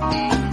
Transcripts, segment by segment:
Bye.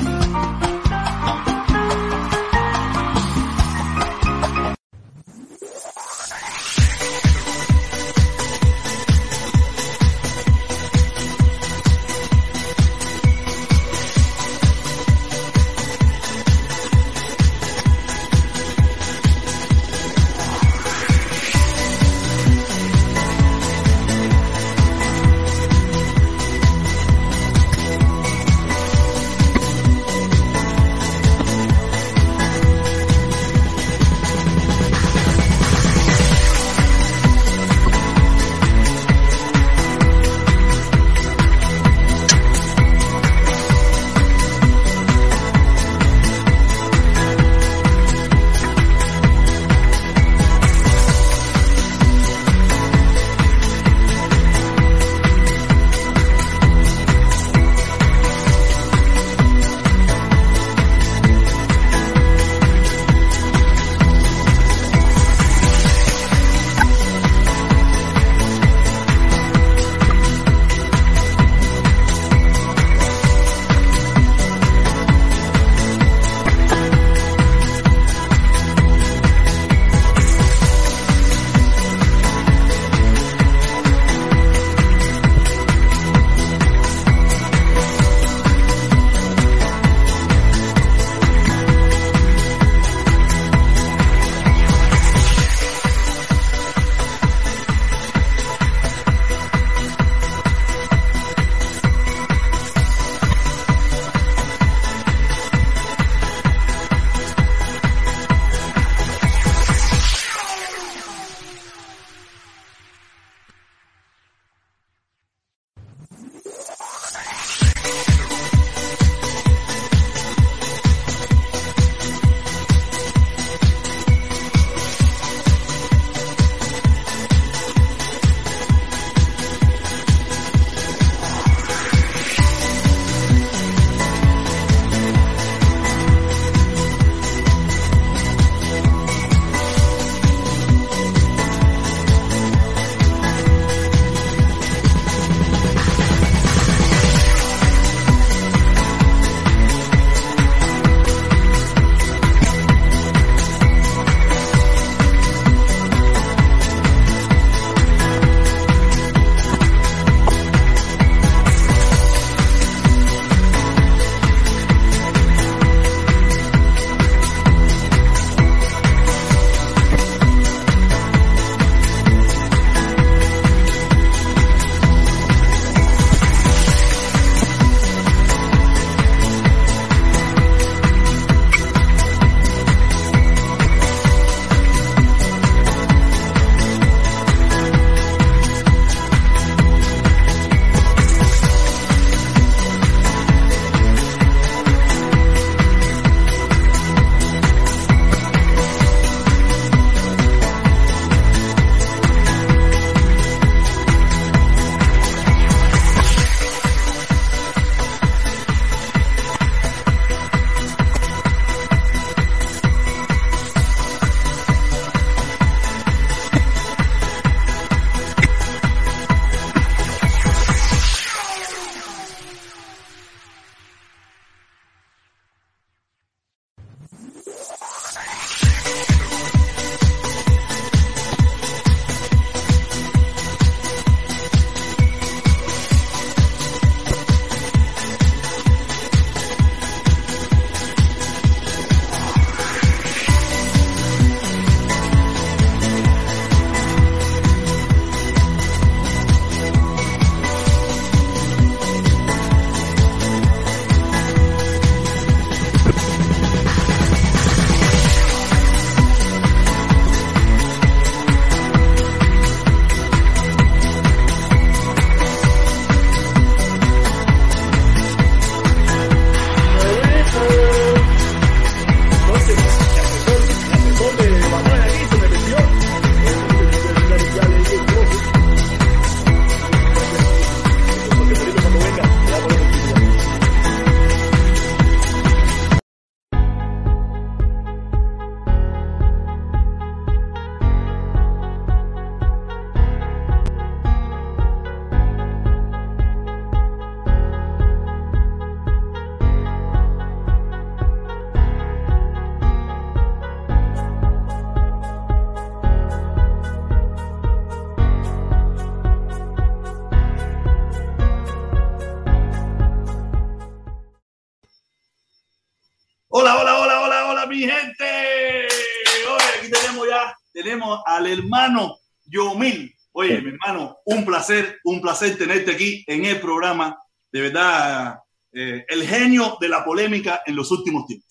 Hermano Yomil. Oye, mi hermano, un placer, un placer tenerte aquí en el programa. De verdad, eh, el genio de la polémica en los últimos tiempos.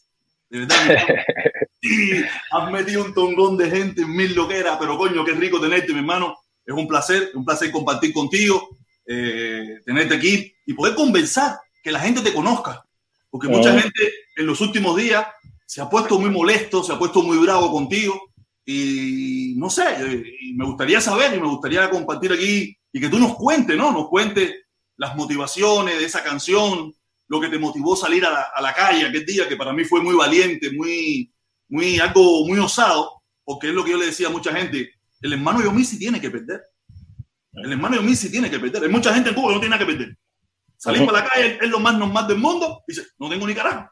De verdad, sí, has metido un tongón de gente en mil loqueras, pero coño, qué rico tenerte, mi hermano. Es un placer, un placer compartir contigo, eh, tenerte aquí y poder conversar, que la gente te conozca. Porque mucha gente en los últimos días se ha puesto muy molesto, se ha puesto muy bravo contigo. Y no sé, y me gustaría saber y me gustaría compartir aquí y que tú nos cuentes, ¿no? Nos cuentes las motivaciones de esa canción, lo que te motivó salir a la, a la calle aquel día, que para mí fue muy valiente, muy, muy, algo muy osado, porque es lo que yo le decía a mucha gente, el hermano Yomí sí tiene que perder. El hermano Yomí sí tiene que perder. Hay mucha gente en Cuba que no tiene nada que perder. Salir para la calle es lo más normal del mundo, dice, no tengo ni carajo.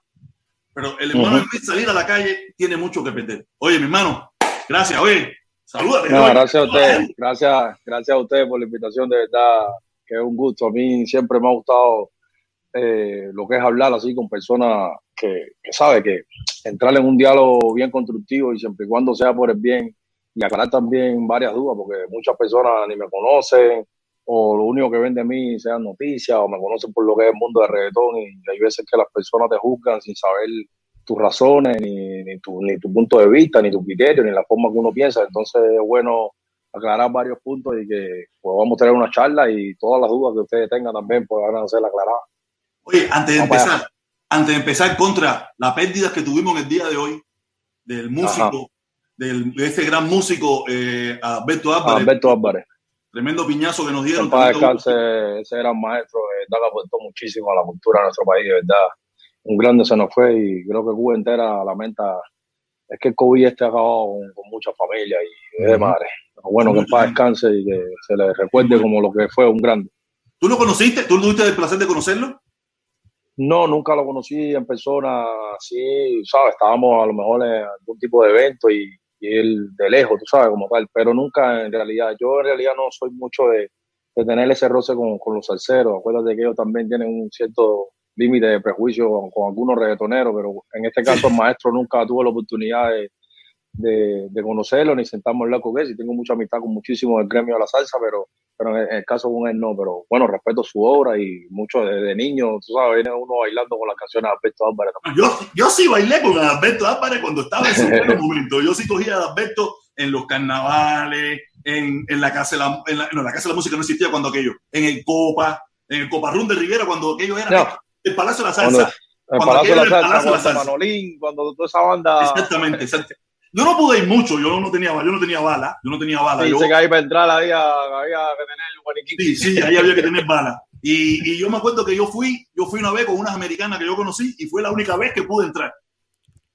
Pero el hermano -huh. salir a la calle tiene mucho que perder. Oye, mi hermano, gracias. Oye, salúdate. No, gracias a usted. Gracias, gracias a usted por la invitación. De verdad, que es un gusto. A mí siempre me ha gustado eh, lo que es hablar así con personas que, que sabe que entrar en un diálogo bien constructivo y siempre y cuando sea por el bien y aclarar también varias dudas, porque muchas personas ni me conocen o lo único que ven de mí sean noticias o me conocen por lo que es el mundo del reggaetón y hay veces que las personas te juzgan sin saber tus razones, ni, ni, tu, ni tu punto de vista, ni tu criterio, ni la forma que uno piensa. Entonces es bueno aclarar varios puntos y que podamos tener una charla y todas las dudas que ustedes tengan también puedan ser aclaradas. Oye, antes de empezar, antes de empezar contra las pérdidas que tuvimos en el día de hoy del músico, del, de este gran músico eh, Alberto Álvarez. Alberto Álvarez. Tremendo piñazo que nos dieron. Para descanse, ese gran maestro, eh, que aportó muchísimo a la cultura de nuestro país, de verdad. Un grande se nos fue y creo que Cuba entera lamenta. Es que el COVID este ha acabado con, con muchas familias y es de madre. Pero bueno, que en paz descanse y que se le recuerde como lo que fue un grande. ¿Tú lo conociste? ¿Tú tuviste el placer de conocerlo? No, nunca lo conocí en persona, así, ¿sabes? Estábamos a lo mejor en algún tipo de evento y, y él de lejos, tú sabes, como tal, pero nunca en realidad, yo en realidad no soy mucho de, de tener ese roce con, con, los salseros, acuérdate que ellos también tienen un cierto límite de prejuicio con, con, algunos reggaetoneros, pero en este caso el maestro nunca tuvo la oportunidad de, de, de conocerlo ni sentarme a hablar con él, y tengo mucha amistad con muchísimos del gremio de la salsa, pero pero en el caso con él no, pero bueno, respeto su obra y mucho desde de niño, tú sabes, viene uno bailando con las canciones de Alberto Álvarez. Yo, yo sí bailé con Alberto Álvarez cuando estaba en su buen momento, yo sí cogía a Alberto en los carnavales, en, en, la casa de la, en, la, no, la casa de la música no existía cuando aquello, en el Copa, en el Copa Run de Rivera cuando aquello era no. El Palacio de la Salsa. Cuando, el Palacio de la Salsa, Palacio la Salsa. Manolín, cuando toda esa banda... Exactamente, exactamente. Yo no pude ir mucho, yo no tenía, yo no tenía bala, yo no tenía bala. Dice yo, que ahí para entrar había, había que tener el guaniquito. Sí, sí, ahí había que tener bala. Y, y, yo me acuerdo que yo fui, yo fui una vez con unas americanas que yo conocí y fue la única vez que pude entrar.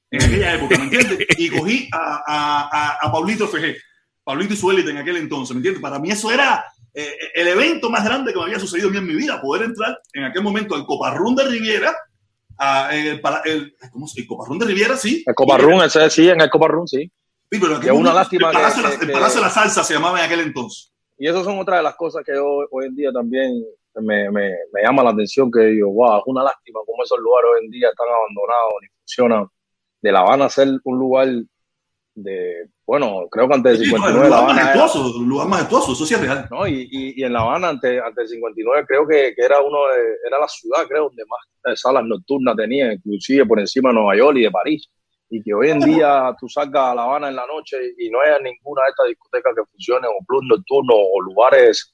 En aquella época, ¿me entiendes? Y cogí a, a, a, a Pablito FG, Pablito y su élite en aquel entonces, ¿me entiendes? Para mí eso era eh, el evento más grande que me había sucedido en mi vida, poder entrar en aquel momento al Coparrún de Riviera a, el, el, ¿cómo se, el Coparrún de Riviera, sí. El Coparrún, ese sí, en el Coparrún, sí. Sí, pero es una lástima el Palacio, que, la, el Palacio de la Salsa se llamaba en aquel entonces. Y esas son otras de las cosas que hoy, hoy en día también me, me, me, llama la atención, que digo, wow, es una lástima cómo esos lugares hoy en día están abandonados, ni funcionan. De La Habana ser un lugar de, bueno, creo que antes del 59 sí, La Habana majestuoso, lugar majestuoso, eso sí es real. ¿no? Y, y, y en La Habana antes, antes del 59 creo que, que, era uno de, era la ciudad, creo, donde más salas nocturnas tenía, inclusive por encima de Nueva York y de París y que hoy en día tú salgas a La Habana en la noche y no haya ninguna de estas discotecas que funcione o club nocturno o lugares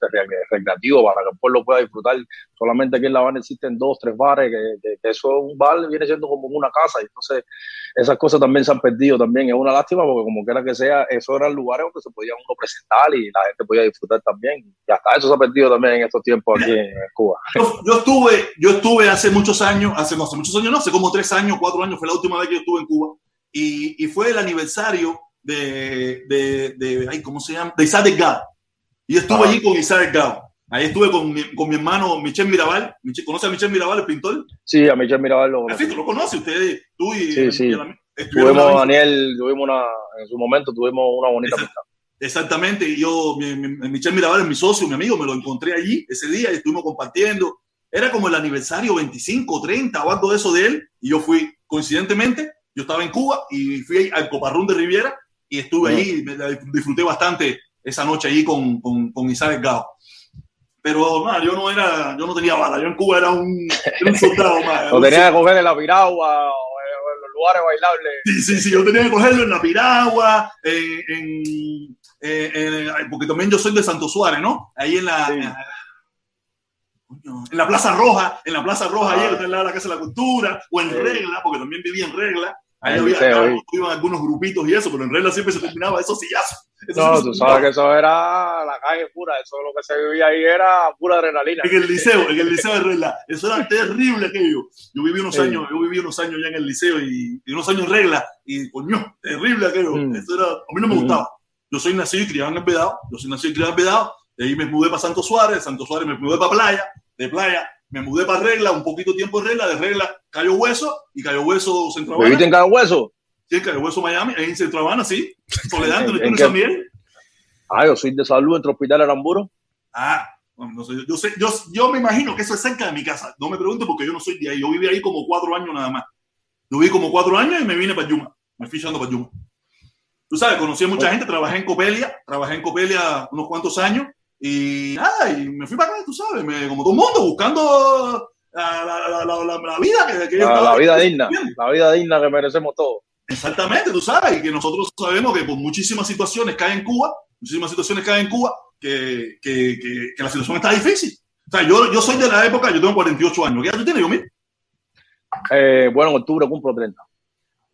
recreativos para que el pueblo pueda disfrutar. Solamente aquí en La Habana existen dos, tres bares, que, que, que eso un bar viene siendo como una casa y entonces esas cosas también se han perdido también. Es una lástima porque como quiera que sea, esos eran lugares donde se podía uno presentar y la gente podía disfrutar también. Y hasta eso se ha perdido también en estos tiempos aquí en Cuba. Yo, yo estuve, yo estuve hace muchos años, hace, no, hace muchos años, no, hace como tres años, cuatro años, fue la última vez que yo estuve en Cuba y, y fue el aniversario de, de, de, ay, ¿cómo se llama? De Isaac Delgado. Y yo estuve ah. allí con Isaac Delgado. Ahí estuve con mi, con mi hermano Michel Mirabal. Michel, ¿Conoce a Michel Mirabal, el pintor? Sí, a Michel Mirabal lo conozco. tú lo conoces, ustedes, tú y... Sí, sí. Tuvimos, Daniel, tuvimos una, en su momento tuvimos una bonita Exact, Exactamente, y yo, mi, mi, Michel Mirabal es mi socio, mi amigo, me lo encontré allí ese día y estuvimos compartiendo. Era como el aniversario 25, 30 o algo de eso de él, y yo fui, coincidentemente, Yo estaba en Cuba y fui al Coparrún de Riviera y estuve ahí, me disfruté bastante esa noche ahí con, con, con Isabel Gao. Pero nada, yo no era, yo no tenía bala, yo en Cuba era un, un soldado más. no tenía que coger en la piragua o en los lugares bailables. Sí, sí, sí, yo tenía que cogerlo en la piragua, en, en, porque también yo soy de Santo Suárez, ¿no? Ahí en la, en la Plaza Roja, en la Plaza Roja, ahí en la, la Casa de la Cultura, o en Regla, porque también vivía en Regla. Ahí había, iban algunos grupitos y eso, pero en regla siempre se terminaba esos sillazos. no, tú sabes que eso era la calle pura, eso lo que se vivía ahí era pura adrenalina. En el liceo, en el liceo de regla, eso era terrible aquello. Yo viví unos años, yo viví unos años ya en el liceo y, unos años en regla y coño, terrible aquello. Mm. Eso era, a mí no me gustaba. Yo soy nacido y criado en el Pedado, yo soy nacido y criado en el Pedado, de ahí me mudé para Santo Suárez, de Santo Suárez me mudé para Playa, de Playa me mudé para Regla, un poquito tiempo de Regla, de Regla Cayo Hueso y Cayo Hueso Centro Habana. ¿Viviste en Cayo Hueso? Sí, en Cayo Hueso, Miami, en Centro Habana, sí. Soledad, ¿tú eres también? Ah, yo soy de salud entre Hospital Aramburo. Ah, no sé, yo, sé, yo, yo, me imagino que eso es cerca de mi casa. No me pregunte porque yo no soy de ahí. Yo viví ahí como cuatro años nada más. Yo viví como cuatro años y me vine para Yuma. Me fui echando para Yuma. Tú sabes, conocí a mucha gente, trabajé en Copelia, trabajé en Copelia unos cuantos años y nada, y me fui para acá, tú sabes, me, como todo el mundo, buscando la, la, la, la vida que, que la, vida digna, la vida digna que merecemos todos. Exactamente, tú sabes, y que nosotros sabemos que por muchísimas situaciones que hay en Cuba, muchísimas situaciones que hay en Cuba, que, que, que, la situación está difícil. O sea, yo, yo soy de la época, yo tengo 48 años. ¿Qué edad tú tienes, yo mismo? Eh, bueno, en octubre cumplo 30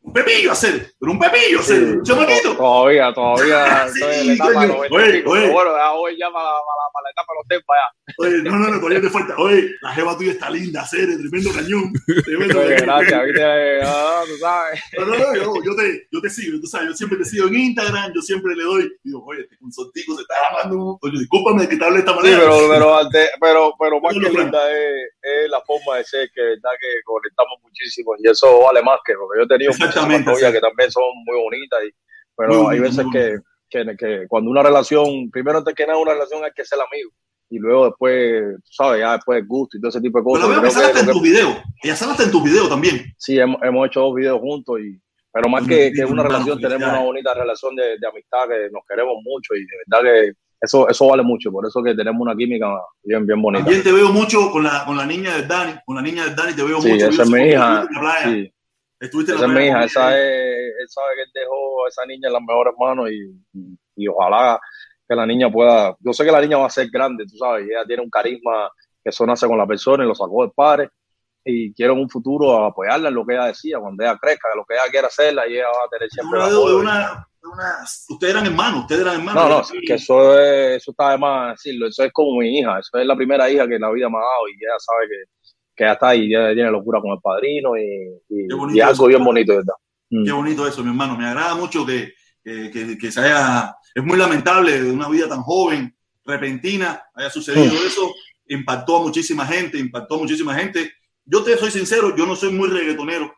un pepillo hacer, pero un pepillo hacer, un chamaquito. Todavía, todavía sí, estoy en la etapa oye, oye. Bueno, hoy ya para, para, para, la etapa de los tempos ya. Oye, no, no, no, todavía te falta. Oye, la jeva tuya está linda, hacer, tremendo cañón. Tremendo oye, gracias, viste, ah, tú sabes. No, no, no, yo, yo, te, yo te sigo, tú sabes, yo siempre te sigo en Instagram, yo siempre le doy, digo, oye, este consortico se está llamando, oye, discúlpame que te hable de esta manera. Sí, pero, pero, pero, pero más que linda es, es la forma de ser, que verdad que conectamos muchísimo y eso vale más que lo que yo he tenido novias que también son muy bonitas, y, pero hay veces que, que, que, cuando una relación, primero antes que nada una relación hay que ser amigo y luego después, sabes, ya después gusto y todo ese tipo de cosas. Pero veo que sale hasta en tus videos, ella sale hasta en tus videos también. Sí, hemos, hemos hecho dos videos juntos y pero más que, que una relación, tenemos una bonita relación de, de, amistad que nos queremos mucho y de verdad que eso, eso vale mucho, por eso que tenemos una química bien, bien bonita. También te veo mucho con la, con la niña de Dani, con la niña de Dani te veo sí, mucho. Esa es mi hija. Sí. Estuviste esa es mi hija, esa es, él sabe que él dejó a esa niña en las mejores manos y, y, ojalá que la niña pueda, yo sé que la niña va a ser grande, tú sabes, ella tiene un carisma que eso nace con la persona y lo sacó del padre y quiero en un futuro apoyarla en lo que ella decía, cuando ella crezca, lo que ella quiera hacerla y ella va a tener siempre una, de una, una, ustedes eran hermanos, ustedes eran hermanos. No, no, que eso, es, eso está de más decirlo, eso es como mi hija, eso es la primera hija que la vida me ha dado y ella sabe que que ya está ahí, ya tiene locura con el padrino y, y, algo bien bonito, ¿verdad? Mm. Qué bonito eso, mi hermano. Me agrada mucho que, que, que, se haya. Es muy lamentable de una vida tan joven, repentina, haya sucedido mm. eso. Impactó a muchísima gente, impactó a muchísima gente. Yo te soy sincero, yo no soy muy reggaetonero,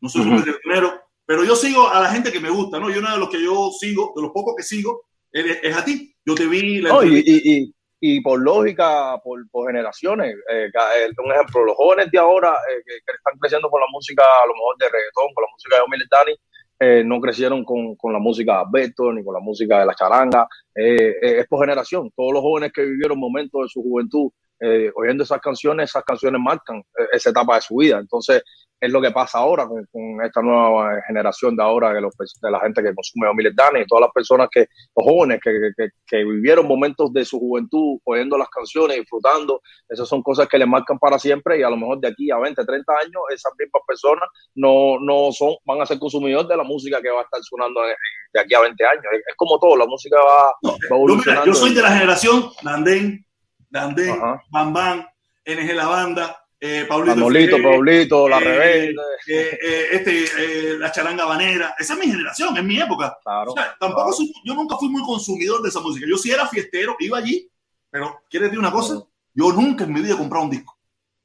no soy muy reggaetonero, pero yo sigo a la gente que me gusta, ¿no? Yo uno de los que yo sigo, de los pocos que sigo, es, a ti. Yo te vi. La y, y por lógica, por, generaciones. Eh, eh, un ejemplo, los jóvenes de ahora eh, que, están creciendo con la música, a lo mejor de reggaetón, con la música de Omar Dani, eh, no crecieron con, con, la música de Alberto ni con la música de la charanga. es por generación. Todos los jóvenes que vivieron momentos de su juventud oyendo esas canciones, esas canciones marcan esa etapa de su vida. Entonces, es lo que pasa ahora con, esta nueva generación de ahora, de, los, de la gente que consume Dani y todas las personas que, los jóvenes que, que, que, vivieron momentos de su juventud oyendo las canciones, disfrutando, esas son cosas que le marcan para siempre y a lo mejor de aquí a 20, 30 años, esas mismas personas no, no son, van a ser consumidores de la música que va a estar sonando de aquí a 20 años. Es, como todo, la música va, no, evolucionando. yo soy de la generación Landén, Landén, Bam Bam, NG La Banda, eh, Paulito, Manolito, Paulito, La eh, Rebelde. Eh, eh, este, la charanga banera. Esa es mi generación, es mi época. Claro, tampoco yo nunca fui muy consumidor de esa música. Yo sí era fiestero, iba allí, pero ¿quieres decir una cosa? Yo nunca en mi vida he comprado un disco.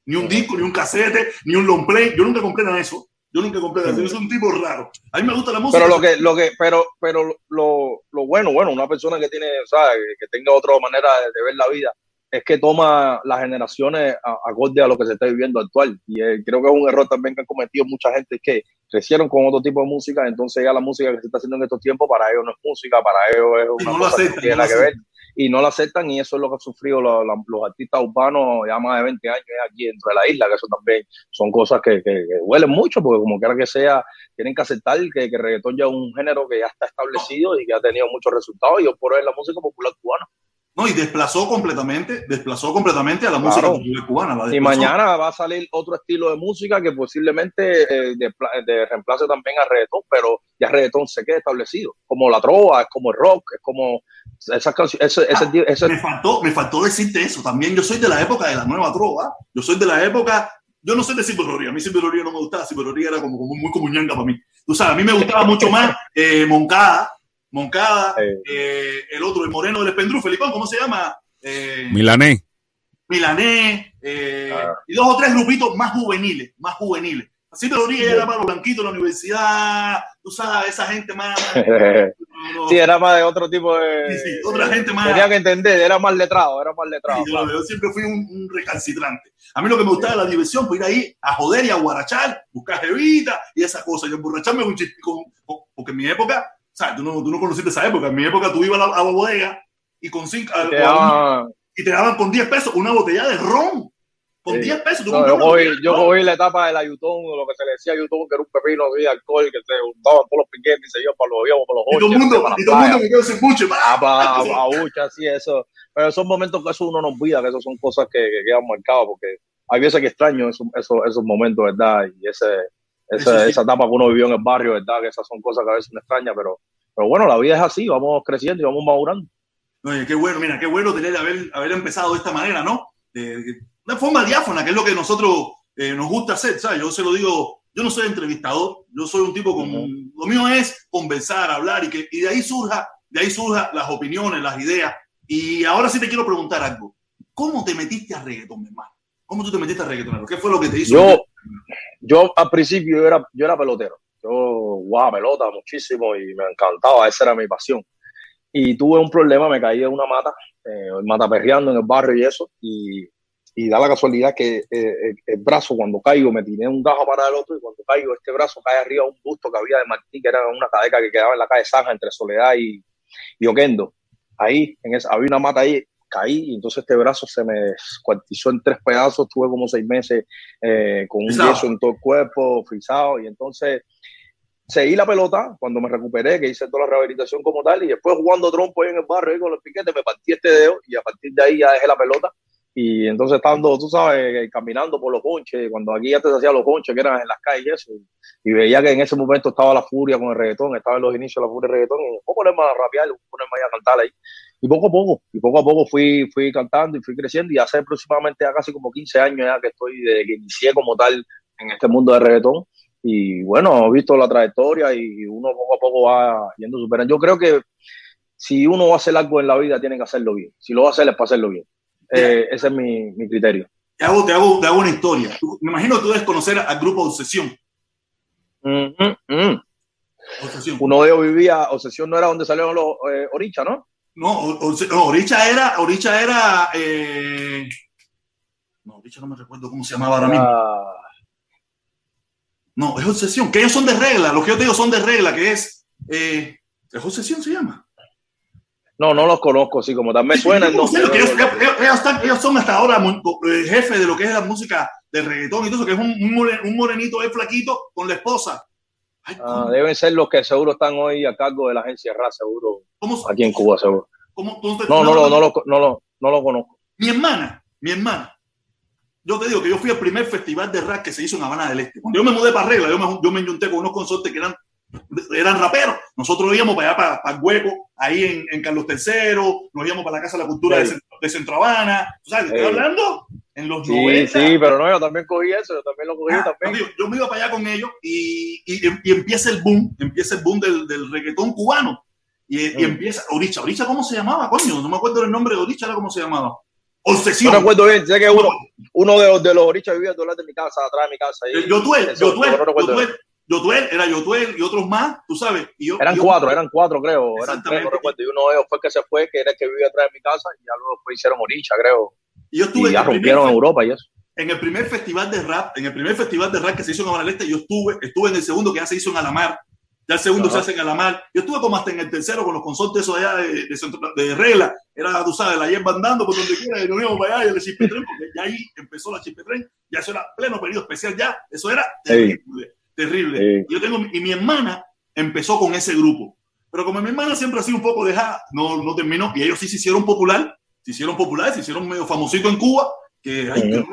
Ni un disco, ni un casete, ni un long play. Yo nunca compré nada de eso. Yo nunca compré nada de eso. Yo soy un tipo raro. A mí me gusta la música. Pero lo que, lo que, pero, pero lo, lo bueno, bueno, una persona que tiene, o sea, que tenga otra manera de ver la vida es que toma las generaciones acorde a lo que se está viviendo actual. Y eh, creo que es un error también que han cometido mucha gente, que crecieron con otro tipo de música, entonces ya la música que se está haciendo en estos tiempos para ellos no es música, para ellos es una cosa que tiene nada que ver y no la aceptan y eso es lo que han sufrido los, los, artistas urbanos ya más de 20 años aquí dentro de la isla, que eso también son cosas que, que, huelen mucho, porque como quiera que sea, tienen que aceptar que, que reggaetón ya es un género que ya está establecido y que ha tenido muchos resultados y hoy por es la música popular cubana. No, y desplazó completamente, desplazó completamente a la música cubana. y mañana va a salir otro estilo de música que posiblemente eh, de, reemplace también al reggaetón, pero ya el reggaetón se queda establecido, como la trova, es como el rock, es como esas canciones. Ah, me, faltó, me faltó decirte eso también. Yo soy de la época de la nueva trova, yo soy de la época yo no sé de Ciberoría, a mí Ciberoría no me gustaba, Ciberoría era como, como muy como ñanga para mí. Tú sabes, a mí me gustaba mucho más eh, Moncada, Moncada, eh, el otro, el moreno del Espendrú, Felipón, ¿cómo se llama? Eh, Milané. Milané, eh, ah. y dos o tres grupitos más juveniles, más juveniles. Así te lo dije, era para los blanquitos de la universidad, tú sabes, esa gente más. sí, era más de otro tipo de. Sí, sí, otra gente más. Tenía que entender, era más letrado, era más letrado. yo, siempre fui un, recalcitrante. A mí lo que me gustaba era la diversión, pues ir ahí a joder y a guarachar, buscar jevita y esas cosas, y emborracharme un porque en mi época sea, tú no, tú no conociste esa época. En mi época tú ibas a la, bodega y con cinco, y, te daban, y te daban con 10 pesos una botella de ron. Con 10 pesos. Tú no, yo, cogí, yo cogí la etapa de la Yutón, lo que se le decía a Yutón, que era un pepino de alcohol, que se juntaban todos los piquetes y se iban para los aviones, para los Y todo el mundo, y todo el mundo me quedó sin buche. Ah, para, para, sí, eso. Pero son momentos que eso uno no olvida, que eso son cosas que, que quedan marcadas, porque hay veces que extraño esos, esos, esos momentos, ¿verdad? Y ese, esa, esa etapa que uno vivió en el barrio, ¿verdad? Que esas son cosas que a veces me extraña, pero pero bueno, la vida es así, vamos creciendo y vamos madurando. Oye, qué bueno, mira, qué bueno tener haber, haber empezado de esta manera, ¿no? De, una forma diáfana, que es lo que nosotros eh, nos gusta hacer, ¿sabes? Yo se lo digo, yo no soy entrevistador, yo soy un tipo como, lo mío es conversar, hablar y que y de ahí surja, de ahí surja las opiniones, las ideas. Y ahora sí te quiero preguntar algo. ¿Cómo te metiste a reggaetón, mi hermano? ¿Cómo tú te metiste a reggaetón? ¿Qué fue lo que te hizo? Yo, yo al principio yo era, yo era pelotero. Yo jugaba pelota muchísimo y me encantaba, esa era mi pasión. Y tuve un problema, me caí de una mata, eh, mata perreando en el barrio y eso, y, y da la casualidad que eh, el, brazo cuando caigo me tiré un gajo para el otro y cuando caigo este brazo cae arriba un busto que había de Martí, que era una cadeca que quedaba en la calle Sanja entre Soledad y, y Oquendo. Ahí, en esa, había una mata ahí, caí y entonces este brazo se me descuartizó en tres pedazos, tuve como seis meses eh, con un yeso en todo el cuerpo, frisado y entonces seguí la pelota cuando me recuperé, que hice toda la rehabilitación como tal, y después jugando trompo ahí en el barrio ahí con los piquetes, me partí este dedo y a partir de ahí ya dejé la pelota. Y entonces estando, tú sabes, caminando por los ponches, cuando aquí te hacía los ponches que eran en las calles y eso, y veía que en ese momento estaba la furia con el reggaetón, estaba en los inicios de la furia del reggaetón, y voy a ponerme a rapear, voy a ponerme a cantar ahí. Y poco a poco, y poco a poco fui, fui cantando y fui creciendo, y hace aproximadamente ya casi como 15 años ya que estoy, desde que inicié como tal en este mundo de reggaetón, y bueno, he visto la trayectoria y uno poco a poco va yendo superando. Yo creo que si uno va a hacer algo en la vida, tiene que hacerlo bien. Si lo va a hacer, es para hacerlo bien. Eh, ese es mi, mi criterio. Te hago, te, hago, te hago, una historia. Me imagino que tú debes conocer al grupo Obsesión. Obsesión. Uno de ellos vivía, Obsesión no era donde salieron los eh, Oricha, ¿no? No, Oricha era, Oricha era, eh... no, Oricha no me recuerdo cómo se llamaba ahora mismo. No, es obsesión, que ellos son de regla, lo que yo te digo son de regla, que es, eh, ¿es obsesión se llama? No, no los conozco, así como también suenan. No, ellos, son hasta ahora eh, jefe de lo que es la música de reggaetón y todo eso, que es un, morenito es flaquito con la esposa. ah, deben ser los que seguro están hoy a cargo de la agencia RA, seguro. ¿Cómo, aquí en Cuba, seguro. ¿cómo, no, no, no, no, lo, no, lo, no lo conozco. Mi hermana, mi hermana, yo te digo que yo fui al primer festival de rap que se hizo en Habana del Este. Cuando yo me mudé para Regla, yo me, yo me junté con unos consortes que eran, eran raperos. Nosotros íbamos para allá, para, el hueco, ahí en, en, Carlos III, nos íbamos para la Casa de la Cultura de, Centro, de, Centro, Habana. ¿Tú sabes? Estoy hablando en los sí, 90. Sí, pero no, yo también cogí eso, yo también lo cogí ah, también. Yo, yo, me iba para allá con ellos y, y, y, empieza el boom, empieza el boom del, del reggaetón cubano. Y, y, empieza, Oricha, Oricha, ¿cómo se llamaba? Coño, no me acuerdo el nombre de Oricha, era cómo se llamaba. Obsesión. No recuerdo bien, sé que uno, uno de, de los orichas vivía detrás de mi casa, atrás de mi casa. Y, Yotuel, Yotuel, Yotuel, Yotuel, era Yotuel y otros más, tú sabes. Y yo, eran cuatro, eran cuatro, creo. Eran tres, no recuerdo. Y uno de ellos fue el que se fue, que era el que vivía atrás de mi casa, y ya luego después hicieron oricha, creo. Y, yo estuve y ya rompieron en Europa y eso. en el primer festival de rap, en el primer festival de rap que se hizo en Amaraleste, yo estuve, estuve en el segundo que ya se hizo en Alamar, ya el segundo se hace en Alamar. Yo estuve como hasta en el tercero con los consortes esos allá de, de, regla. Era, tú sabes, la hierba andando por donde quiera y nos íbamos para allá y el chispetren, porque ya ahí empezó la chispetren, ya eso era pleno periodo especial, ya, eso era terrible, terrible. Yo tengo, y mi hermana empezó con ese grupo. Pero como mi hermana siempre ha sido un poco dejada, no, no terminó, y ellos sí se hicieron popular, se hicieron populares, se hicieron medio famositos en Cuba, que hay,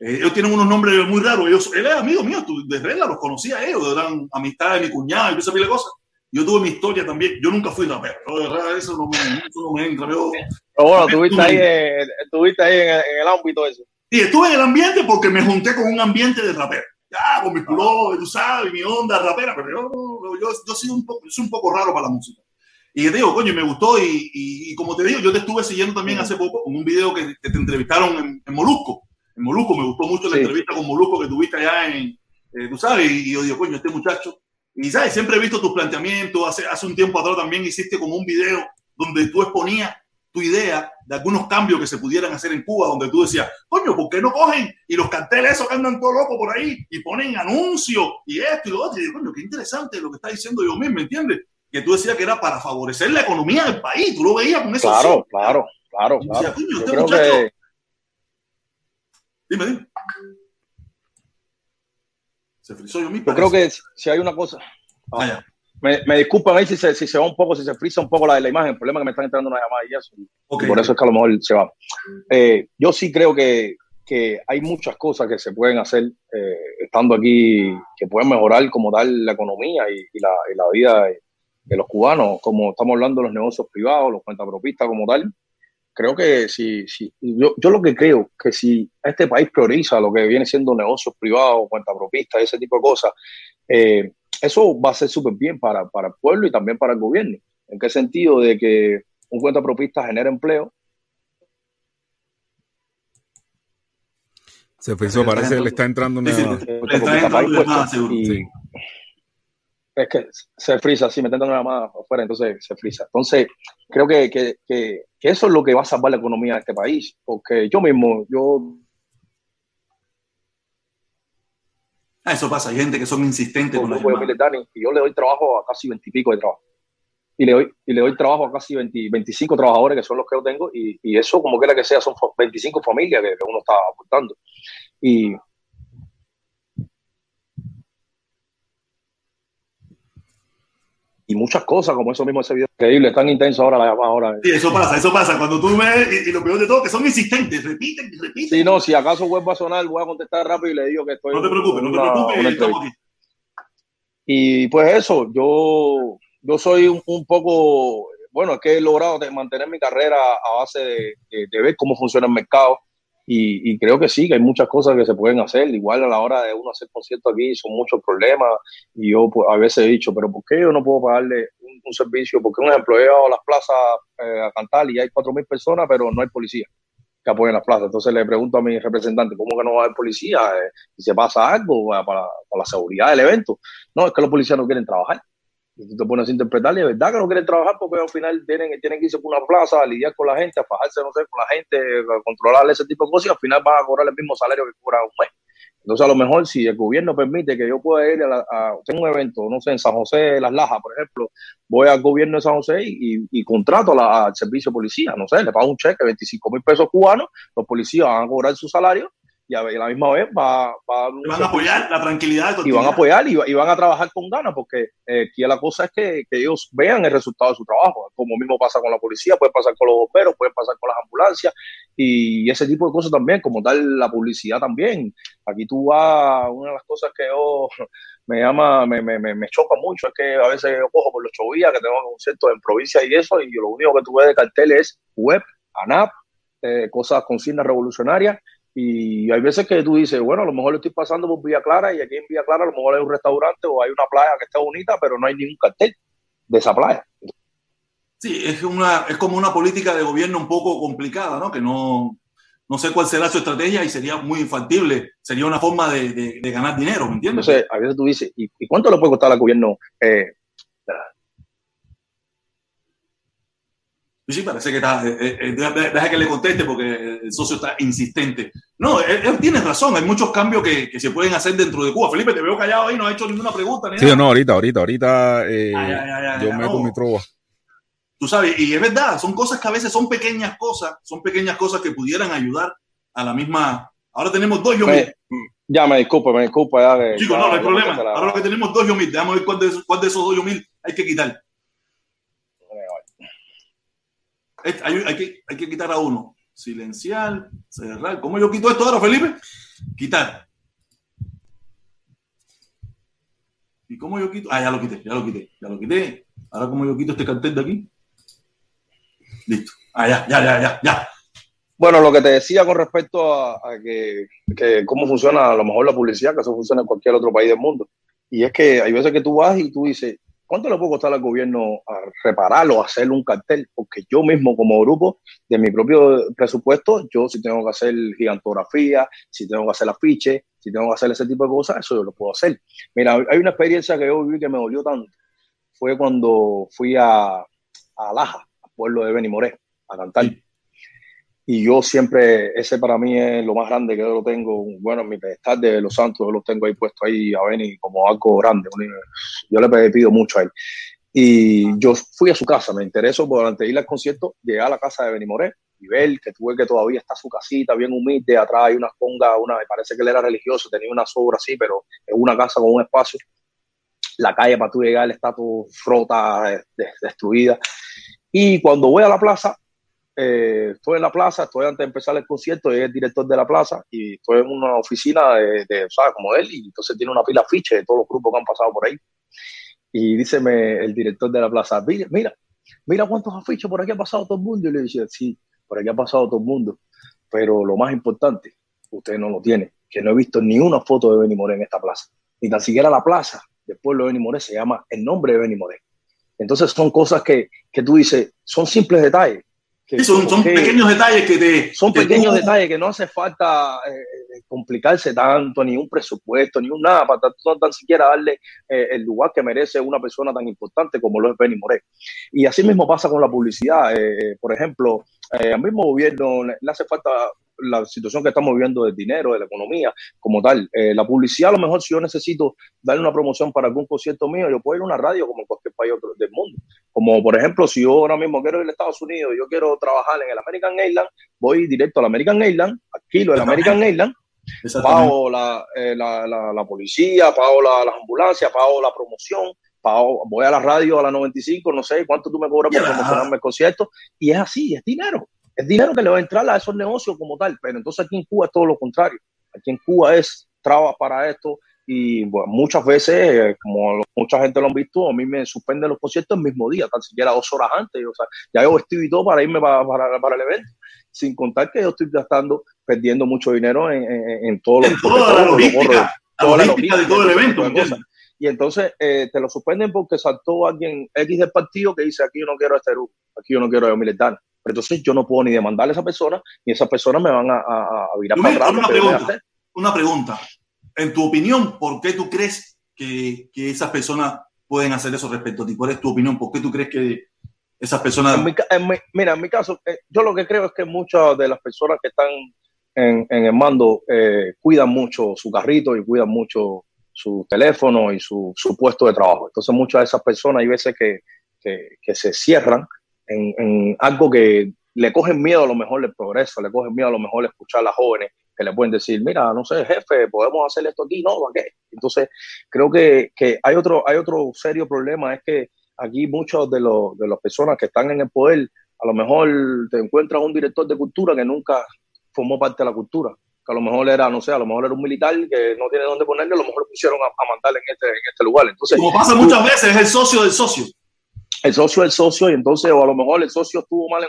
eh, ellos tienen unos nombres muy raros. Ellos, él es amigo mío, de regla los conocía a ellos, eran amistades de mi cuñado y esa pila de cosas. Yo tuve mi historia también. Yo nunca fui rapero. De verdad, eso no me, eso no me entra. Yo, Pero bueno, estuviste ahí, estuviste ahí en el, en el ámbito. Sí, estuve en el ambiente porque me junté con un ambiente de rapero. Ya, con mi culo, tú sabes, mi onda rapera, pero yo, yo, yo soy, un poco, soy un poco raro para la música. Y te digo, coño, me gustó y, y, como te digo, yo te estuve siguiendo también hace poco con un video que, que te entrevistaron en, en Molusco Moluco. Me gustó mucho la entrevista con Moluco que tuviste allá en, eh, tú sabes, y, yo digo, coño, este muchacho. Y sabes, siempre he visto tus planteamientos. Hace, hace un tiempo atrás también hiciste como un video donde tú exponías tu idea de algunos cambios que se pudieran hacer en Cuba, donde tú decías, coño, ¿por qué no cogen y los carteles esos que andan todo loco por ahí y ponen anuncios y esto y lo otro? Y digo, coño, qué interesante lo que está diciendo yo mismo, ¿me entiendes? Que tú decías que era para favorecer la economía del país, tú lo veías con eso. Claro, claro, claro, claro. Decía, este muchacho, Dime, dime. Se frizó yo mismo. Yo creo que si hay una cosa. Ah, me, me disculpan ahí si se, si se va un poco, si se frisa un poco la, la imagen. El problema es que me están entrando una llamada y eso. por eso es que a lo mejor se va. Eh, yo sí creo que, que, hay muchas cosas que se pueden hacer eh, estando aquí, que pueden mejorar como tal la economía y, y, la, y la, vida de, de, los cubanos, como estamos hablando de los negocios privados, los cuentapropistas como tal creo que si, si yo, yo, lo que creo que si este país prioriza lo que viene siendo negocios privados, cuenta propista, ese tipo de cosas, eh, eso va a ser súper bien para, para, el pueblo y también para el gobierno. ¿En qué sentido? De que un cuenta propista genera empleo. Se frizó, parece que le está entrando una... Sí, le está entrando y, es que se frisa, sí, me una llamada afuera, entonces se frisa. Entonces, creo que, que, que, eso es lo que va a salvar la economía de este país, porque yo mismo, yo... Ah, eso pasa, hay gente que son insistentes con y yo le doy trabajo a casi veintipico de trabajo. Y le, doy, y le doy trabajo a casi 20, 25 trabajadores que son los que yo tengo, y, y eso, como quiera que sea, son 25 familias que, que uno está aportando. Y, y muchas cosas, como eso mismo ese video increíble, tan intenso ahora la llamada ahora. Sí, eso pasa, eso pasa. Cuando tú ves, y, lo peor de todo, que son insistentes, repiten, repiten. Sí, no, si acaso vuelvo a sonar, voy a contestar rápido y le digo que estoy. No te preocupes, no te preocupes, estamos aquí. Y pues eso, yo, yo soy un, un, poco, bueno, es que he logrado mantener mi carrera a base de, de, de ver cómo funciona el mercado y, y, creo que sí, que hay muchas cosas que se pueden hacer. Igual a la hora de uno hacer concierto aquí son muchos problemas. Y yo pues, a veces he dicho, pero ¿por qué yo no puedo pagarle un, un servicio? Porque, un ejemplo, he ido a las plazas eh, a cantar y hay 4.000 personas, pero no hay policía que apoyen las plazas. Entonces le pregunto a mi representante, ¿cómo que no va a haber policía? Eh, si se pasa algo para, para, la seguridad del evento. No, es que los policías no quieren trabajar tú te pones a interpretar y es verdad que no quieren trabajar porque al final tienen, tienen que irse por una plaza a lidiar con la gente, a fajarse, no sé, con la gente, a controlar ese tipo de cosas y al final van a cobrar el mismo salario que cobran un mes. Entonces, a lo mejor, si el gobierno permite que yo pueda ir a, la, a tengo un evento, no sé, en San José de Las Lajas, por ejemplo, voy al gobierno de San José y, y contrato la, al servicio de policía, no sé, le pago un cheque, 25 mil pesos cubanos, los policías van a cobrar su salario y a, la misma vez va, van a apoyar la tranquilidad y van a apoyar y, y, van a trabajar con ganas porque eh, aquí la cosa es que, que, ellos vean el resultado de su trabajo. Como mismo pasa con la policía puede pasar con los bomberos puede pasar con las ambulancias y ese tipo de cosas también como tal la publicidad también. Aquí tú vas una de las cosas que yo me llama me, me, me, choca mucho es que a veces yo cojo por los chovías que tengo conciertos en provincia y eso y lo único que tú ves de cartel es web ANAP eh, cosas consignas revolucionarias y hay veces que tú dices, bueno, a lo mejor lo estoy pasando por Villa Clara y aquí en Villa Clara a lo mejor hay un restaurante o hay una playa que está bonita, pero no hay ningún cartel de esa playa. Sí, es, una, es como una política de gobierno un poco complicada, ¿no? Que no, no sé cuál será su estrategia y sería muy infaltible. Sería una forma de, de, de ganar dinero, ¿me entiendes? Entonces, a veces tú dices, ¿y, y cuánto le puede costar al gobierno? Eh, Sí, parece que está. Eh, eh, deja que le conteste porque el socio está insistente. No, él, tiene razón. Hay muchos cambios que, que, se pueden hacer dentro de Cuba. Felipe, te veo callado ahí, no has hecho ninguna pregunta. Ni sí, no, ahorita, ahorita, ahorita. Eh, yo meto mi trova. Tú sabes, y es verdad, son cosas que a veces son pequeñas cosas, son pequeñas cosas que pudieran ayudar a la misma. Ahora tenemos dos Yomil. Ya, me disculpo, me disculpo. Ya Chicos, no, no hay problema. Ahora lo que tenemos dos Yomil. Vamos a ver cuál de, cuál de esos dos Yomil hay que quitar. Hay, que, hay que quitar a uno. Silenciar, cerrar. ¿Cómo yo quito esto ahora, Felipe? Quitar. ¿Y cómo yo quito? Ah, ya lo quité, ya lo quité, ya lo quité. Ahora, ¿cómo yo quito este cartel de aquí? Listo. Ah, ya, ya, ya, ya, ya. Bueno, lo que te decía con respecto a, que, cómo funciona a lo mejor la publicidad, que eso funciona en cualquier otro país del mundo. Y es que hay veces que tú vas y tú dices, ¿Cuánto le puede costar al gobierno a repararlo, hacer un cartel? Porque yo mismo como grupo, de mi propio presupuesto, yo si tengo que hacer gigantografía, si tengo que hacer afiche, si tengo que hacer ese tipo de cosas, eso yo lo puedo hacer. Mira, hay una experiencia que yo viví que me dolió tanto. Fue cuando fui a, a al pueblo de Benimoré, a cantar. Y yo siempre, ese para mí es lo más grande que yo lo tengo. Bueno, mi pedestal de los santos, yo lo tengo ahí puesto ahí a Beni como algo grande. Yo le pido mucho a él. Y yo fui a su casa, me interesó por antes de ir al concierto, llegué a la casa de Beni Moré y ver que tuve que todavía está su casita bien humilde, atrás hay una ponga, una, me parece que él era religioso, tenía una sobra así, pero es una casa con un espacio. La calle para tú llegar está todo frota, destruida. Y cuando voy a la plaza, eh, estoy en la plaza, estoy antes de empezar el concierto, es el director de la plaza y estoy en una oficina de, de ¿sabes? Como él, y entonces tiene una pila ficha de todos los grupos que han pasado por ahí. Y dice el director de la plaza, mira, mira cuántos afiches por aquí ha pasado todo el mundo. Y le dice, sí, por aquí ha pasado todo el mundo. Pero lo más importante, usted no lo tiene, que no he visto ni una foto de Benny Moré en esta plaza. Ni tan siquiera la plaza del pueblo de Benny Moré se llama el nombre de Benny Moré. Entonces son cosas que, que tú dices, son simples detalles, son, pequeños detalles que te... Son pequeños detalles que no hace falta eh, complicarse tanto, ni un presupuesto, ni un nada, para no tan siquiera darle eh, el lugar que merece una persona tan importante como lo es Benny Moré. Y así mismo pasa con la publicidad. Eh, por ejemplo, al mismo gobierno le hace falta la situación que estamos viviendo del dinero, de la economía, como tal. Eh, la publicidad, a lo mejor, si yo necesito darle una promoción para algún concierto mío, yo puedo ir a una radio como en cualquier país del mundo. Como, por ejemplo, si yo ahora mismo quiero ir a Estados Unidos, yo quiero trabajar en el American Airlines, voy directo al American Airlines, alquilo el American Airlines, pago eh, la, la, la, policía, pago las ambulancias, pago la promoción, pago, voy a la radio a la 95, no sé cuánto tú me cobras por promocionarme el concierto, y es así, es dinero es dinero que le va a entrar a esos negocios como tal, pero entonces aquí en Cuba es todo lo contrario. Aquí en Cuba es trabas para esto y muchas veces, como mucha gente lo han visto, a mí me suspenden los conciertos el mismo día, tan siquiera dos horas antes. O sea, ya yo vestido y todo para irme para, para, el evento, sin contar que yo estoy gastando, perdiendo mucho dinero en, en, todo lo toda la logística, toda la logística de todo el evento. Y entonces eh, te lo suspenden porque saltó alguien X del partido que dice aquí yo no quiero este grupo, aquí yo no quiero a militar entonces yo no puedo ni demandarle a esa persona, ni esas personas me van a, a, a virar para atrás. Una pregunta, una pregunta. En tu opinión, ¿por qué tú crees que, que, esas personas pueden hacer eso respecto a ti? ¿Cuál es tu opinión? ¿Por qué tú crees que esas personas... mira, en mi caso, eh, yo lo que creo es que muchas de las personas que están en, en el mando eh, cuidan mucho su carrito y cuidan mucho su teléfono y su, su, puesto de trabajo. Entonces muchas de esas personas hay veces que, que, que se cierran en, algo que le cogen miedo a lo mejor el progreso, le cogen miedo a lo mejor escuchar a las jóvenes que le pueden decir, mira, no sé, jefe, podemos hacer esto aquí, no, ¿para qué? Entonces, creo que, que hay, otro, hay otro serio problema, es que aquí muchos de, los, de las personas que están en el poder, a lo mejor te encuentras un director de cultura que nunca formó parte de la cultura, que a lo mejor era, no sé, a lo mejor era un militar que no tiene dónde ponerle, a lo mejor lo pusieron a, a mandarle en este, en este lugar. Entonces, Como pasa muchas veces, es el socio del socio el socio es socio y entonces, o a lo mejor el socio estuvo mal en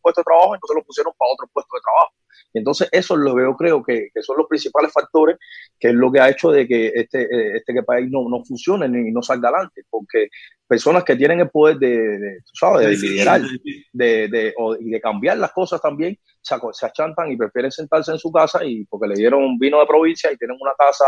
puesto de trabajo, entonces lo pusieron para otro puesto de trabajo. Entonces, eso lo veo, creo que, que, son los principales factores, que es lo que ha hecho de que este, eh, este país no, no funcione ni no salga adelante, porque personas que tienen el poder de, de ¿sabes? de liderar de, de, y de cambiar las cosas también, se, se, achantan y prefieren sentarse en su casa y porque le dieron un vino de provincia y tienen una casa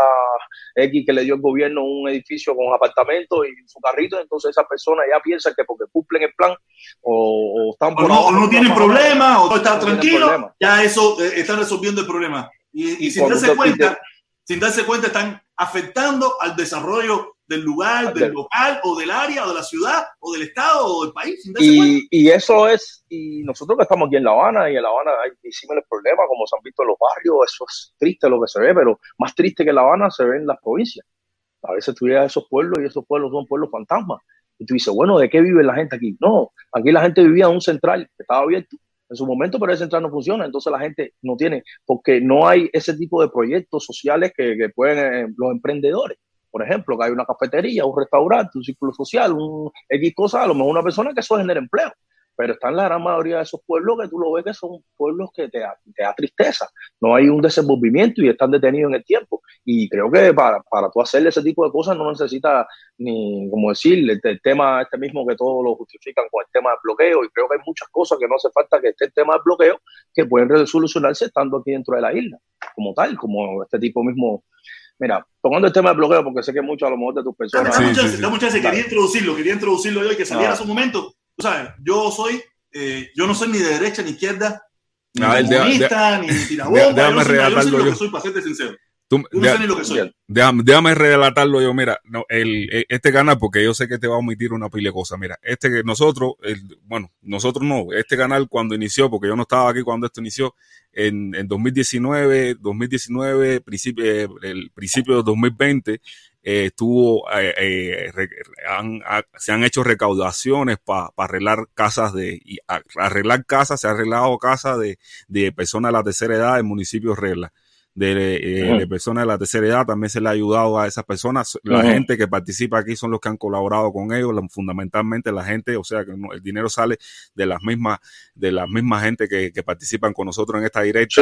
X que le dio el gobierno, un edificio con apartamentos y su carrito, entonces esa persona ya piensa que porque cumplen el plan o, o están... O no, no tienen problema o están tranquilos, ya eso eh, están resolviendo el problema. Y, y sin darse cuenta, sin darse cuenta están afectando al desarrollo del lugar, del local o del área o de la ciudad o del estado o del país. Y, y, eso es, y nosotros que estamos aquí en La Habana y en La Habana hay el problema, como se han visto en los barrios, eso es triste lo que se ve, pero más triste que La Habana se ve en las provincias. A veces tú llegas a esos pueblos y esos pueblos son pueblos fantasmas. Y tú dices, bueno, ¿de qué vive la gente aquí? No, aquí la gente vivía en un central que estaba abierto en su momento, pero ese central no funciona, entonces la gente no tiene, porque no hay ese tipo de proyectos sociales que, que pueden eh, los emprendedores. Por ejemplo, que hay una cafetería, un restaurante, un círculo social, un X cosa, a lo mejor una persona que eso genera empleo pero está en la gran mayoría de esos pueblos que tú lo ves que son pueblos que te, te da tristeza. No hay un desenvolvimiento y están detenidos en el tiempo. Y creo que para, para tú hacerle ese tipo de cosas no necesitas ni, como decir, el, tema este mismo que todos lo justifican con el tema del bloqueo. Y creo que hay muchas cosas que no hace falta que esté el tema del bloqueo que pueden solucionarse estando aquí dentro de la isla, como tal, como este tipo mismo Mira, tomando el tema del bloqueo, porque sé que mucho a lo mejor de tus personas. Sí, quería introducirlo, quería introducirlo yo y que saliera a su momento sabes, yo soy, eh, yo no soy ni de derecha ni izquierda, ni comunista, ni tirabomba. Déjame relatarlo yo. Yo soy, para serte sincero. Tú, no sé ni lo que soy. Déjame, déjame, relatarlo yo. Mira, no, el, e, este canal, porque yo sé que te va a omitir una pila de cosas. Mira, este que nosotros, el, bueno, nosotros no, este canal cuando inició, porque yo no estaba aquí cuando esto inició, en, en 2019, 2019, principio, eh, el principio de 2020, eh, estuvo, eh, eh se han hecho recaudaciones para arreglar casas de, y arreglar casas, se ha arreglado casas de, de personas de la tercera edad en municipios regla. De, de, personas de la tercera edad también se le ha ayudado a esas personas. La gente que participa aquí son los que han colaborado con ellos, fundamentalmente la gente, o sea que el dinero sale de las mismas, de las mismas gente que, que participan con nosotros en esta directa.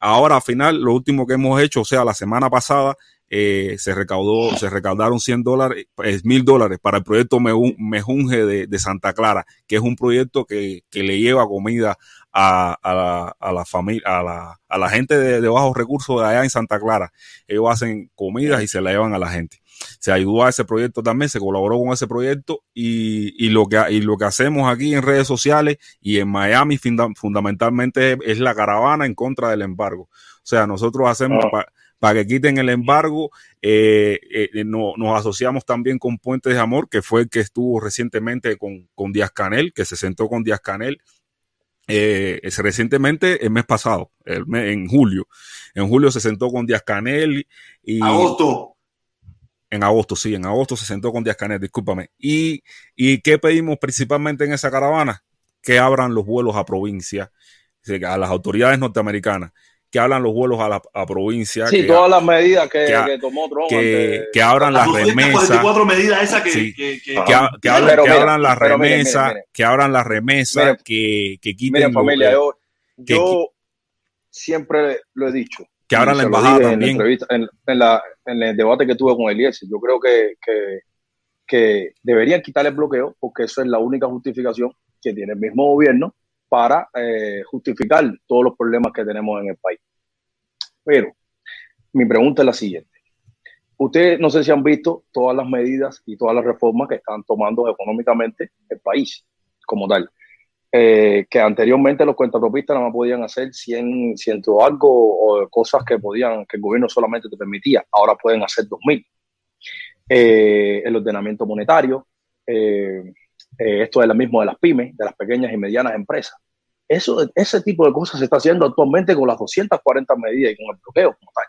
Ahora, al final, lo último que hemos hecho, o sea, la semana pasada, eh, se recaudó, se recaudaron 100 dólares, pues, mil dólares para el proyecto Mejunge de, de, Santa Clara, que es un proyecto que, que le lleva comida a, a la, a la familia, a la, a la gente de, de, bajos recursos de allá en Santa Clara. Ellos hacen comidas y se la llevan a la gente. Se ayudó a ese proyecto también, se colaboró con ese proyecto y, y lo que, y lo que hacemos aquí en redes sociales y en Miami fundamentalmente es, la caravana en contra del embargo. O sea, nosotros hacemos, ah para que quiten el embargo. Eh, eh, no, nos asociamos también con Puentes de Amor, que fue el que estuvo recientemente con, con Díaz Canel, que se sentó con Díaz Canel. Eh, recientemente, el mes pasado, el mes, en julio. En julio se sentó con Díaz Canel y... Agosto. En agosto, sí, en agosto se sentó con Díaz Canel, discúlpame. ¿Y, ¿Y qué pedimos principalmente en esa caravana? Que abran los vuelos a provincia, a las autoridades norteamericanas que hablan los vuelos a la a provincia. Sí, todas las medidas que, que, tomó Trump. Que, que abran las remesas. medidas esas que, que, que, que, abran las remesas, que abran las remesas, que, que quiten. Miren, familia, yo, yo siempre lo he dicho. Que abran la embajada también. En, en, la, en, el debate que tuve con Eliezer, yo creo que, que, que deberían quitar el bloqueo porque eso es la única justificación que tiene el mismo gobierno para eh, justificar todos los problemas que tenemos en el país. Pero mi pregunta es la siguiente. Ustedes no sé si han visto todas las medidas y todas las reformas que están tomando económicamente el país como tal. Eh, que anteriormente los cuentapropistas no podían hacer 100, ciento algo o cosas que podían, que el gobierno solamente te permitía, ahora pueden hacer 2000. Eh, el ordenamiento monetario, eh, eh, esto es lo mismo de las pymes, de las pequeñas y medianas empresas. Eso, ese tipo de cosas se está haciendo actualmente con las 240 medidas y con el bloqueo como tal.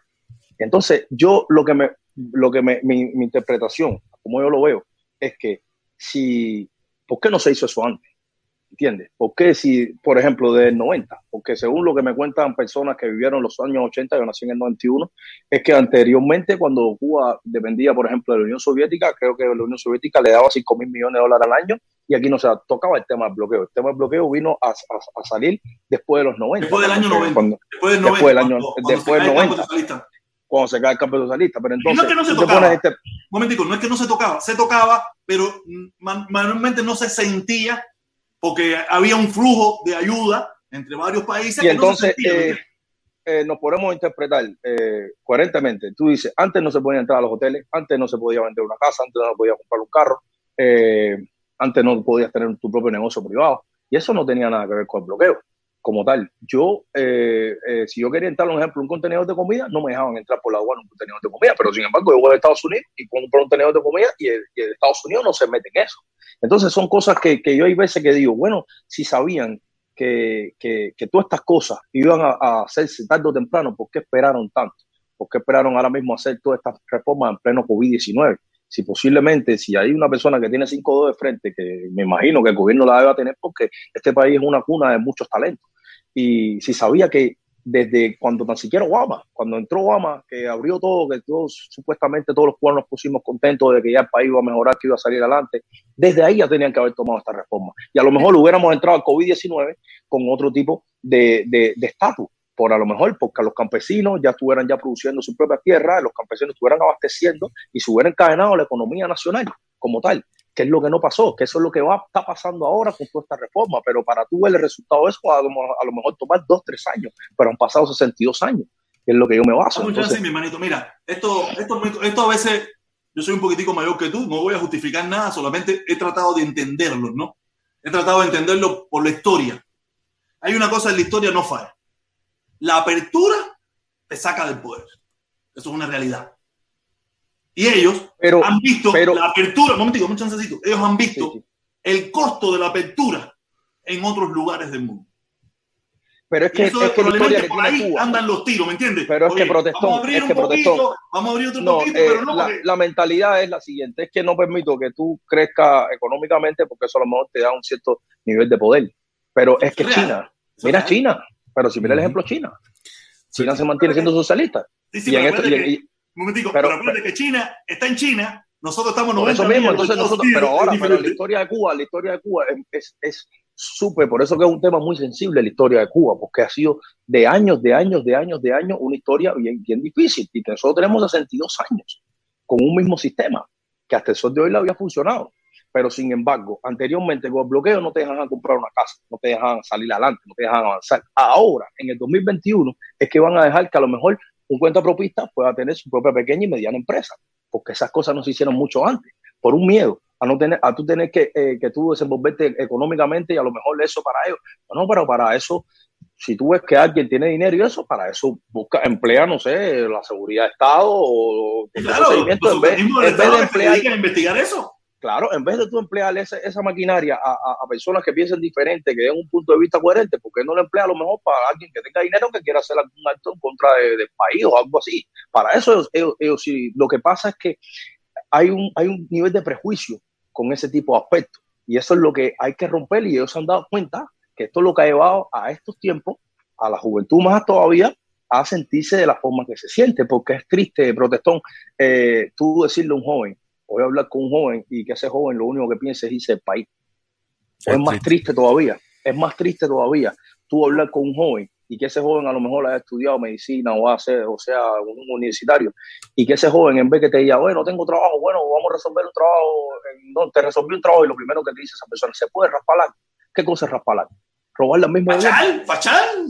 Entonces, yo lo que me, lo que me, mi, interpretación, como yo lo veo, es que si, ¿por qué no se hizo eso antes? ¿Entiendes? ¿Por qué si, por ejemplo, del 90? Porque según lo que me cuentan personas que vivieron los años 80, yo nací en el 91, es que anteriormente cuando Cuba dependía, por ejemplo, de la Unión Soviética, creo que la Unión Soviética le daba 5 mil millones de dólares al año y aquí no se tocaba el tema del bloqueo. El tema del bloqueo vino a, a, salir después de los 90. Después del año 90. después del 90. Después del año, después del 90 cuando se cae el campo socialista. Pero entonces, no es que no se tocaba. Este... Momentico, no es que no se tocaba, se tocaba, pero manualmente no se sentía porque había un flujo de ayuda entre varios países. Y entonces eh, eh, nos podemos interpretar eh, coherentemente. Tú dices, antes no se podía entrar a los hoteles, antes no se podía vender una casa, antes no se podía comprar un carro, antes no podías tener tu propio negocio privado. Y eso no tenía nada que ver con el bloqueo como tal. Yo, si yo quería entrar, por ejemplo, un contenedor de comida, no me dejaban entrar por la aduana un contenedor de comida, pero sin embargo, yo voy a Estados Unidos y compro un contenedor de comida y el, y Estados Unidos no se mete en eso. Entonces son cosas que, yo hay veces que digo, bueno, si sabían que, que, que todas estas cosas iban a, a, hacerse tarde o temprano, ¿por qué esperaron tanto? ¿Por qué esperaron ahora mismo hacer todas estas reformas en pleno COVID-19? Si posiblemente, si hay una persona que tiene cinco dedos de frente, que me imagino que el gobierno la debe tener porque este país es una cuna de muchos talentos, y si sabía que desde cuando tan siquiera Obama, cuando entró Obama, que abrió todo, que todos, supuestamente todos los cubanos nos pusimos contentos de que ya el país iba a mejorar, que iba a salir adelante, desde ahí ya tenían que haber tomado esta reforma. Y a lo mejor hubiéramos entrado al COVID-19 con otro tipo de estatus, por a lo mejor porque los campesinos ya estuvieran ya produciendo su propia tierra, los campesinos estuvieran abasteciendo y se hubiera encadenado la economía nacional como tal que es lo que no pasó, que eso es lo que va, está pasando ahora con toda esta reforma, pero para tú ver el resultado de eso, a lo, a lo mejor tomar dos, tres años, pero han pasado 62 años, que es lo que yo me baso. Muchas gracias, mi hermanito. Mira, esto, esto, esto a veces, yo soy un poquitico mayor que tú, no voy a justificar nada, solamente he tratado de entenderlo, ¿no? He tratado de entenderlo por la historia. Hay una cosa en la historia no falla. La apertura te saca del poder. Eso es una realidad. Y ellos han visto la apertura, un un chancecito, ellos han visto el costo de la apertura en otros lugares del mundo. Pero es que, es que que por ahí andan los tiros, ¿me entiendes? Pero es que protestó. Vamos a abrir un poquito, vamos a abrir otro poquito, eh, pero no. La, la, mentalidad es la siguiente: es que no permito que tú crezcas económicamente porque eso a lo mejor te da un cierto nivel de poder. Pero es, que China, mira China, pero si mira el ejemplo China, China se mantiene siendo socialista. Sí, sí, y en esto, y, un momentico, pero, pero acuérdate que China está en China, nosotros estamos 90 eso mismo, entonces nosotros, pero ahora, pero la historia de Cuba, la historia de Cuba es, es súper, por eso que es un tema muy sensible la historia de Cuba, porque ha sido de años, de años, de años, de años, una historia bien, bien difícil, y que nosotros tenemos 62 años con un mismo sistema, que hasta el sol de hoy le había funcionado. Pero sin embargo, anteriormente con el bloqueo no te dejaban comprar una casa, no te dejaban salir adelante, no te dejaban avanzar. Ahora, en el 2021, es que van a dejar que a lo mejor un cuenta propista pueda tener su propia pequeña y mediana empresa, porque esas cosas no se hicieron mucho antes, por un miedo a no tener, a tú tener que, eh, que tú desenvolverte económicamente y a lo mejor eso para ellos. No, pero para eso, si tú ves que alguien tiene dinero y eso, para eso busca, emplea, no sé, la seguridad de Estado o claro, en vez, en vez de emplear, investigar eso. Claro, en vez de tú emplear esa, esa maquinaria a, a, personas que piensen diferente, que den un punto de vista coherente, ¿por qué no lo emplea a lo mejor para alguien que tenga dinero que quiera hacer algún acto en contra del país o algo así? Para eso ellos, ellos, sí. Lo que pasa es que hay un, hay un nivel de prejuicio con ese tipo de aspectos. Y eso es lo que hay que romper y ellos se han dado cuenta que esto es lo que ha llevado a estos tiempos, a la juventud más todavía, a sentirse de la forma que se siente, porque es triste, protestón, eh, tú decirle a un joven, voy a hablar con un joven y que ese joven lo único que piense es irse del país. es, más triste todavía, es más triste todavía tú hablar con un joven y que ese joven a lo mejor haya estudiado medicina o hace, o sea, un universitario, y que ese joven en vez que te diga, bueno, tengo trabajo, bueno, vamos a resolver un trabajo, no, te resolví un trabajo y lo primero que te dice esa persona, ¿se puede raspalar? ¿Qué cosa es raspalar? Robar la misma Fachal, fachal,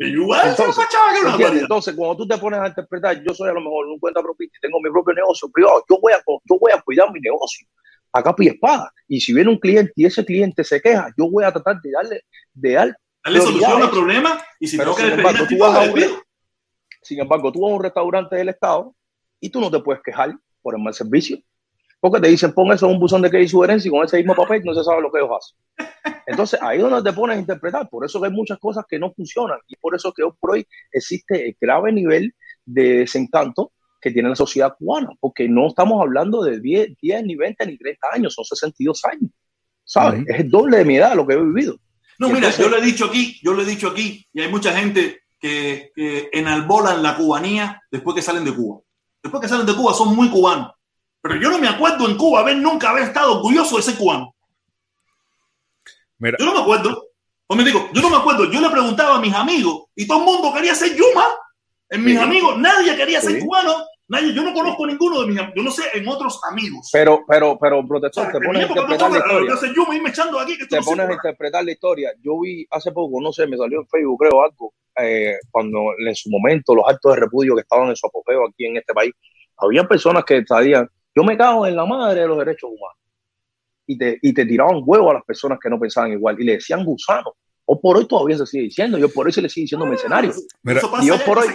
igual entonces, entonces, cuando tú te pones a interpretar, yo soy a lo mejor un cuenta propia y tengo mi propio negocio privado, yo voy a, yo voy a cuidar mi negocio. A capa y espada. Y si viene un cliente y ese cliente se queja, yo voy a tratar de darle, de dar darle solución al problema y si tengo que embargo, tú vas a un, sin embargo, tú vas a un restaurante del Estado y tú no te puedes quejar por el mal servicio. Porque te dicen, pon eso en un buzón de que hay sugerencia y con ese mismo papel no se sabe lo que ellos hacen. Entonces, ahí es donde te pones a interpretar. Por eso que hay muchas cosas que no funcionan. Y por eso que hoy por hoy existe el grave nivel de desencanto que tiene la sociedad cubana. Porque no estamos hablando de 10, 10 ni 20, ni 30 años, son 62 años. ¿sabes? Es el doble de mi edad lo que he vivido. No, mira, yo lo he dicho aquí, yo lo he dicho aquí, y hay mucha gente que, que enalbolan la cubanía después que salen de Cuba. Después que salen de Cuba son muy cubanos. Pero yo no me acuerdo en Cuba haber nunca haber estado orgulloso de ser cubano. Yo no me acuerdo. O me digo, yo no me acuerdo. Yo le preguntaba a mis amigos y todo el mundo quería ser Yuma. En mis amigos, nadie quería ser cubano. Nadie, yo no conozco ninguno de mis amigos. Yo no sé en otros amigos. Pero, pero, pero, protector, te pones a interpretar la historia. te pones a interpretar la historia. Yo vi hace poco, no sé, me salió en Facebook, creo, algo, eh, cuando en su momento los actos de repudio que estaban en su apogeo aquí en este país, había personas que sabían, yo me cago en la madre de los derechos humanos. Y te, y te tiraban huevo a las personas que no pensaban igual y le decían gusano. O por hoy todavía se sigue diciendo, yo por hoy se le sigue diciendo mercenario. Mira, eso pasa yo por hoy...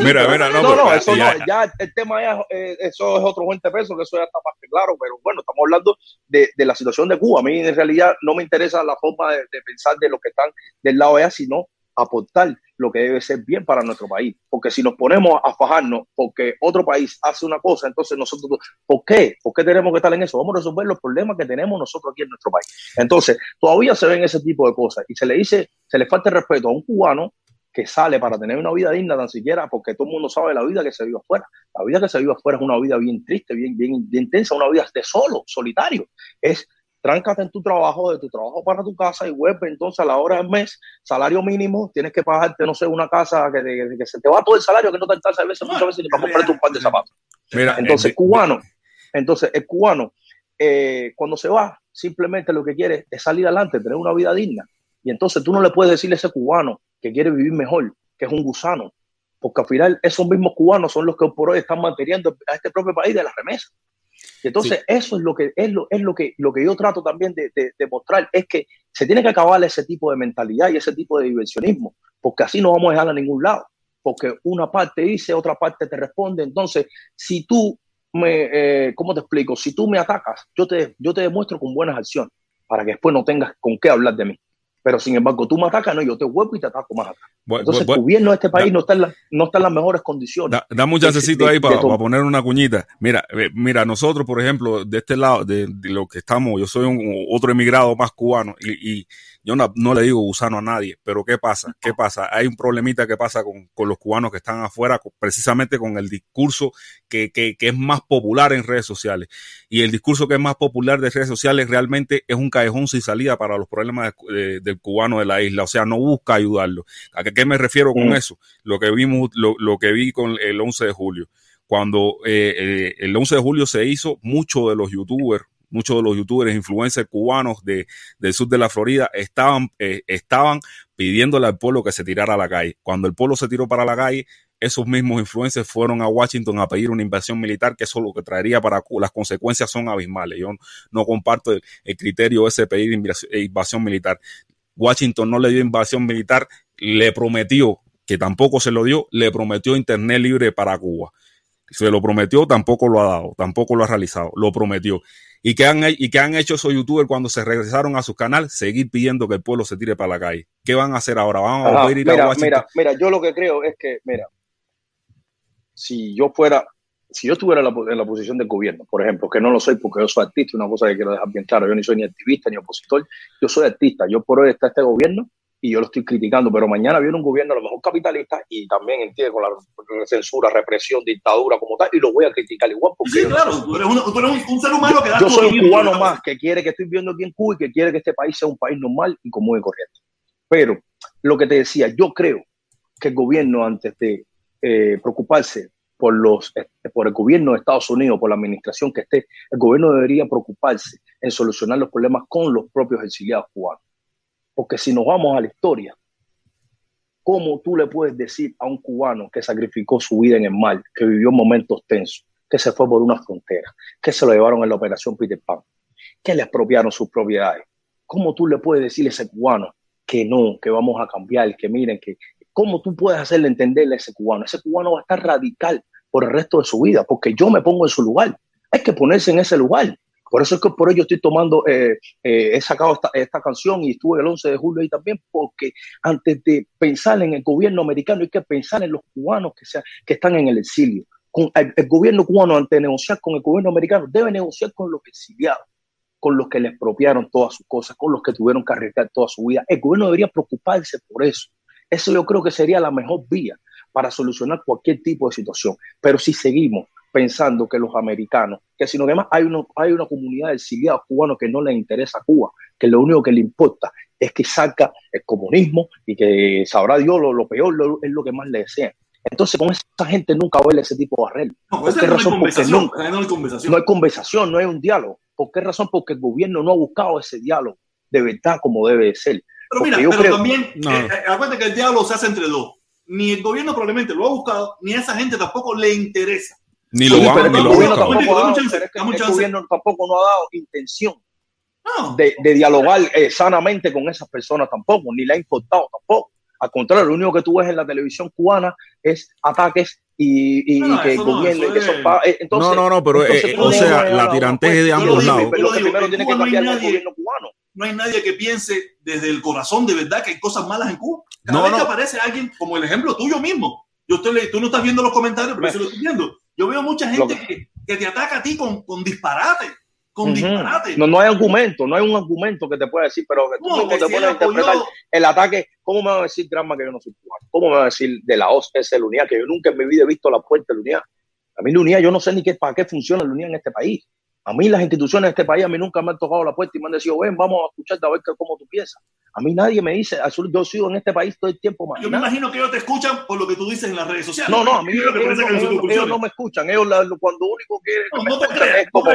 mira, mira, no, no, no, eso ya, no, ya el tema ya, eh, eso es otro 20 pesos, que eso ya está más que claro, pero bueno, estamos hablando de, de, la situación de Cuba. A mí en realidad no me interesa la forma de, de pensar de los que están del lado allá, sino aportar lo que debe ser bien para nuestro país. Porque si nos ponemos a fajarnos porque otro país hace una cosa, entonces nosotros, ¿por qué? ¿Por qué tenemos que estar en eso? Vamos a resolver los problemas que tenemos nosotros aquí en nuestro país. Entonces, todavía se ven ese tipo de cosas y se le dice, se le falta el respeto a un cubano que sale para tener una vida digna tan siquiera porque todo el mundo sabe la vida que se vive afuera. La vida que se vive afuera es una vida bien triste, bien, bien, bien intensa, una vida de solo, solitario. Es tráncate en tu trabajo, de tu trabajo para tu casa y vuelve entonces a la hora del mes, salario mínimo, tienes que pagarte, no sé, una casa que, que, se te va todo el salario, que no te alcanza a veces, muchas veces ni para comprarte un par de zapatos. Mira, entonces, el cubano, entonces el cubano, eh, cuando se va, simplemente lo que quiere es salir adelante, tener una vida digna. Y entonces tú no le puedes decirle a ese cubano que quiere vivir mejor, que es un gusano, porque al final esos mismos cubanos son los que por hoy están manteniendo a este propio país de la remesa entonces, eso es lo que es lo, es lo que lo que yo trato también de, de, mostrar, es que se tiene que acabar ese tipo de mentalidad y ese tipo de diversionismo, porque así no vamos a dejar a ningún lado, porque una parte dice, otra parte te responde. Entonces, si tú me, eh, ¿cómo te explico? Si tú me atacas, yo te, yo te demuestro con buenas acciones, para que después no tengas con qué hablar de mí. Pero sin embargo, tú me atacas, no, yo te vuelvo y te ataco más acá. Entonces, el gobierno de este país no, está en la, no está en las mejores condiciones. Da, da un chancecito ahí para poner una cuñita. Mira, eh, mira, nosotros, por ejemplo, de este lado, de, de lo que estamos, yo soy un, otro emigrado más cubano y, y yo no, no, le digo gusano a nadie, pero ¿qué pasa? ¿Qué pasa? Hay un problemita que pasa con, con los cubanos que están afuera, precisamente con el discurso que, que, que, es más popular en redes sociales. Y el discurso que es más popular de redes sociales realmente es un callejón sin salida para los problemas de, de, del cubano de la isla. O sea, no busca ayudarlo. ¿A qué, qué me refiero con mm. eso? Lo que vimos, lo, lo, que vi con el 11 de julio. Cuando eh, eh, el 11 de julio se hizo, muchos de los youtubers muchos de los youtubers, influencers cubanos de, del sur de la Florida estaban, eh, estaban pidiéndole al pueblo que se tirara a la calle. Cuando el pueblo se tiró para la calle, esos mismos influencers fueron a Washington a pedir una invasión militar, que eso lo que traería para las consecuencias son abismales. Yo no comparto el, el criterio ese de pedir invasión militar. Washington no le dio invasión militar, le prometió, que tampoco se lo dio, le prometió Internet libre para Cuba. Se lo prometió, tampoco lo ha dado, tampoco lo ha realizado, lo prometió. ¿Y qué, han, ¿Y qué han hecho esos youtubers cuando se regresaron a su canal? Seguir pidiendo que el pueblo se tire para la calle. ¿Qué van a hacer ahora? ¿Van a volver a ir mira, a Washington? Mira, mira, yo lo que creo es que, mira, si yo fuera, si yo estuviera en la, en la, posición del gobierno, por ejemplo, que no lo soy porque yo soy artista, una cosa que quiero dejar bien claro, yo ni soy ni activista ni opositor, yo soy artista, yo por hoy está este gobierno y yo lo estoy criticando, pero mañana viene un gobierno a lo mejor capitalista y también entiende con la censura, represión, dictadura como tal, y lo voy a criticar igual. Porque sí, claro, tú eres, un, tú eres un, ser humano que da Yo soy un cubano más que quiere que estoy viendo aquí en Cuba y que quiere que este país sea un país normal y común y corriente. Pero lo que te decía, yo creo que el gobierno, antes de eh, preocuparse por, los, eh, por el gobierno de Estados Unidos, por la administración que esté, el gobierno debería preocuparse en solucionar los problemas con los propios exiliados cubanos porque si nos vamos a la historia, ¿cómo tú le puedes decir a un cubano que sacrificó su vida en el mar, que vivió momentos tensos, que se fue por una frontera, que se lo llevaron en la operación Peter Pan, que le expropiaron sus propiedades? ¿Cómo tú le puedes decir a ese cubano que no, que vamos a cambiar, que miren, que cómo tú puedes hacerle entenderle a ese cubano? Ese cubano va a estar radical por el resto de su vida, porque yo me pongo en su lugar. Hay que ponerse en ese lugar. Por eso es que por ello estoy tomando, eh, eh, he sacado esta, esta, canción y estuve el 11 de julio ahí también, porque antes de pensar en el gobierno americano hay que pensar en los cubanos que, sea, que están en el exilio. El, gobierno cubano, antes de negociar con el gobierno americano, debe negociar con los exiliados. con los que le expropiaron todas sus cosas, con los que tuvieron que arriesgar toda su vida. El gobierno debería preocuparse por eso. Eso yo creo que sería la mejor vía para solucionar cualquier tipo de situación. Pero si seguimos pensando que los americanos, que si no demás hay, uno, hay una comunidad de exiliados cubanos que no les interesa Cuba, que lo único que le importa es que salga el comunismo y que sabrá Dios lo, peor es lo que más le desean. Entonces, con esa gente nunca va a haber ese tipo de arreglo. No, ¿Por qué razón? Porque nunca, no hay conversación. No hay conversación, no hay un diálogo. ¿Por qué razón? Porque el gobierno no ha buscado ese diálogo de verdad como debe ser. Pero mira, pero también, no. Eh, eh, acuérdate que el diálogo se hace entre dos. Ni el gobierno probablemente lo ha buscado, ni a esa gente tampoco le interesa. Ni lo va, ni lo gobierno tampoco, ha dado, el gobierno tampoco no ha dado intención de, de, dialogar eh, sanamente con esas personas tampoco, ni le ha importado tampoco. Al contrario, lo único que tú ves en la televisión cubana es ataques y, y, no, no, que el gobierno y que es... entonces, No, no, no, pero eh, o sea, la tiranteje de ambos lados. Pero lo que primero tiene que cambiar el gobierno cubano. No hay nadie que piense desde el corazón de verdad que hay cosas malas en Cuba. Cada no, vez que aparece alguien, como el ejemplo tuyo mismo, yo estoy, tú no estás viendo los comentarios, pero yo lo estoy viendo. Yo veo mucha gente que, que, te ataca a ti con, con disparate. Con disparate. No, no hay argumento, no hay un argumento que te pueda decir, pero que tú no, te pones a interpretar el ataque. ¿Cómo me va a decir Granma que yo no soy cubano? ¿Cómo me va a decir de la OS ese Lunía que yo nunca en mi vida he visto la puerta de Lunía? A mí Lunía, yo no sé ni qué, para qué funciona Lunía en este país. A mí las instituciones de este país, a mí nunca me han tocado la puerta y me han dicho, ven, vamos a escucharte a ver cómo tú piensas. A mí nadie me dice, yo sigo en este país todo el tiempo más. Yo me imagino que ellos te escuchan por lo que tú dices en las redes sociales. No, no, a mí ellos, ellos, no me escuchan. Ellos cuando único quieren no, no, es como,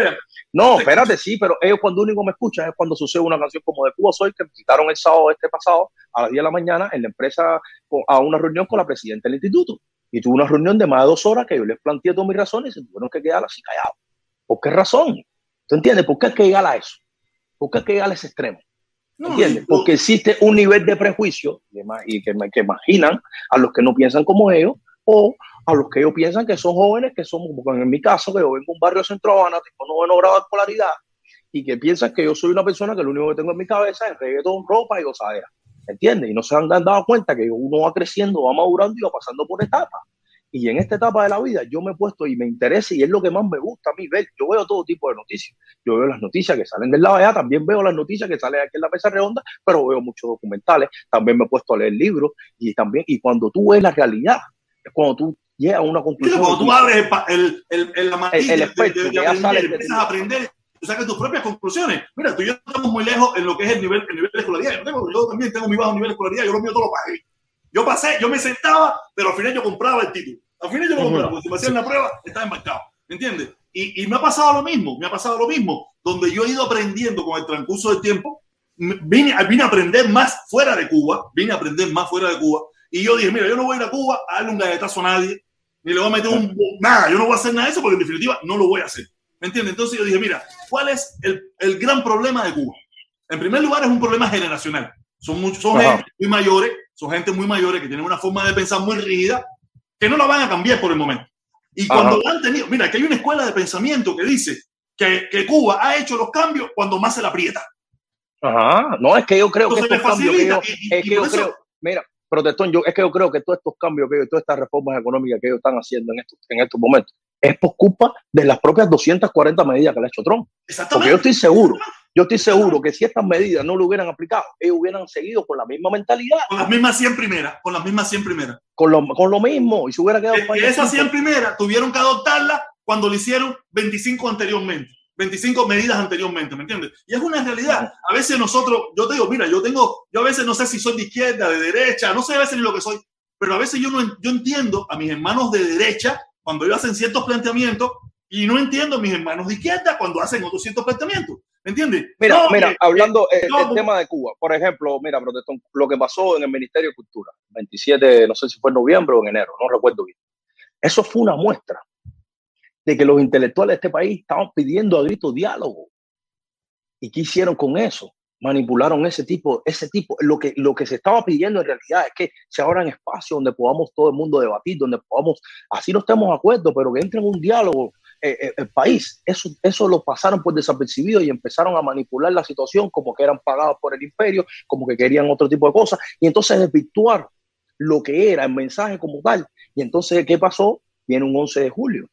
no, espérate, sí, pero ellos cuando único me escuchan es cuando sucede una canción como de Cuba Soy, que visitaron el sábado este pasado a las 10 de la mañana en la empresa a una reunión con la presidenta del instituto. Y tuve una reunión de más de dos horas que yo les planteé todas mis razones y se tuvieron que quedar así callados. ¿Por qué razón? ¿Tú entiendes? ¿Por qué hay que llegar a eso? ¿Por qué hay que llegar a ese extremo? ¿Entiendes? Porque existe un nivel de prejuicio y que, que imaginan a los que no piensan como ellos o a los que ellos piensan que son jóvenes, que somos, como en mi caso, que yo vengo de un barrio centro Habana, tengo noveno grado de escolaridad, y que piensan que yo soy una persona que lo único que tengo en mi cabeza es reggaetón, ropa y gozadera. ¿Entiendes? Y no se han dado cuenta que uno va creciendo, va madurando y va pasando por etapas. Y en esta etapa de la vida yo me he puesto y me interesa y es lo que más me gusta a mí ver. Yo veo todo tipo de noticias. Yo veo las noticias que salen del lado allá, también veo las noticias que salen aquí en la mesa redonda, pero veo muchos documentales. También me he puesto a leer libros y también, y cuando tú ves la realidad, es cuando tú llegas a una conclusión. cuando tú abres el, el, el, la el, el espectro, de, de, de aprender, empiezas a aprender tú saques tus propias conclusiones. Mira, tú y yo estamos muy lejos en lo que es el nivel, el nivel de escolaridad. Yo, tengo, yo también tengo mi bajo nivel de escolaridad, yo lo mío todo lo pagué. Yo pasé, yo me sentaba, pero al final yo compraba el título. Al final yo lo compraba, porque si me hacían la prueba, estaba embarcado. ¿Me entiendes? Y, y, me ha pasado lo mismo, me ha pasado lo mismo, donde yo he ido aprendiendo con el transcurso del tiempo, vine, vine a aprender más fuera de Cuba, vine a aprender más fuera de Cuba, y yo dije, mira, yo no voy a ir a Cuba a darle un galletazo a nadie, ni le voy a meter un... Nada, yo no voy a hacer nada de eso porque en definitiva no lo voy a hacer. ¿Me entiendes? Entonces yo dije, mira, ¿cuál es el, el gran problema de Cuba? En primer lugar es un problema generacional. Son, muchos, son gente muy mayores, son gente muy mayores que tienen una forma de pensar muy rígida, que no la van a cambiar por el momento. Y cuando han tenido, mira, que hay una escuela de pensamiento que dice que, que, Cuba ha hecho los cambios cuando más se la aprieta. Ajá, no, es que yo creo que estos cambios que yo, es que yo creo, mira, protestón, yo es que yo creo que todos estos cambios que todas estas reformas económicas que ellos están haciendo en estos, en estos momentos, es por culpa de las propias 240 medidas que le ha hecho Trump. Porque yo estoy seguro, yo estoy seguro que si estas medidas no lo hubieran aplicado, ellos hubieran seguido con la misma mentalidad. Con las mismas 100 primeras, con las mismas 100 primeras. Con lo, con lo mismo, y se hubiera quedado... Es esas 100 primeras tuvieron que adoptarlas cuando lo hicieron 25 anteriormente. 25 medidas anteriormente, ¿me entiendes? Y es una realidad. A veces nosotros, yo te digo, mira, yo tengo, yo a veces no sé si soy de izquierda, de derecha, no sé a veces ni lo que soy, pero a veces yo no yo entiendo a mis hermanos de derecha cuando ellos hacen ciertos planteamientos y no entiendo a mis hermanos de izquierda cuando hacen otros ciertos planteamientos. ¿Me entiendes? Mira, mira, hablando del eh, tema de Cuba, por ejemplo, mira, protestón, lo que pasó en el Ministerio de Cultura, 27, no sé si fue en noviembre o en enero, no recuerdo bien. Eso fue una muestra de que los intelectuales de este país estaban pidiendo a grito diálogo. ¿Y qué hicieron con eso? manipularon ese tipo, ese tipo, lo que, lo que se estaba pidiendo en realidad es que se abran espacios donde podamos todo el mundo debatir, donde podamos, así no estemos de acuerdo, pero que entre en un diálogo eh, eh, el país. Eso, eso lo pasaron por desapercibido y empezaron a manipular la situación como que eran pagados por el imperio, como que querían otro tipo de cosas, y entonces desvirtuar lo que era el mensaje como tal. Y entonces, ¿qué pasó? Viene un 11 de julio.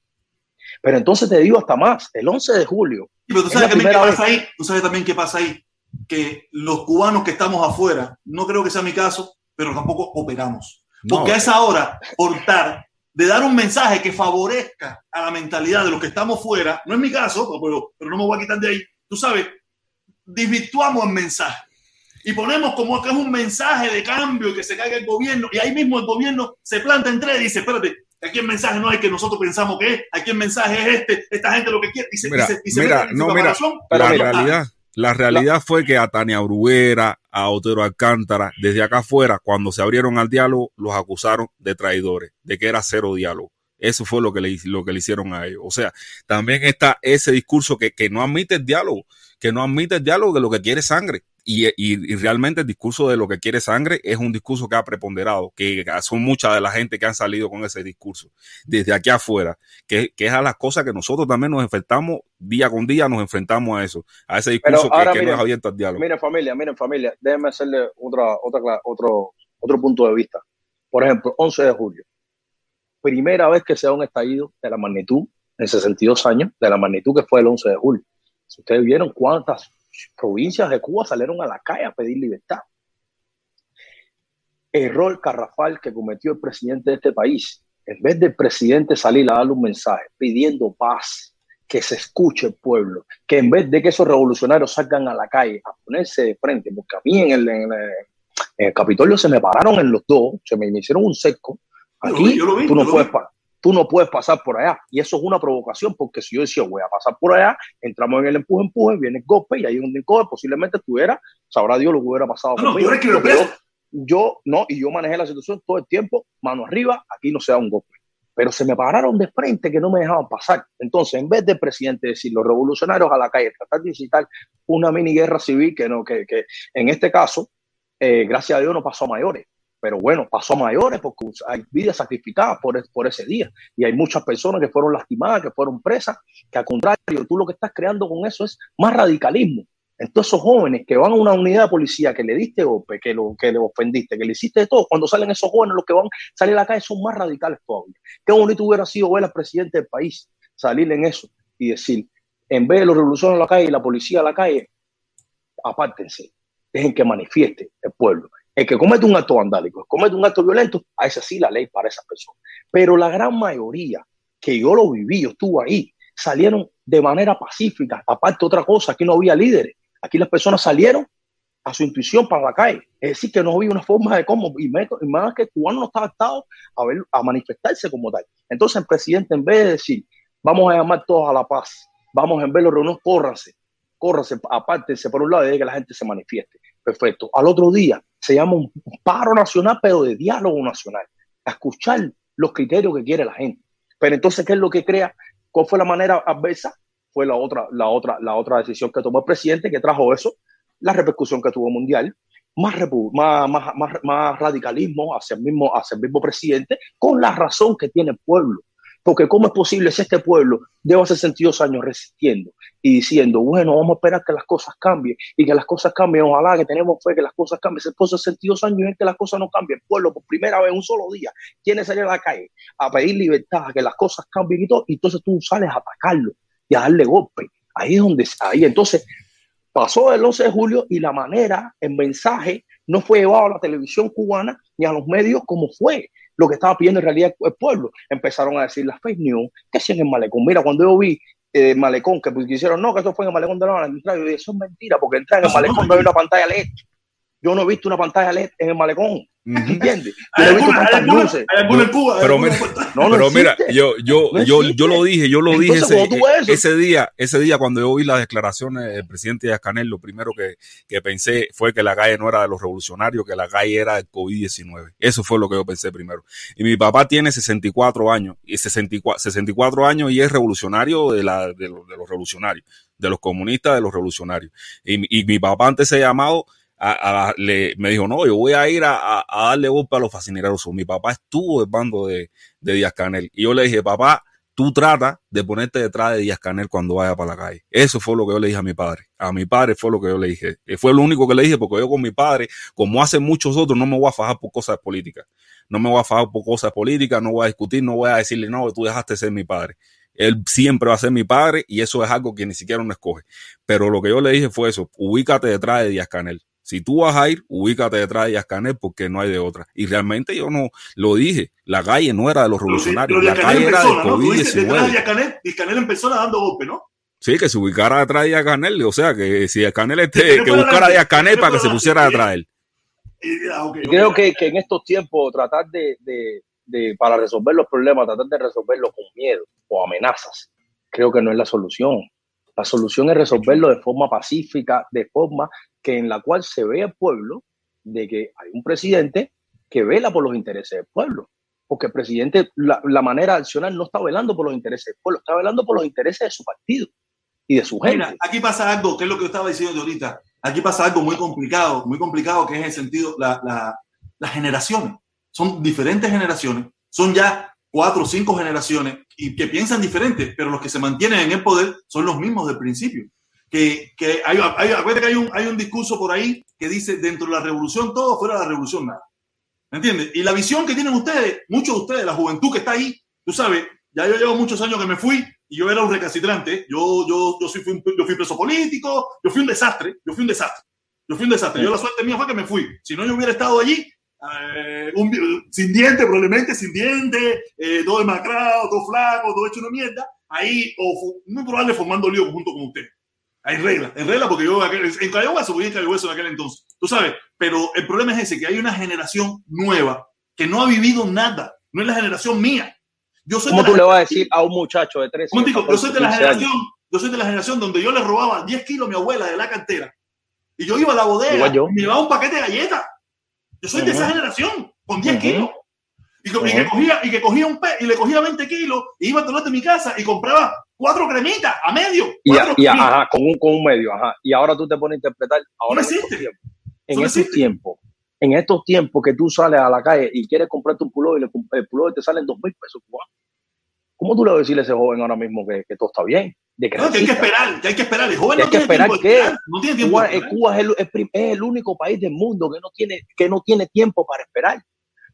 Pero entonces te digo hasta más, el 11 de julio pero tú sabes también qué pasa ahí, tú sabes también qué pasa ahí, que los cubanos que estamos afuera, no creo que sea mi caso, pero tampoco operamos. Porque a esa hora, portar, de dar un mensaje que favorezca a la mentalidad de los que estamos fuera, no es mi caso, pero, pero no me voy a quitar de ahí, tú sabes, desvirtuamos el mensaje. Y ponemos como que es un mensaje de cambio y que se caiga el gobierno. Y ahí mismo el gobierno se planta entre y dice, espérate, aquí el mensaje no es que nosotros pensamos que es, aquí el mensaje es este, esta gente lo que quiere. Y se, mira, y se, mira, no, mira, la realidad, la realidad fue que a Tania Bruguera, a Otero Alcántara, desde acá afuera, cuando se abrieron al diálogo, los acusaron de traidores, de que era cero diálogo. Eso fue lo que le, lo que le hicieron a ellos. O sea, también está ese discurso que, que no admite el diálogo, que no admite el diálogo de lo que quiere sangre. Y, y, realmente el discurso de lo que quiere sangre es un discurso que ha preponderado, que son mucha de la gente que han salido con ese discurso desde aquí afuera, que, que es a las cosas que nosotros también nos enfrentamos día con día, nos enfrentamos a eso, a ese discurso que, no es abierto al diálogo. Miren familia, miren familia, déjenme hacerle otra, otra, otro, otro punto de vista. Por ejemplo, 11 de julio, primera vez que se da un estallido de la magnitud, en 62 años, de la magnitud que fue el 11 de julio. Si ustedes vieron cuántas provincias de Cuba salieron a la calle a pedir libertad. Error carrafal que cometió el presidente de este país. En vez del presidente salir a darle un mensaje pidiendo paz, que se escuche el pueblo, que en vez de que esos revolucionarios salgan a la calle a ponerse de frente, porque a mí en el, en el, Capitolio se me pararon en los dos, se me, hicieron un seco. Aquí tú no puedes parar tú no puedes pasar por allá. Y eso es una provocación, porque si yo decía, voy a pasar por allá, entramos en el empuje, empuje, viene el golpe y ahí donde el golpe posiblemente estuviera, sabrá Dios lo que hubiera pasado. No, yo, yo, no, y yo manejé la situación todo el tiempo, mano arriba, aquí no se da un golpe. Pero se me pararon de frente que no me dejaban pasar. Entonces, en vez del presidente decir los revolucionarios a la calle, tratar de incitar una mini guerra civil que, no, que, que en este caso, eh, gracias a Dios, no pasó a mayores pero bueno, pasó a mayores porque hay vidas sacrificadas por, ese día y hay muchas personas que fueron lastimadas, que fueron presas, que al contrario, tú lo que estás creando con eso es más radicalismo. Entonces esos jóvenes que van a una unidad de policía, que le diste golpe, que, lo, que le ofendiste, que le hiciste de todo, cuando salen esos jóvenes, los que van a salir a la calle son más radicales todavía. Qué bonito hubiera sido ver al presidente del país salir en eso y decir, en vez de los revolucionarios a la calle y la policía a la calle, apártense, dejen que manifieste el pueblo. El que comete un acto vandálico, comete un acto violento, a esa sí la ley para esa persona. Pero la gran mayoría, que yo lo viví, yo estuve ahí, salieron de manera pacífica. Aparte, otra cosa, aquí no había líderes. Aquí las personas salieron a su intuición para la calle. Es decir, que no había una forma de cómo, y, más que el cubano no estaba adaptado a, ver, a manifestarse como tal. Entonces el presidente, en vez de decir, vamos a llamar todos a la paz, vamos en vez de reuniones, córranse, córranse, apártense por un lado y que la gente se manifieste. Perfecto. Al otro día se llama un paro nacional, pero de diálogo nacional, a escuchar los criterios que quiere la gente. Pero entonces, ¿qué es lo que crea? ¿Cuál fue la manera adversa? Fue la otra, la otra, la otra decisión que tomó el presidente que trajo eso, la repercusión que tuvo mundial, más, más, más, más, radicalismo hacia el, mismo, hacia el mismo presidente, con la razón que tiene el pueblo. Porque ¿cómo es posible si este pueblo lleva 62 años resistiendo y diciendo, bueno, vamos a esperar que las cosas cambien y que las cosas cambien, ojalá que tenemos fe que las cosas cambien. Después de 62 años es que las cosas no cambien. El pueblo por primera vez un solo día tiene salir a la calle a pedir libertad, a que las cosas cambien y todo, y entonces tú sales a atacarlo y a darle golpe. Ahí es donde, ahí entonces pasó el 11 de julio y la manera, el mensaje no fue llevado a la televisión cubana ni a los medios como fue lo que estaba pidiendo en realidad el pueblo. Empezaron a decir las fake news, que hacían en el malecón. Mira, cuando yo vi eh, malecón, que pues, quisieron, no, que eso fue en el malecón de la yo dije, eso es mentira, porque entrar en el malecón no hay una pantalla LED. Yo no he visto una pantalla LED en el malecón. ¿Entiendes? Hay en Cuba. Pero, mira, pero mira, yo, yo, yo, yo lo dije, yo lo dije ese, ese, día, ese día cuando yo vi las declaraciones del presidente Canel, lo primero que, que, pensé fue que la calle no era de los revolucionarios, que la calle era del COVID-19. Eso fue lo que yo pensé primero. Y mi papá tiene 64 años, y 64, 64 años y es revolucionario de, la, de, los, de los revolucionarios, de los comunistas, de los revolucionarios. Y, y mi papá antes se ha llamado le, me dijo, no, yo voy a ir a, darle golpe a los fascineros. Mi papá estuvo el bando de, de Díaz Canel. Y yo le dije, papá, tú trata de ponerte detrás de Díaz Canel cuando vaya para la calle. Eso fue lo que yo le dije a mi padre. A mi padre fue lo que yo le dije. Fue lo único que le dije porque yo con mi padre, como hacen muchos otros, no me voy a fajar por cosas políticas. No me voy a fajar por cosas políticas, no voy a discutir, no voy a decirle, no, tú dejaste de ser mi padre. él siempre va a ser mi padre y eso es algo que ni siquiera uno escoge. Pero lo que yo le dije fue eso, ubícate detrás de Díaz Canel. Si tú vas a ir, ubícate detrás de Díaz Canel porque no hay de otra. Y realmente yo no lo dije, la calle no era de los revolucionarios, la calle era del COVID-19. ¿no? Díaz Canel, Díaz Canel en persona dando golpe, ¿no? Sí, que se ubicara detrás de Díaz Canel, o sea, que si Díaz Canel esté, que buscara a Díaz Canel para que se pusiera detrás de él. Creo que, que en estos tiempos tratar de, de, de, para resolver los problemas, tratar de resolverlos con miedo o amenazas, creo que no es la solución. La solución es resolverlo de forma pacífica, de forma que en la cual se vea el pueblo de que hay un presidente que vela por los intereses del pueblo. Porque el presidente, la, la manera de accionar no está velando por los intereses del pueblo, está velando por los intereses de su partido y de su gente. Mira, aquí pasa algo, que es lo que yo estaba diciendo ahorita. Aquí pasa algo muy complicado, muy complicado, que es el sentido, la, la, las generaciones. Son diferentes generaciones, son ya cuatro o cinco generaciones y que piensan diferente, pero los que se mantienen en el poder son los mismos del principio. Que, hay, hay, que hay un, hay un discurso por ahí que dice dentro de la revolución todo, fuera de la revolución nada. ¿Me entiendes? Y la visión que tienen ustedes, muchos de ustedes, la juventud que está ahí, tú sabes, ya yo llevo muchos años que me fui y yo era un recalcitrante, yo, yo, yo, fui, yo fui preso político, yo fui un desastre, yo fui un desastre, yo fui un desastre. Yo la suerte mía fue que me fui. Si no, yo hubiera estado allí eh, sin diente, probablemente sin diente, eh, todo demacrado, todo flaco, todo hecho una mierda, ahí, muy probable formando lío junto con usted. Hay reglas, en regla, porque yo en Cayo voy en Hueso en aquel entonces, tú sabes, pero el problema es ese, que hay una generación nueva que no ha vivido nada, no es la generación mía. Yo soy ¿Cómo tú le vas a decir a un muchacho de 13 años? Yo soy de la generación, yo soy de la generación donde yo le robaba 10 kilos a mi abuela de la cantera y yo iba a la bodega y me llevaba un paquete de galletas yo soy de esa generación, con 10 kilos. Y, que cogía, y que cogía un pe y le cogía 20 kilos y iba a de mi casa y compraba cuatro cremitas a medio. Y, ajá, con un, con un medio, ajá. Y ahora tú te pones a interpretar. Ahora no existe. En estos tiempos, en estos tiempos que tú sales a la calle y quieres comprarte un pullover y el pullover te sale en dos mil pesos ¿Cómo tú le vas a decirle a ese joven ahora mismo que, que todo está bien? que, no, que hay que esperar, que hay que esperar. El joven no que esperar que no tiene tiempo. Cuba, Cuba es, el, es, el, único país del mundo que no tiene, que no tiene tiempo para esperar.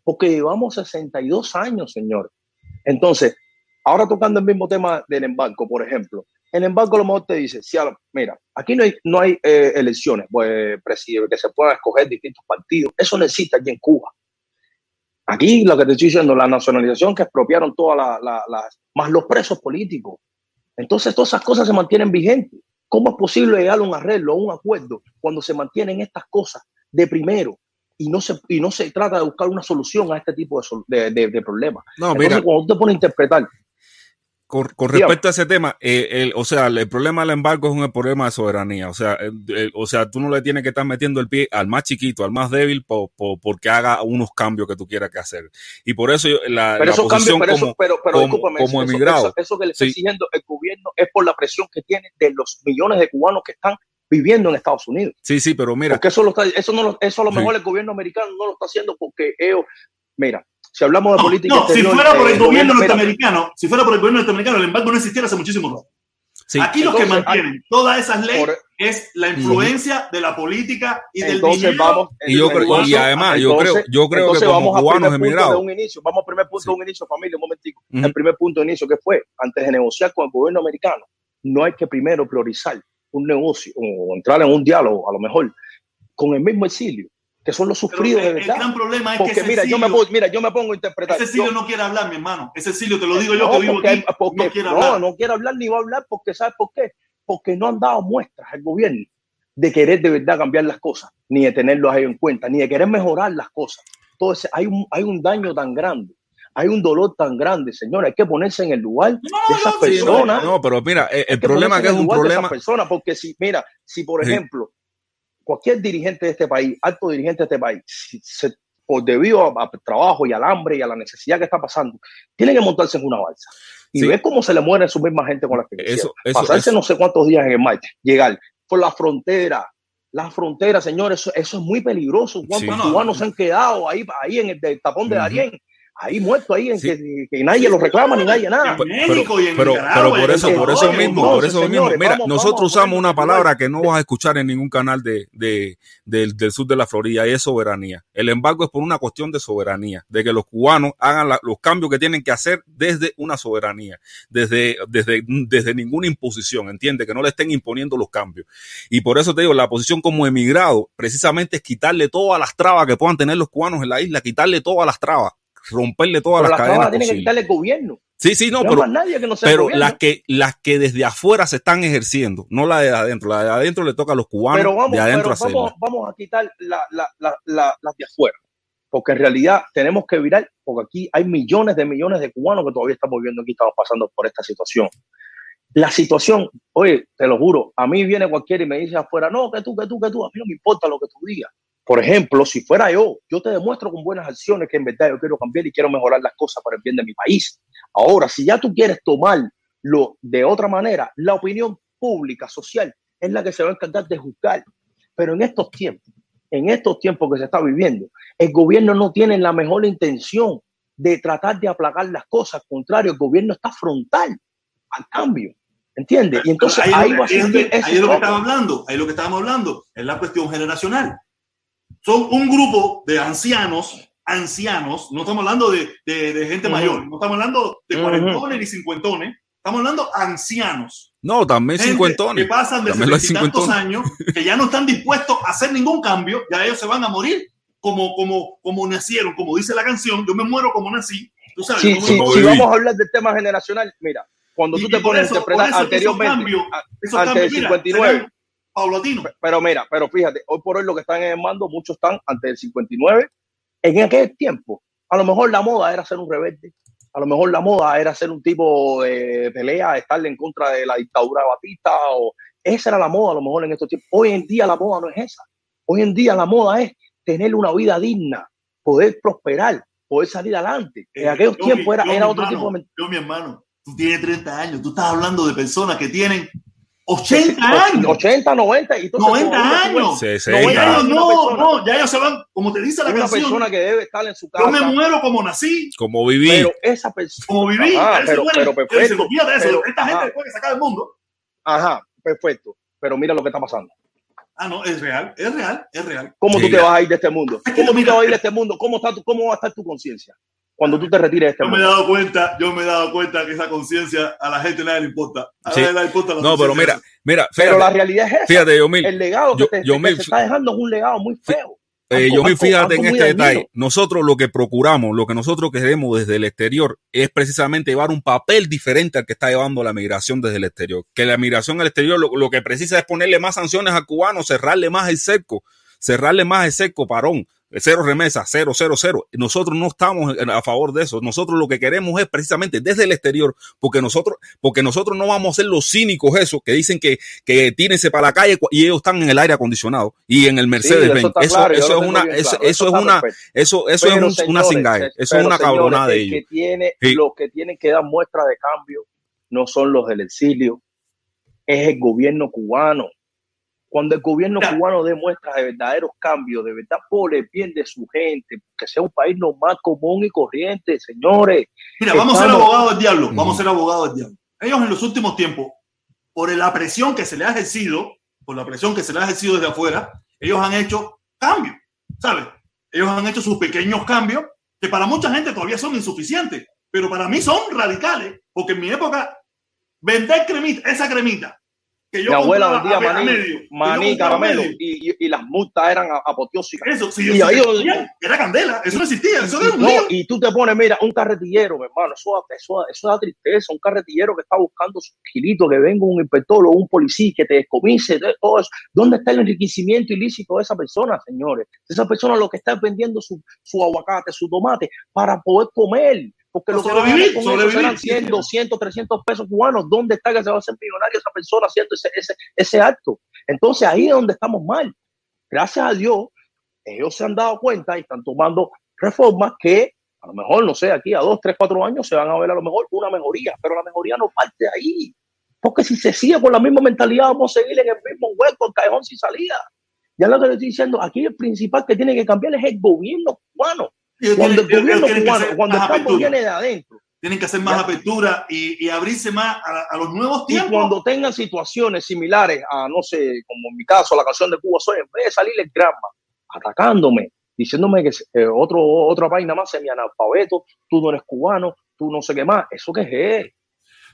Porque llevamos 62 años, señor. Entonces, ahora tocando el mismo tema del embarco, por ejemplo. El embarco a lo mejor te dice, si mira, aquí no hay, no hay eh, elecciones pues, que se puedan escoger distintos partidos. Eso no existe aquí en Cuba. Aquí lo que te estoy diciendo, la nacionalización que expropiaron todas las, la, más los presos políticos. Entonces todas esas cosas se mantienen vigentes. ¿Cómo es posible llegar a un arreglo, a un acuerdo, cuando se mantienen estas cosas de primero y no se, y no se trata de buscar una solución a este tipo de, de, de problemas? No, Entonces, cuando usted pone a interpretar con, respecto a ese tema, eh, el, o sea, el problema del embargo es un problema de soberanía. O sea, o sea, tú no le tienes que estar metiendo el pie al más chiquito, al más débil, por, porque haga unos cambios que tú quieras que hacer. Y por eso la, pero la posición pero como, pero, pero, como, como emigrado. Eso, que le está exigiendo el gobierno es por la presión que tiene de los millones de cubanos que están viviendo en Estados Unidos. Sí, sí, pero mira. Porque eso, lo está, eso, no eso a lo mejor el gobierno americano no lo está haciendo porque ellos, mira, si hablamos de política. No, si fuera por el gobierno norteamericano, si fuera por el gobierno norteamericano, el embargo no existiera hace muchísimo rato. Aquí lo que mantienen todas esas leyes es la influencia de la política y del dinero. Vamos, y, yo creo, y además, yo creo, yo creo que como cubanos emigrados. vamos al primer punto de un inicio, familia, un momentico. El primer punto de inicio que fue, antes de negociar con el gobierno americano, no hay que primero priorizar un negocio o entrar en un diálogo, a lo mejor, con el mismo exilio que son los sufridos de verdad. El gran problema es porque que mira, yo me pongo, mira, yo me pongo a interpretar. Ese Cecilio no quiere hablar, mi hermano. Ese Cecilio, te lo digo yo que vivo aquí, porque, no quiere hablar. No, no quiere hablar ni va a hablar porque, ¿sabes por qué? Porque no han dado muestras al gobierno de querer de verdad cambiar las cosas, ni de tenerlos ahí en cuenta, ni de querer mejorar las cosas. Entonces, hay un, hay un daño tan grande hay un dolor tan grande, señor. Hay que ponerse en el lugar de esas personas. No, pero mira, eh, el, problema es que es un problema. Personas, porque si, mira, si por ejemplo, cualquier dirigente de este país, alto dirigente de este país, se, por debido a, trabajo y al hambre y a la necesidad que está pasando, tiene que montarse en una balsa. Y ver cómo se le muere su misma gente con la que eso, Pasarse no sé cuántos días en el mar, llegar por la frontera, la frontera, señores, eso, es muy peligroso. ¿Cuántos cubanos se han quedado ahí, ahí en el, tapón de Darién? Ahí muerto ahí en que, nadie lo reclama ni nadie nada. pero, pero, por eso, por eso mismo, por eso mismo, mira, nosotros usamos una palabra que no vas a escuchar en ningún canal de, de, del, del, sur de la Florida y es soberanía. El embargo es por una cuestión de soberanía, de que los cubanos hagan los cambios que tienen que hacer desde una soberanía, desde, desde, desde ninguna imposición, entiende, que no le estén imponiendo los cambios. Y por eso te digo, la posición como emigrado precisamente es quitarle todas las trabas que puedan tener los cubanos en la isla, quitarle todas las trabas romperle todas las, cadenas. Tiene que quitarle el gobierno. Sí, sí, no, pero, pero las que las que desde afuera se están ejerciendo, no la de adentro, la de adentro le toca a los cubanos pero vamos, de adentro vamos, vamos, a quitar las de afuera, porque en realidad tenemos que virar, porque aquí hay millones de millones de cubanos que todavía estamos viviendo aquí, estamos pasando por esta situación. La situación, oye, te lo juro, a mí viene cualquiera y me dice afuera, no, que tú, que tú, que tú, a mí no me importa lo que tú digas. Por ejemplo, si fuera yo, yo te demuestro con buenas acciones que en verdad yo quiero cambiar y quiero mejorar las cosas para el bien de mi país. Ahora, si ya tú quieres tomarlo de otra manera, la opinión pública, social, es la que se va a encargar de juzgar. Pero en estos tiempos, en estos tiempos que se está viviendo, el gobierno no tiene la mejor intención de tratar de aplacar las cosas. Al contrario, el gobierno está frontal al cambio. ¿Entiendes? Y entonces ahí, va a ser. Ahí es lo que estamos hablando, ahí es lo que estábamos hablando, es la cuestión generacional son un grupo de ancianos, ancianos, no estamos hablando de, de, gente mayor, no estamos hablando de cuarentones ni cincuentones, estamos hablando de ancianos. No, también cincuentones. Que pasan de tantos años, que ya no están dispuestos a hacer ningún cambio, ya ellos se van a morir como, como, como nacieron, como dice la canción, yo me muero como nací. Tú sabes, sí, sí, si vamos a hablar del tema generacional, mira, cuando tú te pones a interpretar anteriormente, ante el 59, paulatino. Pero mira, pero fíjate, hoy por hoy lo que están en el mando, muchos están ante el 59. En aquel tiempo, a lo mejor la moda era ser un rebelde, a lo mejor la moda era ser un tipo de pelea, estarle en contra de la dictadura batista, o esa era la moda a lo mejor en estos tiempos. Hoy en día la moda no es esa. Hoy en día la moda es tener una vida digna, poder prosperar, poder salir adelante. En eh, aquellos tiempos era, era otro tipo de... Yo, mi hermano, tú tienes 30 años, tú estás hablando de personas que tienen 80 años. 80, 90 y 90 años. 60. años. No, no, ya ellos se van, como te dice la una canción. Una persona que debe estar en su casa. Yo me muero como nací. Como viví. Pero esa persona. Como viví. Ajá, pero, pero, perfecto. Pero, Esta gente después que sacar del mundo. Ajá, perfecto. Pero mira lo que está pasando. Ah, no, es real, es real, es real. ¿Cómo tú te vas a ir de este mundo? ¿Cómo tú te vas a ir de este mundo? ¿Cómo, está tu, cómo va a estar tu conciencia? Cuando tú te retires de este yo me he dado cuenta, yo me he dado cuenta que esa conciencia a la gente nadie le importa. A nadie le importa la no, pero mira, mira, fíjate, pero la realidad es esa. Fíjate, Yomil, el legado que, te, que se está dejando es un legado muy feo. Eh, yo me fíjate en este detalle. Nosotros lo que procuramos, lo que nosotros queremos desde el exterior es precisamente llevar un papel diferente al que está llevando la migración desde el exterior. Que la migración al exterior lo, lo que precisa es ponerle más sanciones a cubanos, cerrarle más el cerco, cerrarle más el cerco, parón, cero remesa, cero, cero, cero. Nosotros no estamos a favor de eso. Nosotros lo que queremos es precisamente desde el exterior, porque nosotros, porque nosotros no vamos a ser los cínicos esos que dicen que, que tírense para la calle y ellos están en el aire acondicionado y en el Mercedes eso, eso, es una, eso, es una, eso, eso es una singae, eso es una cabronada de ellos. Que tiene, Los que tienen que dar muestra de cambio no son los del exilio, es el gobierno cubano cuando el gobierno cubano demuestra de verdaderos cambios, de verdad por el bien de su gente, que sea un país normal, común y corriente, señores. Mira, vamos a ser abogados del diablo, vamos a ser abogados del diablo. Ellos en los últimos tiempos, por la presión que se le ha ejercido, por la presión que se le ha ejercido desde afuera, ellos han hecho cambios, ¿sabes? Ellos han hecho sus pequeños cambios que para mucha gente todavía son insuficientes, pero para mí son radicales, porque en mi época vender cremita, esa cremita, mi abuela vendía maní, maní caramelo y, y, las multas eran apoteósicas. Eso, sí, y ahí, era candela, eso no existía, eso era un no, Y tú te pones, mira, un carretillero, mi hermano, eso, eso, eso da tristeza, un carretillero que está buscando su kilito, que venga un inspector o un policía que te descomise, todo eso. ¿Dónde está el enriquecimiento ilícito de esa persona, señores? Esa persona lo que está vendiendo su, su aguacate, su tomate, para poder comer porque lo que sobrevivir, sobrevivir. 100, 200, 300 pesos cubanos. ¿Dónde está que se va a hacer millonario esa persona haciendo ese, ese, ese acto? Entonces ahí es donde estamos mal. Gracias a Dios, ellos se han dado cuenta y están tomando reformas que a lo mejor, no sé, aquí a dos, tres, cuatro años se van a ver a lo mejor una mejoría, pero la mejoría no parte de ahí. Porque si se sigue con la misma mentalidad, vamos a seguir en el mismo hueco, el cajón sin salida. Ya lo que le estoy diciendo, aquí el principal que tiene que cambiar es el gobierno cubano Cuando el gobierno cubano, cuando el campo viene de adentro, tienen que hacer más apertura y, y, abrirse más a, a, los nuevos tiempos. Y cuando tengan situaciones similares a, no sé, como en mi caso, la canción de Cuba Soy, en vez de salir el grama atacándome, diciéndome que eh, otro, otra vaina más semi-analfabeto, tú no eres cubano, tú no sé qué más, ¿eso qué es?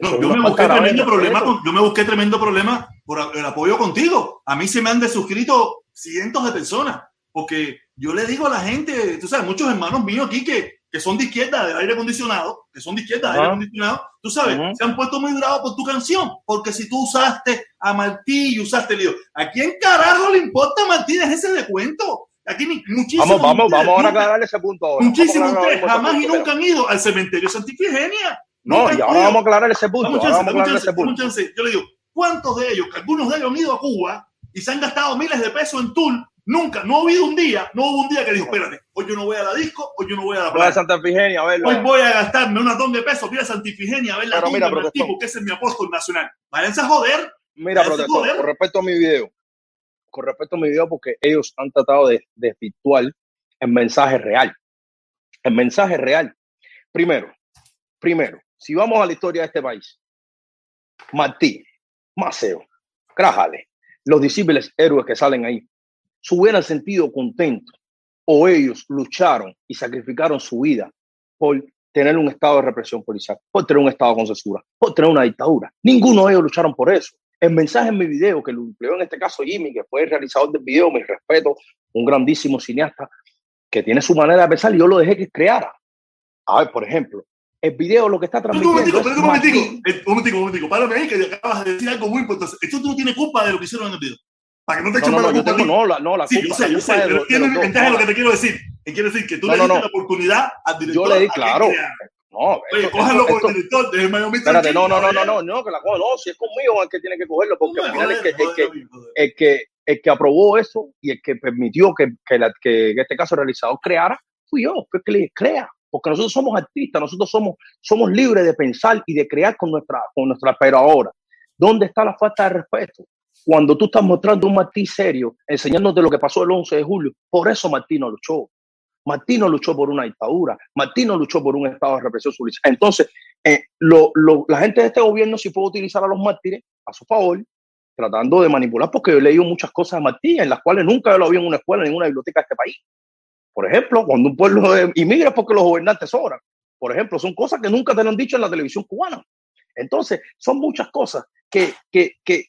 No, yo, me busqué tremendo problema con, yo me busqué tremendo problema por el apoyo contigo. A mí se me han desuscrito cientos de personas, porque yo le digo a la gente, tú sabes, muchos hermanos míos aquí que, que son de izquierda del aire acondicionado, que son de izquierda del aire acondicionado, tú sabes, se han puesto muy bravos por tu canción, porque si tú usaste a Martí y usaste el lío, ¿a quién carajo le importa a Martí? Es ese de cuento. Aquí muchísimo. Vamos, vamos, vamos ahora a aclarar ese punto ahora. Muchísimos ustedes jamás y nunca han ido al cementerio Santifigenia. No, y ahora vamos a aclarar ese punto. Vamos, chance, vamos a aclarar ese punto. Yo le digo, ¿cuántos de ellos, que algunos de ellos han ido a Cuba y se han gastado miles de pesos en tour Nunca, no ha habido un día, no hubo un día que dijo, espérate, hoy yo no voy a la disco, hoy yo no voy a la playa. Santa Efigenia, a verlo. Hoy voy a gastarme una don de pesos, voy a Santa Efigenia a ver la tumba de tipo, que ese es mi apóstol nacional. Váyanse a joder. Mira, protector, con respecto a mi video, con respecto a mi video, porque ellos han tratado de desvirtuar el mensaje real. El mensaje real. Primero, primero, si vamos a la historia de este país, Martí, Maceo, Crájale, los discípulos héroes que salen ahí, se hubieran sentido contentos o ellos lucharon y sacrificaron su vida por tener un estado de represión policial, por tener un estado con censura, por tener una dictadura. Ninguno de ellos lucharon por eso. El mensaje en mi video, que lo empleó en este caso Jimmy, que fue el realizador del video, mi respeto, un grandísimo cineasta, que tiene su manera de pensar y yo lo dejé que creara. A ver, por ejemplo, el video lo que está transmitiendo. Un momentico, un momentico, un momentico, un momentico, párame ahí que acabas de decir algo muy importante. Esto tú no tienes culpa de lo que hicieron en el video. Para que no te echen no, no. Tengo, no, la, no, la sí, culpa, yo sé, yo sé, pero ventaja lo que te quiero decir. Que quiere decir que tú no, le diste la oportunidad al director. Yo le di, claro. No, Oye, cójalo con el director, déjeme a mí Espérate, no, no, no, no, no, no, que la coja, no, si es conmigo el que tiene que cogerlo, porque al final es que, el que, el que, el que aprobó eso y el que permitió que, que, la, que en este caso el realizador creara, fui yo, fue que le crea, porque nosotros somos artistas, nosotros somos, somos libres de pensar y de crear con nuestra, con nuestra, pero ahora, ¿dónde está la falta de respeto? Cuando tú estás mostrando un Martí serio, enseñándote lo que pasó el 11 de julio, por eso Martí no luchó. Martí no luchó por una dictadura, Martí no luchó por un estado de represión policial. Entonces, eh, la gente de este gobierno sí puede utilizar a los mártires a su favor, tratando de manipular, porque yo he leído muchas cosas de Martí, en las cuales nunca lo vi en una escuela, en ninguna biblioteca de este país. Por ejemplo, cuando un pueblo inmigra porque los gobernantes sobran. Por ejemplo, son cosas que nunca te lo han dicho en la televisión cubana. Entonces, son muchas cosas que, que, que,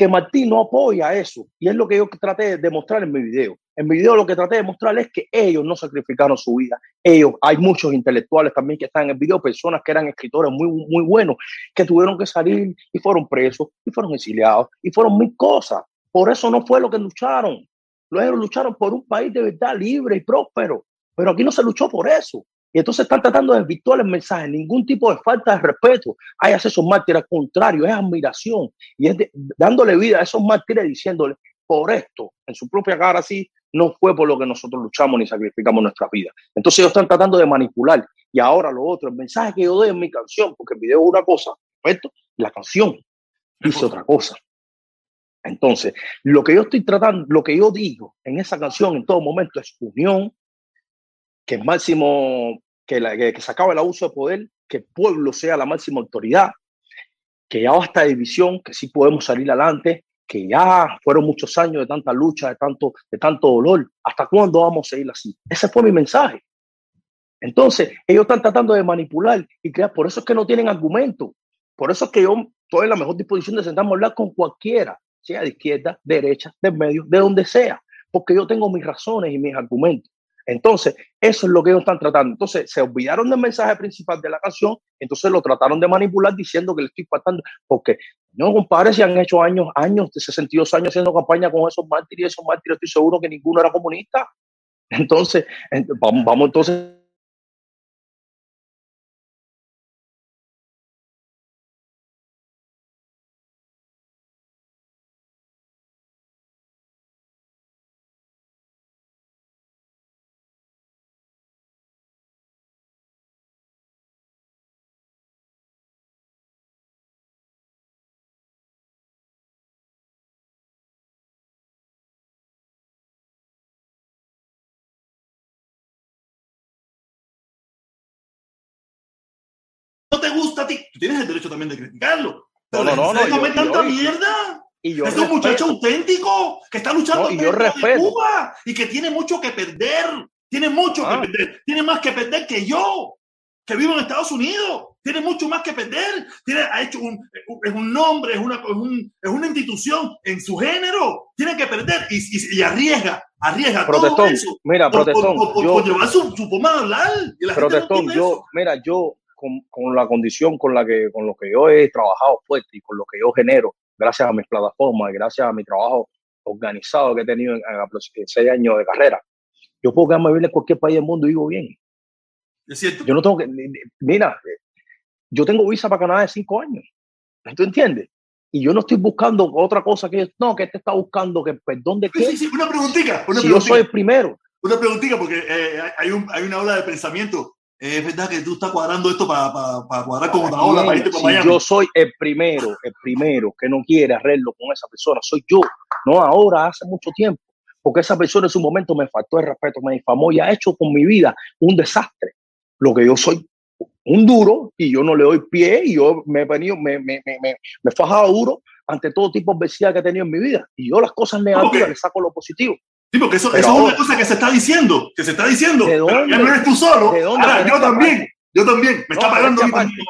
que Martí no apoya eso. Y es lo que yo traté de mostrar en mi video. En mi video lo que traté de mostrar es que ellos no sacrificaron su vida. Ellos, hay muchos intelectuales también que están en el video, personas que eran escritores muy, muy buenos, que tuvieron que salir y fueron presos y fueron exiliados y fueron mil cosas. Por eso no fue lo que lucharon. Luego lucharon por un país de verdad libre y próspero. Pero aquí no se luchó por eso. Y entonces están tratando de desvirtuar el mensaje, ningún tipo de falta de respeto. Hay hacia esos mártires, al contrario, es admiración. Y es de, dándole vida a esos mártires diciéndole, por esto, en su propia cara así, no fue por lo que nosotros luchamos ni sacrificamos nuestra vida. Entonces ellos están tratando de manipular. Y ahora lo otro, el mensaje que yo doy en mi canción, porque el video es una cosa, ¿perfecto? La canción dice otra cosa. Entonces, lo que yo estoy tratando, lo que yo digo en esa canción en todo momento es unión, que el máximo, que, que, que, se acabe el abuso de poder, que el pueblo sea la máxima autoridad, que ya basta de división, que sí podemos salir adelante, que ya fueron muchos años de tanta lucha, de tanto, de tanto dolor. ¿Hasta cuándo vamos a seguir así? Ese fue mi mensaje. Entonces, ellos están tratando de manipular y crear, por eso es que no tienen argumento. Por eso es que yo estoy en la mejor disposición de sentarme a hablar con cualquiera, sea de izquierda, derecha, de medio, de donde sea, porque yo tengo mis razones y mis argumentos. Entonces, eso es lo que ellos están tratando. Entonces, se olvidaron del mensaje principal de la canción, entonces lo trataron de manipular diciendo que le estoy faltando, porque no, compadre, si han hecho años, años, de 62 años haciendo campaña con esos mártires, esos mártires, estoy seguro que ninguno era comunista. Entonces, vamos, vamos entonces tienes el derecho también de criticarlo. No, no, no, no. no yo- tanta yo- mierda. Y yo es un muchacho auténtico que está luchando No, y yo de. Cuba y que tiene mucho que perder. Tiene mucho Ah. que perder. Tiene más que perder que yo, que vivo en Estados Unidos. Tiene mucho más que perder. Tiene, ha hecho un, es un nombre, es una, es, un- es una institución en su género. Tiene que perder y, y- y arriesga, arriesga todo Protestón, eso. mira, por, protestón, por- por- yo, por llevar su, su forma de hablar. Y la gente no protestón, yo, eso. mira, yo con, con la condición con la que, con lo que yo he trabajado fuerte y con lo que yo genero, gracias a mis plataformas y gracias a mi trabajo organizado que he tenido en, en seis años de carrera, yo puedo quedarme a vivir en cualquier país del mundo y vivo bien. Es cierto. Yo no tengo que, mira, yo tengo visa para Canadá de cinco años. ¿Tú entiendes? Y yo no estoy buscando otra cosa que, no, que este está buscando que perdón de Sí, qué. sí, sí, una preguntita. Una Si yo soy el primero. Una preguntita, porque eh, hay un, hay una ola de pensamiento. Eh, es verdad que tú estás cuadrando esto para, para, para cuadrar como una ola para irte para Si Miami. yo soy el primero, el primero que no quiere arreglo con esa persona, soy yo. No ahora, hace mucho tiempo. Porque esa persona en su momento me faltó el respeto, me difamó y ha hecho con mi vida un desastre. Lo que yo soy un duro y yo no le doy pie y yo me he venido, me, me, me, me, me he fajado duro ante todo tipo de adversidad que he tenido en mi vida. Y yo las cosas negativas Ok. le saco lo positivo. Sí, porque eso, Pero eso es una cosa que se está diciendo, que se está diciendo. ¿De Pero ya no eres tú solo. ¿De dónde? Ahora, Pero yo es también. aparte- Yo también. Me No, está pero pagando es a que también.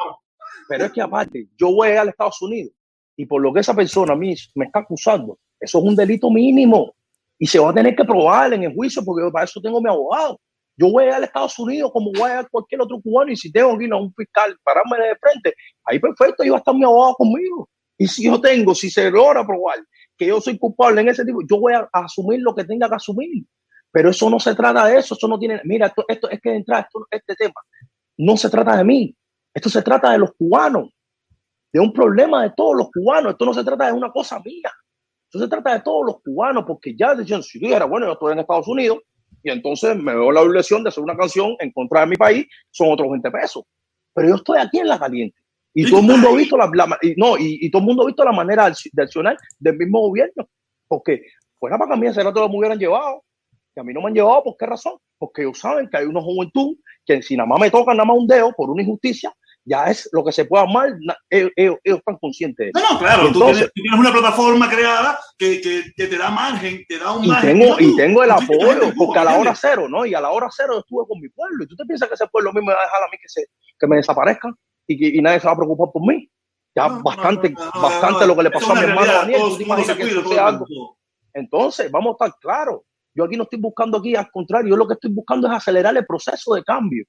Pero es que aparte, yo voy a Estados Unidos y por lo que esa persona a mí me está acusando, eso es un delito mínimo y se va a tener que probar en el juicio porque yo para eso tengo mi abogado. Yo voy a Estados Unidos como voy a cualquier otro cubano y si tengo que ir a un fiscal, pararme de frente, ahí perfecto, ahí va a estar mi abogado conmigo. Y si yo tengo, si se logra probar que yo soy culpable en ese tipo, yo voy a, asumir lo que tenga que asumir. Pero eso no se trata de eso, eso no tiene, mira, esto, esto es que de entrada, esto- este tema no se trata de mí, esto se trata de los cubanos, de un problema de todos los cubanos. Esto no se trata de una cosa mía. Esto se trata de todos los cubanos, porque ya decían, si dijera, bueno, yo estoy en Estados Unidos y entonces me veo la obligación de hacer una canción en contra de mi país, son otros 20 pesos. Pero yo estoy aquí en la caliente. Y ¿Y todo el tú mundo ha visto la, la- y, no, y, y todo el mundo ha visto la manera de accionar del mismo gobierno. Porque fuera para mí ese rato lo me hubieran llevado. Y a mí no me han llevado, ¿por qué razón? Porque ellos saben que hay una juventud que si nada más me tocan nada más un dedo por una injusticia, ya es lo que se puede armar. na- Ellos, ellos- ellos están conscientes de eso. No, no, claro. tú, Entonces- tienes, tú tienes una plataforma creada que, que, que te da margen, te da un Y margen. tengo, tú- y tengo el tú apoyo, Cuba, porque a la hora cero, ¿no? Y a la hora cero yo estuve con mi pueblo. ¿Y tú te piensas que ese pueblo mí me va a dejar a mí que, se, que me desaparezca y, que, y nadie se va a preocupar por mí? Ya No, bastante, no, no, no, basta no, lo que le pasó a mi hermano Daniel. Entonces, vamos a estar claros. Yo aquí no estoy buscando aquí, al contrario, yo lo que estoy buscando es acelerar el proceso de cambio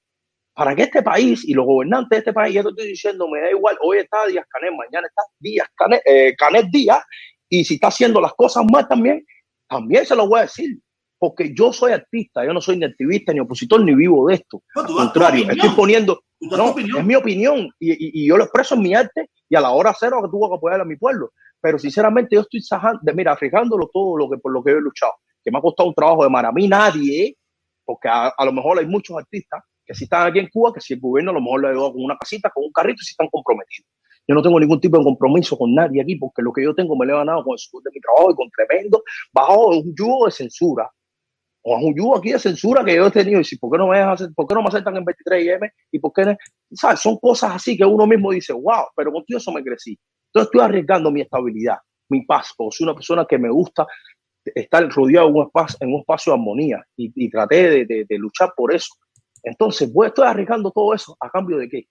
para que este país y los gobernantes de este país, ya te estoy diciendo, me da igual, hoy está Díaz Canet, mañana está Díaz Canet, eh, Canet Díaz, y si está haciendo las cosas mal también, también se lo voy a decir, porque yo soy artista, yo no soy ni activista, ni opositor, ni vivo de esto. No, Al contrario, estoy poniendo, tú das tu no, es mi opinión y, y- y yo lo expreso en mi arte y a la hora cero que tuvo que apoyar a mi pueblo. Pero sinceramente yo estoy sajando, mira, arriesgándolo todo lo que por lo que yo he luchado, que me ha costado un trabajo de mar. A mí nadie, porque a, a lo mejor hay muchos artistas que si están aquí en Cuba, que si el gobierno a lo mejor le ayuda con una casita, con un carrito, si están comprometidos. Yo no tengo ningún tipo de compromiso con nadie aquí, porque lo que yo tengo me lo he ganado con el sudor de mi trabajo y con tremendo, bajo un yugo de censura. O yugo aquí de censura que yo he tenido. Y si, ¿por qué no me hacer, por qué no me aceptan en 23M? ¿Y por qué? ¿Sabes? Son cosas así que uno mismo dice, wow, pero contigo eso me crecí. Entonces estoy arriesgando mi estabilidad, mi paz, porque soy una persona que me gusta estar rodeado en un espacio, en un espacio de armonía y, y traté de, de- de luchar por eso. Entonces, voy, estoy arriesgando todo eso a cambio de qué?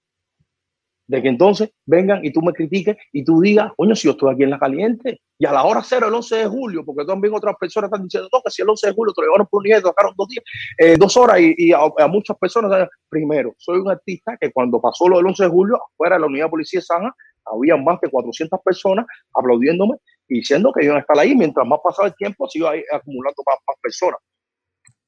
De que entonces vengan y tú me critiques y tú digas, coño, si yo estoy aquí en la caliente y a la hora cero, el 11 de julio, porque también otras personas están diciendo, no, que si el 11 de julio te lo llevaron por un día tocaron dos días, eh, dos horas y, y a, muchas personas, primero, soy un artista que cuando pasó lo del 11 de julio, afuera de la unidad de policía de había más de 400 personas aplaudiéndome y diciendo que iban a estar ahí. Mientras más pasaba el tiempo, se iba acumulando más, más personas.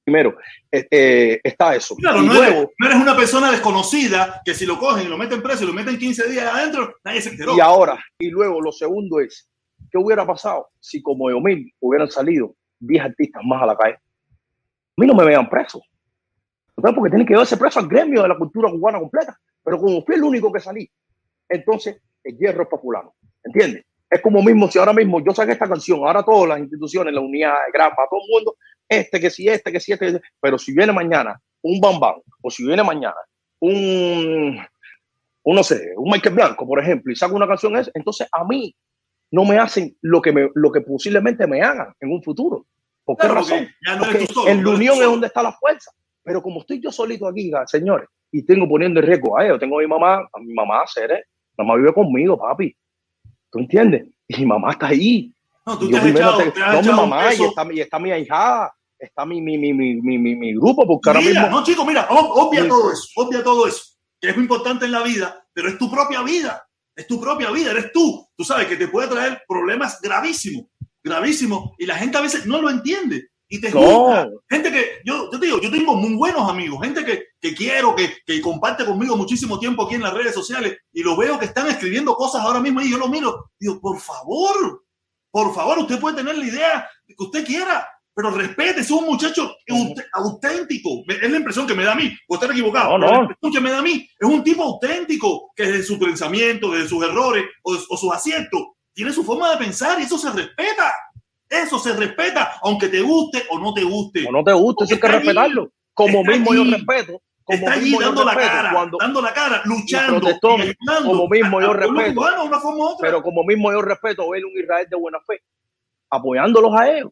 Primero, eh, eh, está eso. Claro, y no, luego, eres, no eres una persona desconocida que si lo cogen y lo meten preso y lo meten 15 días adentro, nadie se enteró. y ahora, y luego lo segundo es, ¿qué hubiera pasado si como Eomil hubieran salido 10 artistas más a la calle? A mí no me vean preso. Porque tiene que verse preso al gremio de la cultura cubana completa. Pero como fui el único que salí, entonces el hierro es popular. ¿Entiendes? Es como mismo si ahora mismo yo saqué esta canción, ahora todas las instituciones, la unidad, Grapa, todo el mundo, este que si este, que si este, pero si viene mañana un Bam Bam, o si viene mañana un uno sé, un Michael Blanco, por ejemplo, y saca una canción esa, entonces a mí no me hacen lo que, me, lo que posiblemente me hagan en un futuro. ¿Por qué razón? Porque en la unión es donde está la fuerza. Pero como estoy yo solito aquí, señores, y tengo poniendo el riesgo a ellos, tengo a mi mamá, a mi mamá, Cere, mamá vive conmigo, papi. ¿Tú entiendes? Y mi mamá está ahí. No, tú te has echado, no, mi mamá, y está, y está mi ahijada, está mi, mi, mi, mi, mi, mi grupo, porque ahora mismo... No, chicos, mira, obvia todo eso, obvia todo eso, que es muy importante en la vida, pero es tu propia vida, es tu propia vida, eres tú. Tú sabes que te puede traer problemas gravísimos, gravísimos, y la gente a veces no lo entiende y te gusta. Gente que, yo, yo te digo, yo tengo muy buenos amigos, gente que, que quiero, que, que, comparte conmigo muchísimo tiempo aquí en las redes sociales y lo veo que están escribiendo cosas ahora mismo y yo lo miro. Digo, por favor, por favor, usted puede tener la idea que usted quiera, pero respete, es un muchacho auténtico. Es la impresión que me da a mí. Puedo estar equivocado. No, no. La impresión que me da a mí es un tipo auténtico que desde su pensamiento, desde sus errores o, o sus aciertos, tiene su forma de pensar y eso se respeta. Eso se respeta, aunque te guste o no te guste. O no te guste, eso hay que respetarlo. Como mismo yo respeto. Como está allí dando la cara, cuando, dando la cara, luchando, como mismo yo respeto. Una forma u otra. Pero como mismo yo respeto ver un Israel de buena fe, apoyándolos a ellos.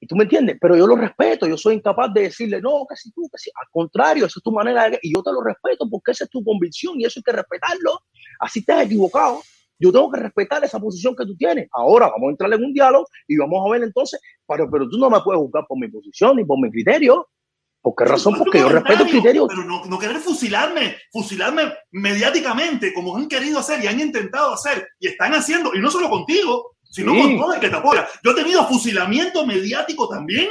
Y tú me entiendes, pero yo lo respeto, yo soy incapaz de decirle, no, que si tú, que si, al contrario, esa es tu manera de... Y yo te lo respeto porque esa es tu convicción y eso hay que respetarlo. Así te has equivocado, yo tengo que respetar esa posición que tú tienes. Ahora vamos a entrar en un diálogo y vamos a ver entonces, pero, pero tú no me puedes juzgar por mi posición ni por mi criterio. ¿Por qué razón? Porque yo respeto el criterio. Pero no, no querer fusilarme, fusilarme mediáticamente, como han querido hacer y han intentado hacer y están haciendo, y no solo contigo, sino con todo el que te apoya. Yo he tenido fusilamiento mediático también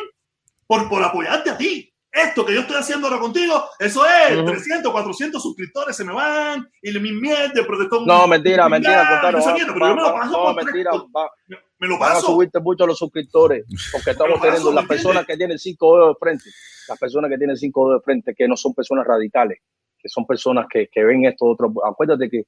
por, por apoyarte a ti esto que yo estoy haciendo ahora contigo, eso es, 300, 400 suscriptores se me van y mi miel de protector. No, mentira, mentira, pero yo me lo paso no, mentira, me, lo paso. Van a subirte mucho los suscriptores, porque estamos teniendo las personas que tienen cinco dedos de frente, las personas que tienen cinco dedos de frente, que no son personas radicales, que son personas que, que ven esto otro. Acuérdate que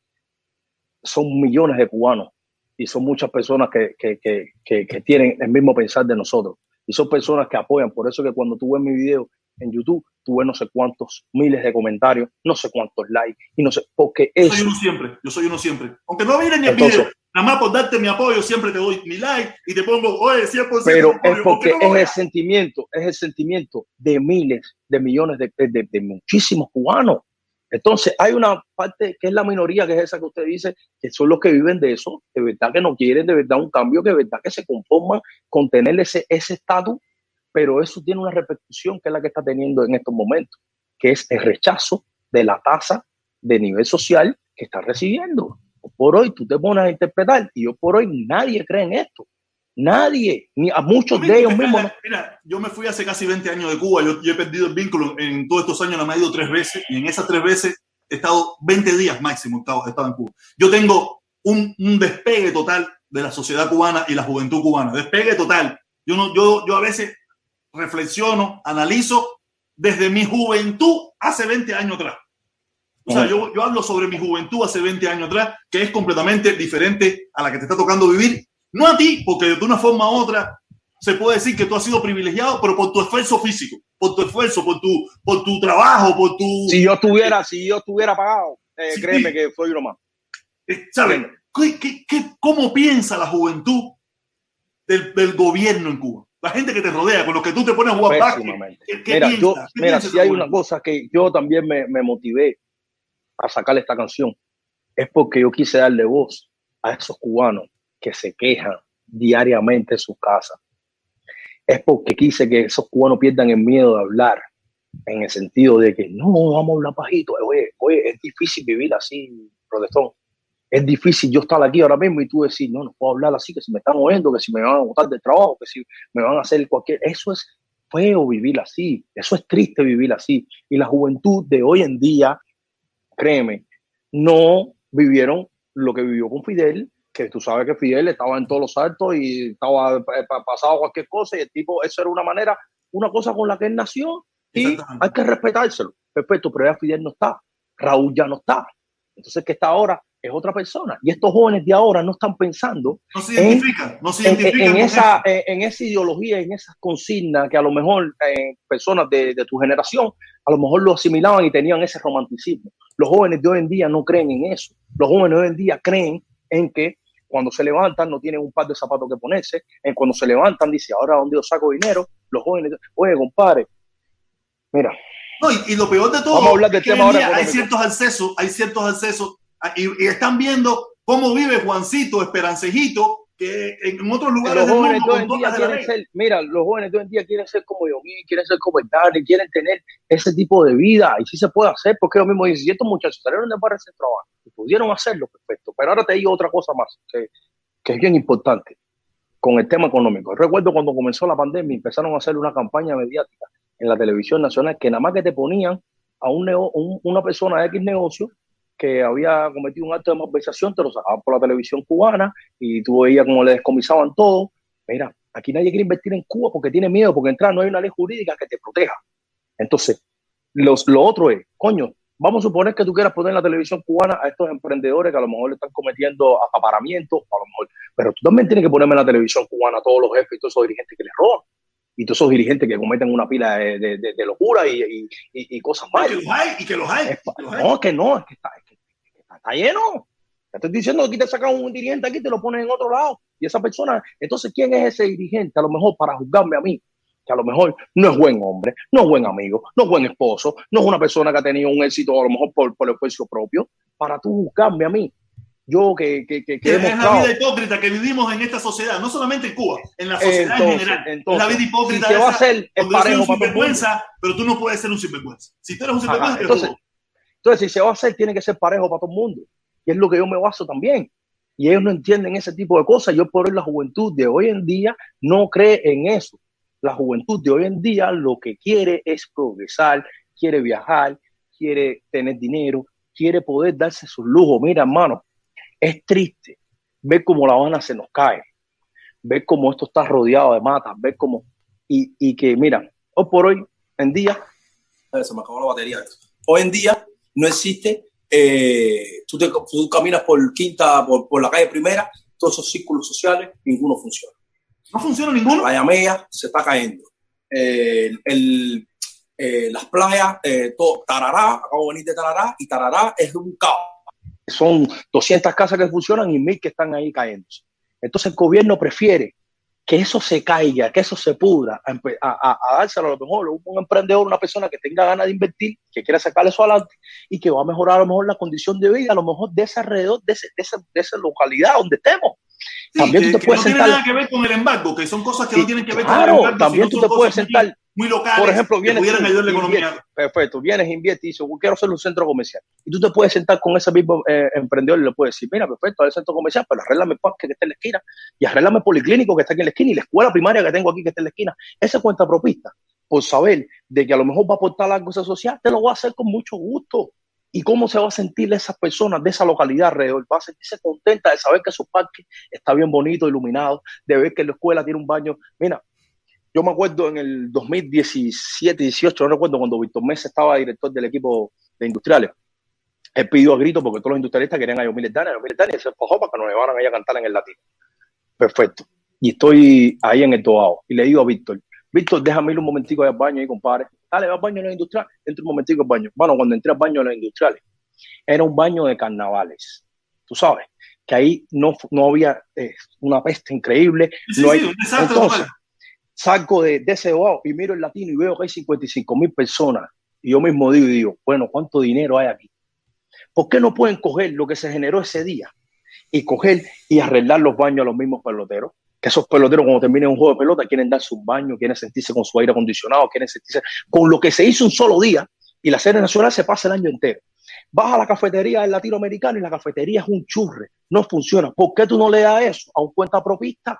son millones de cubanos y son muchas personas que, que, que, que tienen el mismo pensar de nosotros. Y son personas que apoyan. Por eso que cuando tú ves mi video, en YouTube, tuve no sé cuántos miles de comentarios, no sé cuántos likes, y no sé, porque eso... Yo soy uno siempre, yo soy uno siempre. Aunque no miren el video, nada más por darte mi apoyo, siempre te doy mi like y te pongo, oye, 100%. Pero es porque es el sentimiento, es el sentimiento de miles, de millones de, de, de, muchísimos cubanos. Entonces, hay una parte que es la minoría, que es esa que usted dice, que son los que viven de eso, de verdad que no quieren de verdad un cambio, que de verdad que se conforman con tener ese estatus pero eso tiene una repercusión que es la que está teniendo en estos momentos, que es el rechazo de la tasa de nivel social que está recibiendo. Por hoy tú te pones a interpretar y yo por hoy nadie cree en esto. Nadie, ni a muchos de ellos mismos. Mira, yo me fui hace casi 20 años de Cuba, yo, he perdido el vínculo en todos estos años, me he ido tres veces y en esas tres veces he estado 20 días máximo, he estado, en Cuba. Yo tengo un, un, despegue total de la sociedad cubana y la juventud cubana, despegue total. Yo, no, yo, yo a veces reflexiono, analizo desde mi juventud hace 20 años atrás. O sea, yo, yo hablo sobre mi juventud hace 20 años atrás, que es completamente diferente a la que te está tocando vivir. No a ti, porque de una forma u otra se puede decir que tú has sido privilegiado, pero por tu esfuerzo físico, por tu esfuerzo, por tu, por tu trabajo, por tu... Si yo estuviera, si yo estuviera pagado, eh, créeme que soy uno más. Eh, ¿Sabes? ¿Qué, qué, cómo piensa la juventud del, del gobierno en Cuba? La gente que te rodea, con los que tú te pones a jugar Mira, yo, mira si hay una cosa que yo también me, me motivé a sacar esta canción, es porque yo quise darle voz a esos cubanos que se quejan diariamente en sus casas. Es porque quise que esos cubanos pierdan el miedo de hablar, en el sentido de que no, vamos a hablar bajito. Oye, oye, es difícil vivir así, protestón es difícil yo estar aquí ahora mismo y tú decir, no, no puedo hablar así, que si me están oyendo, que si me van a botar de trabajo, que si me van a hacer cualquier... Eso es feo vivir así, eso es triste vivir así. Y la juventud de hoy en día, créeme, no vivieron lo que vivió con Fidel, que tú sabes que Fidel estaba en todos los altos y estaba eh, pasado cualquier cosa y el tipo, eso era una manera, una cosa con la que él nació y hay que respetárselo. Respeto, pero ya Fidel no está, Raúl ya no está. Entonces, que está ahora es otra persona. Y estos jóvenes de ahora no están pensando no se identifican, en, no se identifican en, esa, eso. en esa ideología, en esas consignas que a lo mejor eh, personas de, de tu generación a lo mejor lo asimilaban y tenían ese romanticismo. Los jóvenes de hoy en día no creen en eso. Los jóvenes de hoy en día creen en que cuando se levantan no tienen un par de zapatos que ponerse, en cuando se levantan dice, ahora dónde yo saco dinero, los jóvenes, oye, compadre, mira, No, y, y lo peor de todo Vamos a hablar del es que tema ahora día hay ciertos accesos, hay ciertos accesos y, y están viendo cómo vive Juancito Esperancejito, que en otros lugares los del jóvenes mundo de hoy en día quieren ser, mira, los jóvenes de hoy en día quieren ser como yo, quieren ser como el Dani, quieren tener ese tipo de vida y sí se puede hacer porque ellos mismos dicen, si estos muchachos salieron de barrio de trabajo y pudieron hacerlo, perfecto. Pero ahora te digo otra cosa más que, que es bien importante con el tema económico. Recuerdo cuando comenzó la pandemia empezaron a hacer una campaña mediática en la televisión nacional que nada más que te ponían a un, nego- un- una persona de X negocio que había cometido un acto de malversación, te lo sacaban por la televisión cubana y tú veías cómo le descomisaban todo. Mira, aquí nadie quiere invertir en Cuba porque tiene miedo, porque entrar no hay una ley jurídica que te proteja. Entonces, los, lo otro es, coño, vamos a suponer que tú quieras poner en la televisión cubana a estos emprendedores que a lo mejor le están cometiendo acaparamiento, a lo mejor, pero tú también tienes que ponerme en la televisión cubana a todos los jefes y todos esos dirigentes que les roban. Y todos esos dirigentes que cometen una pila de, de, de, de locura y, y, y, y cosas malas. que los hay, y que los hay. Es pa- que los hay. no, que no, es que está, es está- lleno. Te estoy diciendo que aquí te sacan un dirigente aquí te lo ponen en otro lado. Y esa persona, entonces, ¿quién es ese dirigente? A lo mejor para juzgarme a mí, que a lo mejor no es buen hombre, no es buen amigo, no es buen esposo, no es una persona que ha tenido un éxito a lo mejor por, por el esfuerzo propio, para tú juzgarme a mí. Yo que, que, que, que es la vida hipócrita que vivimos en esta sociedad, no solamente en Cuba, en la sociedad en general. entonces, es la vida hipócrita si va a hacer, parejo un sinvergüenza, pero tú no puedes ser un sinvergüenza. Si tú eres un Ajá, sinvergüenza, eres entonces. Entonces, si se va a hacer, tiene que ser parejo para todo el mundo. Y es lo que yo me baso también. Y ellos no entienden ese tipo de cosas. Yo por hoy la juventud de hoy en día no cree en eso. La juventud de hoy en día lo que quiere es progresar, quiere viajar, quiere tener dinero, quiere poder darse sus lujos. Mira, hermano, es triste ver cómo La Habana se nos cae, ver cómo esto está rodeado de matas, ver cómo... Y, y que, mira, hoy por hoy en día se me acabó la batería. Hoy en día no existe, eh, tú, te- tú caminas por quinta, por, por la calle primera, todos esos círculos sociales, ninguno funciona. No funciona ninguno. La Yamea se está cayendo. Eh, el, eh, las playas, eh, todo, Tarará, acabo de venir de Tarará, y Tarará es un caos. son 200 casas que funcionan y mil que están ahí cayéndose. Entonces el gobierno prefiere que eso se caiga, que eso se pudra, a, dárselo a lo mejor a un emprendedor, una persona que tenga ganas de invertir, que quiera sacar eso adelante y que va a mejorar a lo mejor la condición de vida, a lo mejor de ese alrededor, de, ese, de, esa, de esa localidad donde estemos. Sí, También que, tú te que puedes no tiene sentar- nada que ver con el embargo, que son cosas que Sí, no tienen que ver con claro, el embargo. también tú te puedes sentar- muy, muy locales Por ejemplo, vienes ayudar la. Perfecto, vienes, inviertes y dices, quiero hacer un centro comercial. Y tú te puedes sentar con ese mismo eh, emprendedor y le puedes decir, mira, perfecto, el centro comercial, pero arréglame el parque que está en la esquina y arréglame el policlínico que está aquí en la esquina y la escuela primaria que tengo aquí que está en la esquina. Ese cuenta propista, por saber de que a lo mejor va a aportar algo a esa sociedad, te lo voy a hacer con mucho gusto. ¿Y cómo se va a sentir esas personas de esa localidad alrededor? Va a sentirse contenta de saber que su parque está bien bonito, iluminado, de ver que la escuela tiene un baño. Mira, yo me acuerdo en el 2017, 18, no recuerdo, cuando Víctor Mesa estaba director del equipo de industriales. Él pidió a grito porque todos los industrialistas querían a Yomil Dani, a Yomil Dani, se enfojó para que nos llevaran ahí a cantar en el latino. Perfecto. Y estoy ahí en el Tobao. Y le digo a Víctor, Víctor, déjame ir un momentico al baño ahí, compadre. Dale, va al baño en los industriales. Entra un momentico al baño. Bueno, cuando entré al baño en los industriales, era un baño de carnavales. Tú sabes, que ahí no, no había eh, una peste increíble. Sí, no sí, hay- un desastre Entonces, total. salgo de, de ese wow y miro el latino y veo que hay 55 mil personas. Y yo mismo digo, y digo, bueno, ¿cuánto dinero hay aquí? ¿Por qué no pueden coger lo que se generó ese día y coger y arreglar los baños a los mismos peloteros? Que esos peloteros cuando terminen un juego de pelota quieren darse un baño, quieren sentirse con su aire acondicionado, quieren sentirse con lo que se hizo un solo día y la serie nacional se pasa el año entero. Vas a la cafetería del latinoamericano y la cafetería es un churre, no funciona. ¿Por qué tú no le das eso a un cuenta propista?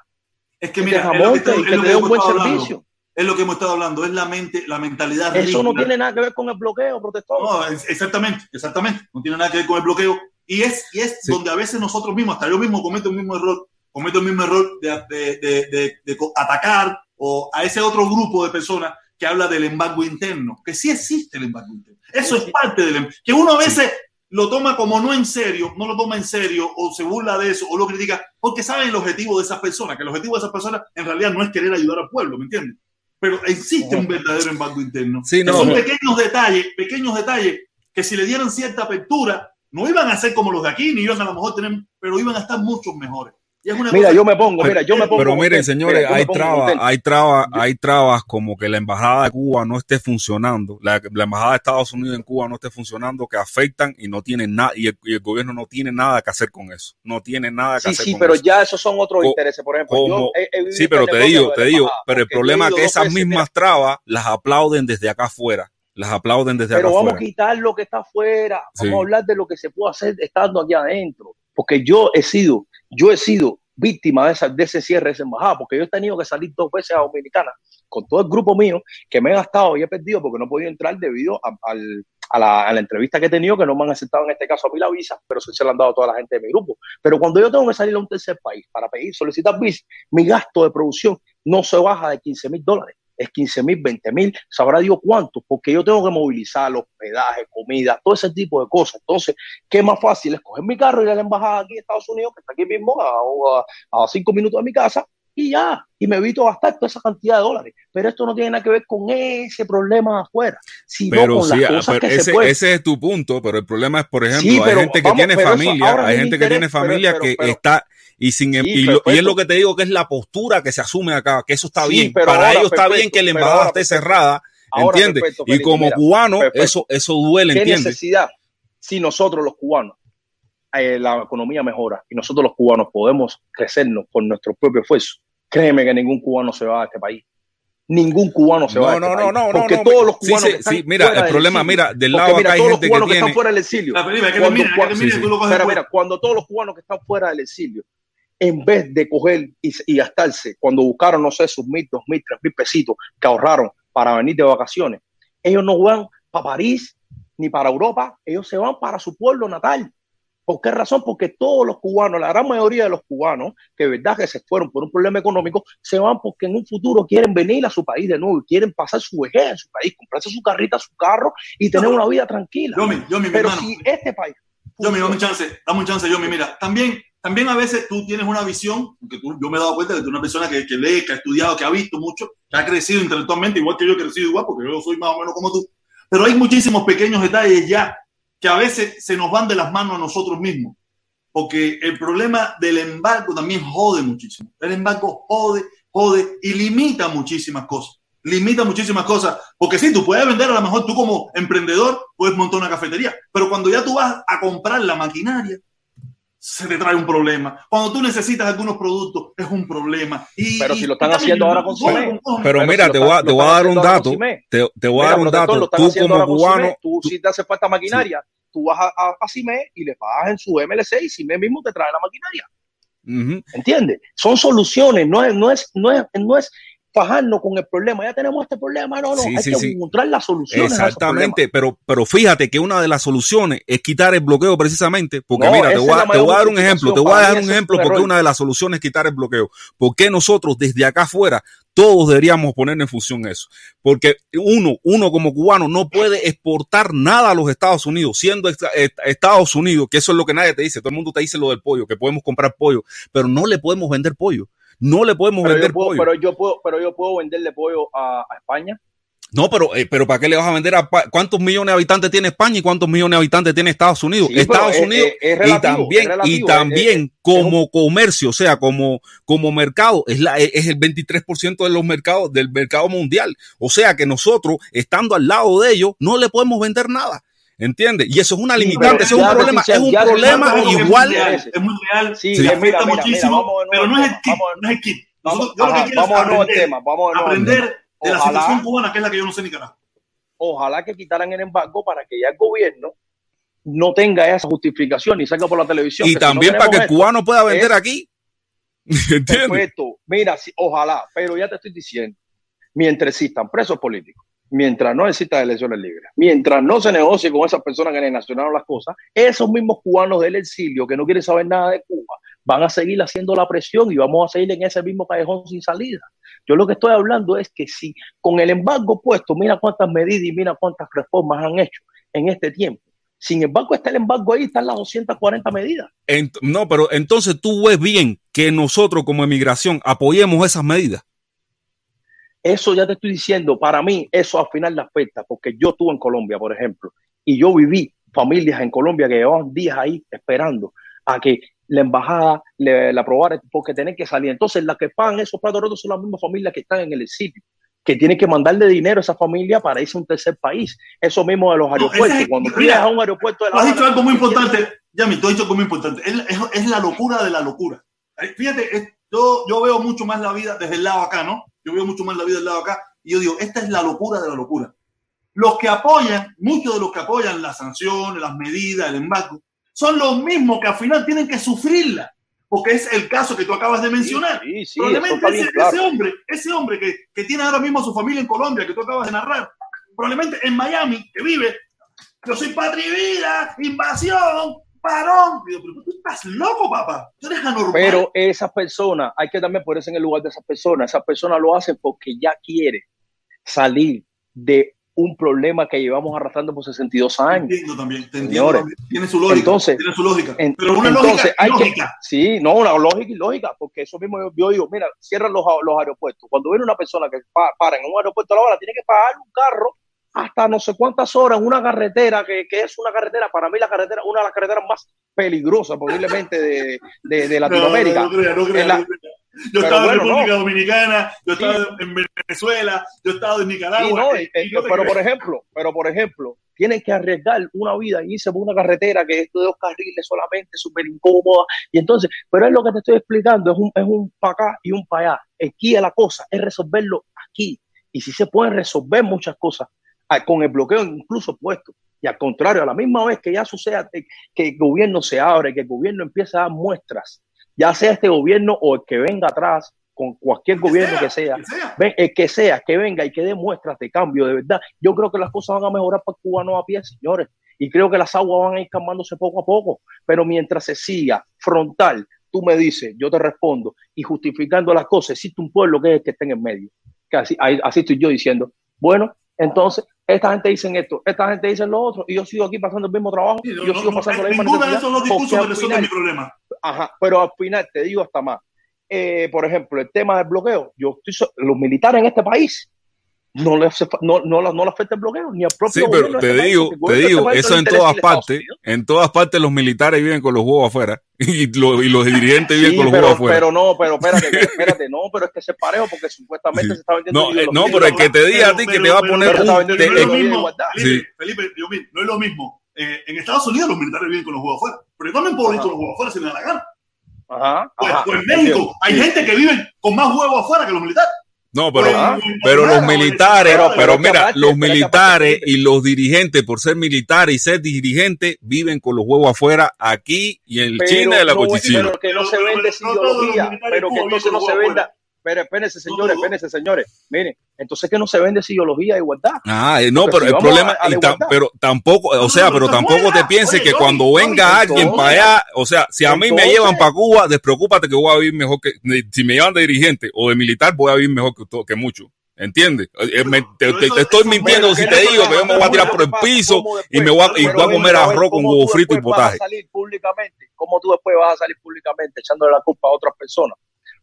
Es que mira, es lo que, y te dé un hemos buen estado hablando. servicio. Es lo que hemos estado hablando, es la mente, la mentalidad Eso no rígida. tiene nada que ver con el bloqueo, protector. No, es- exactamente, exactamente. No tiene nada que ver con el bloqueo. Y es, y es Sí. donde a veces nosotros mismos, hasta yo mismo cometo el mismo error, cometo el mismo error de, de- de- atacar o a ese otro grupo de personas que habla del embargo interno, que sí existe el embargo interno. Eso es parte del em- que uno a veces lo toma como no en serio, no lo toma en serio o se burla de eso o lo critica porque sabe el objetivo de esas personas, que el objetivo de esas personas en realidad no es querer ayudar al pueblo, ¿me entiendes? Pero existe un verdadero embargo interno. Sí, no, son no. pequeños detalles, pequeños detalles que si le dieran cierta apertura, no iban a ser como los de aquí, ni iban a lo mejor tener, pero iban a estar muchos mejores. Y es una Mira, cosa- yo me pongo, mira, yo me pongo. Pero miren, señores, Mira, hay trabas, hay trabas, hay trabas como que la embajada de Cuba no esté funcionando, la, la embajada de Estados Unidos en Cuba no esté funcionando, que afectan y no tienen nada, y el, y el gobierno no tiene nada que hacer con eso, no tiene nada que Sí, hacer sí, con pero eso. ya esos son otros intereses. Por ejemplo, yo como- he- he vivido Sí, pero este te digo, te digo, pero el problema es que esas veces, mismas mira, trabas las aplauden desde acá afuera, las aplauden desde Pero acá vamos a quitar lo que está afuera, Sí. vamos a hablar de lo que se puede hacer estando aquí adentro. Porque yo he sido, yo he sido víctima de, esa, de ese cierre de esa embajada, porque yo he tenido que salir dos veces a Dominicana con todo el grupo mío que me he gastado y he perdido porque no he podido entrar debido a, la, a la entrevista que he tenido, que no me han aceptado en este caso a mí la visa, pero sí se la han dado a toda la gente de mi grupo. Pero cuando yo tengo que salir a un tercer país para pedir, solicitar visa, mi gasto de producción no se baja de 15 mil dólares. Es 15 mil, 20 mil, sabrá Dios cuánto, porque yo tengo que movilizar los hospedaje, comida, todo ese tipo de cosas. Entonces, ¿qué más fácil es coger mi carro y ir a la embajada aquí en Estados Unidos, que está aquí mismo, a, a, a cinco minutos de mi casa, y ya, y me evito gastar toda esa cantidad de dólares. Pero esto no tiene nada que ver con ese problema afuera, sino Pero con sí, las ah, cosas pero que ese, se pueden. ese es tu punto, pero el problema es, por ejemplo, Sí, hay gente que tiene familia, hay gente que tiene familia pero- que está y sin em- Sí, y, lo- y es lo que te digo que es la postura que se asume acá, que eso está bien. pero Para ellos está bien que la embajada esté cerrada, ¿entiendes? perfecto, Y como mira, cubano, perfecto. eso eso duele, ¿Qué ¿entiendes? necesidad? Si nosotros los cubanos, eh, la economía mejora y nosotros los cubanos podemos crecernos por nuestro propio esfuerzo, créeme que ningún cubano se va a este país. Ningún cubano se va a No, este no, país. no, no, porque no, todos los cubanos sí, que están sí, mira, fuera el del problema, exilio, mira, del lado mira, acá hay todos los gente que cubanos que, están fuera del exilio, Ah, Mira, cuando todos los cubanos que están fuera del exilio, en vez de coger y, y gastarse, cuando buscaron, no sé, sus mil, dos mil, tres mil pesitos que ahorraron para venir de vacaciones, ellos no van para París ni para Europa, ellos se van para su pueblo natal. ¿Por qué razón? Porque todos los cubanos, la gran mayoría de los cubanos, que de verdad que se fueron por un problema económico, se van porque en un futuro quieren venir a su país de nuevo quieren pasar su vejez en su país, comprarse su carrita, su carro y tener una vida tranquila. Yomi, Yomi, mi Pero hermano. si este país Yomi, dame un chance, dame un chance, Yomi. Mira, también, también a veces tú tienes una visión, que tú, yo me he dado cuenta de que tú eres una persona que, que lee, que ha estudiado, que ha visto mucho, que ha crecido intelectualmente, igual que yo he crecido igual, porque yo soy más o menos como tú. Pero hay muchísimos pequeños detalles ya que a veces se nos van de las manos a nosotros mismos. Porque el problema del embargo también jode muchísimo. El embargo jode, jode y limita muchísimas cosas. Limita muchísimas cosas. Porque sí, tú puedes vender, a lo mejor tú como emprendedor puedes montar una cafetería. Pero cuando ya tú vas a comprar la maquinaria, se te trae un problema. Cuando tú necesitas algunos productos, es un problema. Y, Pero si lo están haciendo ahora con coge. Pero mira, te voy a, dar un dato, te, te voy a Mira, dar un dato, tú como cubano. Tú, si te hace falta maquinaria, tú vas a, a, a Cimé y le pagas en su MLC y Cimé mismo te trae la maquinaria. ¿Entiendes? Son soluciones, no es, no es, no es, no es fajarnos con el problema. Ya tenemos este problema, no, no. Sí, hay sí, que sí. encontrar las soluciones. a Exactamente, pero, pero fíjate que una de las soluciones es quitar el bloqueo precisamente, porque No, mira, te voy, a, la te voy a dar un ejemplo, te voy a dar un ejemplo un porque error. una de las soluciones es quitar el bloqueo. ¿Por qué nosotros desde acá afuera todos deberíamos poner en función eso? Porque uno, uno como cubano no puede exportar nada a los Estados Unidos, siendo esta- est- Estados Unidos, que eso es lo que nadie te dice, todo el mundo te dice lo del pollo, que podemos comprar pollo, pero no le podemos vender pollo. No le podemos Pero vender yo, puedo, pollo. pero, yo puedo, pero yo puedo venderle pollo a, a España. No, pero, eh, pero ¿para qué le vas a vender a cuántos millones de habitantes tiene España y cuántos millones de habitantes tiene Estados Unidos? Sí, Estados es- Unidos es- es y también relativo, y también como comercio, o sea, como como mercado es la es el 23% de los mercados del mercado mundial. O sea, que nosotros estando al lado de ellos no le podemos vender nada. ¿Entiendes? Y eso es una limitante, eso es un problema, es un problema igual. Es muy real, es muy real. Sí, se mira, afecta mira, mira, muchísimo, pero no es el kit, no es el kit. Vamos, yo lo que aprender, tema, vamos al aprender tema. de la Ojalá- situación cubana, que es la que yo no sé ni carajo. Ojalá que quitaran el embargo para que ya el gobierno no tenga esa justificación y salga por la televisión. Y que si no también para que el cubano pueda vender es- aquí. ¿Entiendes? Perfecto. Mira, sí, ojalá, pero ya te estoy diciendo, mientras existan presos políticos, mientras no existan elecciones libres, mientras no se negocie con esas personas que le nacionaron las cosas, esos mismos cubanos del exilio que no quieren saber nada de Cuba van a seguir haciendo la presión y vamos a seguir en ese mismo callejón sin salida. Yo lo que estoy hablando es que si con el embargo puesto, mira cuántas medidas y mira cuántas reformas han hecho en este tiempo. Sin embargo, está el embargo ahí, están las 240 medidas. no, pero entonces tú ves bien que nosotros como emigración apoyemos esas medidas. Eso ya te estoy diciendo, para mí eso al final le afecta, porque yo estuve en Colombia, por ejemplo, y yo viví familias en Colombia que llevaban días ahí esperando a que la embajada le, la aprobara porque tienen que salir. Entonces, las que pagan esos platos rotos son las mismas familias que están en el sitio que tienen que mandarle dinero a esa familia para irse a un tercer país. Eso mismo de los aeropuertos. Cuando tú a un aeropuerto de la has dicho algo muy importante, Yami, tú has dicho algo muy importante. Es, es, la locura de la locura. Fíjate, yo, yo veo mucho más la vida desde el lado acá, ¿no? Yo veo mucho más la vida del lado acá y yo digo, esta es la locura de la locura. Los que apoyan, muchos de los que apoyan las sanciones, las medidas, el embargo, son los mismos que al final tienen que sufrirla porque es el caso que tú acabas de mencionar. probablemente ese, hombre, ese hombre que, que, tiene ahora mismo a su familia en Colombia, que tú acabas de narrar, probablemente en Miami, que vive, yo soy patria y vida, invasión, parón. pero tú estás loco, papá. Tú eres anormal. Pero esas personas, hay que también ponerse en el lugar de esas personas. Esas personas lo hacen porque ya quiere salir de un problema que llevamos arrastrando por 62 años. Entiendo también, te entiendo Tiene su lógica. Entonces, tiene su lógica. pero una entonces, lógica, hay lógica. sí, no, una lógica y lógica, porque eso mismo yo, digo, mira, cierran los, los, aeropuertos. Cuando viene una persona que para en un aeropuerto a la hora, tiene que pagar un carro hasta no sé cuántas horas en una carretera que, que, es una carretera, para mí la carretera, una de las carreteras más peligrosas posiblemente de, de, de Latinoamérica. No, no, no, no yo he estado en República Dominicana, yo he estado en Venezuela, yo he estado en Nicaragua. Eh, eh, pero por ejemplo, pero por ejemplo, tienen que arriesgar una vida y irse por una carretera que es de dos carriles solamente, súper incómoda. Y entonces, pero es lo que te estoy explicando, es un, es un para acá y un para allá. Aquí es la cosa, es resolverlo aquí. Y si se pueden resolver muchas cosas con el bloqueo incluso puesto. Y al contrario, a la misma vez que ya suceda que el gobierno se abre, que el gobierno empieza a dar muestras ya sea este gobierno o el que venga atrás, con cualquier gobierno que sea, el que sea, que venga y que dé muestras de cambio, de verdad, yo creo que las cosas van a mejorar para Cuba no a pie, señores. Y creo que las aguas van a ir calmándose poco a poco. Pero mientras se siga frontal, tú me dices, yo te respondo, y justificando las cosas, existe un pueblo que es el que está en el medio. Que así, así estoy yo diciendo, bueno, entonces esta gente dice esto, esta gente dice lo otro, y yo sigo aquí pasando el mismo trabajo, y yo sigo pasando la misma Ninguna de esos discursos resuelve mi problema. Ajá, pero al final te digo hasta más. Eh, por ejemplo, el tema del bloqueo, yo estoy los militares en este país no le, no, no, no le afecta el bloqueo ni al propio Sí, pero te este digo, te digo, eso en todas partes, en todas partes los militares viven con los huevos afuera y, y los dirigentes viven con los huevos afuera. Pero no, pero espérate, espérate, no, pero es que es parejo porque supuestamente se está vendiendo. No, eh, no, pero el que te diga a ti que te va a poner un, no es lo mismo, Felipe, Felipe, no es lo mismo. Eh, en Estados Unidos los militares viven con los huevos afuera, pero yo también puedo vivir con los huevos afuera si me da la gana. Ajá, pues, ajá, pues en México hay gente que vive con más huevos afuera que los militares. No, pero, pero los militares, pero, mira, los militares y los dirigentes, por ser militares y ser dirigentes, viven con los huevos afuera aquí y en China de la no, Pero que no se vende ideología, pero que entonces no se venda, pero espérense, señores, espérense, señores. Miren, entonces que no se vende ideología de igualdad. Ah, eh, no, pero el problema, pero tampoco, o sea, pero tampoco te pienses que cuando venga alguien para allá, o sea, si a mí me llevan para Cuba, despreocúpate que voy a vivir mejor que, si me llevan de dirigente o de militar, voy a vivir mejor que, que mucho. ¿Entiendes? Eh, te, estoy mintiendo si te digo que yo me voy a tirar por el piso y me voy a, y voy a comer arroz con huevo frito y potaje. salir públicamente? ¿Cómo tú después vas a salir públicamente echándole la culpa a otras personas?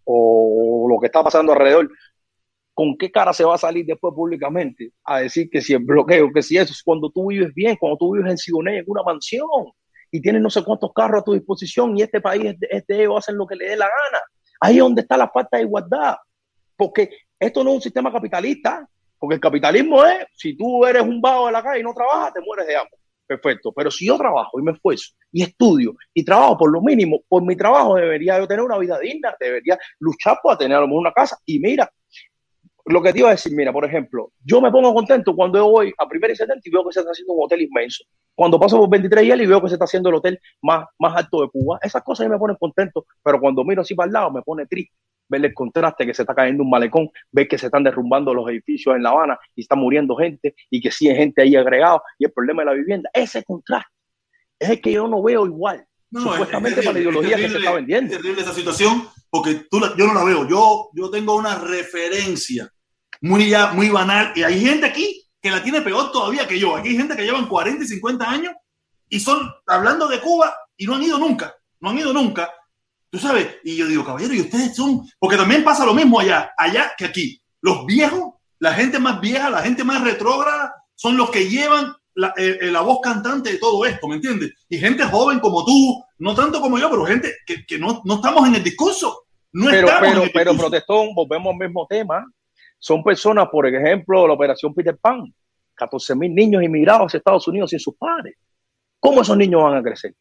O lo que está pasando alrededor, ¿con qué cara se va a salir después públicamente a decir que si el bloqueo, que si eso es cuando tú vives bien, cuando tú vives en Sigoné, en una mansión y tienes no sé cuántos carros a tu disposición y este país es de, ellos, hacen lo que les dé la gana? Ahí es donde está la falta de igualdad, porque esto no es un sistema capitalista, porque el capitalismo es, si tú eres un vago de la calle y no trabajas, te mueres de hambre perfecto. Pero si yo trabajo y me esfuerzo y estudio y trabajo por lo mínimo, por mi trabajo debería yo tener una vida digna, debería luchar por tener a lo mejor una casa. Y mira, lo que te iba a decir, mira, por ejemplo, yo me pongo contento cuando yo voy a Primera y 70 y veo que se está haciendo un hotel inmenso. Cuando paso por 23 y y veo que se está haciendo el hotel más, más alto de Cuba. Esas cosas me ponen contento, pero cuando miro así para el lado me pone triste ver el contraste que se está cayendo un malecón, ver que se están derrumbando los edificios en La Habana y está muriendo gente y que sí hay gente ahí agregado y el problema de la vivienda. Ese contraste es el que yo no veo igual. supuestamente para la ideología que se está vendiendo. Es terrible esa situación porque tú yo no la veo. Yo, yo tengo una referencia muy, muy banal y hay gente aquí que la tiene peor todavía que yo. Aquí hay gente que llevan 40 y 50 años y son hablando de Cuba y no han ido nunca, no han ido nunca. Tú sabes, y yo digo, caballero, y ustedes son, porque también pasa lo mismo allá, allá que aquí. Los viejos, la gente más vieja, la gente más retrógrada, son los que llevan la, eh, eh, la, voz cantante de todo esto, ¿me entiendes? Y gente joven como tú, no tanto como yo, pero gente que, que no, no, estamos en el discurso. No pero, estamos pero, en el pero, discurso. protestón, volvemos al mismo tema. Son personas, por ejemplo, la operación Peter Pan, 14 mil niños inmigrados a Estados Unidos sin sus padres. ¿Cómo esos niños van a crecer?